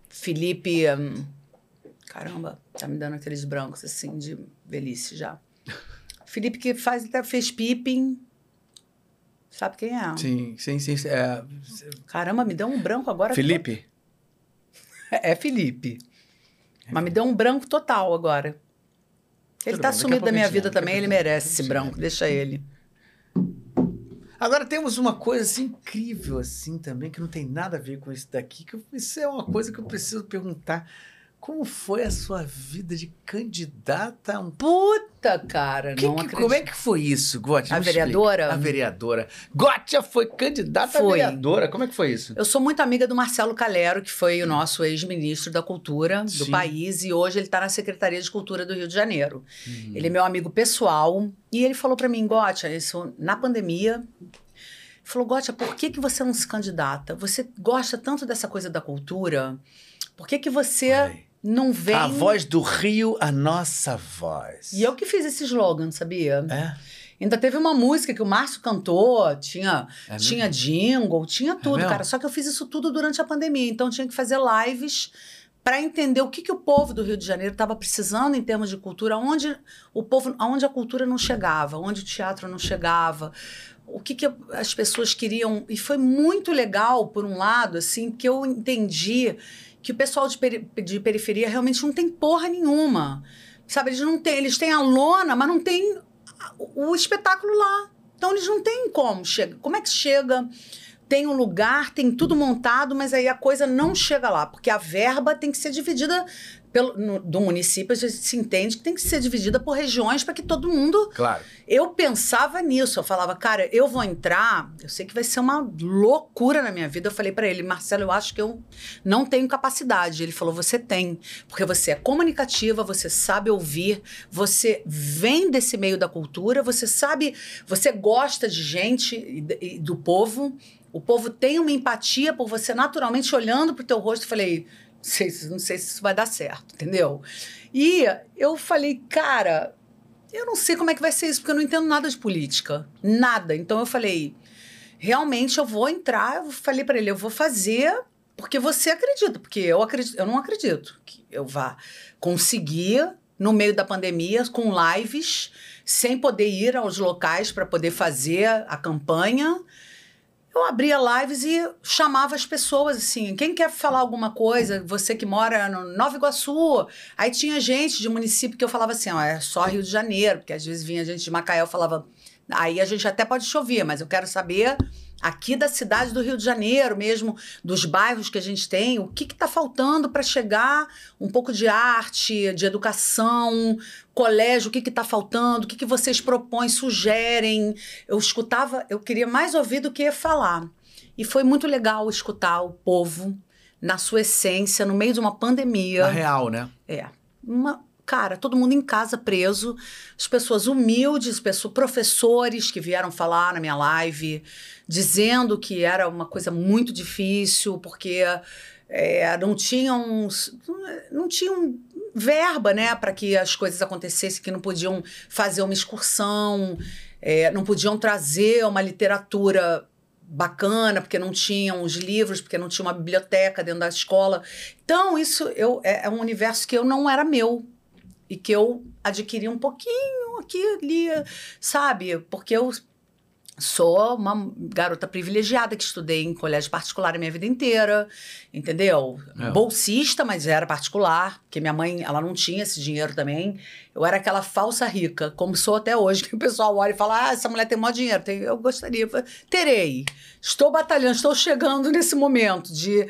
Felipe. hum, caramba, tá me dando aqueles brancos assim de velhice já. Felipe que faz, até fez Pippin. Sabe quem é? Sim, sim, sim. É, Caramba, me deu um branco agora. Felipe? É Felipe. Mas me deu um branco total agora. Ele tá a sumido da minha vida também, ele merece esse branco, deixa ele. Agora temos uma coisa assim incrível assim também que não tem nada a ver com isso daqui, que eu- isso é uma coisa que eu preciso perguntar. Como foi a sua vida de candidata a um Puta, cara, Que- não que- acredito. como é que foi isso, Gotti? A Me explica. vereadora? A vereadora. Gotti foi candidata Foi. a vereadora. Como é que foi isso? Eu sou muito amiga do Marcelo Calero, que foi o nosso ex-ministro da Cultura do Sim. país, e hoje ele está na Secretaria de Cultura do Rio de Janeiro. Uhum. Ele é meu amigo pessoal, e ele falou para mim, Gotia, isso na pandemia, falou, Gotia, por que, que você não se candidata? Você gosta tanto dessa coisa da cultura, por que, que você aí. Não vem... A voz do Rio, a nossa voz. E eu que fiz esse slogan, sabia? É? Ainda teve uma música que o Márcio cantou, tinha, É tinha jingle, tinha tudo, mesmo? cara. Só que eu fiz isso tudo durante a pandemia, então tinha que fazer lives para entender o que, que o povo do Rio de Janeiro estava precisando em termos de cultura, onde o povo, onde a cultura não chegava, onde o teatro não chegava, o que, que as pessoas queriam. E foi muito legal, por um lado, assim, que eu entendi que o pessoal de, peri- de periferia realmente não tem porra nenhuma. Sabe, eles não têm, eles têm a lona, mas não tem o, espetáculo lá. Então eles não têm como chega. Como é que chega? Tem um lugar, tem tudo montado, mas aí a coisa não chega lá, porque a verba tem que ser dividida pelo, no- do município, a gente se entende que tem que ser dividida por regiões para que todo mundo Claro. eu pensava nisso, eu falava, cara, eu vou entrar, eu sei que vai ser uma loucura na minha vida. Eu falei pra ele, Marcelo, eu acho que eu não tenho capacidade. Ele falou, você tem, porque você é comunicativa, você sabe ouvir, você vem desse meio da cultura, você sabe, você gosta de gente e, e do povo. O povo tem uma empatia por você naturalmente olhando pro teu rosto. Eu falei, sei, se- não sei se isso vai dar certo, entendeu? E eu falei, cara, eu não sei como é que vai ser isso, porque eu não entendo nada de política. Nada. Então eu falei, realmente eu vou entrar. Eu falei para ele, eu vou fazer porque você acredita, porque eu acredito, eu não acredito que eu vá conseguir no meio da pandemia com lives, sem poder ir aos locais para poder fazer a campanha. Eu abria lives e chamava as pessoas assim, quem quer falar alguma coisa, você que mora no Nova Iguaçu. Aí tinha gente de município que eu falava assim, ó, é só Rio de Janeiro, porque às vezes vinha gente de Macaé, eu falava, aí a gente até pode chover, mas eu quero saber aqui da cidade do Rio de Janeiro mesmo, dos bairros que a gente tem, o que está faltando para chegar um pouco de arte, de educação, colégio, o que está faltando, o que, que vocês propõem, sugerem. Eu escutava, eu queria mais ouvir do que falar. E foi muito legal escutar o povo na sua essência, no meio de uma pandemia. Na real, né? É. Uma, cara, todo mundo em casa preso, as pessoas humildes, pessoas, professores que vieram falar na minha live, dizendo que era uma coisa muito difícil, porque é, não tinham. não tinham verba, né, para que as coisas acontecessem, que não podiam fazer uma excursão, é, não podiam trazer uma literatura bacana, porque não tinham os livros, porque não tinha uma biblioteca dentro da escola. Então, isso eu, é, é um universo que eu não era meu e que eu adquiri um pouquinho aqui ali, sabe? Porque eu sou uma garota privilegiada que estudei em colégio particular a minha vida inteira, entendeu? É. Bolsista, mas era particular, porque minha mãe, ela não tinha esse dinheiro também. Eu era aquela falsa rica, como sou até hoje, que o pessoal olha e fala: "Ah, essa mulher tem maior dinheiro". Eu gostaria, terei. Estou batalhando, estou chegando nesse momento de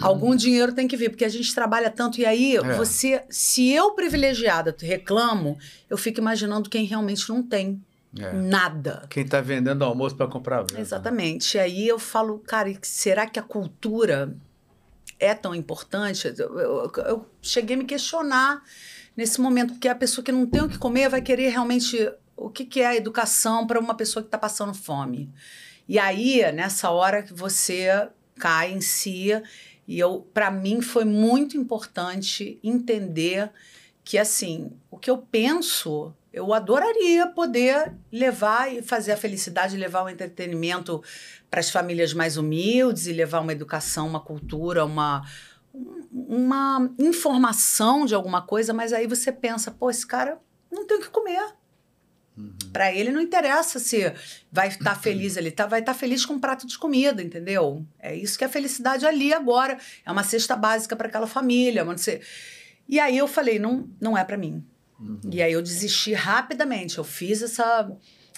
algum dinheiro tem que vir, porque a gente trabalha tanto e aí É. você, se eu privilegiada reclamo, eu fico imaginando quem realmente não tem É. nada. Quem tá vendendo almoço para comprar venda. Exatamente. E aí eu falo, cara, será que a cultura é tão importante? Eu, eu- eu cheguei a me questionar nesse momento, porque a pessoa que não tem o que comer vai querer realmente o que, que é a educação para uma pessoa que está passando fome. E aí, nessa hora que você cai em si, e eu, para mim, foi muito importante entender que, assim, o que eu penso, eu adoraria poder levar e fazer a felicidade, levar o entretenimento para as famílias mais humildes e levar uma educação, uma cultura, uma, uma informação de alguma coisa, mas aí você pensa, pô, esse cara não tem o que comer. Para ele não interessa se vai estar feliz ali, tá, vai estar feliz com um prato de comida, entendeu? É isso que é felicidade ali agora. É uma cesta básica para aquela família. Você... E aí eu falei, não, não é para mim. E aí eu desisti rapidamente. Eu fiz essa.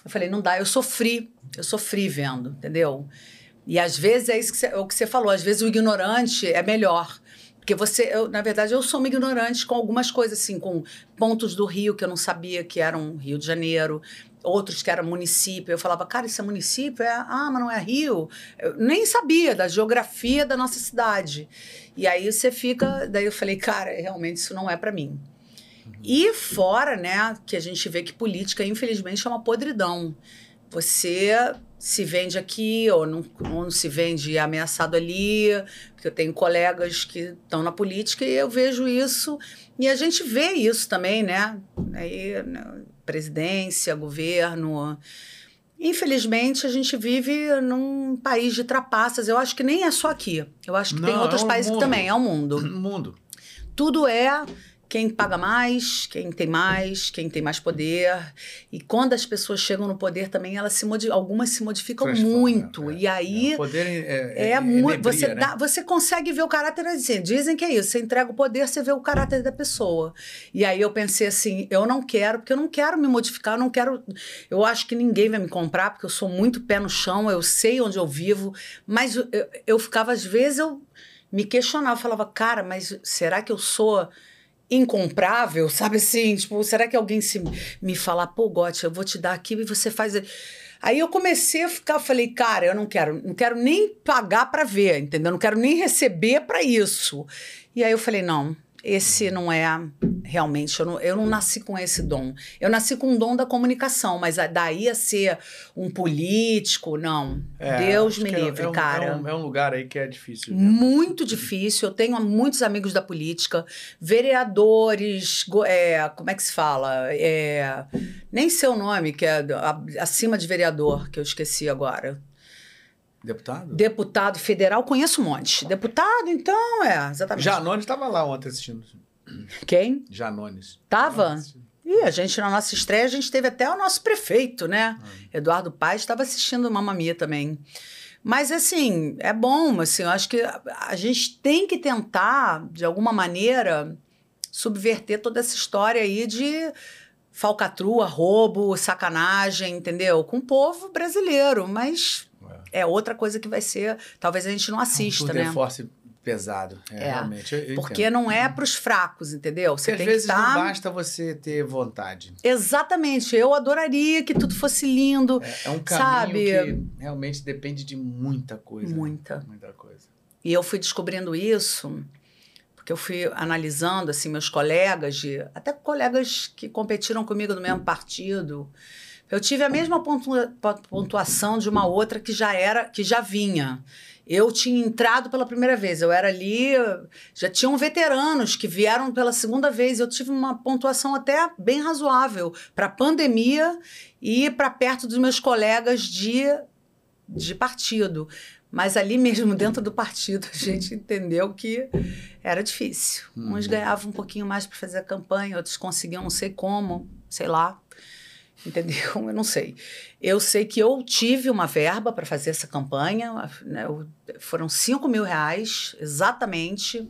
Eu falei, não dá, eu sofri. Eu sofri vendo, entendeu? E às vezes é isso que você, é o que você falou, às vezes o ignorante é melhor. Porque você, eu, na verdade, eu sou uma ignorante com algumas coisas, assim, com pontos do Rio que eu não sabia que eram Rio de Janeiro, outros que eram município. Eu falava, cara, isso é município? É, ah, mas não é Rio? Eu nem sabia da geografia da nossa cidade. E aí você fica. Daí eu falei, cara, realmente isso não é para mim. E fora, né, que a gente vê que política, infelizmente, é uma podridão. Você se vende aqui ou não, ou não se vende ameaçado ali, porque eu tenho colegas que estão na política e eu vejo isso, e a gente vê isso também, né? Aí, né, presidência, governo. Infelizmente, a gente vive num país de trapaças. Eu acho que nem é só aqui. Eu acho que Não, tem outros é um países mundo. que também. É o mundo. Mundo. Tudo é quem paga mais, quem tem mais, quem tem mais poder. E quando as pessoas chegam no poder também, elas se modi- algumas se modificam Transforma, muito. é, e aí é, o poder é, é, muito. inebria, Você, né? dá- você consegue ver o caráter assim. Dizem que é isso. Você entrega o poder, você vê o caráter da pessoa. E aí eu pensei assim: eu não quero, porque eu não quero me modificar, eu não quero. Eu acho que ninguém vai me comprar, porque eu sou muito pé no chão, eu sei onde eu vivo. Mas eu, eu, eu ficava, às vezes, eu me questionava, eu falava, cara, mas será que eu sou incomprável, sabe assim? Tipo, será que alguém se me falar, pô, Gotti, eu vou te dar aqui e você faz. Aí eu comecei a ficar, falei, cara, eu não quero, não quero nem pagar para ver, entendeu? Não quero nem receber para isso. E aí eu falei, não, esse não é realmente, eu não, eu não nasci com esse dom. Eu nasci com o dom da comunicação, mas daí a ser um político, não. É, Deus me é- livre, é um- cara. É um, é um lugar aí que é difícil. né? Muito difícil. Eu tenho muitos amigos da política, vereadores, é, como é que se fala? É, nem sei o nome, que é acima de vereador, que eu esqueci agora. Deputado? Deputado federal, conheço um monte. Deputado, então, é, exatamente. Janones estava lá ontem assistindo. Quem? Janones. Tava? E a gente, na nossa estreia, a gente teve até o nosso prefeito, né? Eduardo Paes estava assistindo Mamma Mia também. Mas, assim, é bom, assim, eu acho que a, a gente tem que tentar, de alguma maneira, subverter toda essa história aí de falcatrua, roubo, sacanagem, entendeu? Com o povo brasileiro, mas é outra coisa que vai ser, talvez a gente não assista, um né? force pesado. É, É, realmente. eu- eu Porque entendo. não é para os fracos, entendeu? Porque Você às tem vezes que tá não basta você ter vontade. Exatamente, eu adoraria que tudo fosse lindo. É, é um caminho Sabe? que realmente depende de muita coisa. né? Muita. Muita coisa. E eu fui descobrindo isso porque eu fui analisando assim meus colegas, de, até colegas que competiram comigo no mesmo partido. Eu tive a mesma pontua- pontuação de uma outra que já era, que já vinha. Eu tinha entrado pela primeira vez, eu era ali, já tinham veteranos que vieram pela segunda vez. Eu tive uma pontuação até bem razoável para a pandemia e para perto dos meus colegas de, de partido. Mas ali mesmo, dentro do partido, a gente entendeu que era difícil. Uns ganhavam um pouquinho mais para fazer a campanha, outros conseguiam não sei como, sei lá. Entendeu? Eu não sei. Eu sei que eu tive uma verba para fazer essa campanha, né? Foram 5 mil reais, exatamente,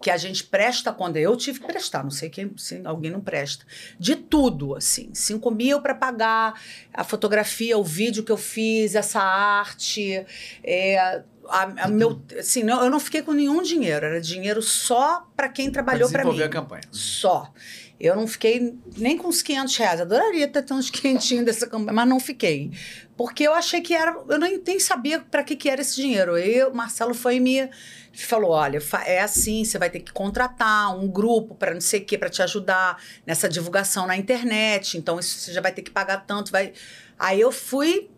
que a gente presta quando eu tive que prestar, não sei quem, se alguém não presta. De tudo, assim. 5 mil para pagar a fotografia, o vídeo que eu fiz, essa arte, é, a, a meu, assim, não, eu não fiquei com nenhum dinheiro, era dinheiro só para quem trabalhou para mim. a campanha. Só. Eu não fiquei nem com uns 500 reais. Adoraria ter uns quentinhos dessa campanha, mas não fiquei. Porque eu achei que era. Eu nem, nem sabia para que, que era esse dinheiro. Aí o Marcelo foi me falou: olha, é assim, você vai ter que contratar um grupo para não sei o quê, para te ajudar nessa divulgação na internet. Então, isso você já vai ter que pagar tanto. Vai... Aí eu fui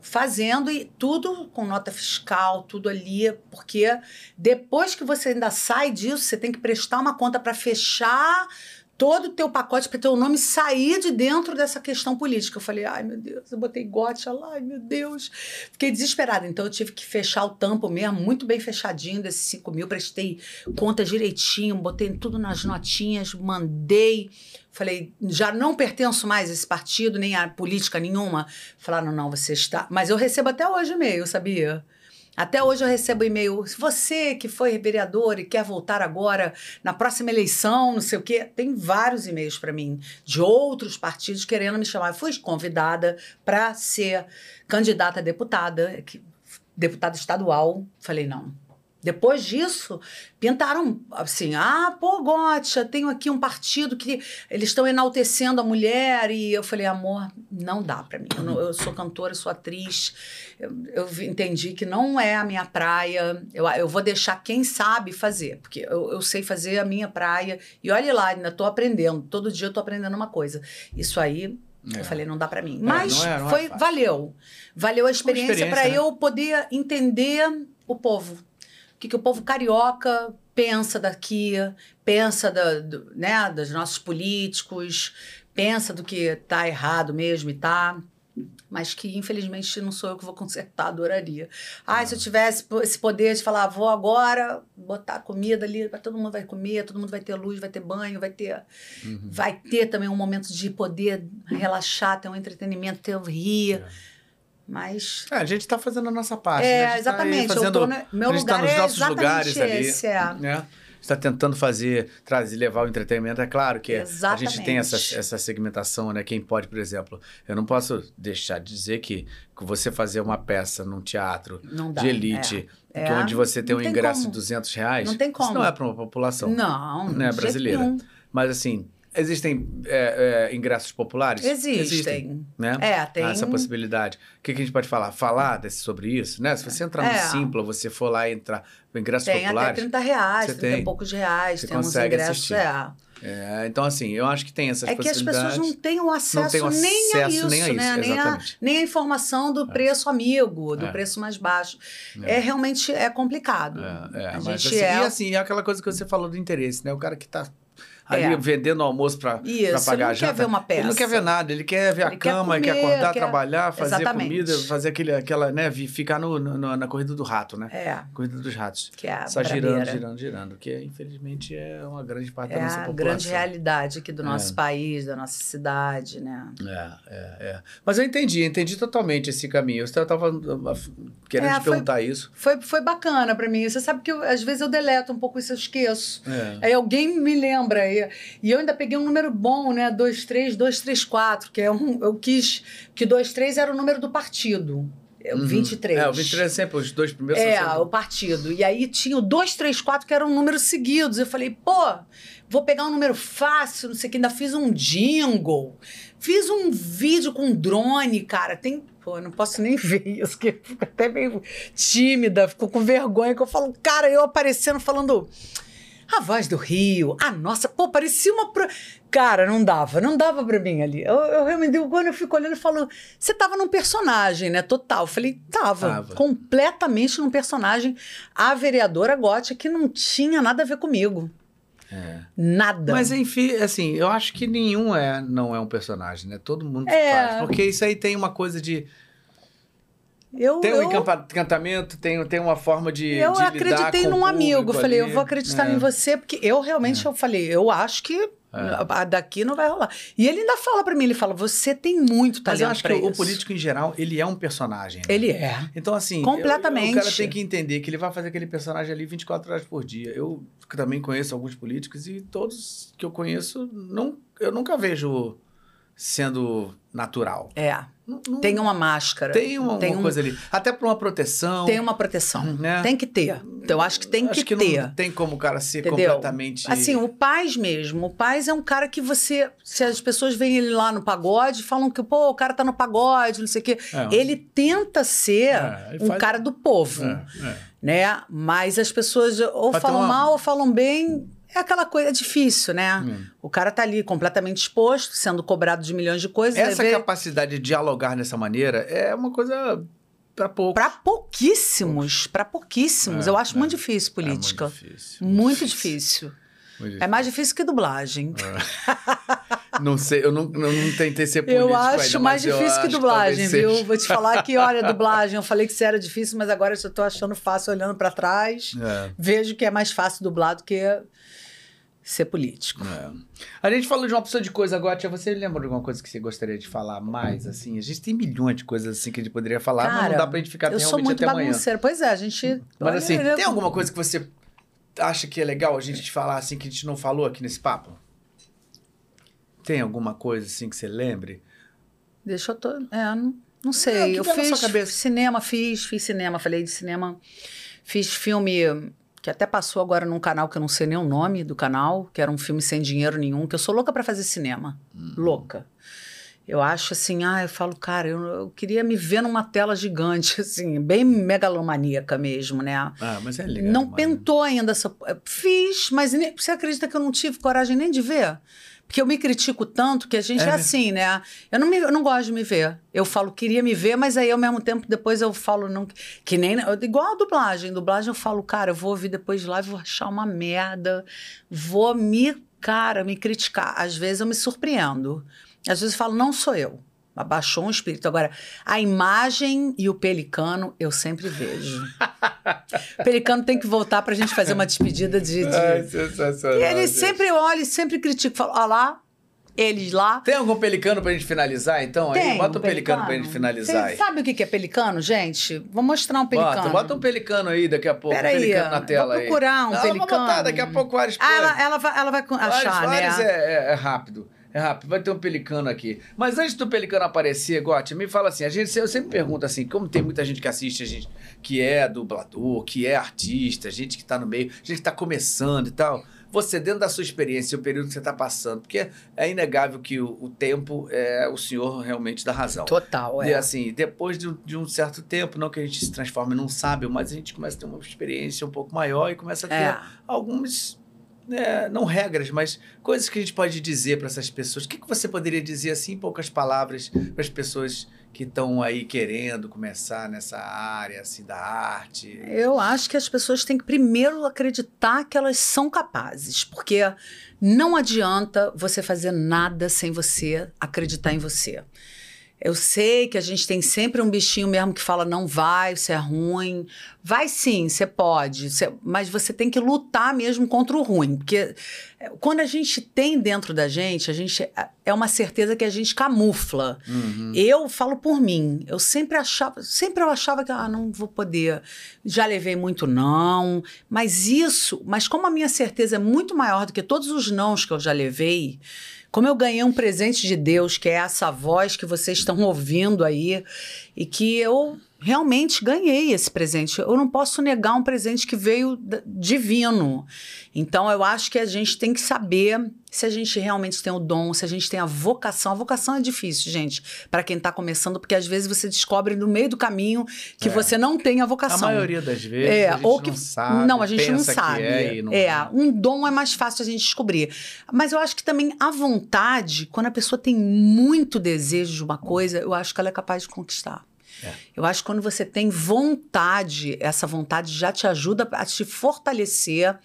fazendo e tudo com nota fiscal, tudo ali, porque depois que você ainda sai disso, você tem que prestar uma conta para fechar todo o teu pacote para teu nome sair de dentro dessa questão política. Eu falei, ai meu Deus, eu botei gote lá, ai meu Deus. Fiquei desesperada, então eu tive que fechar o tampo mesmo, muito bem fechadinho desses 5 mil, prestei conta direitinho, botei tudo nas notinhas, mandei. Falei, já não pertenço mais a esse partido, nem a política nenhuma. Falaram, não, você está. Mas eu recebo até hoje e-mail, sabia? Até hoje eu recebo e-mail. Você que foi vereador e quer voltar agora na próxima eleição, não sei o quê. Tem vários e-mails para mim de outros partidos querendo me chamar. Eu fui convidada para ser candidata a deputada, deputada estadual. Falei, não. Depois disso, pintaram assim: ah, pô, Gotcha, tenho aqui um partido que eles estão enaltecendo a mulher. E eu falei, amor, não dá pra mim. Eu, não- eu sou cantora, sou atriz. Eu, eu entendi que não é a minha praia. Eu, eu vou deixar quem sabe fazer, porque eu, eu sei fazer a minha praia. E olha lá, ainda tô aprendendo. Todo dia eu tô aprendendo uma coisa. Isso aí. É. Eu falei, não dá pra mim. Mas não é- não é foi, valeu. Valeu a experiência experiência, para né? eu poder entender o povo. O que, que o povo carioca pensa daqui, pensa da, do- né, dos nossos políticos, pensa do que tá errado mesmo e tá. Mas que, infelizmente, não sou eu que vou consertar, adoraria. Ai, se eu tivesse esse poder de falar, vou agora botar comida ali, todo mundo vai comer, todo mundo vai ter luz, vai ter banho, vai ter. Uhum. Vai ter também um momento de poder relaxar, ter um entretenimento, ter rir. É. Mas É, a gente tá fazendo a nossa parte. né? é, tá exatamente. eu fazendo- tô no- meu a gente tá lugar nos é nossos exatamente lugares ali. esse, é. né? está tentando fazer, trazer, levar o entretenimento. É claro que a gente tem essa, Exatamente. essa segmentação, né? Quem pode, por exemplo, eu não posso deixar de dizer que, você fazer uma peça num teatro dá. de elite, É. É. onde você tem um tem ingresso como. de 200 reais, Não tem isso como. não é para uma população. Não, Né, brasileira. Mas assim, existem é, é, ingressos populares? Existem. né? É, tem. Há essa possibilidade. O que, que a gente pode falar? Falar desse, sobre isso, né? Se você entrar É. no Simpla, você for lá e entrar no ingressos Tem até populares. 30 reais, Você 30 e tem. poucos reais, Você tem uns ingressos. assistir. É. É, então, assim, eu acho que tem essas É que as possibilidades. pessoas não têm o acesso, têm o nem, a acesso isso, nem a isso, né? Nem a, nem a informação do preço amigo, do É. preço mais baixo. É, realmente é complicado. É, é, a mas gente assim, é. E assim, é aquela coisa que você falou do interesse, né? O cara que tá ali É. vendendo almoço ele pagar não a janta. quer ver uma Ele não peça. quer ver nada, ele quer ver a Ele quer cama, quer comer, acordar, quer- trabalhar, fazer Exatamente. comida, fazer aquele, aquela, né? Ficar no, no- na corrida do rato, né? É, Corrida dos ratos. que é a Só girando, girando, girando. Que infelizmente é uma grande parte É da nossa a população. grande realidade aqui do nosso É. país, da nossa cidade, né? É, é, é. Mas eu entendi, entendi totalmente esse caminho. Eu estava querendo É, te foi- perguntar isso. Foi, foi bacana pra mim. Você sabe que eu- às vezes eu deleto um pouco isso, eu esqueço. É. Aí alguém me lembra. E, e eu ainda peguei um número bom, né? 23234, que é um. Eu quis. Que 23 era o número do partido. É o Uhum. 23. É, o 23 é sempre, os dois primeiros É, são sempre... o partido. E aí tinha o 234, que eram números seguidos. Eu falei, pô, vou pegar um número fácil, não sei o que. Ainda fiz um jingle. Fiz um vídeo com drone, cara. Tem. Pô, eu não posso nem ver isso, que fico até meio tímida, fico com vergonha, que eu falo, cara, eu aparecendo falando. A voz do Rio, a nossa, pô, parecia uma. pro- Cara, não dava, não dava pra mim ali. Eu, eu realmente, quando eu fico olhando, eu falo, você tava num personagem, né? Total. Eu falei, tava, Tava. completamente num personagem. A vereadora Gótia, que não tinha nada a ver comigo. É. Nada. Mas enfim, assim, eu acho que nenhum é, não é um personagem, né? Todo mundo É. faz. Porque isso aí tem uma coisa de. Eu, Tem um eu, encantamento, tem, tem uma forma de. eu de acreditei num amigo. Falei, ali. eu vou acreditar É. em você, porque eu realmente eu falei, eu acho que a daqui não vai rolar. E ele ainda fala pra mim, ele fala, você tem muito talento Mas eu acho que pra o isso. político em geral, ele é um personagem. né? Ele é. Então, assim, Completamente. eu- o cara tem que entender que ele vai fazer aquele personagem ali 24 horas por dia. Eu também conheço alguns políticos e todos que eu conheço, não, eu nunca vejo sendo natural. É. Não- não- Tem uma máscara. tem uma, tem uma um- coisa ali. Até para uma proteção. Tem uma proteção. Né? Tem que ter. Então, eu acho que tem Acho que, que ter. não tem como o cara ser Entendeu? completamente. Assim, o Paz mesmo. O Paz é um cara que você. Se as pessoas veem ele lá no pagode, falam que, pô, o cara tá no pagode, não sei o quê. É. Ele tenta ser É, ele um faz- cara do povo, É, é. né? Mas as pessoas ou falam uma- mal ou falam bem. É aquela coisa, é difícil, né? Hum. O cara tá ali completamente exposto, sendo cobrado de milhões de coisas. Essa vê- capacidade de dialogar dessa maneira é uma coisa para pouco. Pra pouquíssimos, pra pouquíssimos. É, Eu acho é. muito difícil É muito política. difícil. muito difícil. Muito É mais difícil que dublagem. Não sei, eu não, eu não tentei ser político Eu acho ainda, mais difícil que dublagem, viu? seja. Vou te falar que, olha, dublagem, eu falei que isso era difícil, mas agora eu tô achando fácil olhando pra trás. É. Vejo que é mais fácil dublar do que. Ser político. É. A gente falou de uma opção de coisa agora. Tia, você lembra de alguma coisa que você gostaria de falar mais? Assim, a gente tem milhões de coisas assim que a gente poderia falar, mas não dá pra gente ficar eu sou muito até amanhã. bagunceira. Pois é, a gente. Mas assim, eu- tem alguma coisa que você acha que é legal a gente falar assim que a gente não falou aqui nesse papo? Tem alguma coisa assim que você lembre? Deixa eu. To... É, não, não sei. Que eu fiz cinema, fiz, fiz cinema, falei de cinema. Fiz filme que até passou agora num canal que eu não sei nem o nome do canal, que era um filme sem dinheiro nenhum, que eu sou louca pra fazer cinema. Uhum. Louca. Eu acho assim, ah, eu falo, cara, eu, eu queria me ver numa tela gigante, assim, bem megalomaníaca mesmo, né? Ah, mas é legal. Não né? pentou ainda essa. Fiz, mas você acredita que eu não tive coragem nem de ver? Porque eu me critico tanto que a gente É é, assim, né? Eu não, me- eu não gosto de me ver. Eu falo, queria me ver, mas aí ao mesmo tempo depois eu falo, não. Que nem. Igual a dublagem. Dublagem eu falo, cara, eu vou ouvir depois de lá e vou achar uma merda. Vou me, cara, me criticar. Às vezes eu me surpreendo. Às vezes eu falo, não sou eu. Abaixou um espírito. Agora, a imagem e o pelicano eu sempre vejo. o pelicano tem que voltar pra gente fazer uma despedida de. de- Ai, sensacional. E ele sempre olha e sempre critica. Fala, ó lá, eles lá. Tem algum pelicano pra gente finalizar, então? aí, Tem bota um pelicano, pra gente finalizar Você aí. sabe o que é pelicano, gente? Vou mostrar um pelicano. Bota, bota um pelicano aí daqui a pouco. Peraí, um pelicano na vou tela aí. procurar um Não, pelicano. Vamos botar, daqui a pouco o Ares Ah, ela, ela vai, ela vai achar, vários né? é, é- é rápido. É rápido. Vai ter um pelicano aqui. Mas antes do pelicano aparecer, Gotti, me fala assim: a gente, eu sempre pergunto assim, como tem muita gente que assiste a gente, que é dublador, que é artista, gente que tá no meio, gente que tá começando e tal. Você, dentro da sua experiência, o período que você tá passando, porque é inegável que o, o tempo é o senhor realmente dá razão. Total, E é. assim, depois de, um- de um certo tempo, não que a gente se transforme num sábio, mas a gente começa a ter uma experiência um pouco maior e começa a ter É. algumas, né, não regras, mas coisas que a gente pode dizer para essas pessoas. O que, que você poderia dizer assim, em poucas palavras, para as pessoas que estão aí querendo começar nessa área assim, da arte? Eu acho que as pessoas têm que primeiro acreditar que elas são capazes, porque não adianta você fazer nada sem você acreditar em você. Eu sei que a gente tem sempre um bichinho mesmo que fala não vai, isso é ruim. Vai sim, você pode, você- mas você tem que lutar mesmo contra o ruim, porque é, quando a gente tem dentro da gente, a gente é uma certeza que a gente camufla. Uhum. Eu falo por mim. Eu sempre achava, sempre eu achava que ah, não vou poder. Já levei muito não, mas isso, mas como a minha certeza é muito maior do que todos os nãos que eu já levei, como eu ganhei um presente de Deus, que é essa voz que vocês estão ouvindo aí, e que eu realmente ganhei esse presente. Eu não posso negar um presente que veio divino. Então eu acho que a gente tem que saber se a gente realmente tem o dom, se a gente tem a vocação. A vocação é difícil, gente, para quem está começando, porque às vezes você descobre no meio do caminho que É. você não tem a A vocação. maioria das vezes É, a gente ou que não sabe. não, a gente não que sabe. É, não é, um dom é mais fácil a gente descobrir. Mas eu acho que também a vontade, quando a pessoa tem muito desejo de uma coisa, eu acho que ela é capaz de conquistar. É. Eu acho que quando você tem vontade, essa vontade já te ajuda a te fortalecer.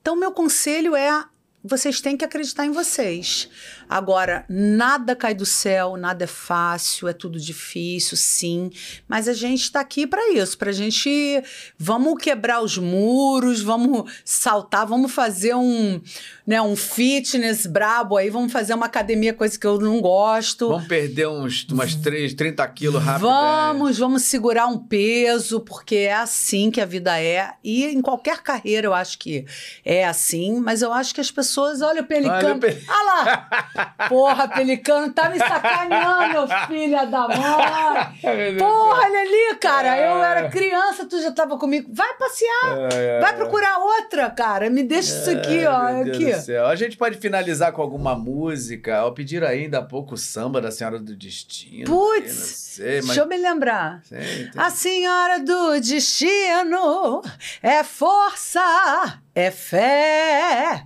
Então, meu conselho é vocês têm que acreditar em vocês. Agora, nada cai do céu, nada é fácil, é tudo difícil, sim. Mas a gente está aqui para isso, para a gente. Vamos quebrar os muros, vamos saltar, vamos fazer um, né, um fitness brabo aí, vamos fazer uma academia, coisa que eu não gosto. Vamos perder uns umas 3, 30 quilos rápido. é. Vamos, vamos segurar um peso, porque é assim que a vida é. E em qualquer carreira eu acho que é assim, mas eu acho que as pessoas, olha o pelicano. Olha Olha, o pe- lá! Porra, pelicano, tá me sacaneando, meu filho da mãe! Porra, ali, cara, eu era criança, tu já tava comigo. Vai passear, vai procurar outra, cara. Me deixa isso aqui, ó. Meu Deus Aqui. do céu. A gente pode finalizar com alguma música. Ó, pediram ainda há pouco o samba da Senhora do Destino. Putz, sei, mas... Deixa eu me lembrar. Sei, A senhora do destino é força, é fé.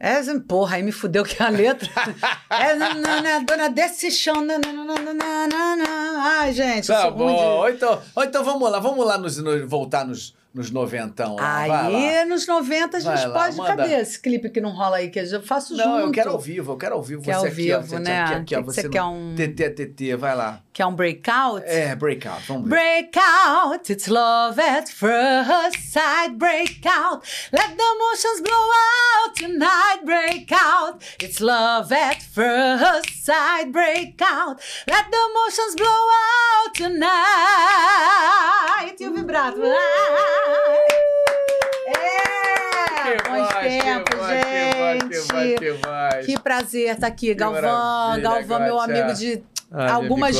É, porra, aí me fudeu que a letra. é na, na, na, dona desse chão. Ai, gente, Tá bom. Ou então, ou então vamos lá, vamos lá nos, nos- voltar nos, nos noventão lá. Aí, nos 90, a gente pode. manda. Cadê esse clipe que não rola aí? Que eu faço junto. Não, eu quero ao vivo, eu quero ao vivo. Quer você ao aqui, ó, vivo, você né? aqui, aqui, ó, Que que você quer um- TT, TT, vai lá. Quer um breakout? É, breakout, vamos ver. Breakout, it's love at first sight. Breakout, let the emotions blow out tonight. Breakout, it's love at first sight. Breakout, let the emotions blow out tonight. E o vibrato. É! Que Bons que tempos, que gente. que que. Que prazer estar aqui, Que Galvão. Galvão, meu amigo de Ai, algumas.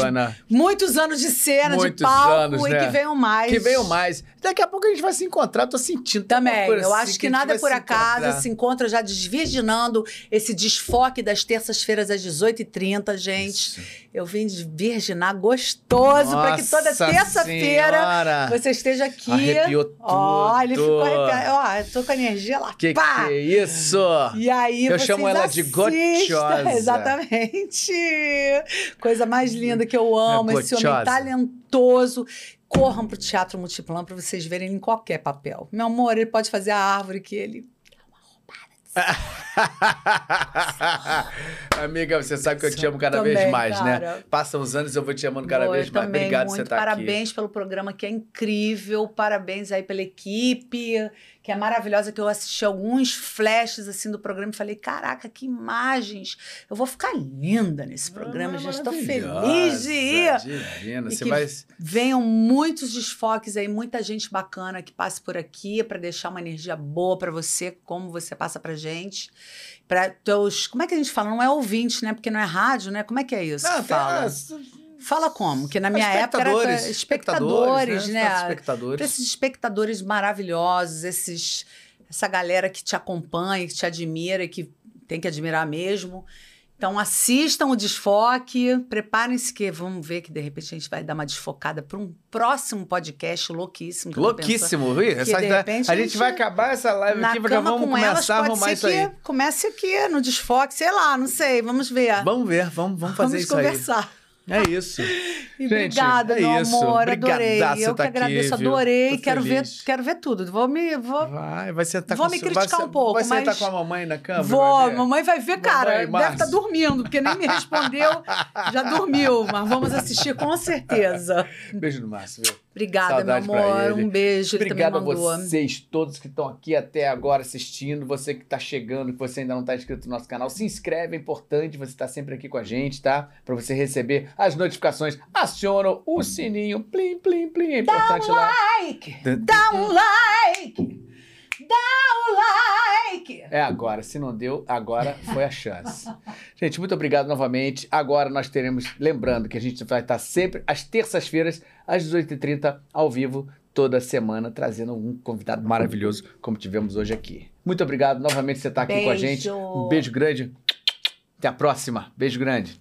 Muitos anos de cena, Muitos de palco anos, e né? que venham mais. Que veio mais. Daqui a pouco a gente vai se encontrar, tô sentindo. uma Também, eu assim acho que, gente nada é por se acaso, encontrar. se encontra já desvirginando esse desfoque das terças-feiras às 18h30, gente. Isso. Eu vim desvirginar gostoso para que toda terça-feira você esteja aqui. Arrepiou Ó, ele ficou tudo. arrepiado. Ó, eu tô com a energia lá. Que pá! que é isso? E aí Eu chamo ela de assistam. gochosa. Exatamente. Coisa mais linda que eu amo, esse homem talentoso. Corram pro Teatro Multiplan para vocês verem ele em qualquer papel. Meu amor, ele pode fazer a árvore que ele... Amiga, você sabe que eu te amo cada Também, vez mais, né? cara. Passam os anos eu vou te amando cada Boa, vez mais. também, Obrigado por você estar aqui. Parabéns pelo programa que é incrível. Parabéns aí pela equipe, que é maravilhosa, que eu assisti alguns flashes assim do programa e falei, caraca, que imagens. Eu vou ficar linda nesse programa, Ah, já estou feliz de ir. Divina, E você que vai... venham muitos desfoques aí, muita gente bacana que passe por aqui para deixar uma energia boa para você, como você passa pra gente. Para teus, como é que a gente fala? Não é ouvinte, né? Porque não é rádio, né? Como é que é isso? Não, que fala? as- Fala como? Que na minha época era espectadores, espectadores, né? Pra Espectadores. esses espectadores maravilhosos, esses essa galera que te acompanha, que te admira e que tem que admirar mesmo. Então assistam o desfoque, preparem-se que vamos ver que de repente a gente vai dar uma desfocada para um próximo podcast louquíssimo. Louquíssimo, viu? Essa de repente a a gente vai acabar essa live aqui, porque vamos com elas começar a pode arrumar isso aí. comece aqui no desfoque, sei lá, não sei, vamos ver. Vamos ver, vamos, vamos fazer Vamos isso aí. conversar. É isso. E Gente, obrigada, é meu isso. amor, adorei. Eu tá que aqui, agradeço, viu? adorei. Tô Quero ver, quero ver tudo. Vou me, vou, Vai, vai sentar Vou com me criticar vai, um pouco, Vai sentar mas- com a mamãe na cama? Vou, mamãe vai ver, cara. Mamãe, Deve Márcio. estar dormindo, porque nem me respondeu. Já dormiu, mas vamos assistir com certeza. Beijo no Márcio, viu? Obrigada, Saudade meu amor. Um beijo. Obrigado a vocês todos que estão aqui até agora assistindo. Você que está chegando, que você ainda não está inscrito no nosso canal, se inscreve, é importante você estar sempre aqui com a gente, tá? Para você receber as notificações. Aciona o sininho, plim, plim, plim. É importante lá. Like! Dá um like! Dá um like! É agora, se não deu, agora foi a chance. Gente, muito obrigado novamente. Agora nós teremos, lembrando que a gente vai estar sempre às terças-feiras, às 18h30, ao vivo, toda semana, trazendo um convidado maravilhoso, como tivemos hoje aqui. Muito obrigado novamente por você estar aqui com a gente. Beijo. Um beijo grande. Até a próxima. Beijo grande.